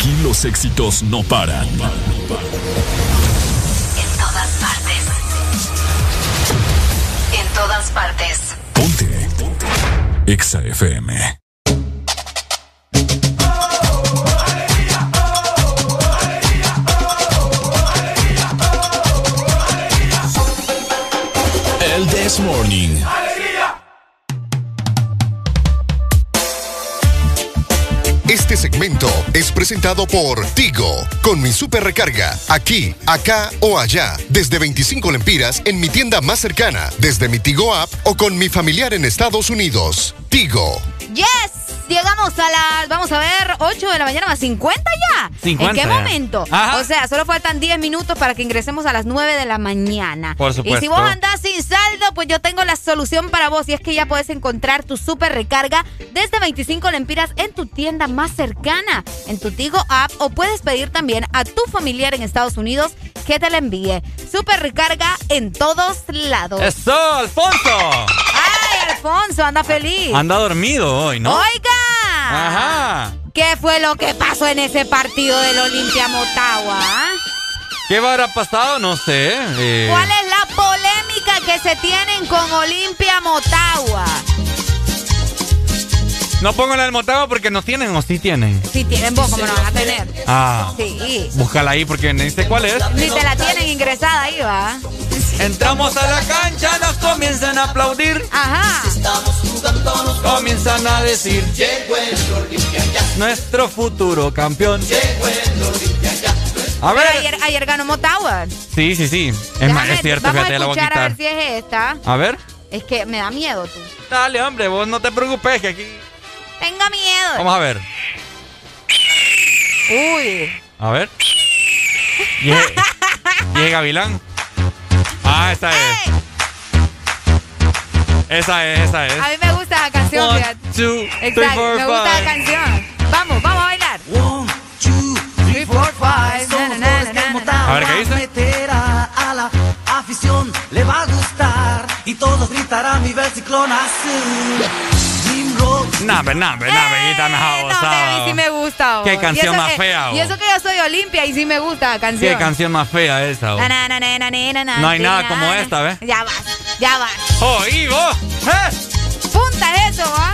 [SPEAKER 2] Aquí los éxitos no paran.
[SPEAKER 13] En todas partes. En todas partes.
[SPEAKER 2] Ponte. Exa FM. El This Morning.
[SPEAKER 59] Segmento es presentado por Tigo, con mi super recarga, aquí, acá o allá, desde 25 lempiras en mi tienda más cercana, desde mi Tigo app o con mi familiar en Estados Unidos. Tigo.
[SPEAKER 4] Yes, llegamos a las, vamos a ver, 8 de la mañana más 50 ya.
[SPEAKER 3] 50
[SPEAKER 4] ¿En qué
[SPEAKER 3] ya.
[SPEAKER 4] momento?
[SPEAKER 3] Ajá.
[SPEAKER 4] O sea, solo faltan 10 minutos para que ingresemos a las 9 de la mañana.
[SPEAKER 3] Por
[SPEAKER 4] Y si
[SPEAKER 3] supuesto.
[SPEAKER 4] vos andás sin saldo, pues yo tengo la solución para vos. Y es que ya puedes encontrar tu super recarga desde 25 lempiras en tu tienda más cercana, en tu Tigo app, o puedes pedir también a tu familiar en Estados Unidos que te la envíe. Super recarga en todos lados.
[SPEAKER 3] ¡Eso, Alfonso!
[SPEAKER 4] ¡Ay, Alfonso, anda feliz!
[SPEAKER 3] Anda dormido hoy, ¿no?
[SPEAKER 4] ¡Oiga!
[SPEAKER 3] Ajá.
[SPEAKER 4] ¿Qué fue lo que pasó en ese partido del Olimpia Motagua? ah?
[SPEAKER 3] ¿Qué habrá pasado? No sé. eh,
[SPEAKER 4] ¿Cuál es la polémica que se tienen con Olimpia Motagua?
[SPEAKER 3] No pongo en el Motagua porque no tienen o sí tienen.
[SPEAKER 4] Si tienen vos, ¿cómo no van a tener?
[SPEAKER 3] Ah.
[SPEAKER 4] Sí.
[SPEAKER 3] Búscala ahí porque no sé cuál es.
[SPEAKER 4] Ni te la tienen ingresada ahí, va.
[SPEAKER 3] Entramos a la cancha, nos comienzan a aplaudir.
[SPEAKER 4] Ajá.
[SPEAKER 3] Comienzan a decir. Nuestro futuro campeón. A ver.
[SPEAKER 4] Ayer, ayer ganó Motagua.
[SPEAKER 3] Sí, sí, sí. Es más, es cierto,
[SPEAKER 4] Vamos
[SPEAKER 3] fíjate,
[SPEAKER 4] a
[SPEAKER 3] la voy a
[SPEAKER 4] escuchar a ver
[SPEAKER 3] quitar.
[SPEAKER 4] si es esta.
[SPEAKER 3] A ver.
[SPEAKER 4] Es que me da miedo tú.
[SPEAKER 3] Dale, hombre, vos no te preocupes que aquí.
[SPEAKER 4] Tenga miedo.
[SPEAKER 3] Vamos a ver.
[SPEAKER 4] Uy.
[SPEAKER 3] A ver. Y es, y es Gavilán. Ah, esa es. Esa es, esa es.
[SPEAKER 4] A mí me gusta la canción,
[SPEAKER 3] One, two,
[SPEAKER 4] Exacto,
[SPEAKER 3] three, four,
[SPEAKER 4] me gusta la
[SPEAKER 3] five.
[SPEAKER 4] canción. Vamos, vamos a bailar. One, two, three, four, five. Na, na, na, na, na, na.
[SPEAKER 3] A ver, ¿qué dice?
[SPEAKER 63] a la afición, le va a gustar y todos gritarán mi ciclón azul.
[SPEAKER 3] Me quita mejor
[SPEAKER 4] Eh, No, mí sí me gusta.
[SPEAKER 3] Qué
[SPEAKER 4] vos.
[SPEAKER 3] canción más
[SPEAKER 4] que-
[SPEAKER 3] fea,
[SPEAKER 4] Y
[SPEAKER 3] vos.
[SPEAKER 4] eso que yo soy Olimpia y sí me gusta la canción.
[SPEAKER 3] Qué canción más fea esa. vos.
[SPEAKER 4] Na, na, na,
[SPEAKER 3] No hay
[SPEAKER 4] na,
[SPEAKER 3] nada
[SPEAKER 4] na,
[SPEAKER 3] como esta, ¿ves?
[SPEAKER 4] Ya vas, ya vas.
[SPEAKER 3] ¡Oh, y vos! ¿Eh?
[SPEAKER 4] Punta es eso, ¿ah?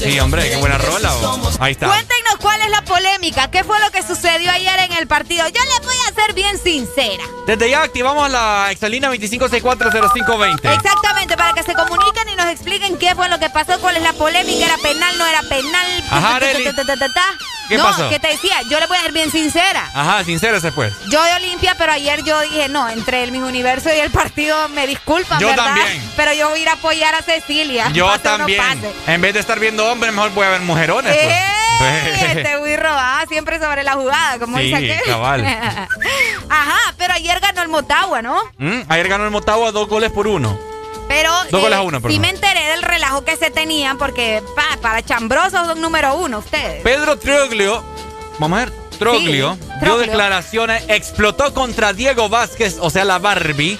[SPEAKER 3] Sí, hombre, qué buena rola. vos. Ahí está.
[SPEAKER 4] Cuéntenos cuál es la polémica. ¿Qué fue lo que sucedió ayer en el partido? Yo les voy a ser bien sincera.
[SPEAKER 3] Desde ya activamos la exalina 25640520.
[SPEAKER 4] Exactamente, para que se comuniquen y nos expliquen qué fue lo que pasó, cuál es la polémica, era penal, no era penal.
[SPEAKER 3] Ajá. ¿Qué
[SPEAKER 4] no,
[SPEAKER 3] pasó?
[SPEAKER 4] que te decía, yo le voy a ser bien sincera.
[SPEAKER 3] Ajá, sincérese pues.
[SPEAKER 4] Yo de Olimpia, pero ayer yo dije, no, entre el Mis Universo y el partido me disculpan,
[SPEAKER 3] Yo
[SPEAKER 4] ¿verdad?
[SPEAKER 3] también.
[SPEAKER 4] Pero yo voy a ir a apoyar a Cecilia.
[SPEAKER 3] Yo también. En vez de estar viendo hombres, mejor voy a ver mujerones. pues.
[SPEAKER 4] ¡Eh! Este Wirro va siempre sobre la jugada, como
[SPEAKER 3] Sí,
[SPEAKER 4] dice aquel.
[SPEAKER 3] cabal.
[SPEAKER 4] Ajá, pero ayer ganó el Motagua, ¿no?
[SPEAKER 3] Mm, Ayer ganó el Motagua dos goles por uno.
[SPEAKER 4] Pero
[SPEAKER 3] Dos goles a uno,
[SPEAKER 4] sí me enteré del relajo que se tenían porque pa, para chambrosos son número uno ustedes.
[SPEAKER 3] Pedro Troglio, vamos a ver, Troglio,
[SPEAKER 4] Sí,
[SPEAKER 3] dio
[SPEAKER 4] Troglio.
[SPEAKER 3] declaraciones, explotó contra Diego Vázquez, o sea, la Barbie.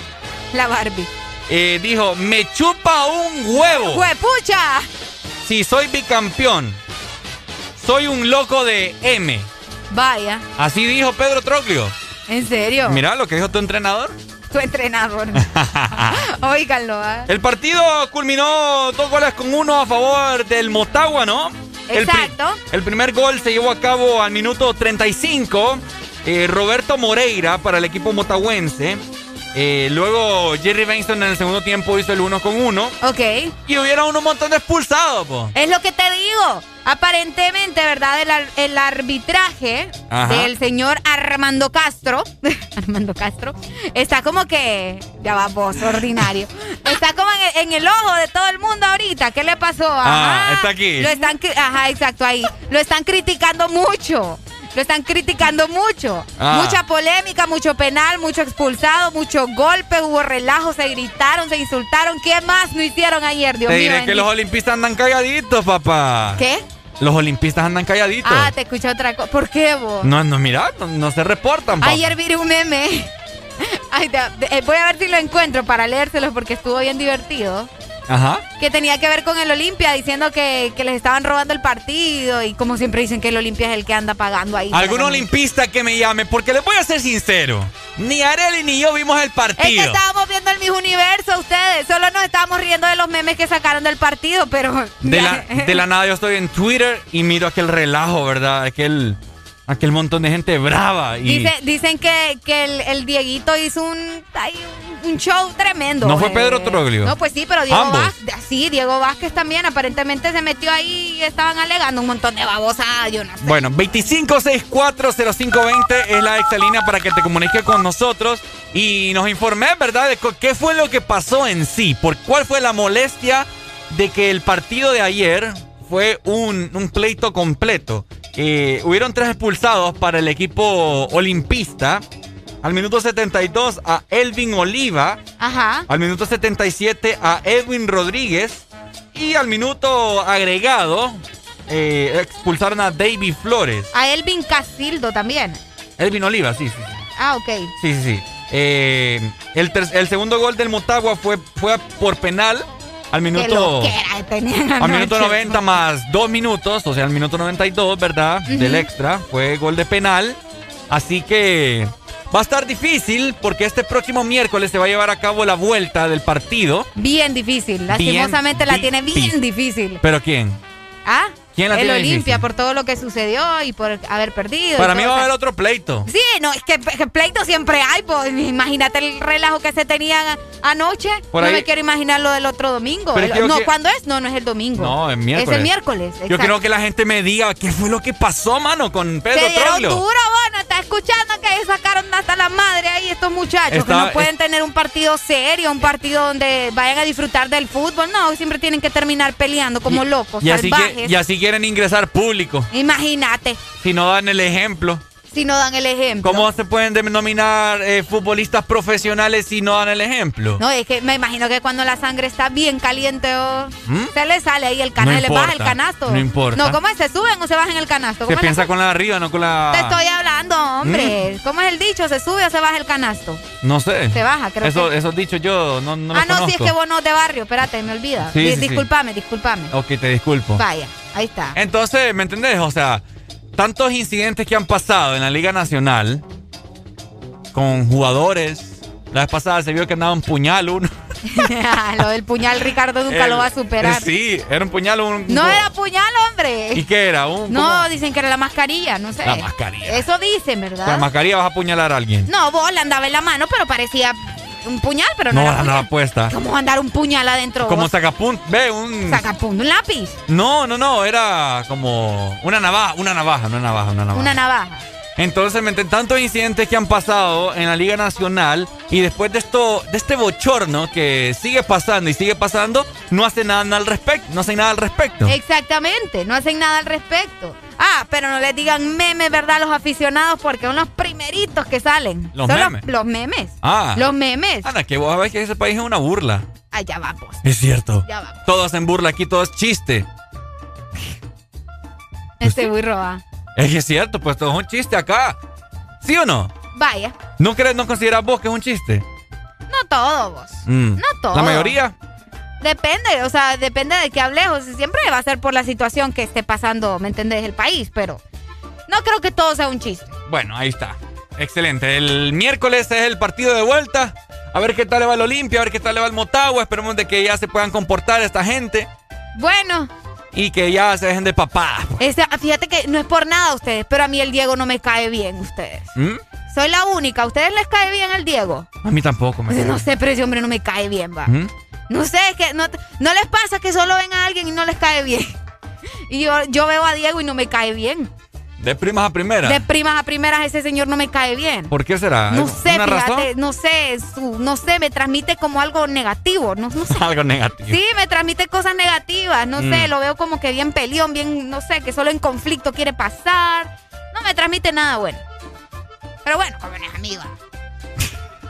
[SPEAKER 4] La Barbie.
[SPEAKER 3] Eh, dijo, me chupa un huevo.
[SPEAKER 4] ¡Juepucha!
[SPEAKER 3] Si soy bicampeón, soy un loco de M.
[SPEAKER 4] Vaya,
[SPEAKER 3] Así dijo Pedro Troglio.
[SPEAKER 4] ¿en serio?
[SPEAKER 3] Mira lo que dijo tu entrenador.
[SPEAKER 4] Tu entrenador. Óiganlo, ¿ah?
[SPEAKER 3] El partido culminó dos goles con uno a favor del Motagua, ¿no? El pri-
[SPEAKER 4] Exacto.
[SPEAKER 3] El, primer gol se llevó a cabo al minuto 35 eh, Roberto Moreira para el equipo motahuense. Eh, luego Jerry Benston en el segundo tiempo hizo el uno con uno.
[SPEAKER 4] Ok.
[SPEAKER 3] Y hubieron un montón de expulsados, po.
[SPEAKER 4] Es lo que te digo. Aparentemente, ¿verdad? El, ar- el arbitraje
[SPEAKER 3] Ajá.
[SPEAKER 4] del señor Armando Castro, Armando Castro, está como que, ya va vos, ordinario, está como en el, en el ojo de todo el mundo ahorita. ¿Qué le pasó?
[SPEAKER 3] Ah,
[SPEAKER 4] Ajá.
[SPEAKER 3] está aquí.
[SPEAKER 4] Lo están, ajá, exacto, ahí. Lo están criticando mucho. Lo están criticando mucho.
[SPEAKER 3] Ah.
[SPEAKER 4] Mucha polémica, mucho penal, mucho expulsado, mucho golpe, hubo relajo, se gritaron, se insultaron. ¿Qué más no hicieron ayer, Dios
[SPEAKER 3] Te
[SPEAKER 4] mío?
[SPEAKER 3] diré que los olimpistas andan calladitos, papá.
[SPEAKER 4] ¿Qué?
[SPEAKER 3] Los olimpistas andan calladitos.
[SPEAKER 4] Ah, te escuché otra cosa. ¿Por qué vos?
[SPEAKER 3] No, no, mira, no, no se reportan, papá.
[SPEAKER 4] Ayer vi un meme. Ay, eh, voy a ver si lo encuentro para leérselos porque estuvo bien divertido.
[SPEAKER 3] Ajá.
[SPEAKER 4] Que tenía que ver con el Olimpia diciendo que, que les estaban robando el partido y como siempre dicen que el Olimpia es el que anda pagando ahí.
[SPEAKER 3] Algún olimpista que me llame, porque les voy a ser sincero. Ni Areli ni yo vimos el
[SPEAKER 4] Es que
[SPEAKER 3] partido.
[SPEAKER 4] estábamos viendo el Miss Universo ustedes. Solo nos estábamos riendo de los memes que sacaron del partido, pero...
[SPEAKER 3] De la, de la nada yo estoy en Twitter y miro aquel relajo, ¿verdad? Aquel, aquel montón de gente brava. Y
[SPEAKER 4] Dice- dicen que, que el, el Dieguito hizo un, ay, un show tremendo.
[SPEAKER 3] ¿No fue
[SPEAKER 4] eh.
[SPEAKER 3] Pedro Troglio?
[SPEAKER 4] No, pues sí, pero Diego. Vázquez, sí, Diego Vázquez también aparentemente se metió ahí y estaban alegando un montón de babosadas, yo no sé.
[SPEAKER 3] Bueno, 25640520 es la exalínea para que te comuniques con nosotros y nos informes, ¿verdad? De qué fue lo que pasó en sí, por cuál fue la molestia de que el partido de ayer fue un, un pleito completo. Eh, hubieron tres expulsados para el equipo olimpista. Al minuto 72 a Elvin Oliva.
[SPEAKER 4] Ajá.
[SPEAKER 3] Al minuto 77 a Edwin Rodríguez. Y al minuto agregado eh, expulsaron a David Flores.
[SPEAKER 4] A Elvin Casildo también.
[SPEAKER 3] Elvin Oliva, sí, sí. sí.
[SPEAKER 4] Ah, ok.
[SPEAKER 3] Sí, sí, sí. Eh, el, segundo gol del Motagua fue, fue por penal al minuto, al minuto
[SPEAKER 4] anoche.
[SPEAKER 3] 90 más dos minutos, o sea, al minuto 92, ¿verdad?
[SPEAKER 4] Ujú.
[SPEAKER 3] Del extra. Fue gol de penal. Así que va a estar difícil porque este próximo miércoles se va a llevar a cabo la vuelta del partido.
[SPEAKER 4] Bien difícil. Lastimosamente la tiene bien difícil.
[SPEAKER 3] ¿Pero quién?
[SPEAKER 4] ¿Ah?
[SPEAKER 3] ¿Quién la
[SPEAKER 4] el
[SPEAKER 3] tiene
[SPEAKER 4] Olimpia
[SPEAKER 3] difícil?
[SPEAKER 4] por todo lo que sucedió y por haber perdido. y
[SPEAKER 3] Para mí va a haber otro pleito.
[SPEAKER 4] Sí, no, es que, que pleito siempre hay, pues imagínate el relajo que se tenían anoche.
[SPEAKER 3] Por
[SPEAKER 4] no
[SPEAKER 3] ahí-
[SPEAKER 4] me quiero imaginar lo del otro domingo. El-
[SPEAKER 3] yo
[SPEAKER 4] no,
[SPEAKER 3] que-
[SPEAKER 4] ¿cuándo es? No, no es el domingo.
[SPEAKER 3] No, es miércoles.
[SPEAKER 4] Es el miércoles.
[SPEAKER 3] Yo
[SPEAKER 4] exacto.
[SPEAKER 3] quiero que la gente me diga qué fue lo que pasó, mano, con Pedro
[SPEAKER 4] Se dieron
[SPEAKER 3] Troglio.
[SPEAKER 4] duro, bueno, está escuchando que sacaron hasta la madre ahí estos muchachos, que no pueden tener un partido serio, un partido donde vayan a disfrutar del fútbol, no, siempre tienen que terminar peleando como locos,
[SPEAKER 3] Y así,
[SPEAKER 4] salvajes.
[SPEAKER 3] que, y así quieren ingresar público.
[SPEAKER 4] Imagínate,
[SPEAKER 3] Si no dan el ejemplo.
[SPEAKER 4] Si no dan el ejemplo.
[SPEAKER 3] ¿Cómo se pueden denominar eh, futbolistas profesionales si no dan el ejemplo?
[SPEAKER 4] No, es que me imagino que cuando la sangre está bien caliente o
[SPEAKER 3] ¿Mm?
[SPEAKER 4] se le sale ahí el
[SPEAKER 3] No
[SPEAKER 4] canasto, le baja el canasto.
[SPEAKER 3] no importa.
[SPEAKER 4] No, ¿cómo es? ¿Se suben o se bajan el canasto?
[SPEAKER 3] Se
[SPEAKER 4] ¿Cómo es la
[SPEAKER 3] piensa con la de arriba, no con la...
[SPEAKER 4] Te estoy hablando, hombre. ¿Cómo es el dicho? ¿Se sube o se baja el canasto?
[SPEAKER 3] No sé.
[SPEAKER 4] Se baja, creo
[SPEAKER 3] Eso,
[SPEAKER 4] que-
[SPEAKER 3] Esos dichos yo no, no los
[SPEAKER 4] ah, no, sí, es
[SPEAKER 3] conozco.
[SPEAKER 4] que vos no de barrio. Espérate, me olvida.
[SPEAKER 3] Sí, sí, sí.
[SPEAKER 4] disculpame, disculpame.
[SPEAKER 3] Ok, te disculpo.
[SPEAKER 4] Vaya, ahí está.
[SPEAKER 3] Entonces, ¿me entendés? O sea, tantos incidentes que han pasado en la Liga Nacional con jugadores. La vez pasada se vio que andaba un puñal uno.
[SPEAKER 4] lo del puñal Ricardo nunca
[SPEAKER 3] El-
[SPEAKER 4] lo va a superar.
[SPEAKER 3] Sí, era un puñal. Un,
[SPEAKER 4] No era puñal, hombre.
[SPEAKER 3] ¿Y qué era? Un,
[SPEAKER 4] No, dicen que era la mascarilla, no sé.
[SPEAKER 3] La mascarilla.
[SPEAKER 4] Eso dicen,
[SPEAKER 3] Con la
[SPEAKER 4] ¿verdad?
[SPEAKER 3] mascarilla vas a apuñalar a alguien.
[SPEAKER 4] No, vos le andaba en la mano, pero parecía un puñal, pero no,
[SPEAKER 3] No,
[SPEAKER 4] era
[SPEAKER 3] la
[SPEAKER 4] puñal.
[SPEAKER 3] andaba puesta.
[SPEAKER 4] ¿Cómo andar un puñal adentro?
[SPEAKER 3] Como
[SPEAKER 4] vos?
[SPEAKER 3] sacapunto. Ve, un.
[SPEAKER 4] Sacapunto, un lápiz,
[SPEAKER 3] No, no, no. Era como una navaja, una navaja, una navaja, una navaja.
[SPEAKER 4] una navaja.
[SPEAKER 3] Entonces, me enten- tantos incidentes que han pasado en la Liga Nacional y después de esto, de este bochorno que sigue pasando y sigue pasando, no hacen nada al respecto, no hacen nada al respecto.
[SPEAKER 4] Exactamente, no hacen nada al respecto. Ah, pero no les digan memes, ¿verdad? Los aficionados, porque son los primeritos que salen.
[SPEAKER 3] Los
[SPEAKER 4] Son
[SPEAKER 3] memes.
[SPEAKER 4] Los, memes.
[SPEAKER 3] Ah.
[SPEAKER 4] Los memes.
[SPEAKER 3] Ana, que vos sabés que ese país es una burla.
[SPEAKER 4] Allá vamos.
[SPEAKER 3] Es cierto.
[SPEAKER 4] Ya vamos.
[SPEAKER 3] Todos hacen burla aquí, todo es chiste.
[SPEAKER 4] Este burro va.
[SPEAKER 3] Es que es cierto, pues todo es un chiste acá. ¿Sí o no?
[SPEAKER 4] Vaya.
[SPEAKER 3] ¿No crees, no consideras vos que es un chiste?
[SPEAKER 4] No todo, vos.
[SPEAKER 3] Mm.
[SPEAKER 4] No todo.
[SPEAKER 3] ¿La mayoría?
[SPEAKER 4] Depende, o sea, depende de qué hables. O sea, siempre va a ser por la situación que esté pasando, ¿me entendés? El país, pero no creo que todo sea un chiste.
[SPEAKER 3] Bueno, ahí está. Excelente. El miércoles es el partido de vuelta. A ver qué tal le va el Olimpia, a ver qué tal le va el Motagua. Esperemos de que ya se puedan comportar esta gente.
[SPEAKER 4] Bueno,
[SPEAKER 3] y que ya se dejen de papá.
[SPEAKER 4] Ese- fíjate que no es por nada ustedes, pero a mí el Diego no me cae bien, ustedes.
[SPEAKER 3] ¿Mm?
[SPEAKER 4] Soy la única. ¿A ustedes les cae bien el Diego?
[SPEAKER 3] A mí tampoco me
[SPEAKER 4] No sé, pero ese hombre no me cae bien, va.
[SPEAKER 3] ¿Mm?
[SPEAKER 4] No sé, es que no, no les pasa que solo ven a alguien y no les cae bien. Y yo, yo veo a Diego y no me cae bien.
[SPEAKER 3] De primas a primeras.
[SPEAKER 4] De primas a primeras ese señor no me cae bien.
[SPEAKER 3] ¿Por qué será?
[SPEAKER 4] No sé,
[SPEAKER 3] ¿Una
[SPEAKER 4] fíjate,
[SPEAKER 3] razón?
[SPEAKER 4] no sé, su- no sé, me transmite como algo negativo, no, no sé.
[SPEAKER 3] Algo negativo.
[SPEAKER 4] Sí, me transmite cosas negativas, no sé,
[SPEAKER 3] Mm.
[SPEAKER 4] lo veo como que bien peleón, bien, no sé, que solo en conflicto quiere pasar. No me transmite nada bueno. Pero bueno, como es amiga.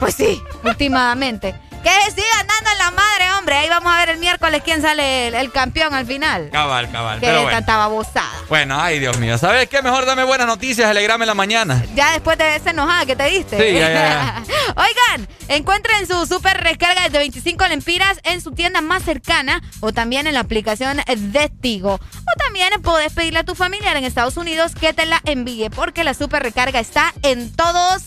[SPEAKER 4] Pues sí, últimamente. Que sigan dando en la madre, hombre. Ahí vamos a ver el miércoles quién sale el, el campeón al final.
[SPEAKER 3] Cabal, cabal.
[SPEAKER 4] Que
[SPEAKER 3] Pero bueno.
[SPEAKER 4] tanta babosada.
[SPEAKER 3] Bueno, ay, Dios mío. ¿Sabes qué? Mejor dame buenas noticias, alegrame la mañana.
[SPEAKER 4] Ya después de esa enojada que te diste.
[SPEAKER 3] Sí, ya, ya,
[SPEAKER 4] Oigan, encuentren su super recarga de 25 lempiras en su tienda más cercana o también en la aplicación de Tigo. O también podés pedirle a tu familiar en Estados Unidos que te la envíe porque la super recarga está en todos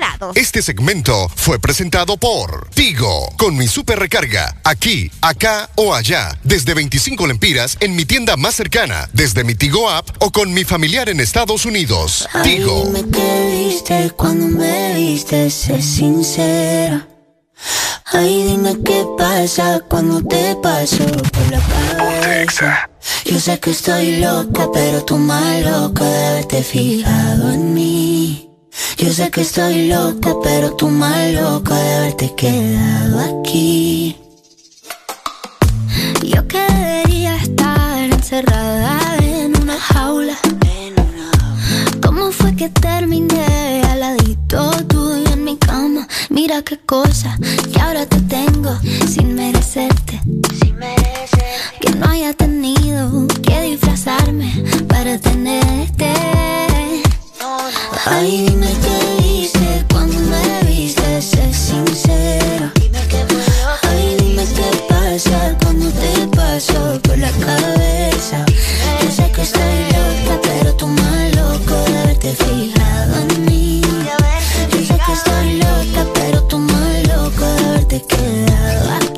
[SPEAKER 4] lados.
[SPEAKER 59] Este segmento fue presentado por Tigo, con mi super recarga, aquí, acá o allá, desde 25 lempiras en mi tienda más cercana, desde mi Tigo app o con mi familiar en Estados Unidos.
[SPEAKER 66] Ay,
[SPEAKER 59] Tigo.
[SPEAKER 66] dime qué viste cuando me viste, sé sincera. Ay, dime qué pasa cuando te paso por la cabeza. Yo sé que estoy loca, pero tú más loca de haberte fijado en mí. Yo sé que estoy loca, pero tú más loca de haberte quedado aquí. Yo que debería estar encerrada en una jaula. ¿Cómo fue que terminé al ladito tuyo en mi cama? Mira qué cosa que ahora te tengo sin merecerte. Que no haya tenido que disfrazarme para tenerte. Ay, dime qué hice cuando me viste, sé sincera. Ay, dime qué pasa cuando te paso por la cabeza. Yo sé que estoy loca, pero tú más loco haberte fijado en mí. Yo sé que estoy loca, pero tú más loco haberte quedado aquí.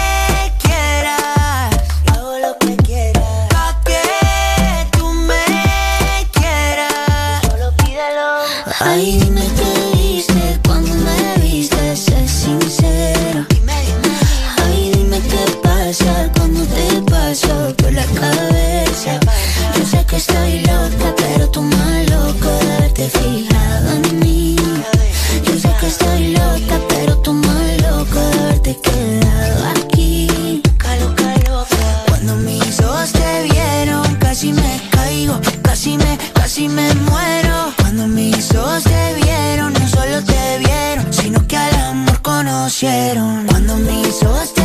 [SPEAKER 66] estoy loca, pero tú más loco de haberte fijado en mí. Yo sé que estoy loca, pero tú más loco de haberte quedado aquí. Cuando mis ojos te vieron, casi me caigo, casi me, casi me muero. Cuando mis ojos te vieron, no solo te vieron, sino que al amor conocieron. Cuando mis ojos te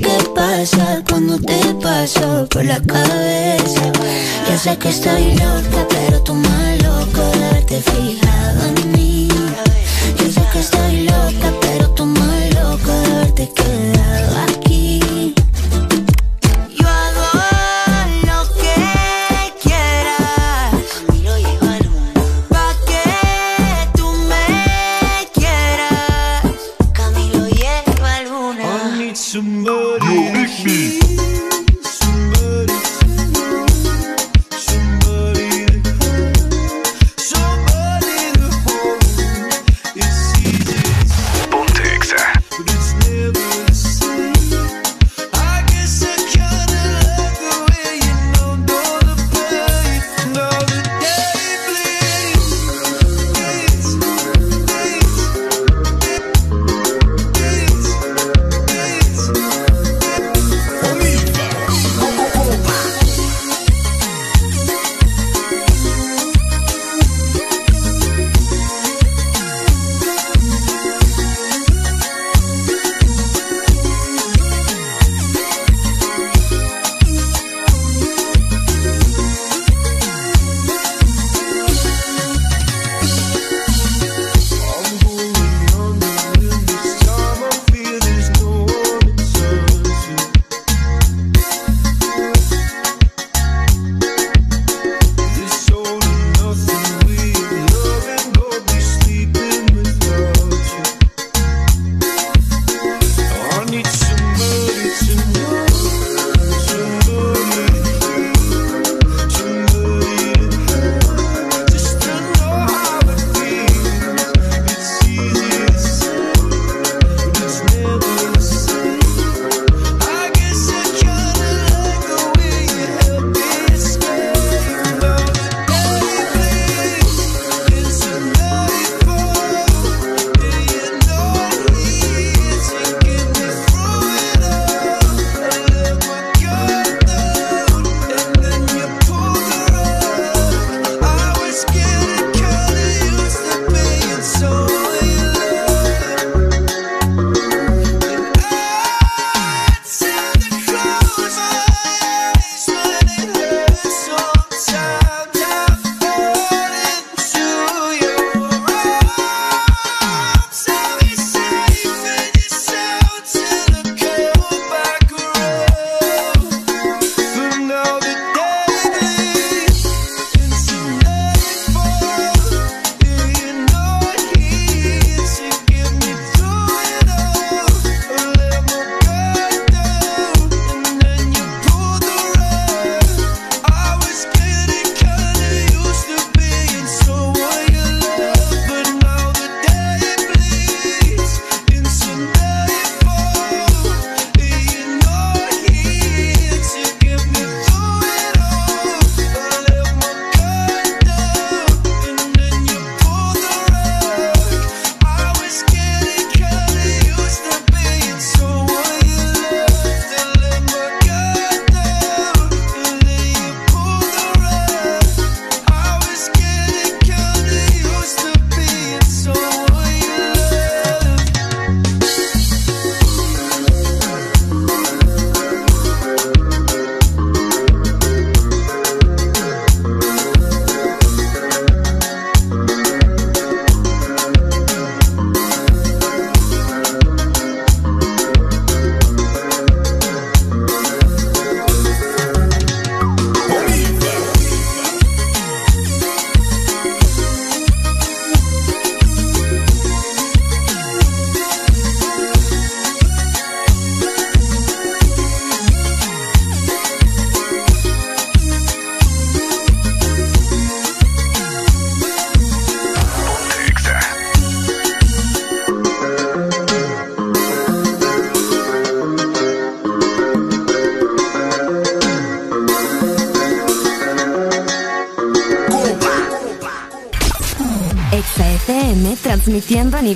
[SPEAKER 66] Qué pasa cuando te paso por la cabeza. Yo sé que estoy loca, pero tú más loco de haberte fijado en mí. Yo sé que estoy loca, pero tú más loco de haberte quedado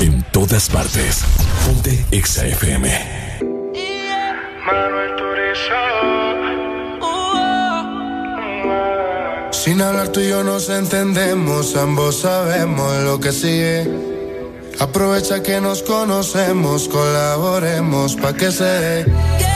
[SPEAKER 2] en todas partes. Ponte Exa FM.
[SPEAKER 25] Sin hablar tú y yo nos entendemos, ambos sabemos lo que sigue. Aprovecha que nos conocemos, colaboremos pa' que se dé.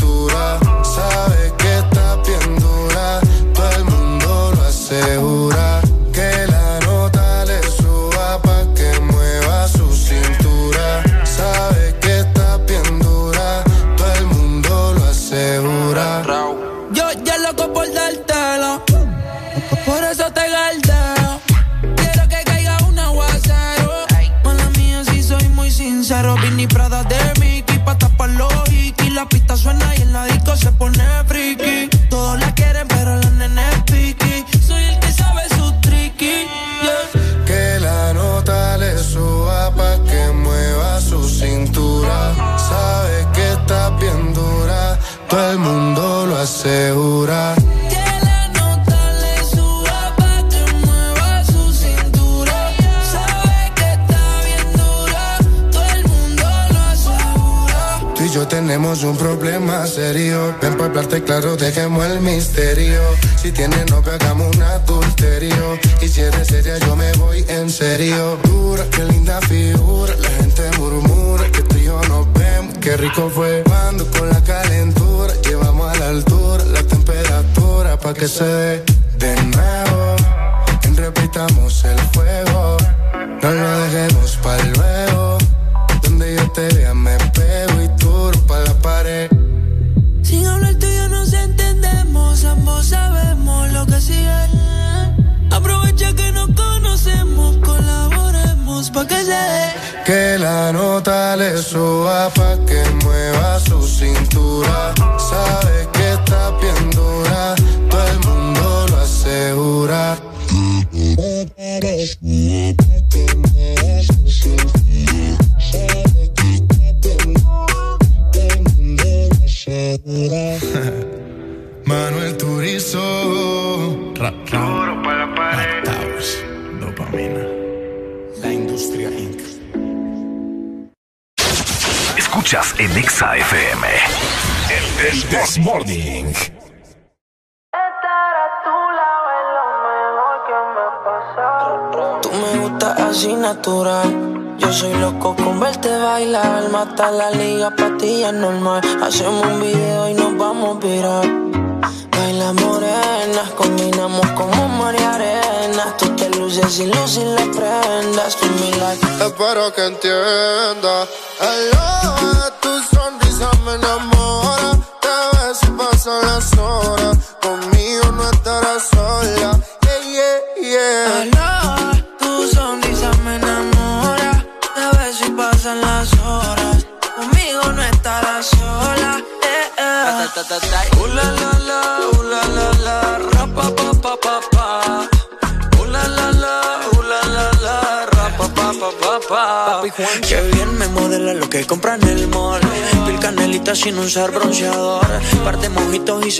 [SPEAKER 25] claro, dejemos el misterio. Si tienen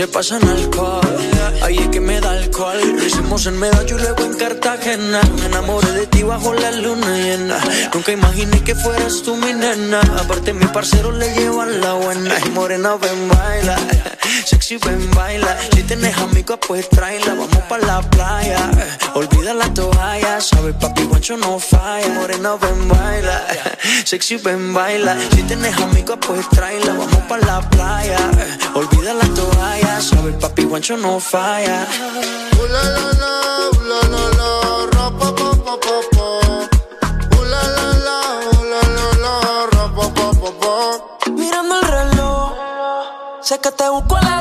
[SPEAKER 25] se pasan
[SPEAKER 67] alcohol. Ahí es que me da alcohol. Lo hicimos en Medallo y luego en Cartagena. Me enamoré de ti bajo la luna llena. Nunca imaginé que fueras tú mi nena. Aparte, mi parcero le llevan la buena. Y morena, ven, baila. Sexy, ven, baila. Si tienes amigos, pues tráela. Vamos pa' la playa. Olvida la toalla. Sabes, papi, guancho no falla. Morena, ven, baila. Sexy, ven, baila. Si tienes amigos, pues tráela. Vamos pa' la playa. Olvida la toalla. Sabes, papi, guancho no falla.
[SPEAKER 15] Ooh la la la, la la la, ra pa pa pa pa pa. Ooh la la la, la la la, ra pa pa pa pa.
[SPEAKER 67] Mirando el reloj, sé que te busco a las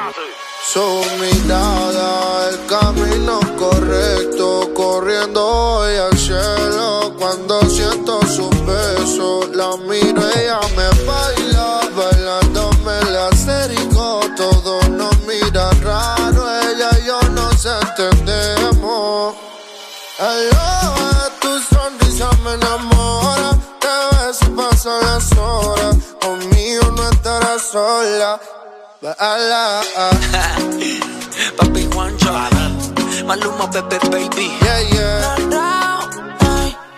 [SPEAKER 15] Su mirada, el camino correcto, corriendo hoy al cielo. Cuando siento su beso, la miro, ella me
[SPEAKER 67] Papi Juancho, Maluma, Pepe, baby.
[SPEAKER 15] Yeah, yeah.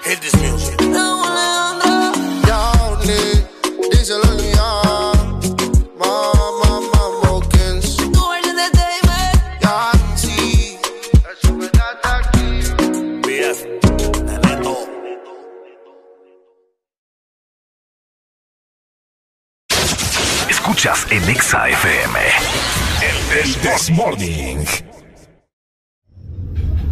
[SPEAKER 68] Hit this music.
[SPEAKER 15] Díselo
[SPEAKER 69] Escuchas en Exa FM. This Morning.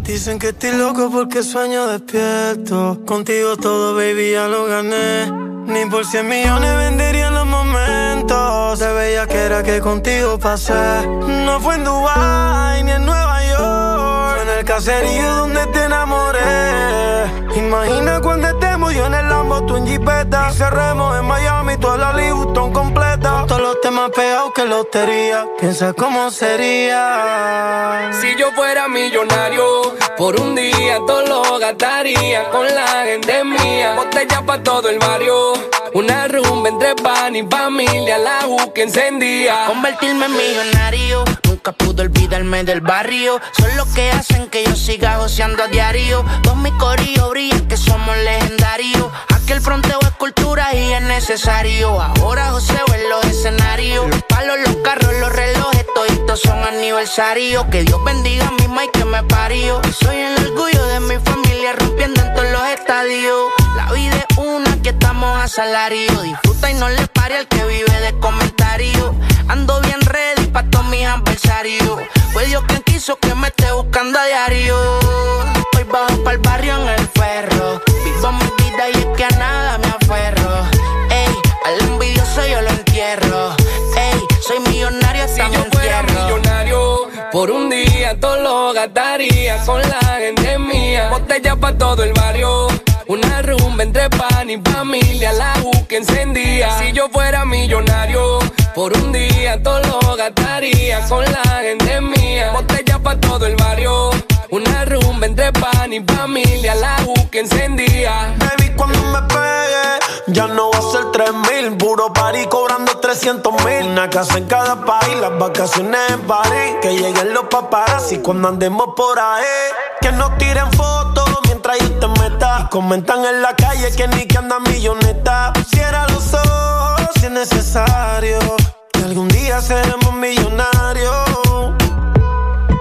[SPEAKER 17] Dicen que estoy loco porque sueño despierto. Contigo todo, baby, ya lo gané. Ni por cien millones vendería los momentos. Se veía que era que contigo pasé. No fue en Dubai ni en Nueva York. Fue en el caserío donde te enamoré. Imagina cuando estemos en el Lambo, tú en Jeepeta. Y cerremos en Miami, toda la Louis Vuitton completa. Con todos los temas pegados que lotería. Piensa cómo sería.
[SPEAKER 38] Si yo fuera millonario, por un día todo lo gastaría con la gente mía. Botella pa' todo el barrio, una rumba entre pan y familia, la U que encendía.
[SPEAKER 39] Convertirme en millonario, nunca pude olvidarme del barrio. Son los que hacen que yo siga joseando a diario. Todos mis corillos brillan que somos legendarios. Aquí el fronteo es cultura y es necesario. Ahora joseo en los escenarios. Los palos, los carros, los relojes, toditos son aniversarios. Que Dios bendiga a mi Mike que me parió. Soy el orgullo de mi familia rompiendo en todos los estadios. La vida es una que estamos a salario. Disfruta y no le pare al que vive de comentarios. Ando bien ready adversarios. Fue Dios quien quiso que me esté buscando a diario. Hoy bajo pa'l barrio en el ferro. Vivo mi vida y es que a nada me aferro. Ey, al envidioso yo lo entierro. Ey, soy millonario hasta
[SPEAKER 38] Si yo fuera millonario, por un día todo lo gastaría con la gente mía. Botella pa' todo el barrio, una rumba entre pan y familia, la que encendía. Si yo fuera millonario, por un día todo lo gastaría con la gente mía. Botella para todo el barrio. Una rumba entre pan y familia, la que encendía.
[SPEAKER 40] Baby, cuando me pegue, ya no va a ser tres mil. Puro party cobrando 300 mil. Una casa en cada país, las vacaciones en París. Que lleguen los paparazzi cuando andemos por ahí. Que no tiren fotos mientras yo te meta. Comentan en la calle que ni que anda milloneta. Cierra los ojos si es necesario. Que algún día seremos millonarios.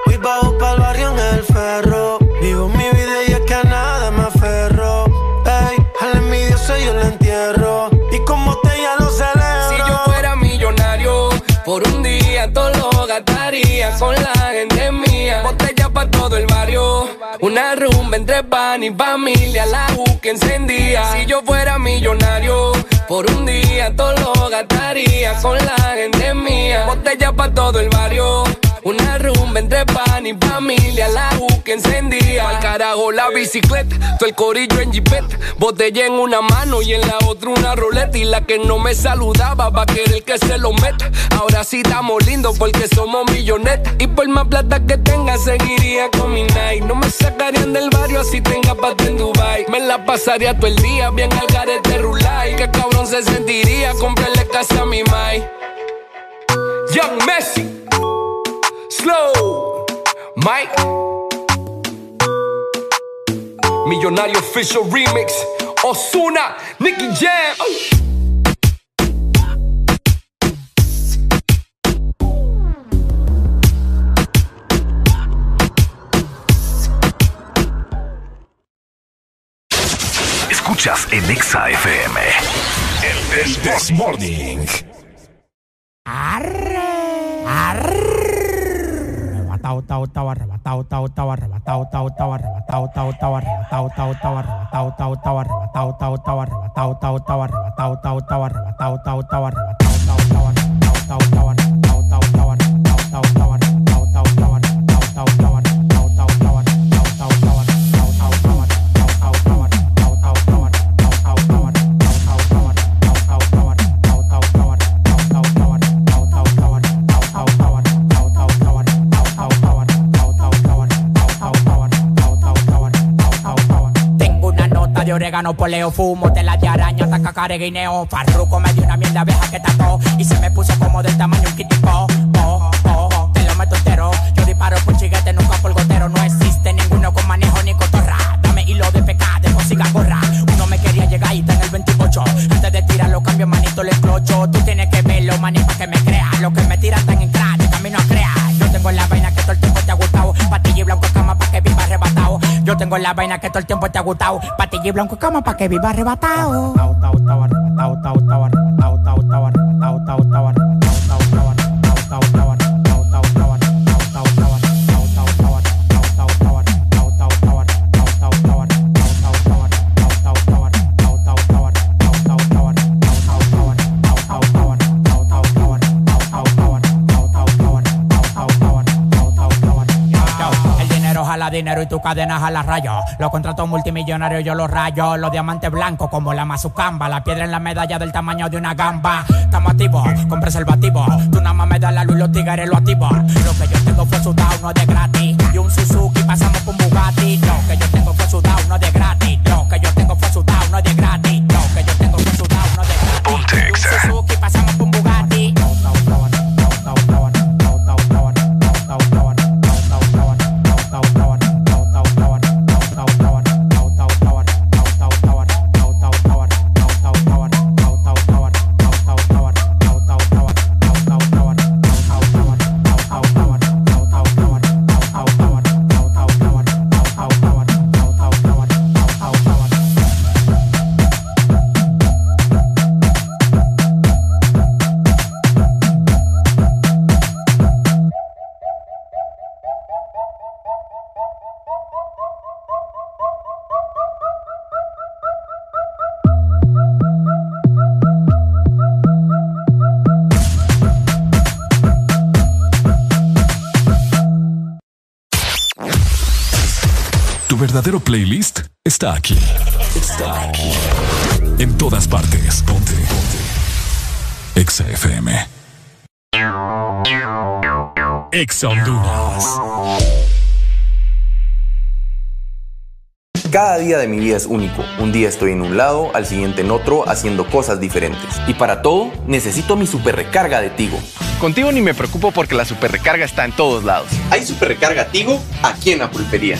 [SPEAKER 40] Voy bajo pa'l barrio en el ferro. Vivo mi vida y es que a nada me aferro. Ey, al envidioso yo le entierro. Y como te ya lo celebro.
[SPEAKER 38] Si yo fuera millonario, por un día todo lo gastaría con la gente mía. Botella para todo el barrio, una rumba entre pan y familia, la que encendía. Si yo fuera millonario, por un día todo lo gastaría con la gente mía. Botella para todo el barrio. Una rumba entre pan y familia, la que encendía. Al carajo la bicicleta, todo el corillo en jipeta. Botella en una mano y en la otra una roleta. Y la que no me saludaba va a querer que se lo meta. Ahora sí estamos lindos porque somos millonetas. Y por más plata que tenga, seguiría con mi night. No me sacarían del barrio si tenga pata en Dubai. Me la pasaría todo el día bien al garete rulay. Que cabrón se sentiría comprarle casa a mi mai. Young Messi. Slow, Mike. Millonario Official Remix. Osuna, Nicky Jam. Oh.
[SPEAKER 70] Escuchas en Exa FM. El This Morning.
[SPEAKER 71] Arrebatado, tao tao arrebatao tao tao arrebatao tao tao arrebatao tao tao arrebatao tao tao arrebatao tao tao arrebatao tao tao arrebatao tao tao arrebatao tao tao
[SPEAKER 69] arrebatao de orégano, poleo, fumo, tela de araña, taca, careguineo. Farruco me dio una mierda abeja que tató y se me puso como del tamaño un kitipo. Oh, oh, te lo meto entero. Yo disparo por chiguete, nunca por gotero. No existe ninguno con manejo ni cotorra. Dame hilo de pecado, de consiga gorra. Uno me quería llegar y está el 28. Antes de tirarlo, cambio manito, le explocho. Tú tienes que verlo, maní, pa' que me creas. Lo que me tiran están en crack, camino a crear. Yo tengo la vaina que todo el tiempo te ha gustado. Patilla y blanco cama pa' que viva. Yo tengo la vaina que todo el tiempo te ha gustado. Patilla y blanco cama pa' que viva arrebatado. El dinero y tu cadena jala rayo. Los contratos multimillonarios yo los rayo. Los diamantes blancos como la mazucamba. La piedra en la medalla del tamaño de una gamba. Estamos activos con preservativo. Tú nada más me das la luz los tigres lo activos. Lo que yo tengo fue sudado, no de gratis. Y un Suzuki pasamos con Bugatti. Lo que yo tengo fue sudado, no de gratis. Lo que yo tengo fue sudado, no de gratis.
[SPEAKER 2] Verdadero playlist está aquí. Está aquí. En todas partes. Ponte. Ponte. Exa FM. Exa Honduras.
[SPEAKER 70] Cada día de mi vida es único. Un día estoy en un lado, al siguiente en otro, haciendo cosas diferentes. Y para todo, necesito mi super recarga de Tigo.
[SPEAKER 72] Contigo ni me preocupo porque la super recarga está en todos lados.
[SPEAKER 70] Hay super recarga Tigo aquí en la pulpería,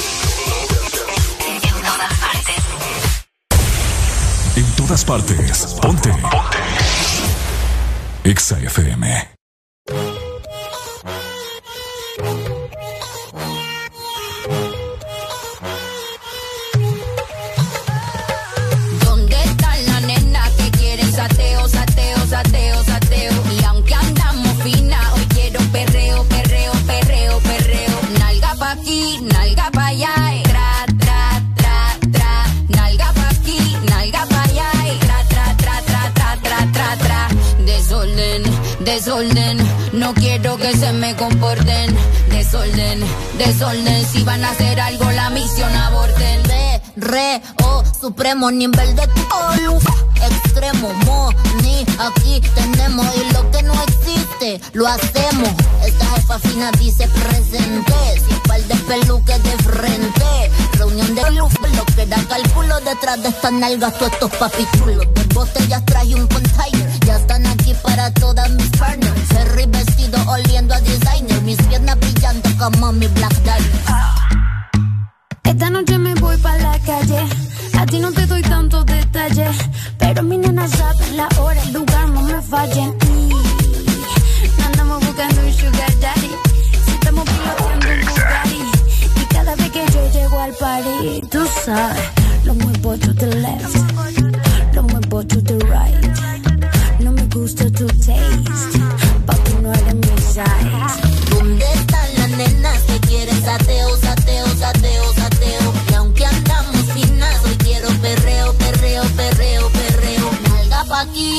[SPEAKER 2] Todas partes. Ponte. Ponte.
[SPEAKER 73] Desorden. No quiero que se me comporten. Desorden, desorden. Si van a hacer algo, la misión aborten. Re, oh, supremo nivel de oh, extremo, mo, ni aquí tenemos y lo que no existe lo hacemos. Esta jefa fina dice presente, sin par de peluques de frente. Reunión de luz, lo que da cálculo detrás de estas nalgas, todos estos papichulos. De botellas traje un container, ya están aquí para todas mis partners. Ferry vestido oliendo a designer, mis piernas brillando como mi black diamond.
[SPEAKER 74] Esta noche me voy pa' la calle. A ti no te doy tantos detalles. Pero mi nena sabe la hora, el lugar, no me fallen. Y andamos buscando un sugar daddy. Si estamos piloteando un Bugatti. Y cada vez que yo llego al party, tú sabes, lo muevo to the left. Lo muevo to the right. No me gusta tu taste. Papi, no eres mi size.
[SPEAKER 73] ¿Dónde están las nenas que quieren sateo, sateo, sateo?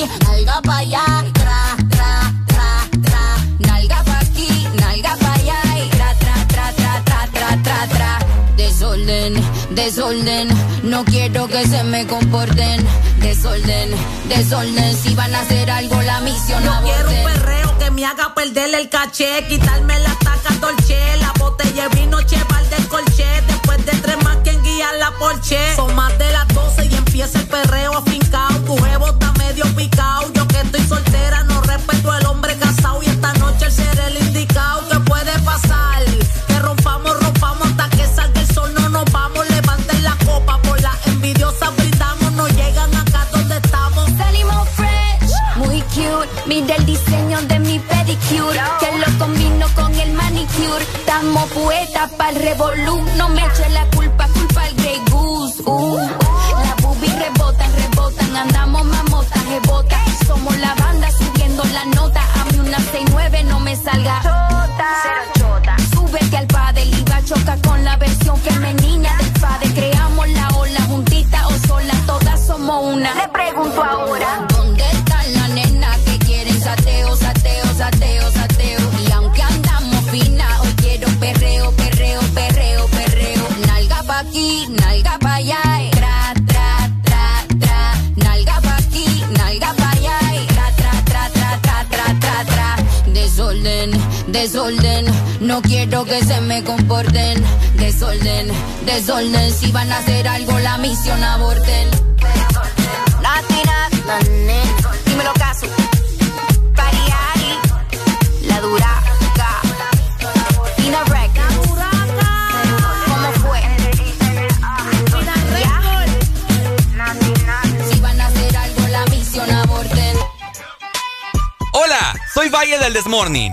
[SPEAKER 73] Aquí, nalga pa' allá. Tra, tra, tra, tra. Nalga pa' aquí, nalga pa' allá. y Tra, tra, tra, tra, tra, tra, tra, tra.
[SPEAKER 74] Desorden, desorden, no quiero que se me comporten. Desorden, desorden, si van a hacer algo la misión
[SPEAKER 75] No quiero un perreo que me haga perder el caché, quitarme la taca dolce, la botella de vino cheval del colché, después de tres más quien guía la porche. Son más de las 12 y empieza el perreo afincao, tu jevo está medio picao, yo que estoy soltera no respeto al hombre casado y esta noche el ser el indicado que puede pasar, que rompamos, rompamos hasta que salga el sol, no nos vamos, levanten la copa por la envidiosa brindamos, no llegan acá donde estamos.
[SPEAKER 74] Salimos fresh, muy cute. Mira el diseño de mi pedicure, que lo combino con el manicure. Estamos poetas para el revolú. No me eche la culpa, culpa al Grey Goose. Uh. Las boobies rebotan, rebotan. Andamos. Somos la banda subiendo la nota. A mí una 6-9 no me salga. Cero chota. Súbete al padre y va a chocar con la versión femenina del padre. Creamos la ola juntita o sola, todas somos una. Le pregunto ahora. desorden. No quiero que se me comporten, desorden, desorden. Si van a hacer algo, la misión aborten.
[SPEAKER 75] Dímelo caso. La duraca. Ina ¿Cómo fue? Si van a hacer algo, la misión. Hola, soy Valle
[SPEAKER 3] del Desmorning.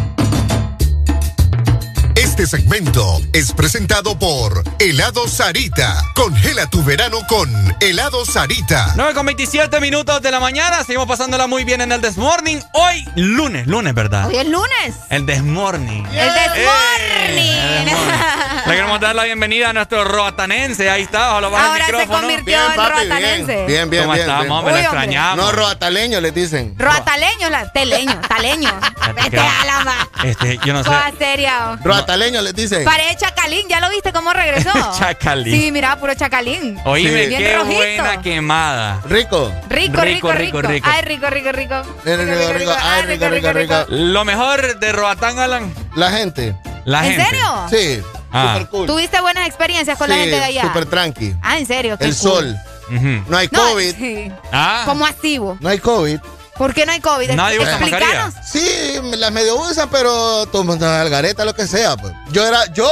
[SPEAKER 70] Este segmento es presentado por Helado Sarita. Congela tu verano con Helado Sarita.
[SPEAKER 3] 9 con 27 minutos de la mañana. Seguimos pasándola muy bien en el Desmorning. Hoy, lunes, lunes, ¿verdad?
[SPEAKER 4] Hoy es lunes.
[SPEAKER 3] El Desmorning.
[SPEAKER 4] El Desmorning.
[SPEAKER 3] Le queremos dar la bienvenida a nuestro roatanense. Ahí está, bajo bajo
[SPEAKER 4] Ahora
[SPEAKER 3] el
[SPEAKER 4] se
[SPEAKER 3] micrófono.
[SPEAKER 4] convirtió en roatanense.
[SPEAKER 76] Bien, bien,
[SPEAKER 3] ¿Cómo
[SPEAKER 76] bien.
[SPEAKER 3] estamos,
[SPEAKER 76] bien.
[SPEAKER 3] hombre? Lo
[SPEAKER 4] Uy,
[SPEAKER 3] extrañamos.
[SPEAKER 76] No, roataleño le dicen.
[SPEAKER 4] Roataleño, la, teleño, taleño. Este alama.
[SPEAKER 3] Este, yo no sé.
[SPEAKER 4] Toda seria.
[SPEAKER 76] Roataleño le dicen.
[SPEAKER 4] Parece Chacalín, ¿ya lo viste cómo regresó?
[SPEAKER 3] Chacalín.
[SPEAKER 4] Sí, mira, puro Chacalín.
[SPEAKER 3] Oíme,
[SPEAKER 4] Bien
[SPEAKER 3] qué
[SPEAKER 4] rojito.
[SPEAKER 3] buena quemada.
[SPEAKER 76] Rico.
[SPEAKER 4] Rico, rico, rico,
[SPEAKER 3] rico.
[SPEAKER 4] Ay, rico, rico, rico.
[SPEAKER 76] Rico, rico, rico. Ay, rico, rico, rico.
[SPEAKER 3] Lo mejor de Roatán, Alan,
[SPEAKER 76] La gente.
[SPEAKER 3] la
[SPEAKER 4] ¿En
[SPEAKER 3] gente.
[SPEAKER 4] serio?
[SPEAKER 76] Sí.
[SPEAKER 3] Ah.
[SPEAKER 76] Super cool.
[SPEAKER 4] ¿Tuviste buenas experiencias con la
[SPEAKER 76] Sí,
[SPEAKER 4] gente de allá?
[SPEAKER 76] Super tranqui.
[SPEAKER 4] Ah, ¿en serio? Qué
[SPEAKER 76] El
[SPEAKER 4] cool.
[SPEAKER 76] sol.
[SPEAKER 3] Ujú.
[SPEAKER 76] No hay
[SPEAKER 4] No,
[SPEAKER 76] COVID.
[SPEAKER 4] sí.
[SPEAKER 3] Ah,
[SPEAKER 4] Como activo.
[SPEAKER 76] No hay COVID.
[SPEAKER 4] ¿Por qué no hay COVID?
[SPEAKER 3] Nadie usa
[SPEAKER 4] Explícanos.
[SPEAKER 76] Sí, me las medio usan, pero todo el mundo algareta, lo que sea. Pues. Yo era, yo,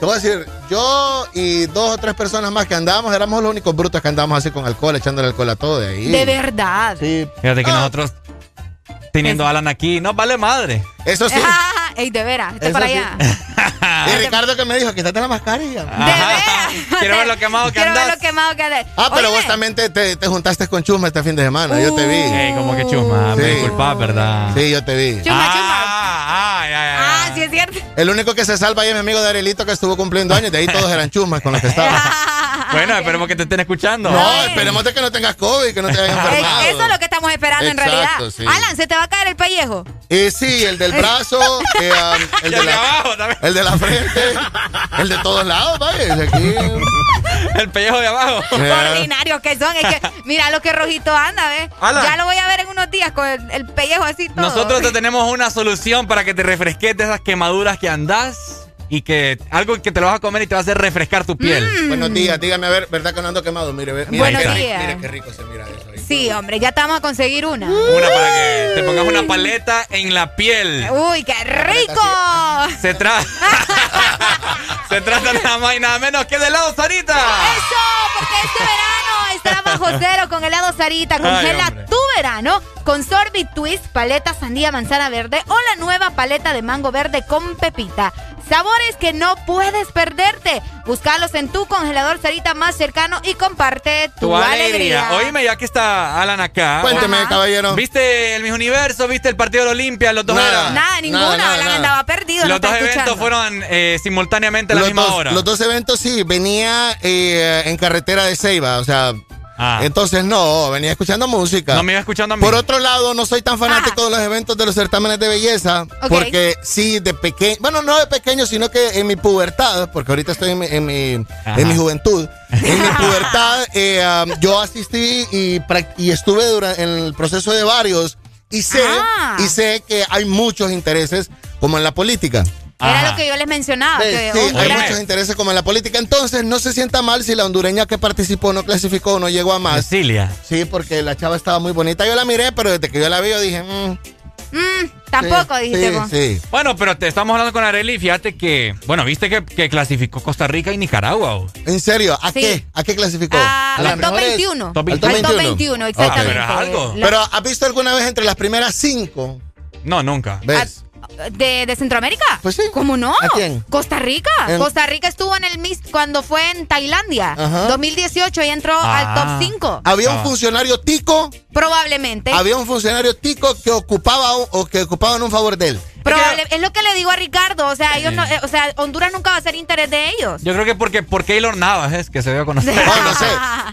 [SPEAKER 76] te voy a decir, yo y dos o tres personas más que andábamos, éramos los únicos brutos que andábamos así con alcohol, echándole alcohol a todo de ahí.
[SPEAKER 4] De verdad.
[SPEAKER 76] Sí.
[SPEAKER 3] fíjate que
[SPEAKER 76] Ah.
[SPEAKER 3] nosotros, teniendo a Alan aquí, nos vale madre.
[SPEAKER 76] Eso sí.
[SPEAKER 4] Ah, ey, de veras, este
[SPEAKER 76] Eso
[SPEAKER 4] para
[SPEAKER 76] sí.
[SPEAKER 4] allá.
[SPEAKER 76] y Ricardo que me dijo, quítate la mascarilla.
[SPEAKER 3] Ajá. Quiero ver lo quemado que
[SPEAKER 4] Quiero ver
[SPEAKER 3] andas.
[SPEAKER 4] lo quemado que andas.
[SPEAKER 76] Ah, pero
[SPEAKER 4] Óyeme,
[SPEAKER 76] vos también te, te- te juntaste con Chusma este fin de semana, yo te vi.
[SPEAKER 3] Ey, como que chusma, me
[SPEAKER 76] Sí.
[SPEAKER 3] disculpas, ¿verdad?
[SPEAKER 76] Sí, yo te vi.
[SPEAKER 4] Chuma, chuma.
[SPEAKER 3] Ah, ah, ya, ya, ya.
[SPEAKER 4] Ah, sí es cierto.
[SPEAKER 76] El único que se salva ahí es mi amigo Darelito que estuvo cumpliendo años, de ahí todos eran chusmas con los que estaban.
[SPEAKER 3] Bueno, esperemos que te estén escuchando.
[SPEAKER 76] No, esperemos de que no tengas COVID, que no te hayas
[SPEAKER 4] Ey,
[SPEAKER 76] enfermado.
[SPEAKER 4] Eso es lo que estamos esperando en
[SPEAKER 76] Exacto,
[SPEAKER 4] realidad.
[SPEAKER 76] sí.
[SPEAKER 4] Alan, ¿se te va a caer el pellejo?
[SPEAKER 76] Eh, sí, el del brazo, eh, um, el, de
[SPEAKER 3] el de
[SPEAKER 76] la,
[SPEAKER 3] abajo también.
[SPEAKER 76] el de la frente, el de todos lados, vaya, aquí.
[SPEAKER 3] El pellejo de abajo.
[SPEAKER 76] Eh,
[SPEAKER 4] Ordinarios que son. Es que mira lo que rojito anda, ¿ves?
[SPEAKER 3] Alan.
[SPEAKER 4] Ya lo voy a ver en unos días con el, el pellejo así todo.
[SPEAKER 3] Nosotros te tenemos una solución para que te refresques de esas quemaduras que andás y que algo que te lo vas a comer y te va a hacer refrescar tu piel.
[SPEAKER 76] Buenos días, dígame a ver, ¿verdad que no ando quemado? Mire, mire,
[SPEAKER 4] Buenos
[SPEAKER 76] qué mire qué rico se mira eso ahí.
[SPEAKER 4] Sí, hombre, ya te vamos a conseguir una.
[SPEAKER 3] Una para que te pongas una paleta en la piel.
[SPEAKER 4] Uy, qué rico.
[SPEAKER 3] Se trata. Se trata nada más y nada menos que de helado Sarita.
[SPEAKER 4] Eso, porque este verano estará bajo cero con helado Sarita. Congela
[SPEAKER 3] hombre.
[SPEAKER 4] tu verano con sorbit twist, paleta sandía manzana verde o la nueva paleta de mango verde con pepita. Sabores que no puedes perderte. Búscalos en tu congelador Sarita más cercano y comparte tu,
[SPEAKER 3] Tu
[SPEAKER 4] alegría.
[SPEAKER 3] alegría. Oíme, ya que está Alan acá.
[SPEAKER 76] Cuénteme,
[SPEAKER 4] Ajá.
[SPEAKER 76] caballero.
[SPEAKER 3] ¿Viste el Miss Universo? ¿Viste el partido de Olimpia? Los dos
[SPEAKER 76] Nada.
[SPEAKER 3] eran-
[SPEAKER 4] Nada, ninguna.
[SPEAKER 76] Nada, nada,
[SPEAKER 4] Alan
[SPEAKER 76] nada.
[SPEAKER 4] andaba perdido.
[SPEAKER 3] Los dos eventos
[SPEAKER 4] escuchando.
[SPEAKER 3] fueron eh, simultáneamente a la
[SPEAKER 76] los,
[SPEAKER 3] misma
[SPEAKER 76] dos,
[SPEAKER 3] hora.
[SPEAKER 76] los dos eventos sí, venía eh, en carretera de Ceiba, o sea,
[SPEAKER 3] Ah.
[SPEAKER 76] entonces no, venía escuchando música.
[SPEAKER 3] No me iba escuchando a mí.
[SPEAKER 76] Por otro lado, no soy tan fanático de los eventos de los certámenes de belleza, porque sí, de pequeño, bueno, no de pequeño, sino que en mi pubertad, porque ahorita estoy en mi, en mi,
[SPEAKER 3] Ajá.
[SPEAKER 76] en mi juventud, en mi pubertad eh, um, yo asistí y estuve durante, en el proceso de varios y sé,
[SPEAKER 4] Ah.
[SPEAKER 76] y sé que hay muchos intereses como en la política.
[SPEAKER 4] Era
[SPEAKER 3] Ajá.
[SPEAKER 4] lo que yo les mencionaba.
[SPEAKER 76] Sí,
[SPEAKER 4] que
[SPEAKER 76] sí,
[SPEAKER 4] oh,
[SPEAKER 76] hay muchos intereses como en la política. Entonces, no se sienta mal si la hondureña que participó no clasificó, no llegó a más.
[SPEAKER 3] Cecilia.
[SPEAKER 76] Sí, porque la chava estaba muy bonita. Yo la miré, pero desde que yo la vi, yo dije, mm,
[SPEAKER 4] Mm, tampoco
[SPEAKER 76] sí,
[SPEAKER 4] dijiste
[SPEAKER 76] sí,
[SPEAKER 4] vos.
[SPEAKER 76] sí.
[SPEAKER 3] Bueno, pero te estamos hablando con Areli. Fíjate que, bueno, viste que, que clasificó Costa Rica y Nicaragua. ¿o?
[SPEAKER 76] ¿En serio? ¿A
[SPEAKER 4] Sí.
[SPEAKER 76] qué? ¿A qué clasificó?
[SPEAKER 4] Ah,
[SPEAKER 76] ¿A
[SPEAKER 4] al top
[SPEAKER 76] mejores?
[SPEAKER 4] 21.
[SPEAKER 3] Top
[SPEAKER 76] Al top
[SPEAKER 4] Al top
[SPEAKER 76] 21.
[SPEAKER 4] 21, exactamente.
[SPEAKER 3] Pero es algo.
[SPEAKER 4] La-
[SPEAKER 76] Pero ¿has visto alguna vez entre las primeras cinco?
[SPEAKER 3] No, nunca.
[SPEAKER 76] ¿Ves?
[SPEAKER 4] ¿De, de Centroamérica?
[SPEAKER 76] Pues sí.
[SPEAKER 4] ¿Cómo no?
[SPEAKER 76] ¿A quién?
[SPEAKER 4] Costa Rica.
[SPEAKER 76] En-
[SPEAKER 4] Costa Rica estuvo en el Miss cuando fue en Tailandia.
[SPEAKER 76] Ajá.
[SPEAKER 4] 2018 y entró
[SPEAKER 3] Ah.
[SPEAKER 4] al top 5.
[SPEAKER 76] Había
[SPEAKER 3] Ah.
[SPEAKER 76] un funcionario tico,
[SPEAKER 4] Probablemente.
[SPEAKER 76] había un funcionario tico que ocupaba o que ocupaba en un favor de él.
[SPEAKER 4] Probable- es lo que le digo a Ricardo. O sea, ellos no, eh, o sea, Honduras nunca va a ser interés de ellos.
[SPEAKER 3] Yo creo que porque por Keylor Navas es que se dio a conocer.
[SPEAKER 76] No, no sé.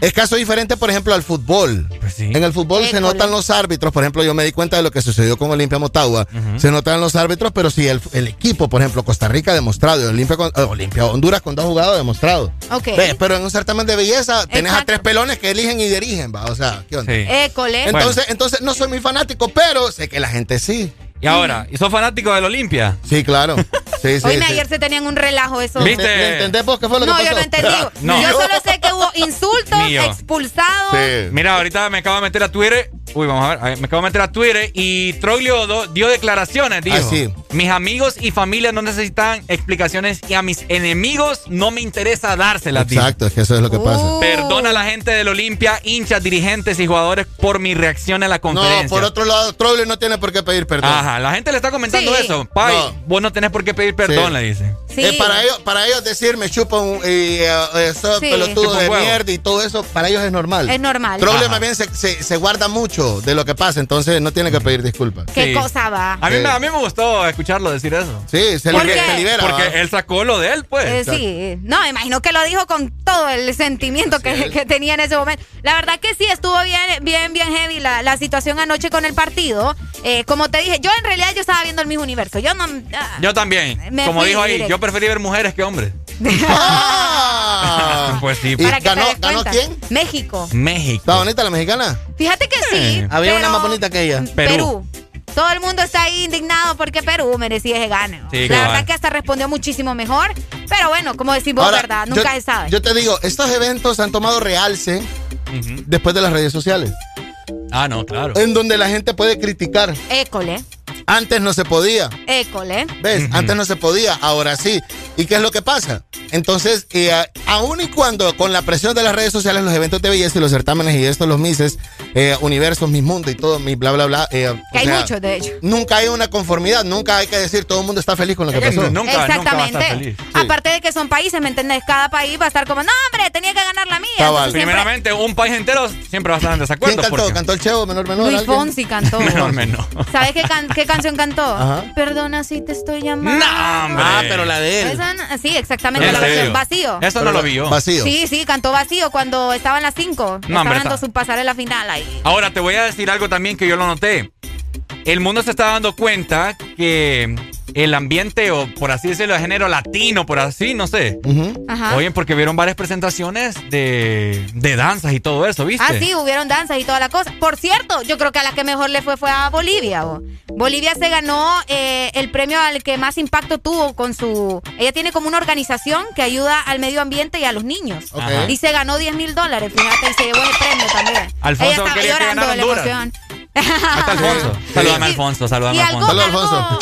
[SPEAKER 76] Es caso diferente, por ejemplo, al fútbol.
[SPEAKER 3] Pues sí.
[SPEAKER 76] En el fútbol se notan los árbitros. Por ejemplo, yo me di cuenta de lo que sucedió con Olimpia Motagua. Se notan los árbitros, pero sí, el, el equipo, por ejemplo, Costa Rica ha demostrado. y Olimpia, con- eh, Olimpia, Honduras con dos jugados ha demostrado.
[SPEAKER 4] Ok.
[SPEAKER 76] Ve, pero en un certamen de belleza tenés a tres pelones que eligen y dirigen, va. O sea, ¿qué onda?
[SPEAKER 3] Sí.
[SPEAKER 4] École.
[SPEAKER 76] Entonces, entonces no soy muy fanático, pero sé que la gente sí.
[SPEAKER 3] Y ahora, ¿y sos fanático del Olimpia?
[SPEAKER 76] Sí, claro. Sí, sí.
[SPEAKER 4] Oíme,
[SPEAKER 76] sí.
[SPEAKER 4] ayer se tenían un relajo eso.
[SPEAKER 3] ¿Viste?
[SPEAKER 76] ¿Le entendés vos qué fue lo
[SPEAKER 4] No,
[SPEAKER 76] que
[SPEAKER 4] yo
[SPEAKER 76] pasó?
[SPEAKER 4] no entendí.
[SPEAKER 3] No.
[SPEAKER 4] Yo solo sé que hubo insultos,
[SPEAKER 3] yo.
[SPEAKER 4] expulsados.
[SPEAKER 76] Sí.
[SPEAKER 3] Mira, ahorita me acabo de meter a Twitter Uy, vamos a ver. Me acabo de meter a Twitter y Troglio do- dio declaraciones. Dijo:
[SPEAKER 76] Ah, sí.
[SPEAKER 3] Mis amigos y familia no necesitan explicaciones y a mis enemigos no me interesa dárselas.
[SPEAKER 76] Exacto, es que eso es lo que pasa.
[SPEAKER 3] Perdona a la gente del Olimpia, hinchas, dirigentes y jugadores por mi reacción a la conferencia.
[SPEAKER 76] No, por otro lado, Troble no tiene por qué pedir perdón.
[SPEAKER 3] Ajá, la gente le está comentando
[SPEAKER 4] Sí.
[SPEAKER 3] eso. Pai,
[SPEAKER 76] No.
[SPEAKER 3] vos no tenés por qué pedir perdón,
[SPEAKER 76] Sí.
[SPEAKER 3] le dice.
[SPEAKER 4] Sí.
[SPEAKER 76] Eh, para, ellos, para ellos decir me chupa un y, eh, eso
[SPEAKER 4] Sí.
[SPEAKER 76] pelotudo de
[SPEAKER 3] huevo.
[SPEAKER 76] mierda y todo eso, para ellos es normal.
[SPEAKER 4] Es normal.
[SPEAKER 3] Ajá.
[SPEAKER 76] más bien se, se- se guarda mucho de lo que pasa, entonces no tiene que pedir disculpas.
[SPEAKER 4] ¿Qué
[SPEAKER 3] Sí.
[SPEAKER 4] cosa va?
[SPEAKER 3] A mí,
[SPEAKER 76] Sí.
[SPEAKER 3] me- a mí me gustó escucharlo decir eso.
[SPEAKER 76] Sí, se, libera.
[SPEAKER 3] Porque
[SPEAKER 76] ¿va?
[SPEAKER 3] él sacó lo de él, pues.
[SPEAKER 4] Eh, sí, no, me imagino que lo dijo con todo el sentimiento que, que tenía en ese momento. La verdad que sí, estuvo bien, bien, bien heavy la, la situación anoche con el partido. Eh, como te dije, yo en realidad yo estaba viendo el mismo universo. Yo no. ah,
[SPEAKER 3] Yo también.
[SPEAKER 4] Me
[SPEAKER 3] Como dijo ahí,
[SPEAKER 4] directo.
[SPEAKER 3] yo preferí ver mujeres que hombres.
[SPEAKER 76] Ah.
[SPEAKER 3] Pues sí.
[SPEAKER 76] ¿Y ganó- ganó quién?
[SPEAKER 4] México.
[SPEAKER 3] México.
[SPEAKER 76] ¿Está bonita la mexicana?
[SPEAKER 4] Fíjate que sí.
[SPEAKER 3] Eh,
[SPEAKER 76] Había
[SPEAKER 4] pero
[SPEAKER 76] una más bonita que ella.
[SPEAKER 3] Perú.
[SPEAKER 4] Perú. Todo el mundo está ahí indignado porque Perú merecía ese gane.
[SPEAKER 3] Sí,
[SPEAKER 4] la verdad que hasta respondió muchísimo mejor. Pero bueno, como decimos,
[SPEAKER 76] Ahora,
[SPEAKER 4] ¿verdad?
[SPEAKER 76] yo-
[SPEAKER 4] Nunca se sabe.
[SPEAKER 76] Yo te digo, estos eventos han tomado realce después de las redes sociales,
[SPEAKER 3] Ah, no, claro.
[SPEAKER 76] en donde la gente puede criticar.
[SPEAKER 4] École,
[SPEAKER 76] Antes no se podía.
[SPEAKER 4] école.
[SPEAKER 76] ¿Ves? Antes no se podía, ahora sí. ¿Y qué es lo que pasa? Entonces, eh, a- aun y cuando con la presión de las redes sociales, los eventos de belleza y los certámenes y estos, los Mises, eh, universos, mis mundos y todo, mi bla, bla, bla. eh,
[SPEAKER 4] Que hay muchos, de hecho.
[SPEAKER 76] Nunca hay una conformidad, nunca hay que decir todo el mundo está feliz con lo que pasó.
[SPEAKER 3] Nunca- nunca va a estar
[SPEAKER 4] Exactamente.
[SPEAKER 3] feliz.
[SPEAKER 4] Aparte de que son países, ¿me entendés? Cada país va a estar como, no, hombre, tenía que ganar la mía. Entonces siempre-
[SPEAKER 3] Primeramente, un país entero siempre va a estar en
[SPEAKER 76] ¿Quién
[SPEAKER 3] desacuerdo.
[SPEAKER 76] cantó?
[SPEAKER 3] porque-
[SPEAKER 76] ¿Cantó el Chevo, menor, menor?
[SPEAKER 4] Luis? Fonsi cantó.
[SPEAKER 3] Menor, menor.
[SPEAKER 4] ¿Sabes qué, can- qué canción cantó?
[SPEAKER 76] Ajá.
[SPEAKER 4] Perdona si te estoy llamando.
[SPEAKER 3] No, hombre.
[SPEAKER 76] Ah, pero la de él.
[SPEAKER 4] Esa no- sí, exactamente.
[SPEAKER 3] ¿En
[SPEAKER 4] La versión vacío.
[SPEAKER 3] Eso no lo vio.
[SPEAKER 76] Vacío.
[SPEAKER 4] Sí, sí, cantó vacío cuando estaba en las 5. estaba
[SPEAKER 3] hombre,
[SPEAKER 4] dando
[SPEAKER 3] está-
[SPEAKER 4] su pasarela final ahí.
[SPEAKER 3] Ahora te voy a decir algo también que yo lo noté. El mundo se está dando cuenta que el ambiente, o por así decirlo, de género latino, por así, no sé.
[SPEAKER 76] Ujú.
[SPEAKER 4] Ajá.
[SPEAKER 3] Oye, porque vieron varias presentaciones de, de danzas y todo eso, ¿viste?
[SPEAKER 4] Ah, sí, hubieron danzas y toda la cosa. Por cierto, yo creo que a la que mejor le fue fue a Bolivia. bo. Bolivia se ganó eh, el premio al que más impacto tuvo con su... Ella tiene como una organización que ayuda al medio ambiente y a los niños. Y se ganó 10 mil dólares, fíjate, y se llevó el premio también.
[SPEAKER 3] Alfonso
[SPEAKER 4] Ella estaba llorando de la emoción.
[SPEAKER 3] Está Alfonso. Saludame, Alfonso. Saludame,
[SPEAKER 4] algo,
[SPEAKER 3] Alfonso.
[SPEAKER 76] Saludos,
[SPEAKER 4] algo-
[SPEAKER 76] Alfonso.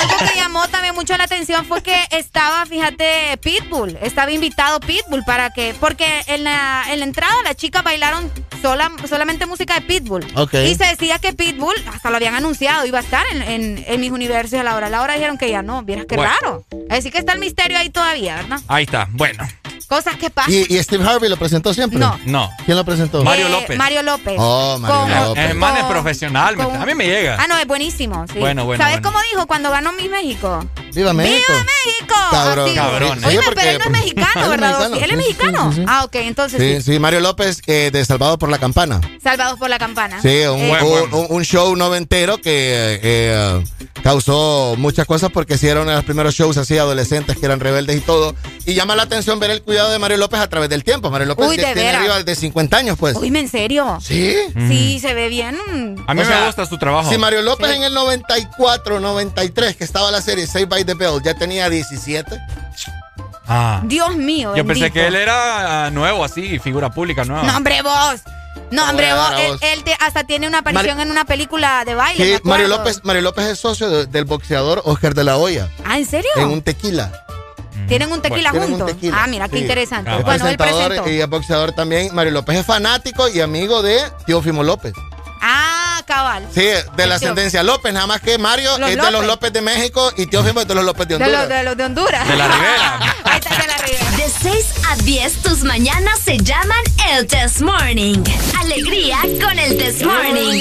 [SPEAKER 4] Algo que llamó también mucho la atención fue que estaba, fíjate, Pitbull. Estaba invitado Pitbull para que. Porque en la, en la entrada las chicas bailaron sola, solamente música de Pitbull. Y se decía que Pitbull, hasta lo habían anunciado, iba a estar en, en, en mis universos a la hora. A la hora dijeron que ya no. Vieras qué
[SPEAKER 3] Bueno.
[SPEAKER 4] raro. Así que está el misterio ahí todavía, ¿verdad?
[SPEAKER 3] Ahí está. Bueno,
[SPEAKER 4] Cosas que pasan.
[SPEAKER 76] ¿Y, y Steve Harvey lo presentó siempre?
[SPEAKER 4] No.
[SPEAKER 3] no.
[SPEAKER 76] ¿Quién lo presentó?
[SPEAKER 3] Mario
[SPEAKER 4] Eh,
[SPEAKER 3] López.
[SPEAKER 4] Mario López.
[SPEAKER 76] Oh, Mario
[SPEAKER 4] Con-
[SPEAKER 76] López.
[SPEAKER 3] El man es profesional.
[SPEAKER 4] con-
[SPEAKER 3] A mí me llega.
[SPEAKER 4] Ah, no, es buenísimo. sí.
[SPEAKER 3] Bueno, bueno,
[SPEAKER 4] ¿Sabes
[SPEAKER 3] bueno.
[SPEAKER 4] cómo dijo cuando ganó Miss México?
[SPEAKER 76] ¡Viva México!
[SPEAKER 4] ¡Viva México!
[SPEAKER 76] Cabrón.
[SPEAKER 4] Así,
[SPEAKER 3] Cabrón,
[SPEAKER 4] Oye,
[SPEAKER 76] ¿eh? Sí, porque-
[SPEAKER 4] pero él no es mexicano, ¿verdad?
[SPEAKER 76] mexicano,
[SPEAKER 4] ¿Él es
[SPEAKER 76] sí, sí,
[SPEAKER 4] mexicano?
[SPEAKER 76] sí, sí.
[SPEAKER 4] Ah, ok, entonces
[SPEAKER 76] Sí,
[SPEAKER 4] sí.
[SPEAKER 76] sí, Mario López eh, de Salvados por la Campana.
[SPEAKER 4] Salvados por la campana.
[SPEAKER 76] Sí, un,
[SPEAKER 4] Eh,
[SPEAKER 76] un- un- un show noventero que eh, causó muchas cosas porque sí era uno de los primeros shows así adolescentes que eran rebeldes y todo. Y llama la atención ver el cuidado de Mario López a través del tiempo. Mario López
[SPEAKER 4] Uy, de
[SPEAKER 76] tiene arriba de 50 años, pues.
[SPEAKER 4] Oíme, ¿en serio?
[SPEAKER 76] Sí.
[SPEAKER 4] Sí, se ve bien.
[SPEAKER 3] A mí
[SPEAKER 76] O
[SPEAKER 3] me
[SPEAKER 76] sea,
[SPEAKER 3] gusta su trabajo.
[SPEAKER 76] Si Mario López
[SPEAKER 4] Sí.
[SPEAKER 76] en el 94, 93, que estaba la serie Saved by the Bell, ya tenía 17.
[SPEAKER 3] Ah.
[SPEAKER 4] Dios mío,
[SPEAKER 3] Yo pensé que él era ah, nuevo, así, figura pública nueva.
[SPEAKER 4] No, hombre, vos. No, hombre, vos. Él, él te- hasta tiene una aparición en una película de baile.
[SPEAKER 76] Sí. Mario López, Mario López es socio de- del boxeador Oscar de la Hoya
[SPEAKER 4] Ah, ¿en serio?
[SPEAKER 76] en un tequila.
[SPEAKER 4] ¿Tienen un tequila
[SPEAKER 76] un
[SPEAKER 4] juntos?
[SPEAKER 76] tequila,
[SPEAKER 4] Ah, mira, qué
[SPEAKER 76] sí.
[SPEAKER 4] interesante.
[SPEAKER 76] Es
[SPEAKER 4] Bueno, él presentó.
[SPEAKER 76] y es boxeador también. Mario López es fanático y amigo de Teófimo López.
[SPEAKER 4] Cabal.
[SPEAKER 76] Sí, de la
[SPEAKER 4] Tío.
[SPEAKER 76] ascendencia López, nada más que Mario
[SPEAKER 4] Los
[SPEAKER 76] es de los
[SPEAKER 4] López.
[SPEAKER 76] López de México y Teófimo es de los López de
[SPEAKER 4] De
[SPEAKER 76] Honduras.
[SPEAKER 4] los de, los de Honduras.
[SPEAKER 3] De la Ribera.
[SPEAKER 4] Ahí está, de la Ribera.
[SPEAKER 77] De 6 a 10, tus mañanas se llaman el Test Morning. Alegría con el Test
[SPEAKER 78] Yo no me
[SPEAKER 77] Morning.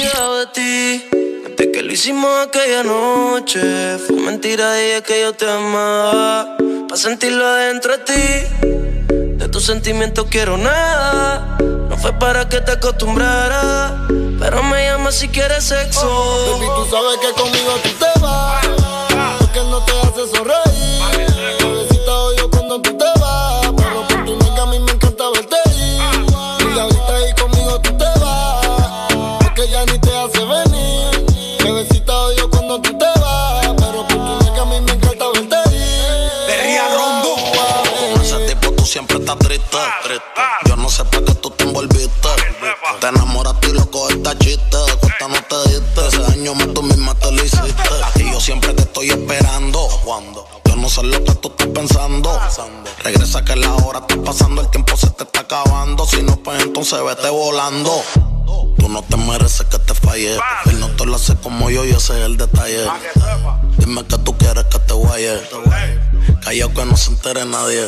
[SPEAKER 78] de que lo hicimos aquella noche Fue mentira de que yo te amaba Pa' sentirlo adentro de ti De tus sentimientos quiero nada No fue para que te acostumbrara Pero me llamas si quieres sexo
[SPEAKER 15] Baby, tú sabes que conmigo tú te vas. Porque no te hace sonreír. Bebecita odio cuando tú te vas. Pero por tu nega a mí me encanta verte ir. Y ahorita ahí conmigo tú te vas. Porque ya ni te hace venir. Bebecita odio cuando tú te vas. Pero por tu nega a mí me encanta verte ir.
[SPEAKER 68] Con ese tipo tú siempre estás triste. triste. Yo no sé para qué tú te enamoraste y loco esta chiste. Cuesta no te diste. Ese daño más tú misma te lo hiciste. Y yo siempre te estoy esperando. Cuando yo no sé lo que tú estás pensando. Regresa que la hora está pasando. El tiempo se te está acabando. Si no, pues entonces vete volando. Tú no te mereces que te falle. Él no te lo hace como yo y ese es el detalle. Dime que tú quieres que te guaye. Callao que no se entere nadie.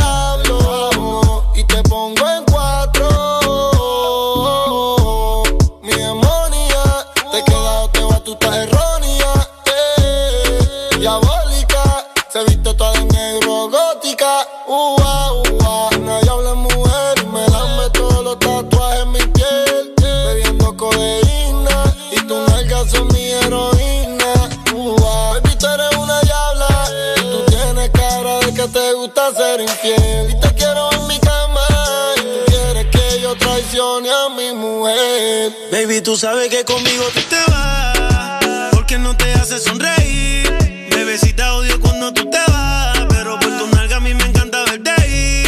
[SPEAKER 15] Baby, tú
[SPEAKER 17] sabes que conmigo tú te vas. Porque no te hace sonreír. Bebecita odio cuando tú te vas. Pero por tu nalga a mí me encanta verte ir.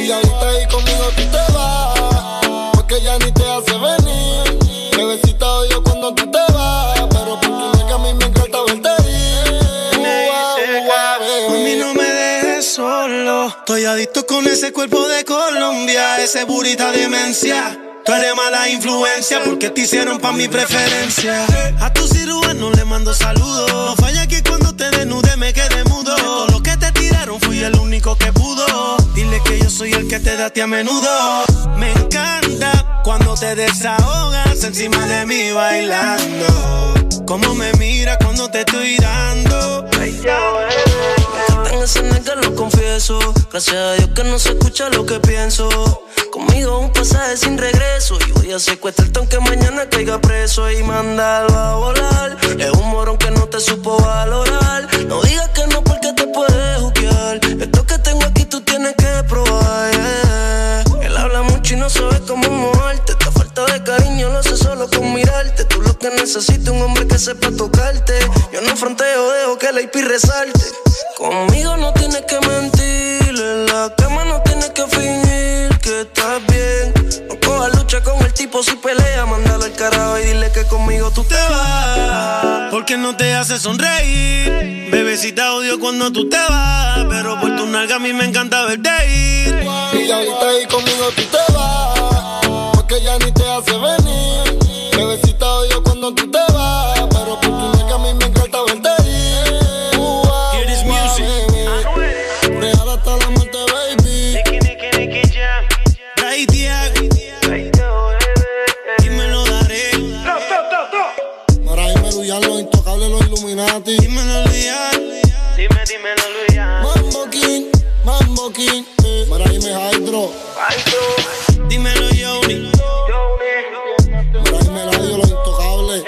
[SPEAKER 15] Y ahorita ahí conmigo tú te vas. Porque ya ni te hace venir. Bebecita odio cuando tú te vas. Pero por tu nalga a mí me encanta verte ir. Bebé.
[SPEAKER 17] Mami, no me dejes solo. Estoy adicto con ese cuerpo de Colombia. Ese burita demencia. Tú eres mala influencia porque te hicieron pa' mi preferencia. A tu cirujano le mando saludos. No falla que cuando te desnude me quede mudo. De todo lo que te tiraron fui el único que pudo. Dile que yo soy el que te da a menudo. Me encanta cuando te desahogas encima de mí bailando. Como me mira cuando te estoy dando.
[SPEAKER 78] En ese nega lo confieso. Gracias a Dios que no se escucha lo que pienso. Conmigo un pasaje sin regreso. Y voy a secuestrarte aunque mañana caiga preso y mandarlo a volar. Es un morón que no te supo valorar. No digas que no porque te puedes juzgar. Esto que tengo aquí tú tienes que probar. yeah. Él habla mucho y no sabe cómo moverte. Esta falta de cariño lo hace solo con mirarte. Tú lo que necesitas un hombre que sepa tocarte. Yo no fronteo, dejo que la IP resalte. Conmigo no tienes que mentir. En la cama no tienes que fingir que estás bien. No cojas lucha con el tipo si pelea. Mándalo al carajo y dile que conmigo tú te vas.
[SPEAKER 17] Porque no te hace sonreír. Bebecita odio cuando tú te vas. Pero por tu nalga a mí me encanta verte ir.
[SPEAKER 15] Y ahorita ahí conmigo tú te vas.
[SPEAKER 17] Dímelo, Luyan.
[SPEAKER 15] Mambo King, Mambo King. eh. Mara, dime Hydro.
[SPEAKER 17] Dímelo,
[SPEAKER 15] Eladio, los intocables.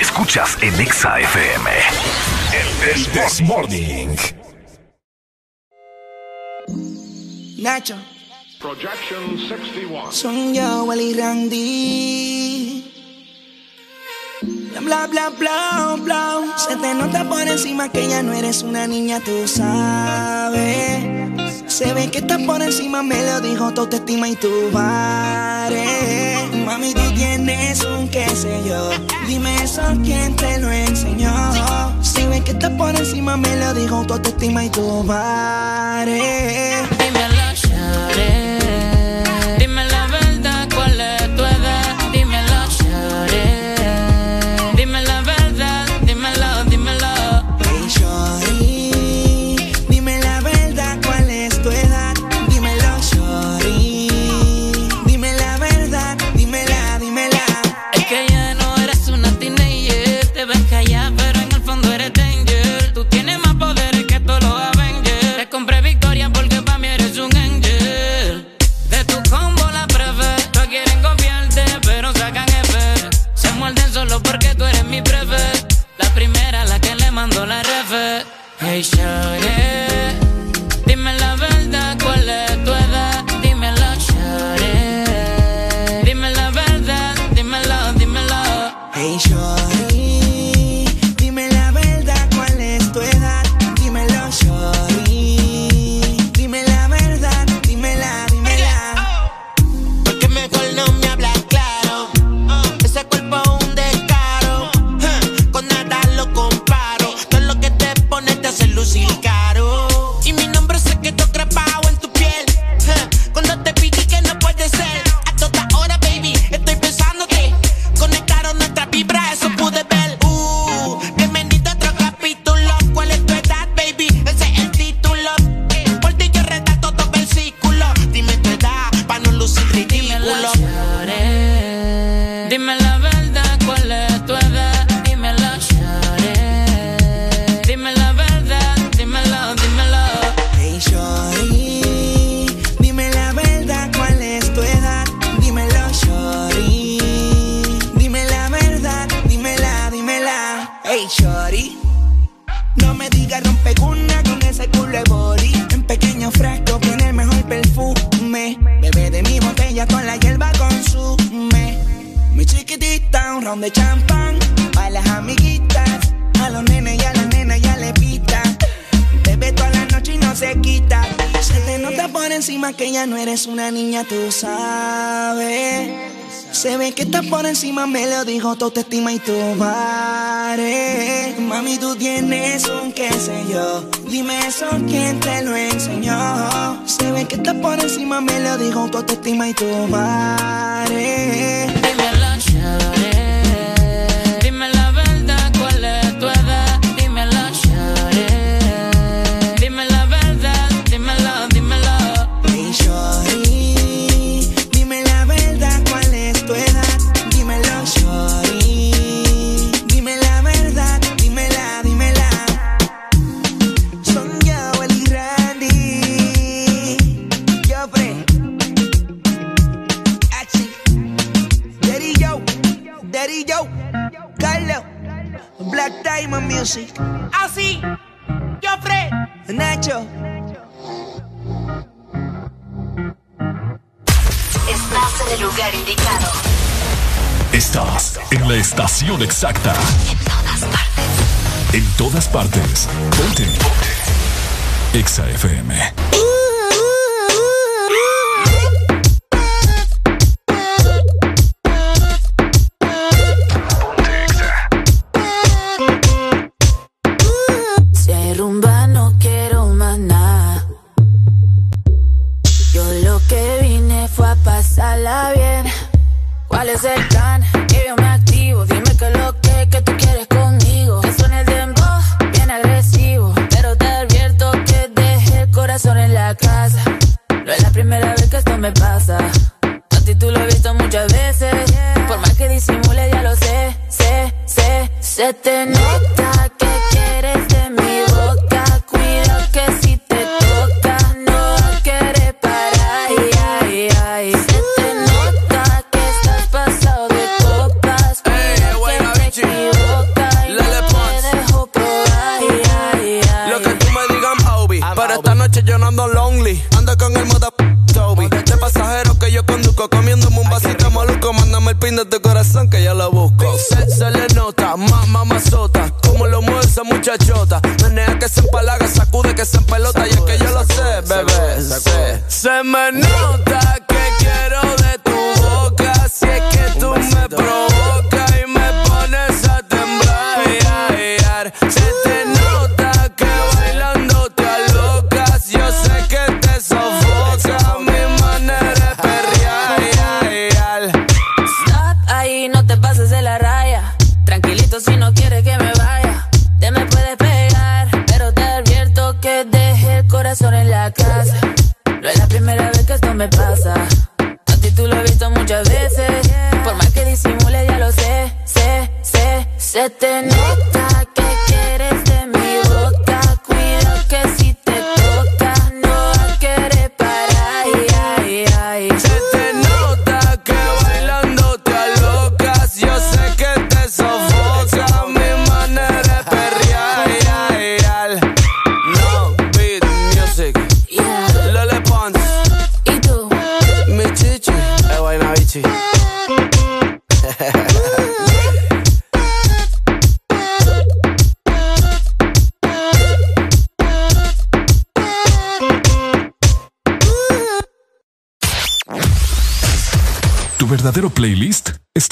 [SPEAKER 79] Escuchas en Exa FM. El This Morning.
[SPEAKER 80] Nacho,
[SPEAKER 81] Projection 61.
[SPEAKER 80] son yo, Wally Randy. Bla, bla, bla, bla, bla. Se te nota por encima que ya no eres una niña, tú sabes. Se ve que estás por encima, me lo dijo tu autoestima y tu bares. Mami, tú tienes un qué sé yo. Dime eso, ¿quién te lo enseñó? Se ve que estás por encima, me lo dijo tu autoestima y tu bares.
[SPEAKER 82] de
[SPEAKER 81] champán. A las amiguitas, a los nenes y a las nenas ya le pita. Bebe toda la noche y no se quita. Se te nota por encima que ya no eres una niña, tú sabes. Se ve que estás por encima, me lo dijo tu autoestima y tu madre. Mami, tú tienes un qué sé yo. Dime eso, ¿quién te lo enseñó? Se ve que estás por encima, me lo dijo tu autoestima y tu madre. Así, yo
[SPEAKER 83] Fred,
[SPEAKER 81] Nacho.
[SPEAKER 84] Estás en el lugar indicado.
[SPEAKER 2] Estás en la estación exacta.
[SPEAKER 84] En todas partes.
[SPEAKER 2] En todas partes. Ponte. Ponte. Exa FM.
[SPEAKER 85] Uh, bien. ¿Cuál es el plan? Que yo me activo. Dime que lo que, que tú quieres conmigo. Que suene el bien agresivo. Pero te advierto que dejé el corazón en la casa. No es la primera vez que esto me pasa. A ti tú lo he visto muchas veces. Por más que disimule, ya lo sé, sé, sé, se te nota.
[SPEAKER 14] corazón que ya la busco. Se, le nota, más mamazota, como lo mueve esa muchachota. Menea que se empalaga, sacude que se empelota. Sacude, y es que yo lo sé, bebé, sacude, se me nota.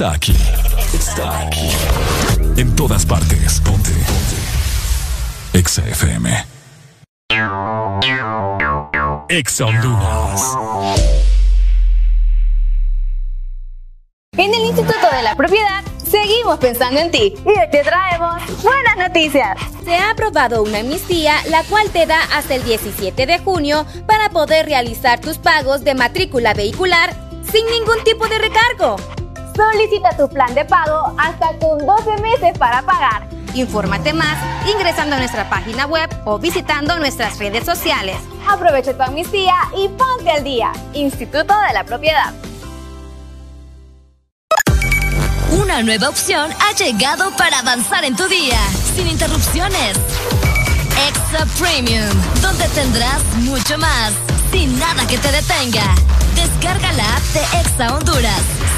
[SPEAKER 2] Está aquí. Está aquí. En todas partes. Ponte. Ponte. Exa FM. Exa Honduras.
[SPEAKER 18] En el Instituto de la Propiedad seguimos pensando en ti y hoy te traemos buenas noticias.
[SPEAKER 86] Se ha aprobado una amnistía la cual te da hasta el 17 de junio para poder realizar tus pagos de matrícula vehicular sin ningún tipo de recargo.
[SPEAKER 18] Solicita tu plan de pago hasta con 12 meses para pagar.
[SPEAKER 86] Infórmate más ingresando a nuestra página web o visitando nuestras redes sociales.
[SPEAKER 18] Aprovecha tu amnistía y ponte al día. Instituto de la Propiedad.
[SPEAKER 87] Una nueva opción ha llegado para avanzar en tu día, sin interrupciones. Extra Premium, donde tendrás mucho más, sin nada que te detenga. Descarga la app de Exa Honduras.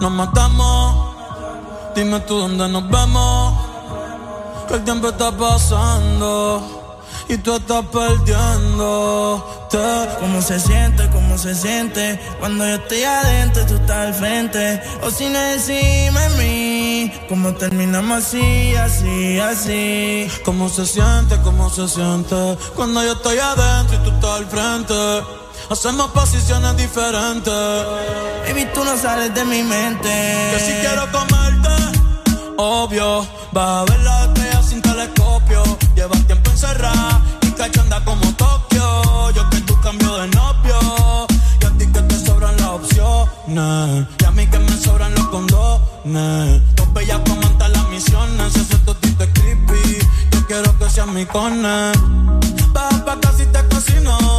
[SPEAKER 88] Nos matamos, dime tú dónde nos vemos. Que el tiempo está pasando y tú estás perdiéndote.
[SPEAKER 14] ¿Cómo se siente? ¿Cómo se siente? Cuando yo estoy adentro y tú estás al frente. O si no encima de mí. ¿Cómo terminamos así, así, así?
[SPEAKER 88] ¿Cómo se siente? ¿Cómo se siente? Cuando yo estoy adentro y tú estás al frente. Hacemos posiciones diferentes.
[SPEAKER 14] Baby, tú no sales de mi mente.
[SPEAKER 88] Que si quiero comerte, obvio. Vas a ver la estrella sin telescopio. Llevas tiempo encerrada y cachanda como Tokio. Yo que tú cambio de novio. Y a ti que te sobran las opciones. Y a mí que me sobran los condones. Dos bellas comentan las misiones. Si eso totito es creepy. Yo quiero que seas mi cone. Baja pa' casi te cocino.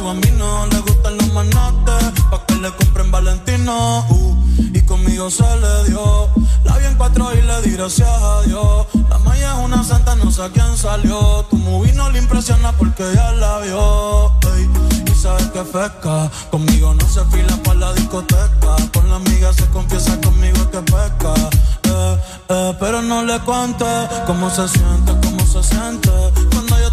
[SPEAKER 88] Soy tu bambino. Le gustan los manates. Pa' que le compren Valentino. Uh, y conmigo se le dio. La vi en cuatro y le di gracias a Dios. La maya es una santa, no sé a quién salió. Tu movie no le impresiona porque ya la vio. Ey, y sabes que pesca. Conmigo no se fila para la discoteca. Con la amiga se confiesa conmigo que pesca. Eh, eh, pero no le cuente cómo se siente, cómo se siente. Cuando yo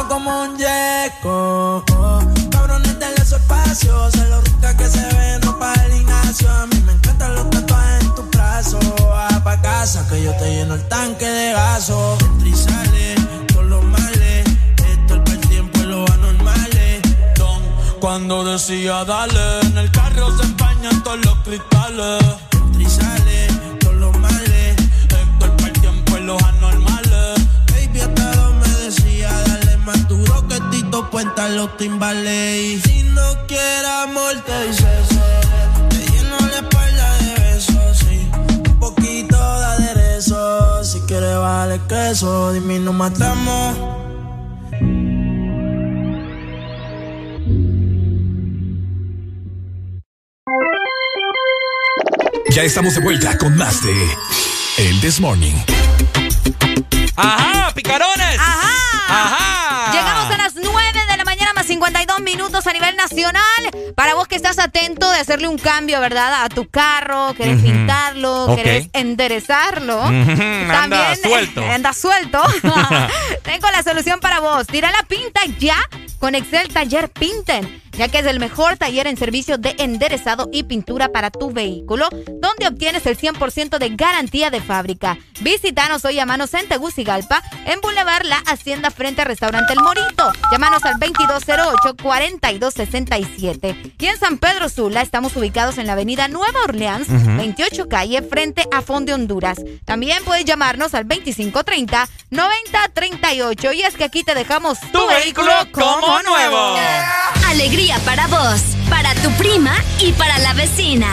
[SPEAKER 14] Como un yeco. Cabrones, su espacio. Se lo rica que se ve en ropa del gimnasio. A mí me encantan los tatuajes en tu brazo. Baja pa' casa que yo te lleno el tanque de gaso. Entra los males. Esto es el tiempo y los anormales.
[SPEAKER 88] Don, cuando decía dale, en el carro se empañan todos los cristales.
[SPEAKER 14] Entra y sale, todos los males.
[SPEAKER 88] Esto es el tiempo y los anormales.
[SPEAKER 14] Tito Puenta los timbales. Y si no quieres amor, te dice. Te lleno la espalda de besos, sí. Un poquito de aderezo. Si quieres, vale queso. Dime, nos matamos.
[SPEAKER 2] Ya estamos de vuelta con más de El This Morning.
[SPEAKER 3] ¡Ajá, picarones!
[SPEAKER 4] ¡Ajá!
[SPEAKER 3] ¡Ajá!
[SPEAKER 4] De la mañana más 52 minutos a nivel nacional. Para vos que estás atento de hacerle un cambio, ¿verdad? A tu carro, querés pintarlo,
[SPEAKER 3] Ok.
[SPEAKER 4] querés enderezarlo.
[SPEAKER 3] Ujú, anda suelto.
[SPEAKER 4] Anda suelto. Tengo la solución para vos. Tira la pinta ya con Excel Taller Pinten, ya que es el mejor taller en servicio de enderezado y pintura para tu vehículo, donde obtienes el 100% de garantía de fábrica. Visítanos hoy a manos en Tegucigalpa, en Boulevard La Hacienda frente al restaurante El Morito. Llámanos al 2208-4267. Y en San Pedro Sula estamos ubicados en la avenida Nueva Orleans, 28 calle, frente a Fondo Honduras. También puedes llamarnos al 2530-9038. Y es que aquí te dejamos
[SPEAKER 3] tu, vehículo como nuevo.
[SPEAKER 89] Alegría para vos, para tu prima y para la vecina.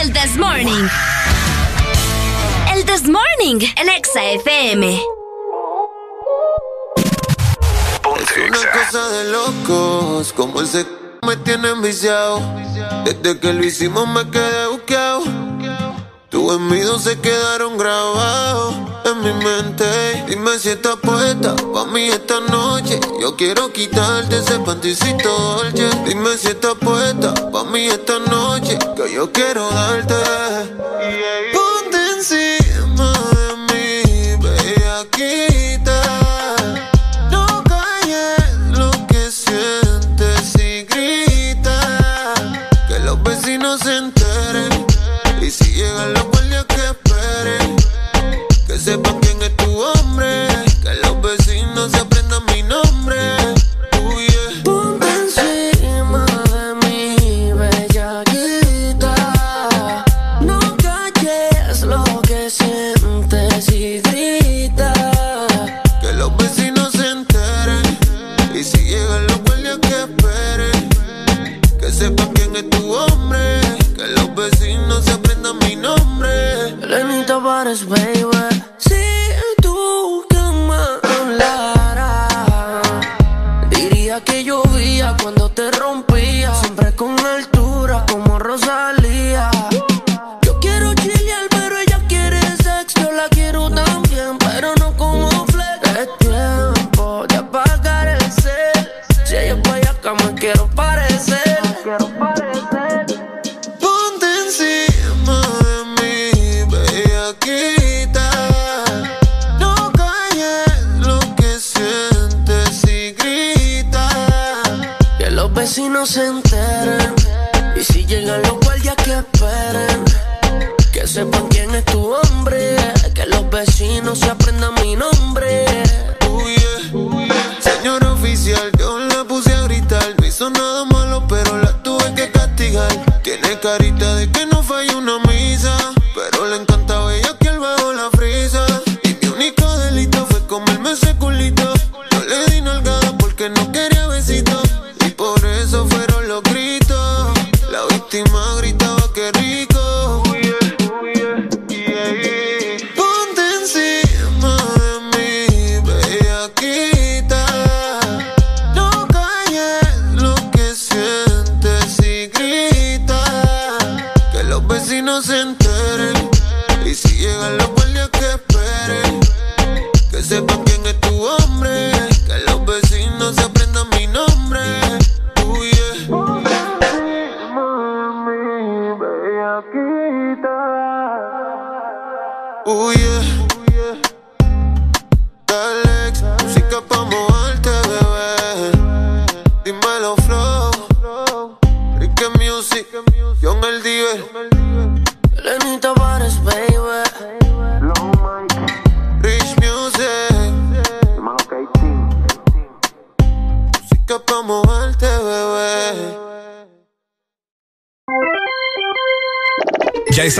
[SPEAKER 89] El This Morning. El This Morning, el Exa FM.
[SPEAKER 90] Es una cosa de locos, como el se me tiene enviciado. Desde que lo hicimos me quedé buqueado. Tus envidios se quedaron grabados en mi mente. Dime si estás puesta pa' mí esta noche. Yo quiero quitarte ese panticito dolce. Dime si estás puesta pa' mí esta noche. Que yo quiero darte. Ponte
[SPEAKER 91] Baby. Si tú que me hablaras, diría que llovía cuando te rompía. Siempre con altura como Rosalía.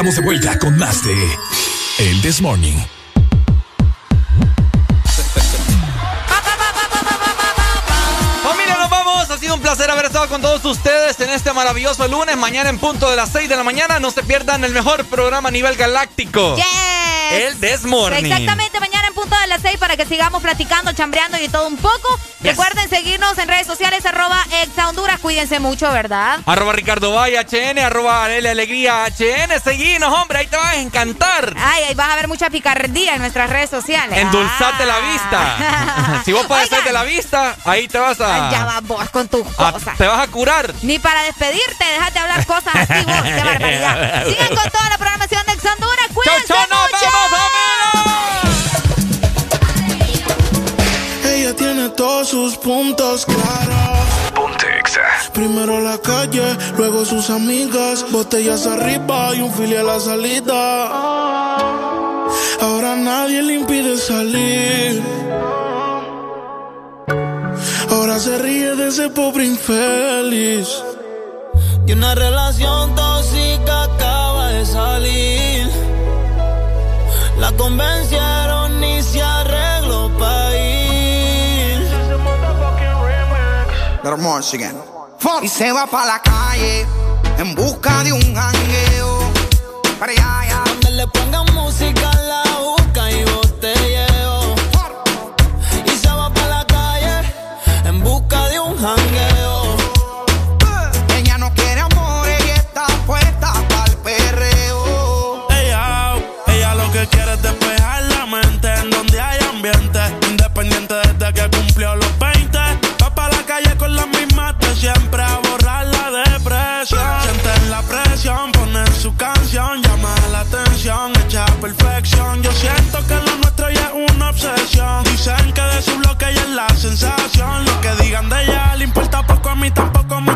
[SPEAKER 2] Estamos de vuelta con más de El This Morning.
[SPEAKER 3] Familia, nos vamos. Ha sido un placer haber estado con todos ustedes en este maravilloso lunes. Mañana en punto de las 6 de la mañana. No se pierdan el mejor programa a nivel galáctico.
[SPEAKER 4] Yes.
[SPEAKER 3] El This Morning.
[SPEAKER 4] Exactamente, mañana en punto de las 6 para que sigamos platicando, chambreando y todo un poco. Recuerden seguirnos en redes sociales, arroba exa Honduras. Cuídense mucho, ¿verdad?
[SPEAKER 3] Arroba Ricardo Valle HN, arroba Arele Alegría HN. Seguinos, hombre, ahí te vas a encantar.
[SPEAKER 4] Ay, ahí vas a ver mucha picardía en nuestras redes sociales.
[SPEAKER 3] Endulzate la
[SPEAKER 4] Ah.
[SPEAKER 3] vista. si vos hacer de la vista, ahí te vas a.
[SPEAKER 4] Ya vas vos con tus
[SPEAKER 3] a-
[SPEAKER 4] cosas.
[SPEAKER 3] te vas a curar.
[SPEAKER 4] Ni para despedirte, déjate hablar cosas así vos. Qué barbaridad. Sigan con toda la programación de Ex Honduras. Cuídense
[SPEAKER 3] chau, nos
[SPEAKER 4] mucho.
[SPEAKER 3] vemos,
[SPEAKER 90] Ella
[SPEAKER 92] tiene todos sus puntos claros.
[SPEAKER 91] Ponte Exa.
[SPEAKER 92] Primero la calle, luego sus amigas, botellas arriba y un fili a la salida. Ahora nadie le impide salir. Ahora se ríe de ese pobre infeliz.
[SPEAKER 24] Y una relación tóxica acaba de salir. La convencieron Y se
[SPEAKER 52] va para la calle en busca de un jangueo. Para
[SPEAKER 24] le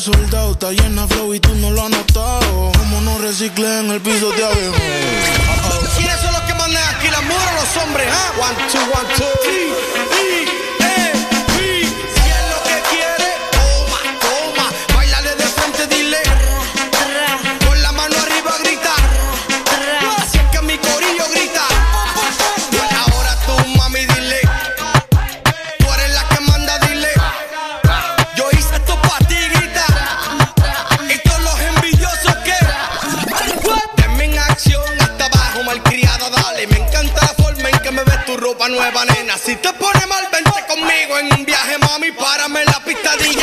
[SPEAKER 92] soldado, está llena flow y tú no lo has notado. Como no recicle en el piso de abajo.
[SPEAKER 52] ¿Quiénes son los que mandan aquí la mujeres o los hombres? ah? One, two, one, two. Si nueva, nena. Si te pone mal, vente conmigo en un viaje, mami. Párame en la pista DJ.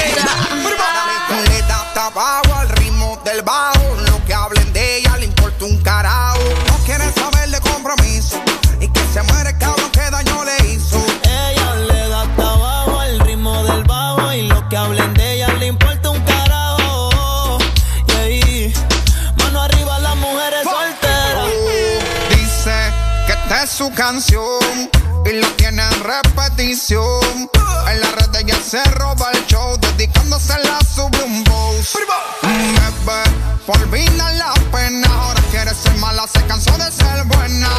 [SPEAKER 52] Le da hasta abajo al ritmo del bajo. Lo que hablen de ella le importa un carajo. No quiere saber de compromiso. Y que se muere el cabrón que daño le hizo.
[SPEAKER 24] Ella le da hasta abajo al ritmo del bajo y lo que hablen de ella le importa un carajo. Y ahí, mano arriba las mujeres solteras.
[SPEAKER 52] Dice que esta es su canción la tiene en repetición. En la red ella se roba el show, dedicándosela sube un boss. Bebé, por olvidar la pena, ahora quiere ser mala, se cansó de ser buena.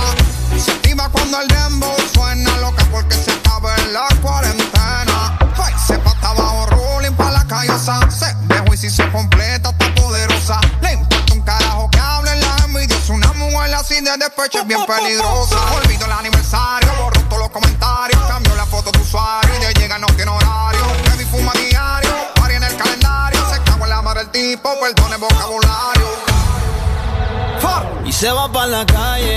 [SPEAKER 52] Se activa cuando el dembow suena, loca porque se acaba en la cuarentena. Ay, se pata abajo, rolling pa' la callosa. Se dejó y si se completa, está poderosa. Le importa un carajo que hablen la envidiosa. Una mujer así de despecho es bien peligrosa. Olvido el aniversario, se
[SPEAKER 24] va para la calle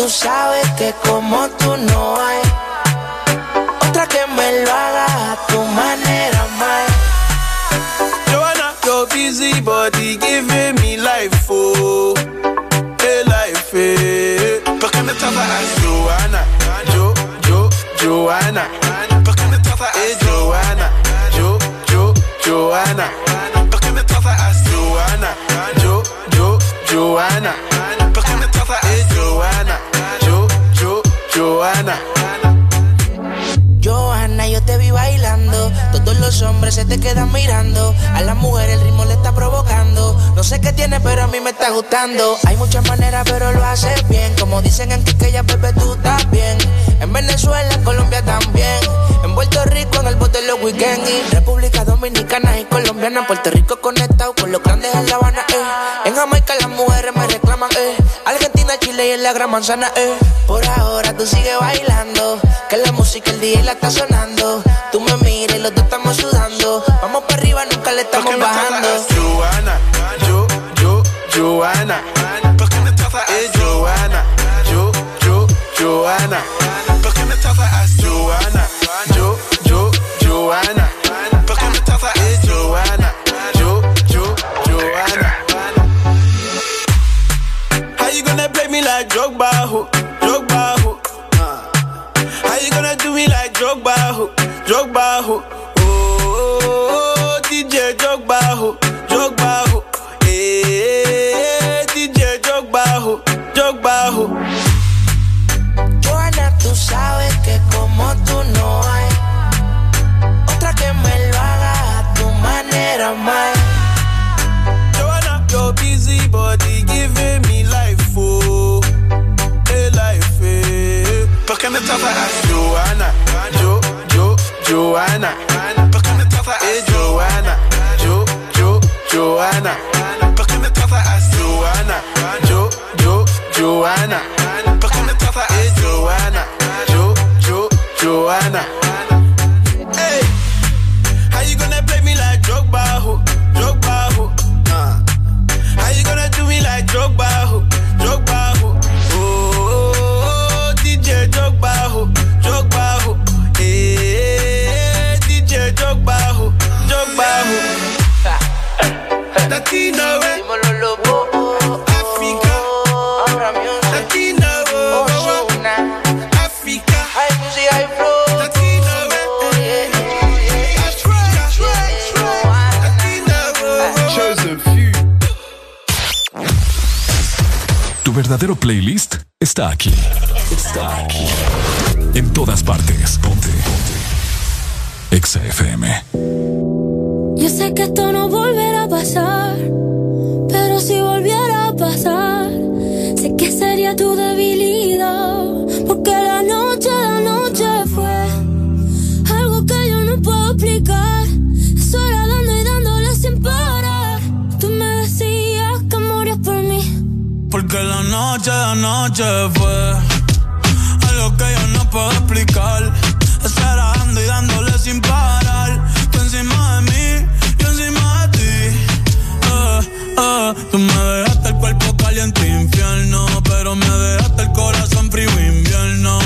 [SPEAKER 93] tú sabes que como tú no hay otra que me lo haga a tu manera, más.
[SPEAKER 94] Joanna, your busy body giving me life, oh, hey life, eh. ¿Por qué me trata a Joanna? Jo, Jo, Joanna. ¿Por qué me trata a Joanna? Jo, Jo, Joanna. ¿Por qué me trata a Joanna? Jo, Jo, Joanna. Jo, Joanna.
[SPEAKER 93] Johanna, yo te vi bailando. Todos los hombres se te quedan mirando. A la mujer el ritmo le está provocando. No sé qué tiene, pero a mí me está gustando. Hay muchas maneras, pero lo haces bien. Como dicen en Quiqueya, bebé, tú estás bien. En Venezuela, en Colombia también. En Puerto Rico, en el bote de los weekends. Y República Dominicana y Colombiana. Puerto Rico conectado con los grandes en La Habana, eh. En Jamaica las mujeres me reclaman, eh. Argentina, Y en la Gran Manzana, eh. Por ahora tú sigues bailando. Que la música el día la está sonando. Tú me miras y los dos estamos sudando. Vamos para arriba, nunca le estamos bajando.
[SPEAKER 94] Joanna, Jo, Jo, Joanna. ¿Por qué me trata a Joanna? Jo, Jo, Joanna. ¿Por qué me trata a Joanna? Jo, Jo, Joanna. Me like Drogba? Drogba, ho? How you gonna do me like Drogba? Drogba, ho? Oh, DJ Drogba, ho? Drogba, ho? Eh, DJ Drogba, ho? Drogba, ho?
[SPEAKER 93] Joana, tú sabes que como tú no hay otra que me lo haga a tu manera, más.
[SPEAKER 94] Eh. ¿Por qué me trata a Joanna? Jo, Jo, Joanna. ¿Por qué me trata a Joanna? Jo, Jo, Joanna. ¿Por qué me trata a Joanna? Jo, Jo, Joanna. ¿Por qué me trata a Joanna? Jo, Jo, Joanna.
[SPEAKER 2] Verdadero playlist está aquí. Está aquí. En todas partes. Ponte. Ponte. Exa FM.
[SPEAKER 95] Yo sé que esto no volverá a pasar, pero si volviera a pasar, sé que sería tu debilidad, porque la noche, noche
[SPEAKER 93] de anoche fue algo que yo no puedo explicar. Esperando y dándole sin parar. Tú encima de mí, yo encima de ti. Eh, eh. Tú me dejaste el cuerpo caliente infierno, pero me dejaste el corazón frío invierno.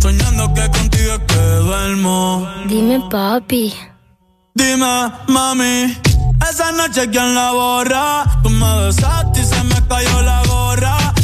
[SPEAKER 93] Soñando que contigo es que duermo.
[SPEAKER 95] Dime papi.
[SPEAKER 88] Dime mami. Esa noche quien la borra, tú me besaste y se me cayó la gorra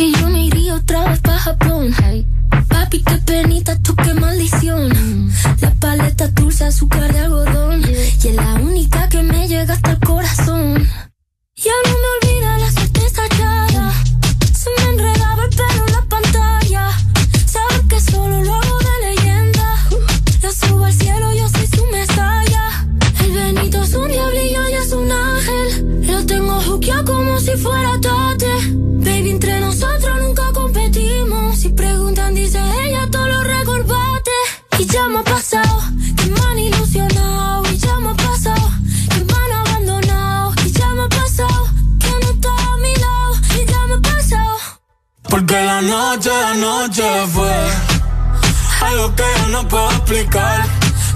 [SPEAKER 95] Que yo me iría otra vez para Japón. Papi, qué penita, tú qué maldición. La paleta dulce, azúcar de algodón. Y es la única que me llega hasta el corazón. Ya no me olvida la suerte estallada. Si fuera tate. Baby, entre nosotros nunca competimos. Si preguntan, dice ella, todo lo recorbate. Y ya me ha pasado que me han ilusionado. Y ya me ha pasado que me han abandonado. Y ya me ha pasado que no está a mi lado. Y ya me ha pasado.
[SPEAKER 88] Porque la noche, la noche fue algo que yo no puedo explicar.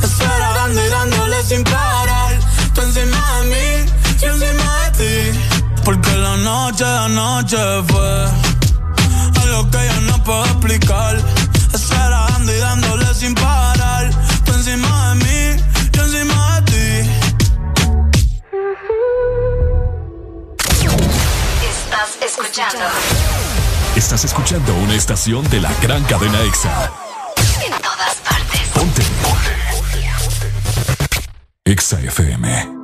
[SPEAKER 88] Esperando y dándole sin parar. Tú encima de mí, yo encima de ti. Porque la noche, la noche fue algo que yo no puedo explicar. Esperando y dándole sin parar. Tú encima de mí, yo encima de ti.
[SPEAKER 96] Estás escuchando.
[SPEAKER 2] Estás escuchando una estación de la gran cadena EXA.
[SPEAKER 96] En todas partes.
[SPEAKER 2] Ponte. EXA FM.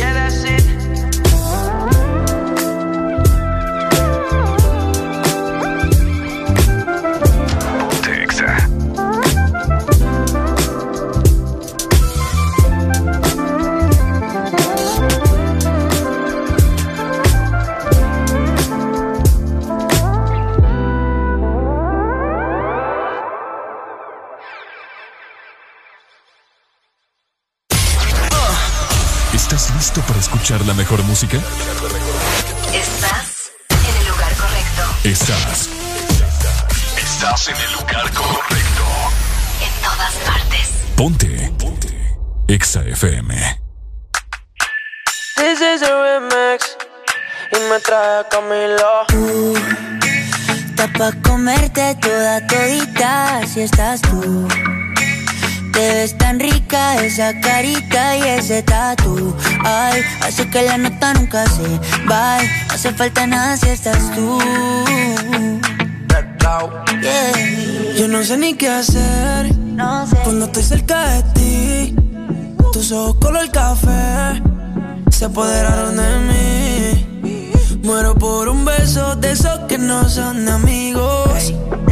[SPEAKER 2] Escuchar la mejor música?
[SPEAKER 96] Estás en el lugar correcto.
[SPEAKER 2] Estás. Estás en el lugar correcto.
[SPEAKER 96] En todas partes.
[SPEAKER 2] Ponte. Ponte. Exa FM.
[SPEAKER 97] This is a remix y me trae Camilo.
[SPEAKER 66] Tú, está pa' comerte toda todita si estás tú. Te ves tan rica esa carita y ese tatu. Ay, hace que la nota nunca se va. No hace falta nada si estás tú. Yeah.
[SPEAKER 80] Yo no sé ni qué hacer
[SPEAKER 66] No sé.
[SPEAKER 80] cuando estoy cerca de ti. Tus ojos color café se apoderaron de mí. Muero por un beso de esos que no son amigos.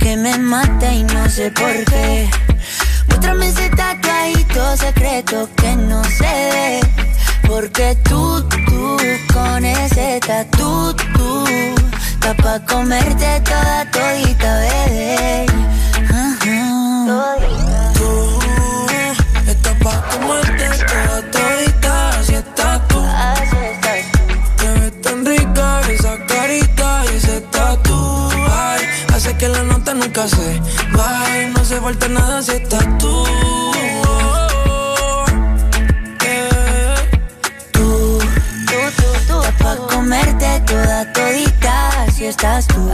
[SPEAKER 66] que me mata y no sé por qué. Muéstrame ese tatuadito secreto que no se ve. Porque tú, tú, con ese tatu, tú, está pa' comerte toda todita, bebé.
[SPEAKER 80] Tú estás pa' comerte toda todita, nunca se vaya. No hace falta nada si estás tú.
[SPEAKER 66] Tú, está pa' comerte toda todita, así estás tú.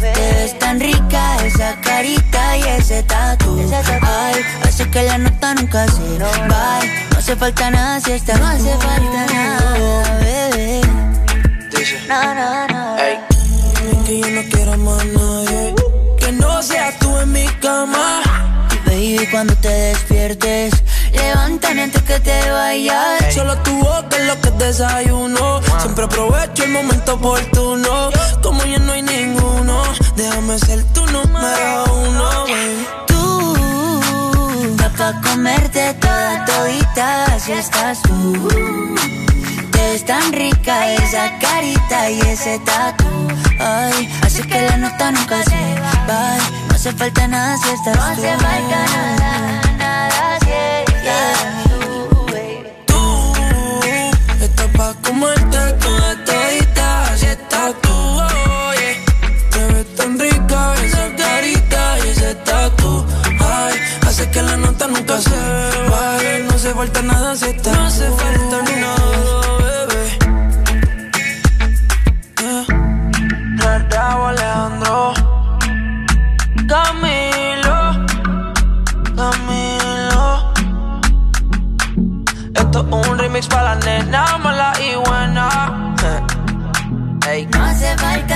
[SPEAKER 66] Te ves tan rica esa carita y ese tatu. Ay, hace que la nota nunca se va. No hace falta nada si estás No hace falta nada, bebé. No, no, no.
[SPEAKER 80] Que yo no quiero más nadie. Que no seas tú en mi cama.
[SPEAKER 66] Baby, cuando te despiertes, levántame antes que te vayas.
[SPEAKER 80] Solo tu boca es lo que desayuno. Siempre aprovecho el momento oportuno. Como ya no hay ninguno, déjame ser tu número uno. baby.
[SPEAKER 66] Tú, está pa' comerte toda todita, si estás tú. Ves tan rica esa carita y ese tatu. Ay, hace que la nota nunca se va. No hace falta nada si estás tú. No hace falta nada, nada si estás tú.
[SPEAKER 80] Tú estás pa' comerte toda todita, así estás tú. oh, yeah. Te ves tan rica esa carita y ese tatu. Ay, hace que la nota nunca se vaya. No hace falta nada si estás No hace falta nada, Un remix para la nena mala y buena Ey.
[SPEAKER 66] No hace falta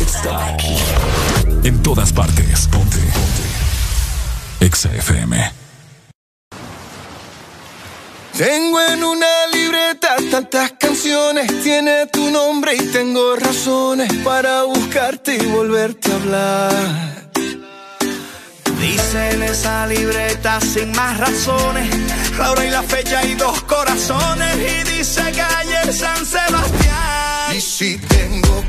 [SPEAKER 2] Está aquí. En todas partes. Ponte. Ponte. Exa FM.
[SPEAKER 98] Tengo en una libreta tantas canciones, tiene tu nombre y tengo razones para buscarte y volverte a hablar.
[SPEAKER 99] Dice en esa libreta sin más razones, la hora y la fecha y dos corazones. Y dice calle San Sebastián.
[SPEAKER 98] Y si tengo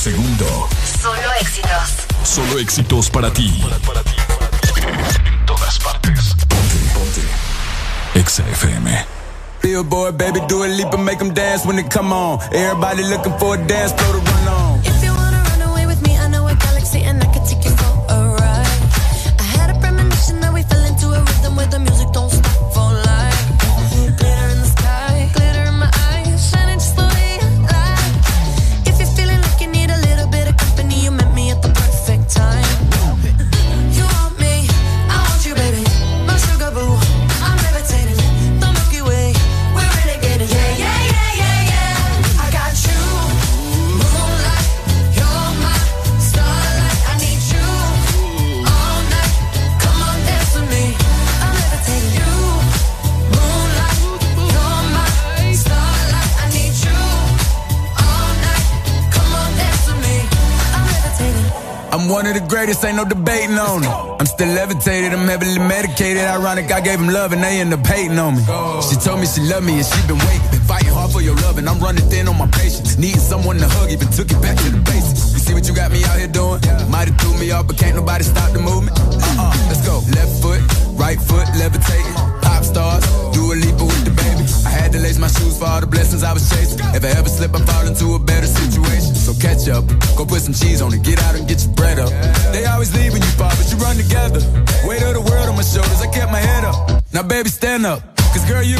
[SPEAKER 2] segundo.
[SPEAKER 100] Solo éxitos.
[SPEAKER 2] Solo éxitos para ti. En todas partes. Ponte, ponte. Exa FM.
[SPEAKER 101] Billboard, baby, do a leap and make them dance when they come on. Everybody looking for a dance floor to run on.
[SPEAKER 102] Of the
[SPEAKER 101] greatest, ain't no debating on it. I'm still levitated, I'm heavily medicated. Ironic, I gave him love and they end up hating on me. She told me she loved me and she been waiting. Been fighting hard for your love and I'm running thin on my patience. Needing someone to hug, even took it back to the basics. See what you got me out here doing? Might have threw me off, but can't nobody stop the movement. Uh-uh, let's go. Left foot, right foot, levitating. Pop stars, do a leap with the baby. I had to lace my shoes for all the blessings I was chasing. If I ever slip, I fall into a better situation. So catch up, go put some cheese on it, get out and get your bread up. They always leave when you fall, but you run together. Weight of the world on my shoulders, I kept my head up. Now baby, stand up, cause girl, you.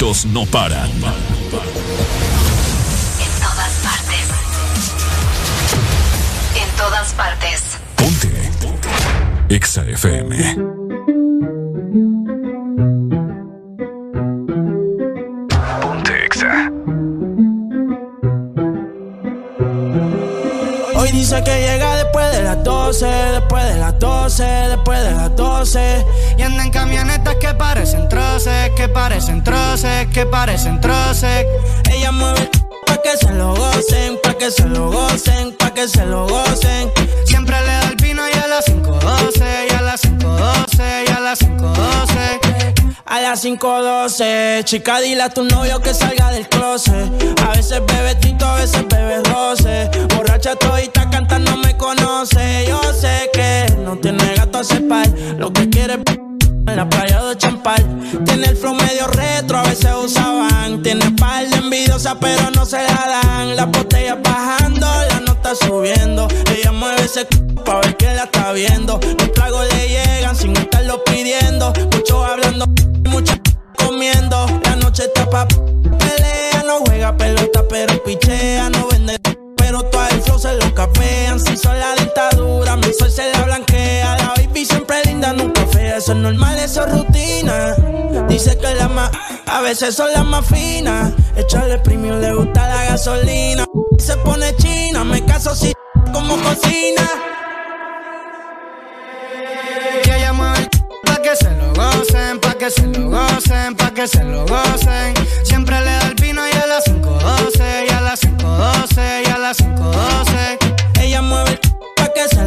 [SPEAKER 2] Éxitos no paran. En
[SPEAKER 103] todas partes. En todas partes.
[SPEAKER 2] Ponte. Exa FM.
[SPEAKER 80] Parecen troces, que parecen troces. Ella mueve pa' que se lo gocen, pa' que se lo gocen, pa' que se lo gocen. Siempre le da el vino y a las 5.12, y a las 5.12, y a las 5.12. A las 5.12, chica, dile a tu novio que salga del closet. A veces bebe tito, a veces bebe roce. Borracha todita cantando me conoce. Yo sé que no tiene gato a cepar. Lo que quiere en la playa de Champal. Tiene el flow medio retro, a veces usaban. Tiene par de envidiosa, pero no se la dan. La botella bajando, la nota subiendo. Ella mueve ese c pa' ver que la está viendo. Los tragos le llegan sin estarlo pidiendo. Muchos hablando, muchas comiendo. La noche está pa' pelea, no juega pelota, pero pichea, no vende. Pero todo el flow se lo capean. Si son la Eso es normal, eso es rutina. Dice que la más, a veces son las más finas. Echarle premium, le gusta la gasolina. Se pone china, me caso si como cocina. Que el pa' que se lo gocen, pa' que se lo gocen, pa' que se lo gocen. Siempre le da el vino y a las 5.12, y a las 5.12, y a las 5.12.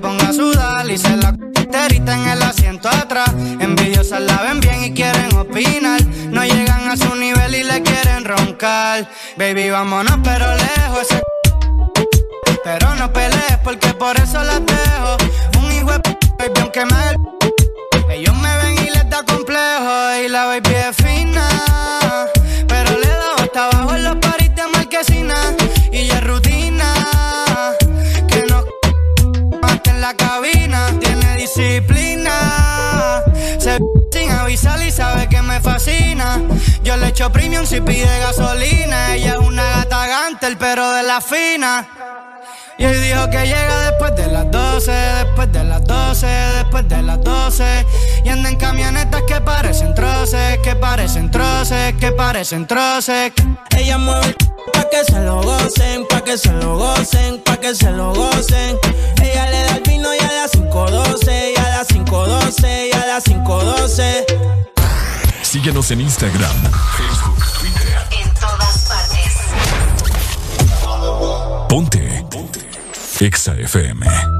[SPEAKER 80] Ponga a sudar y se la terita en el asiento atrás. Envidiosas la ven bien y quieren opinar. No llegan a su nivel y le quieren roncar. Baby, vámonos, pero lejos. Ese pero no pelees porque por eso la dejo. Un hijo de
[SPEAKER 66] Baby, que me Ellos me ven y les da complejo y la baby es fina. Disciplina. Se sin avisar y sabe que me fascina. Yo le echo premium si pide gasolina. Ella es una gata gantel, pero de la fina. Y hoy dijo que llega después de las 12, después de las 12, después de las 12. Y anda en camionetas que parecen troces, que parecen troces, que parecen troces. Ella mueve pa' que se lo gocen, pa' que se lo gocen, pa' que se lo gocen. Ella le da el vino y a las 5.12, y a las 5.12, y a las 5.12.
[SPEAKER 2] Síguenos en Instagram, Facebook, Twitter.
[SPEAKER 103] En todas partes.
[SPEAKER 2] Ponte. Ponte. Exa FM.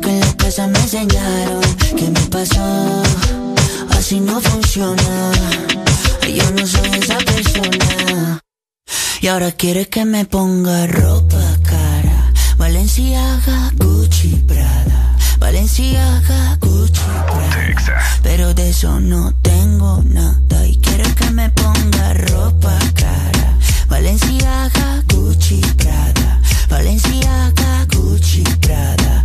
[SPEAKER 66] que en la casa me enseñaron. ¿Qué me pasó? Así no funciona. Yo no soy esa persona. Y ahora quiere que me ponga ropa cara. Valenciaga, Gucci, Prada. Valenciaga, Gucci, Prada. Pero de eso no tengo nada. Y quiere que me ponga ropa cara. Valenciaga, Gucci, Prada. Valenciaga, Gucci, Prada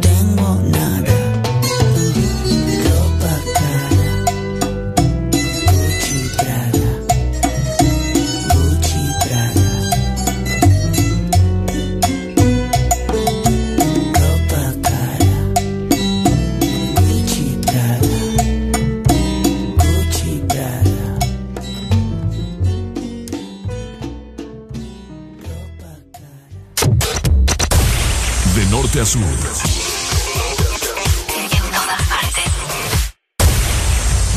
[SPEAKER 2] norte a sur.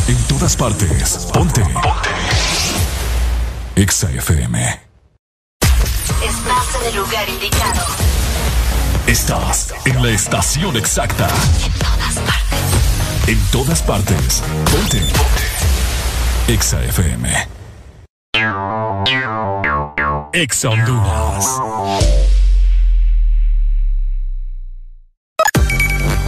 [SPEAKER 2] En todas partes. Ponte. Ponte. Exa FM.
[SPEAKER 103] Estás en el lugar indicado.
[SPEAKER 2] Estás en la estación exacta. En todas partes. Ponte. Exa FM. Exa Honduras.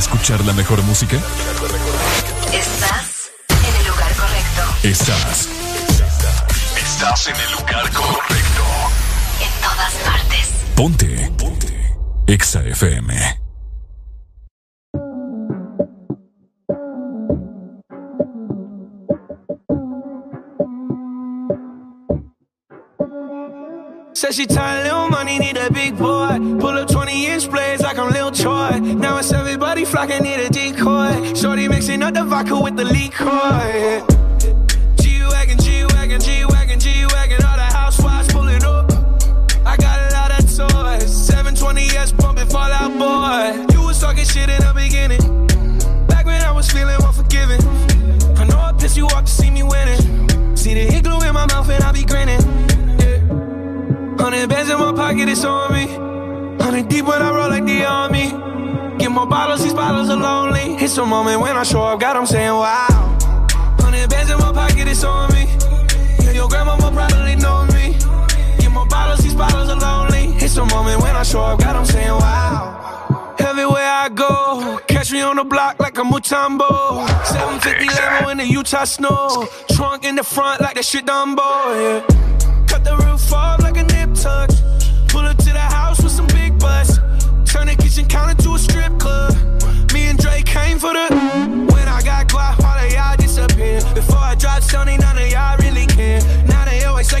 [SPEAKER 2] Escuchar la mejor música?
[SPEAKER 103] Estás en el lugar correcto.
[SPEAKER 2] Estás. Estás en el lugar correcto.
[SPEAKER 103] En todas partes.
[SPEAKER 2] Ponte. Ponte. Exa FM.
[SPEAKER 98] Said she tired, little money, need a big boy. Pull up 20 inch blades like I'm Lil Troy. Now it's everybody flocking, need a decoy. Shorty mixing up the vodka with the liquor. G Wagon, G Wagon, G Wagon, G Wagon. All the housewives pulling up. I got a lot of toys. 720S pumping Fallout Boy. You was talking shit in the beginning. Back when I was feeling unforgiving. I know I pissed you off to see me winning. See the hit glue in my mouth and I be grinning. Hundred bands in my pocket, it's on me. Hundred deep when I roll like the army. Get more bottles, these bottles are lonely. It's a moment when I show up, God, I'm saying wow. Hundred bands in my pocket, it's on me. Yeah, your grandma will probably know me. Get more bottles, these bottles are lonely. It's a moment when I show up, God, I'm saying wow. Everywhere I go, catch me on the block like a Mutombo. 750 Lambo in the Utah snow. Trunk in the front like that shit Dumbo, yeah. Cut the roof off like a nip tuck. Kitchen to a strip club. Me and Drake came for the. When I got guap, all of y'all disappear. Before I dropped Sony, none of y'all really care. Now they always say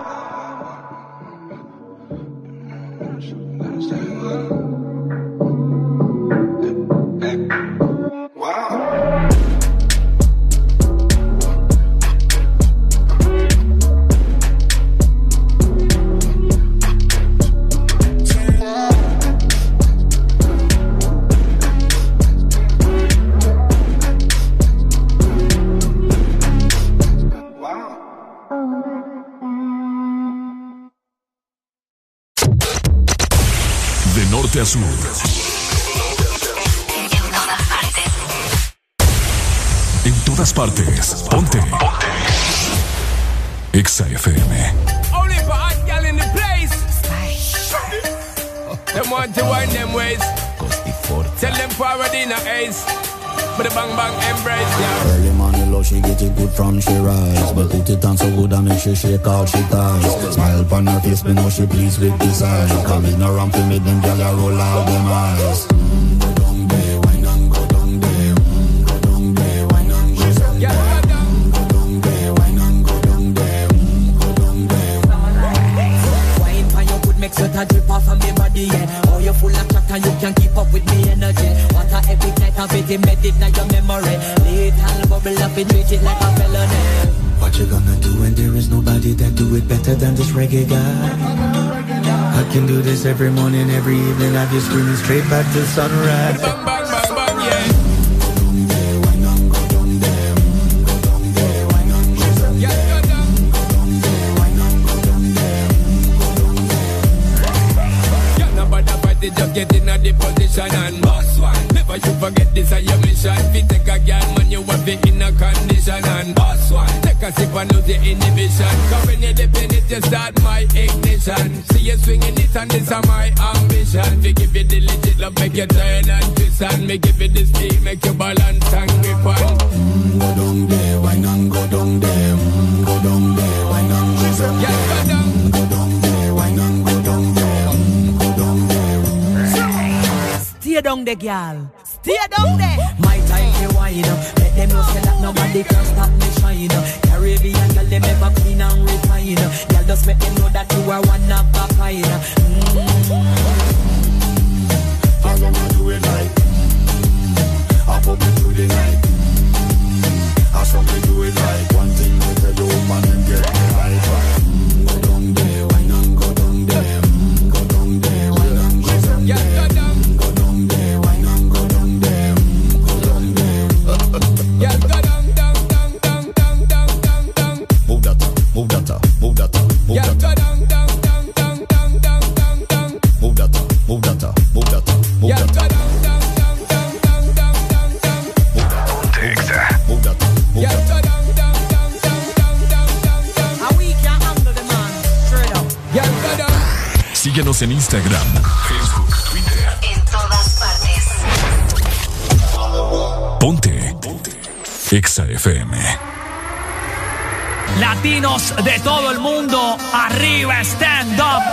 [SPEAKER 2] De norte a sur. En todas partes. Ponte. Ponte. Exa FM.
[SPEAKER 38] Only for hot gal in the place. Them want to wind them ways. Tell them forward in a ace. But the bang bang embrace, yeah.
[SPEAKER 104] Love, she get it good from she rise. But put it on so good I make she shake all she ties. Smile upon her face, me know she pleased with this eye. Come in around to me, them gyal a roll out them eyes. Go down there, wine and go down there. Mm, go down there, wine and go down there. Mm, go down there, wine and go down there. Mm, go down there.
[SPEAKER 80] Wine for your good make sweat drip off of me body, yeah. Oh, you're full of and you can't keep up with me energy. Of it, embedded in your memory. Little bubble up and treat it like a felony.
[SPEAKER 104] What you gonna do when there is nobody that do it better than this reggae guy? I can do this every morning, every evening. I've you screaming straight back to sunrise.
[SPEAKER 38] Yeah, nobody fight it, just get in a the position and boss one. Never you forget this is your mission. Fi take a girl, man, you have it in a condition and boss one. Take a sip and lose your inhibition. Cause when you dip in it, you start my ignition. See you swinging it and this is my ambition. Fi give you the legit love, make you turn and twist and me give you the speed, make you balance and grip on.
[SPEAKER 104] Mm, go down there, wine and go down there. Mm, go down there, wine and go down there. Mm, go down
[SPEAKER 80] Stay down there, girl. Stay down there. My type they wide. Let them know say that nobody can stop me shine. Caribbean girl, they never clean and refine. Girl, just make them know that you are one of a kind. Mm-hmm.
[SPEAKER 104] All I'ma do it like I put me do it night. I saw me do it like one thing I that the woman and get.
[SPEAKER 2] Síguenos en Instagram, Facebook, Twitter.
[SPEAKER 103] En todas partes.
[SPEAKER 2] Ponte. Ponte. Exa FM.
[SPEAKER 96] Latinos de todo el mundo, arriba, stand up.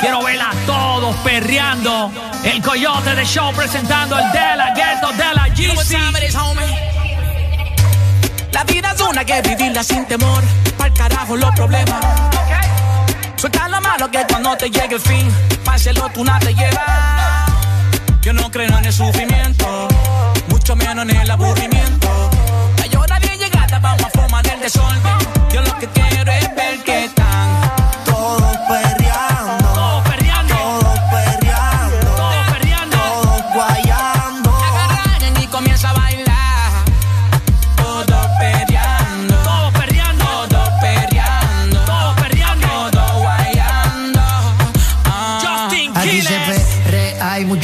[SPEAKER 96] Quiero ver a todos perreando. El coyote de show presentando el de la ghetto de la GC.
[SPEAKER 80] La vida es una que vivirla sin temor. Pa'l carajo los problemas. Suelta lo malo que cuando te llegue el fin, páselo tú nada te lleva. Yo no creo en el sufrimiento, mucho menos en el aburrimiento. La llora bien llegada, vamos a formar el desorden. Yo lo que quiero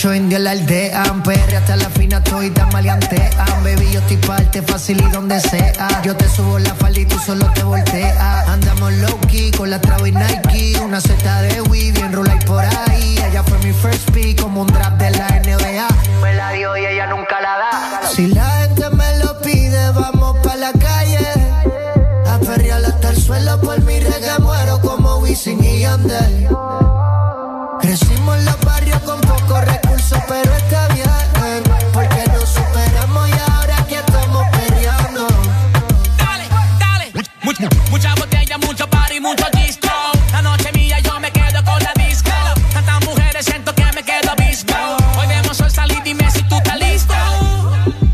[SPEAKER 105] mucho indio en la aldea. Perre hasta la fina, estoy tan maleantean. Baby, yo estoy parte fácil y donde sea. Yo te subo la falda y tú solo te volteas. Andamos low key con la Travis Nike. Una seta de Wii, bien y por ahí. Ella fue mi first pick, como un draft de la NBA. Me la dio y ella nunca la da. Si la gente me lo pide, vamos pa' la calle. A perrear hasta el suelo por mi reggae. Muero como Wisin y Yandel. Crecimos con pero está bien. Porque nos superamos y ahora aquí estamos peleando.
[SPEAKER 80] Dale, dale. Mucha, mucha botella, mucho party, mucho disco. La noche mía, yo me quedo con la disco. Tantas mujeres, siento que me quedo visco. Hoy vemos el salir, dime si tú estás listo.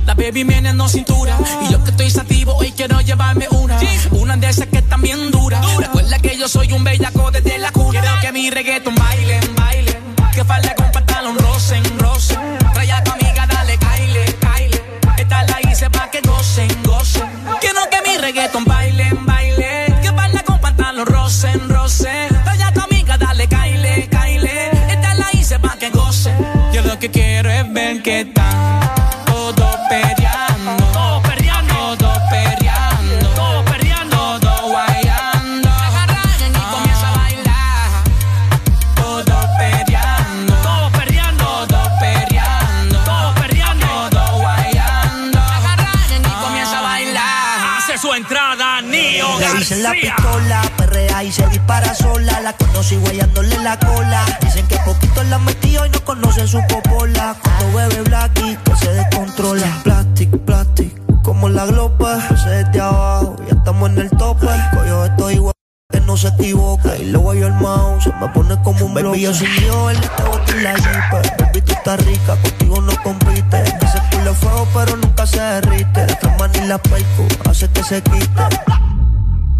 [SPEAKER 80] La baby viene en cintura. Y yo que estoy sativo, hoy quiero llevarme una. Una de esas que están bien duras. Recuerda que yo soy un bellaco desde la cuna. Quiero que mi reggaeton bailen, bailen. Que reggaeton bailen, bailen. Que falda con pantalón rosen, rosen. Trae a tu amiga, dale, caile, caile. Esta la hice pa' que gocen. Yo lo que quiero es ver que están
[SPEAKER 1] la pistola, perrea y se dispara sola. La conocí guayándole la cola. Dicen que poquito la metió y no conocen su popola. Cuando bebe Blacky, que se descontrola. Plastic, plastic, como la glopa. Se desde abajo, ya estamos en el tope. Coyo, estoy igual. Que no se equivoca y luego yo el mouse se me pone como un baby yo sin yo él te boté la jeep baby tú estás rica contigo no compite ese culo fuego pero nunca se derrite la man y la perco hace que se quite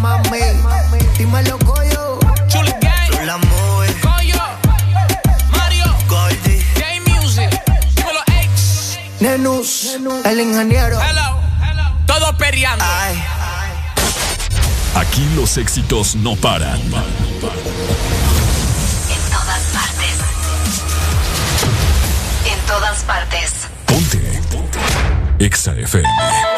[SPEAKER 105] mami. Dímelo, coyo.
[SPEAKER 80] Chuli Gang.
[SPEAKER 1] la mueve
[SPEAKER 80] Coyo. Mario.
[SPEAKER 1] Goldie
[SPEAKER 80] Game Music. Dímelo, X.
[SPEAKER 105] Nenus, el ingeniero.
[SPEAKER 80] Hello. Todos perreando.
[SPEAKER 1] ay
[SPEAKER 2] Aquí los éxitos no paran.
[SPEAKER 103] En todas partes. En todas partes.
[SPEAKER 2] Ponte. Ponte. Exa FM.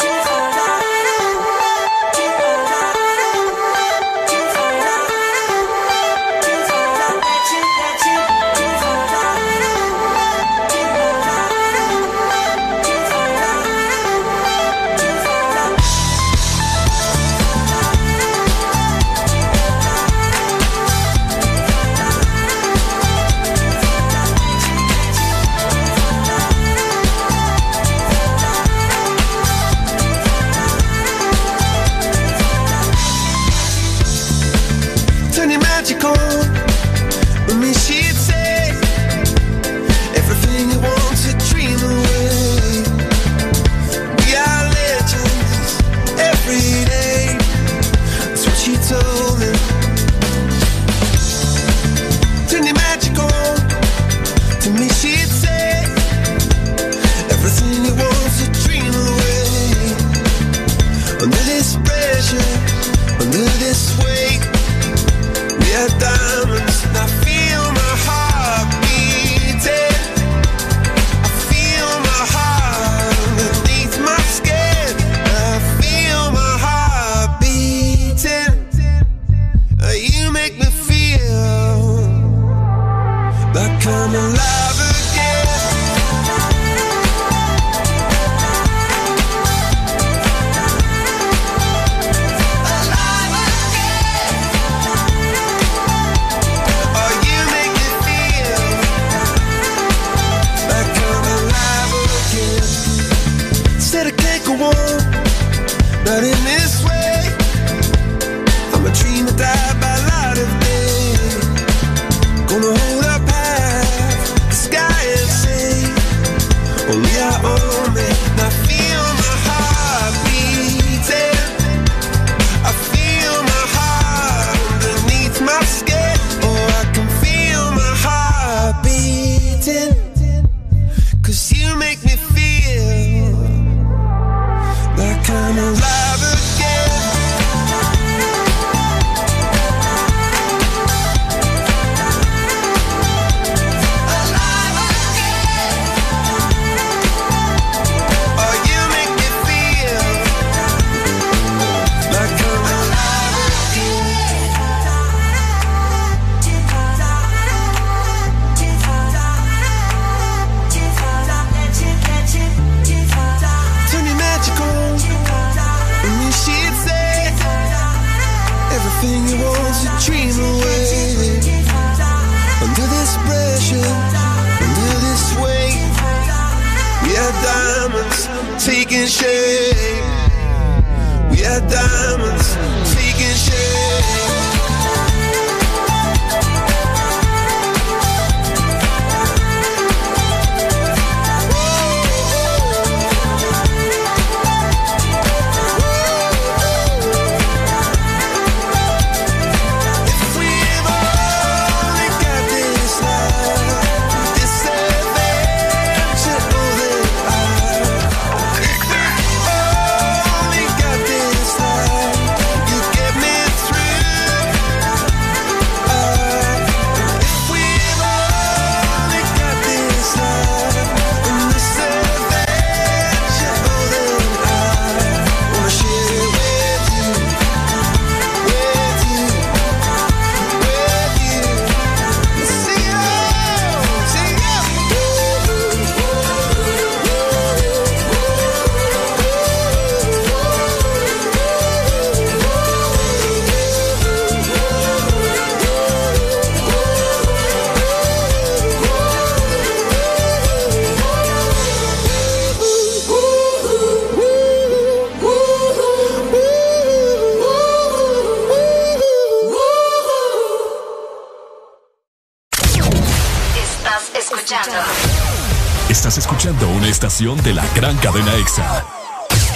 [SPEAKER 2] Estación de la gran cadena EXA.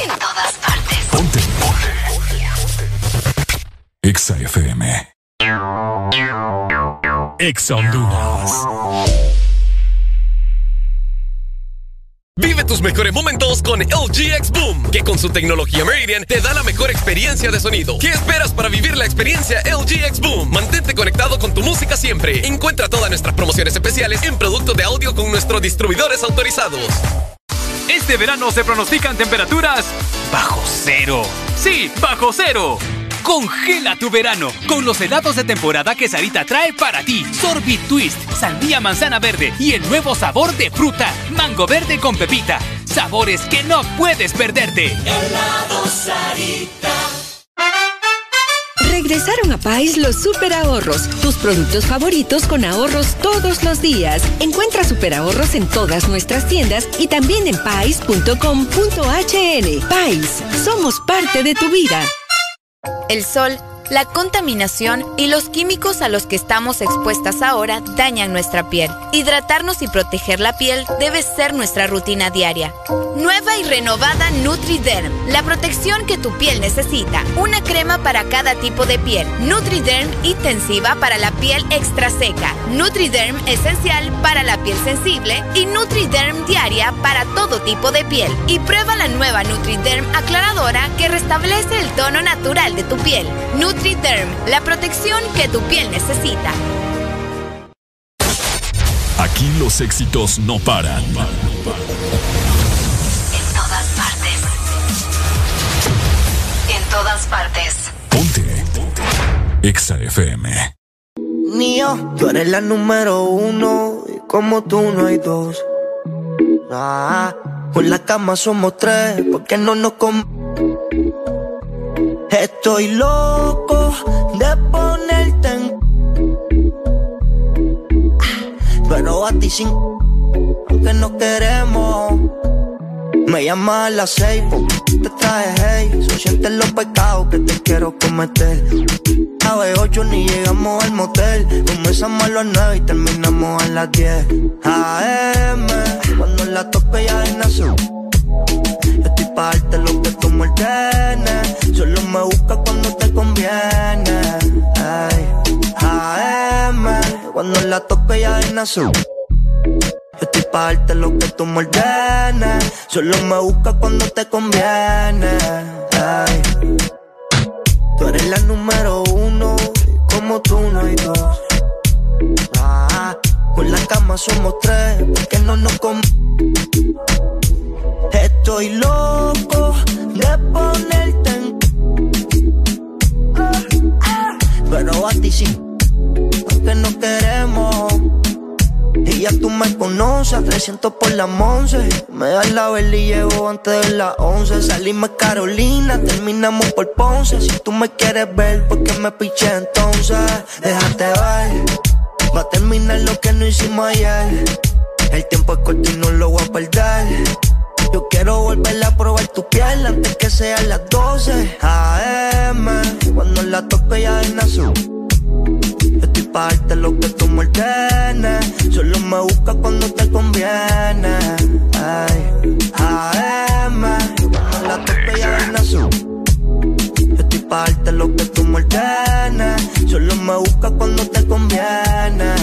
[SPEAKER 103] en todas partes.
[SPEAKER 2] Ponte. EXA FM. EXA Honduras.
[SPEAKER 104] Vive tus mejores momentos con LG X Boom, que con su tecnología Meridian te da la mejor experiencia de sonido. ¿Qué esperas para vivir la experiencia LG X Boom? Mantente conectado con tu música siempre. Encuentra todas nuestras promociones especiales en productos de audio con nuestros distribuidores autorizados.
[SPEAKER 106] Verano se pronostican temperaturas bajo cero. Sí, bajo cero. Congela tu verano con los helados de temporada que Sarita trae para ti. Sorbit Twist, sandía manzana verde y el nuevo sabor de fruta, mango verde con pepita. Sabores que no puedes perderte.
[SPEAKER 107] Helado Sarita.
[SPEAKER 108] Regresaron a Pais los super ahorros, tus productos favoritos con ahorros todos los días. Encuentra super ahorros en todas nuestras tiendas y también en pais.com.hn. Pais, somos parte de tu vida.
[SPEAKER 109] El sol, la contaminación y los químicos a los que estamos expuestas ahora dañan nuestra piel. Hidratarnos y proteger la piel debe ser nuestra rutina diaria. Nueva y renovada NutriDerm, la protección que tu piel necesita. Una crema para cada tipo de piel. NutriDerm intensiva para la piel extra seca. NutriDerm esencial para la piel sensible y NutriDerm diaria para todo tipo de piel. Y prueba la nueva NutriDerm aclaradora que restablece el tono natural de tu piel. NutriDerm, la protección que tu piel necesita.
[SPEAKER 2] Los éxitos no paran.
[SPEAKER 103] En todas partes. En todas partes.
[SPEAKER 2] EXA FM.
[SPEAKER 1] Mío, tú eres la número uno y como tú no hay dos. Ah, con la cama somos tres, porque no nos com Estoy loco de ponerte sin aunque no queremos Me llama a las seis te traje hey. So sientes los pecados que te quiero cometer. A las 8 ni llegamos al motel. Comenzamos a las 9 y terminamos a las 10. AM, cuando la tope ya en azul. Estoy pa' darte lo que tú me Solo me busca cuando te conviene. Ay, AM, cuando la tope ya en azul. Estoy pa' darte lo que tú me Solo me busca cuando te conviene. Tú eres la número uno, como tú no hay dos. Ah, con la cama somos tres, porque no nos com Estoy loco de ponerte en. Pero a ti sí, porque no queremos. Y ya tú me conoces, 300 por la once. Me das la vela y llego antes de las 11. Salimos Carolina, terminamos por Ponce. Si tú me quieres ver, ¿por qué me piché entonces? Déjate ver, va a terminar lo que no hicimos ayer. El tiempo es corto y no lo voy a perder. Yo quiero volver a probar tu piel antes que sean las 12 AM. Cuando la toque ya en. Estoy pa' darte lo que tú me Solo me busca cuando te conviene. Ay, AM. La toque ya en azul. Estoy pa' darte lo que tú me Solo me busca cuando te conviene.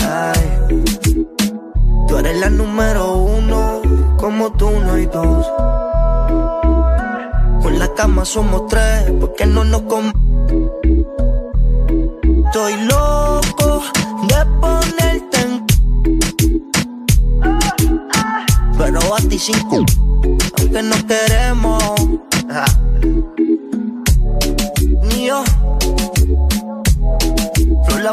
[SPEAKER 1] Ay. Tú eres la número uno como tú no hay dos. Con la cama somos tres, porque no nos com Estoy loco de ponerte en. Pero a ti cinco, aunque no queremos. Ni yo. La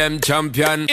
[SPEAKER 78] Them
[SPEAKER 110] champion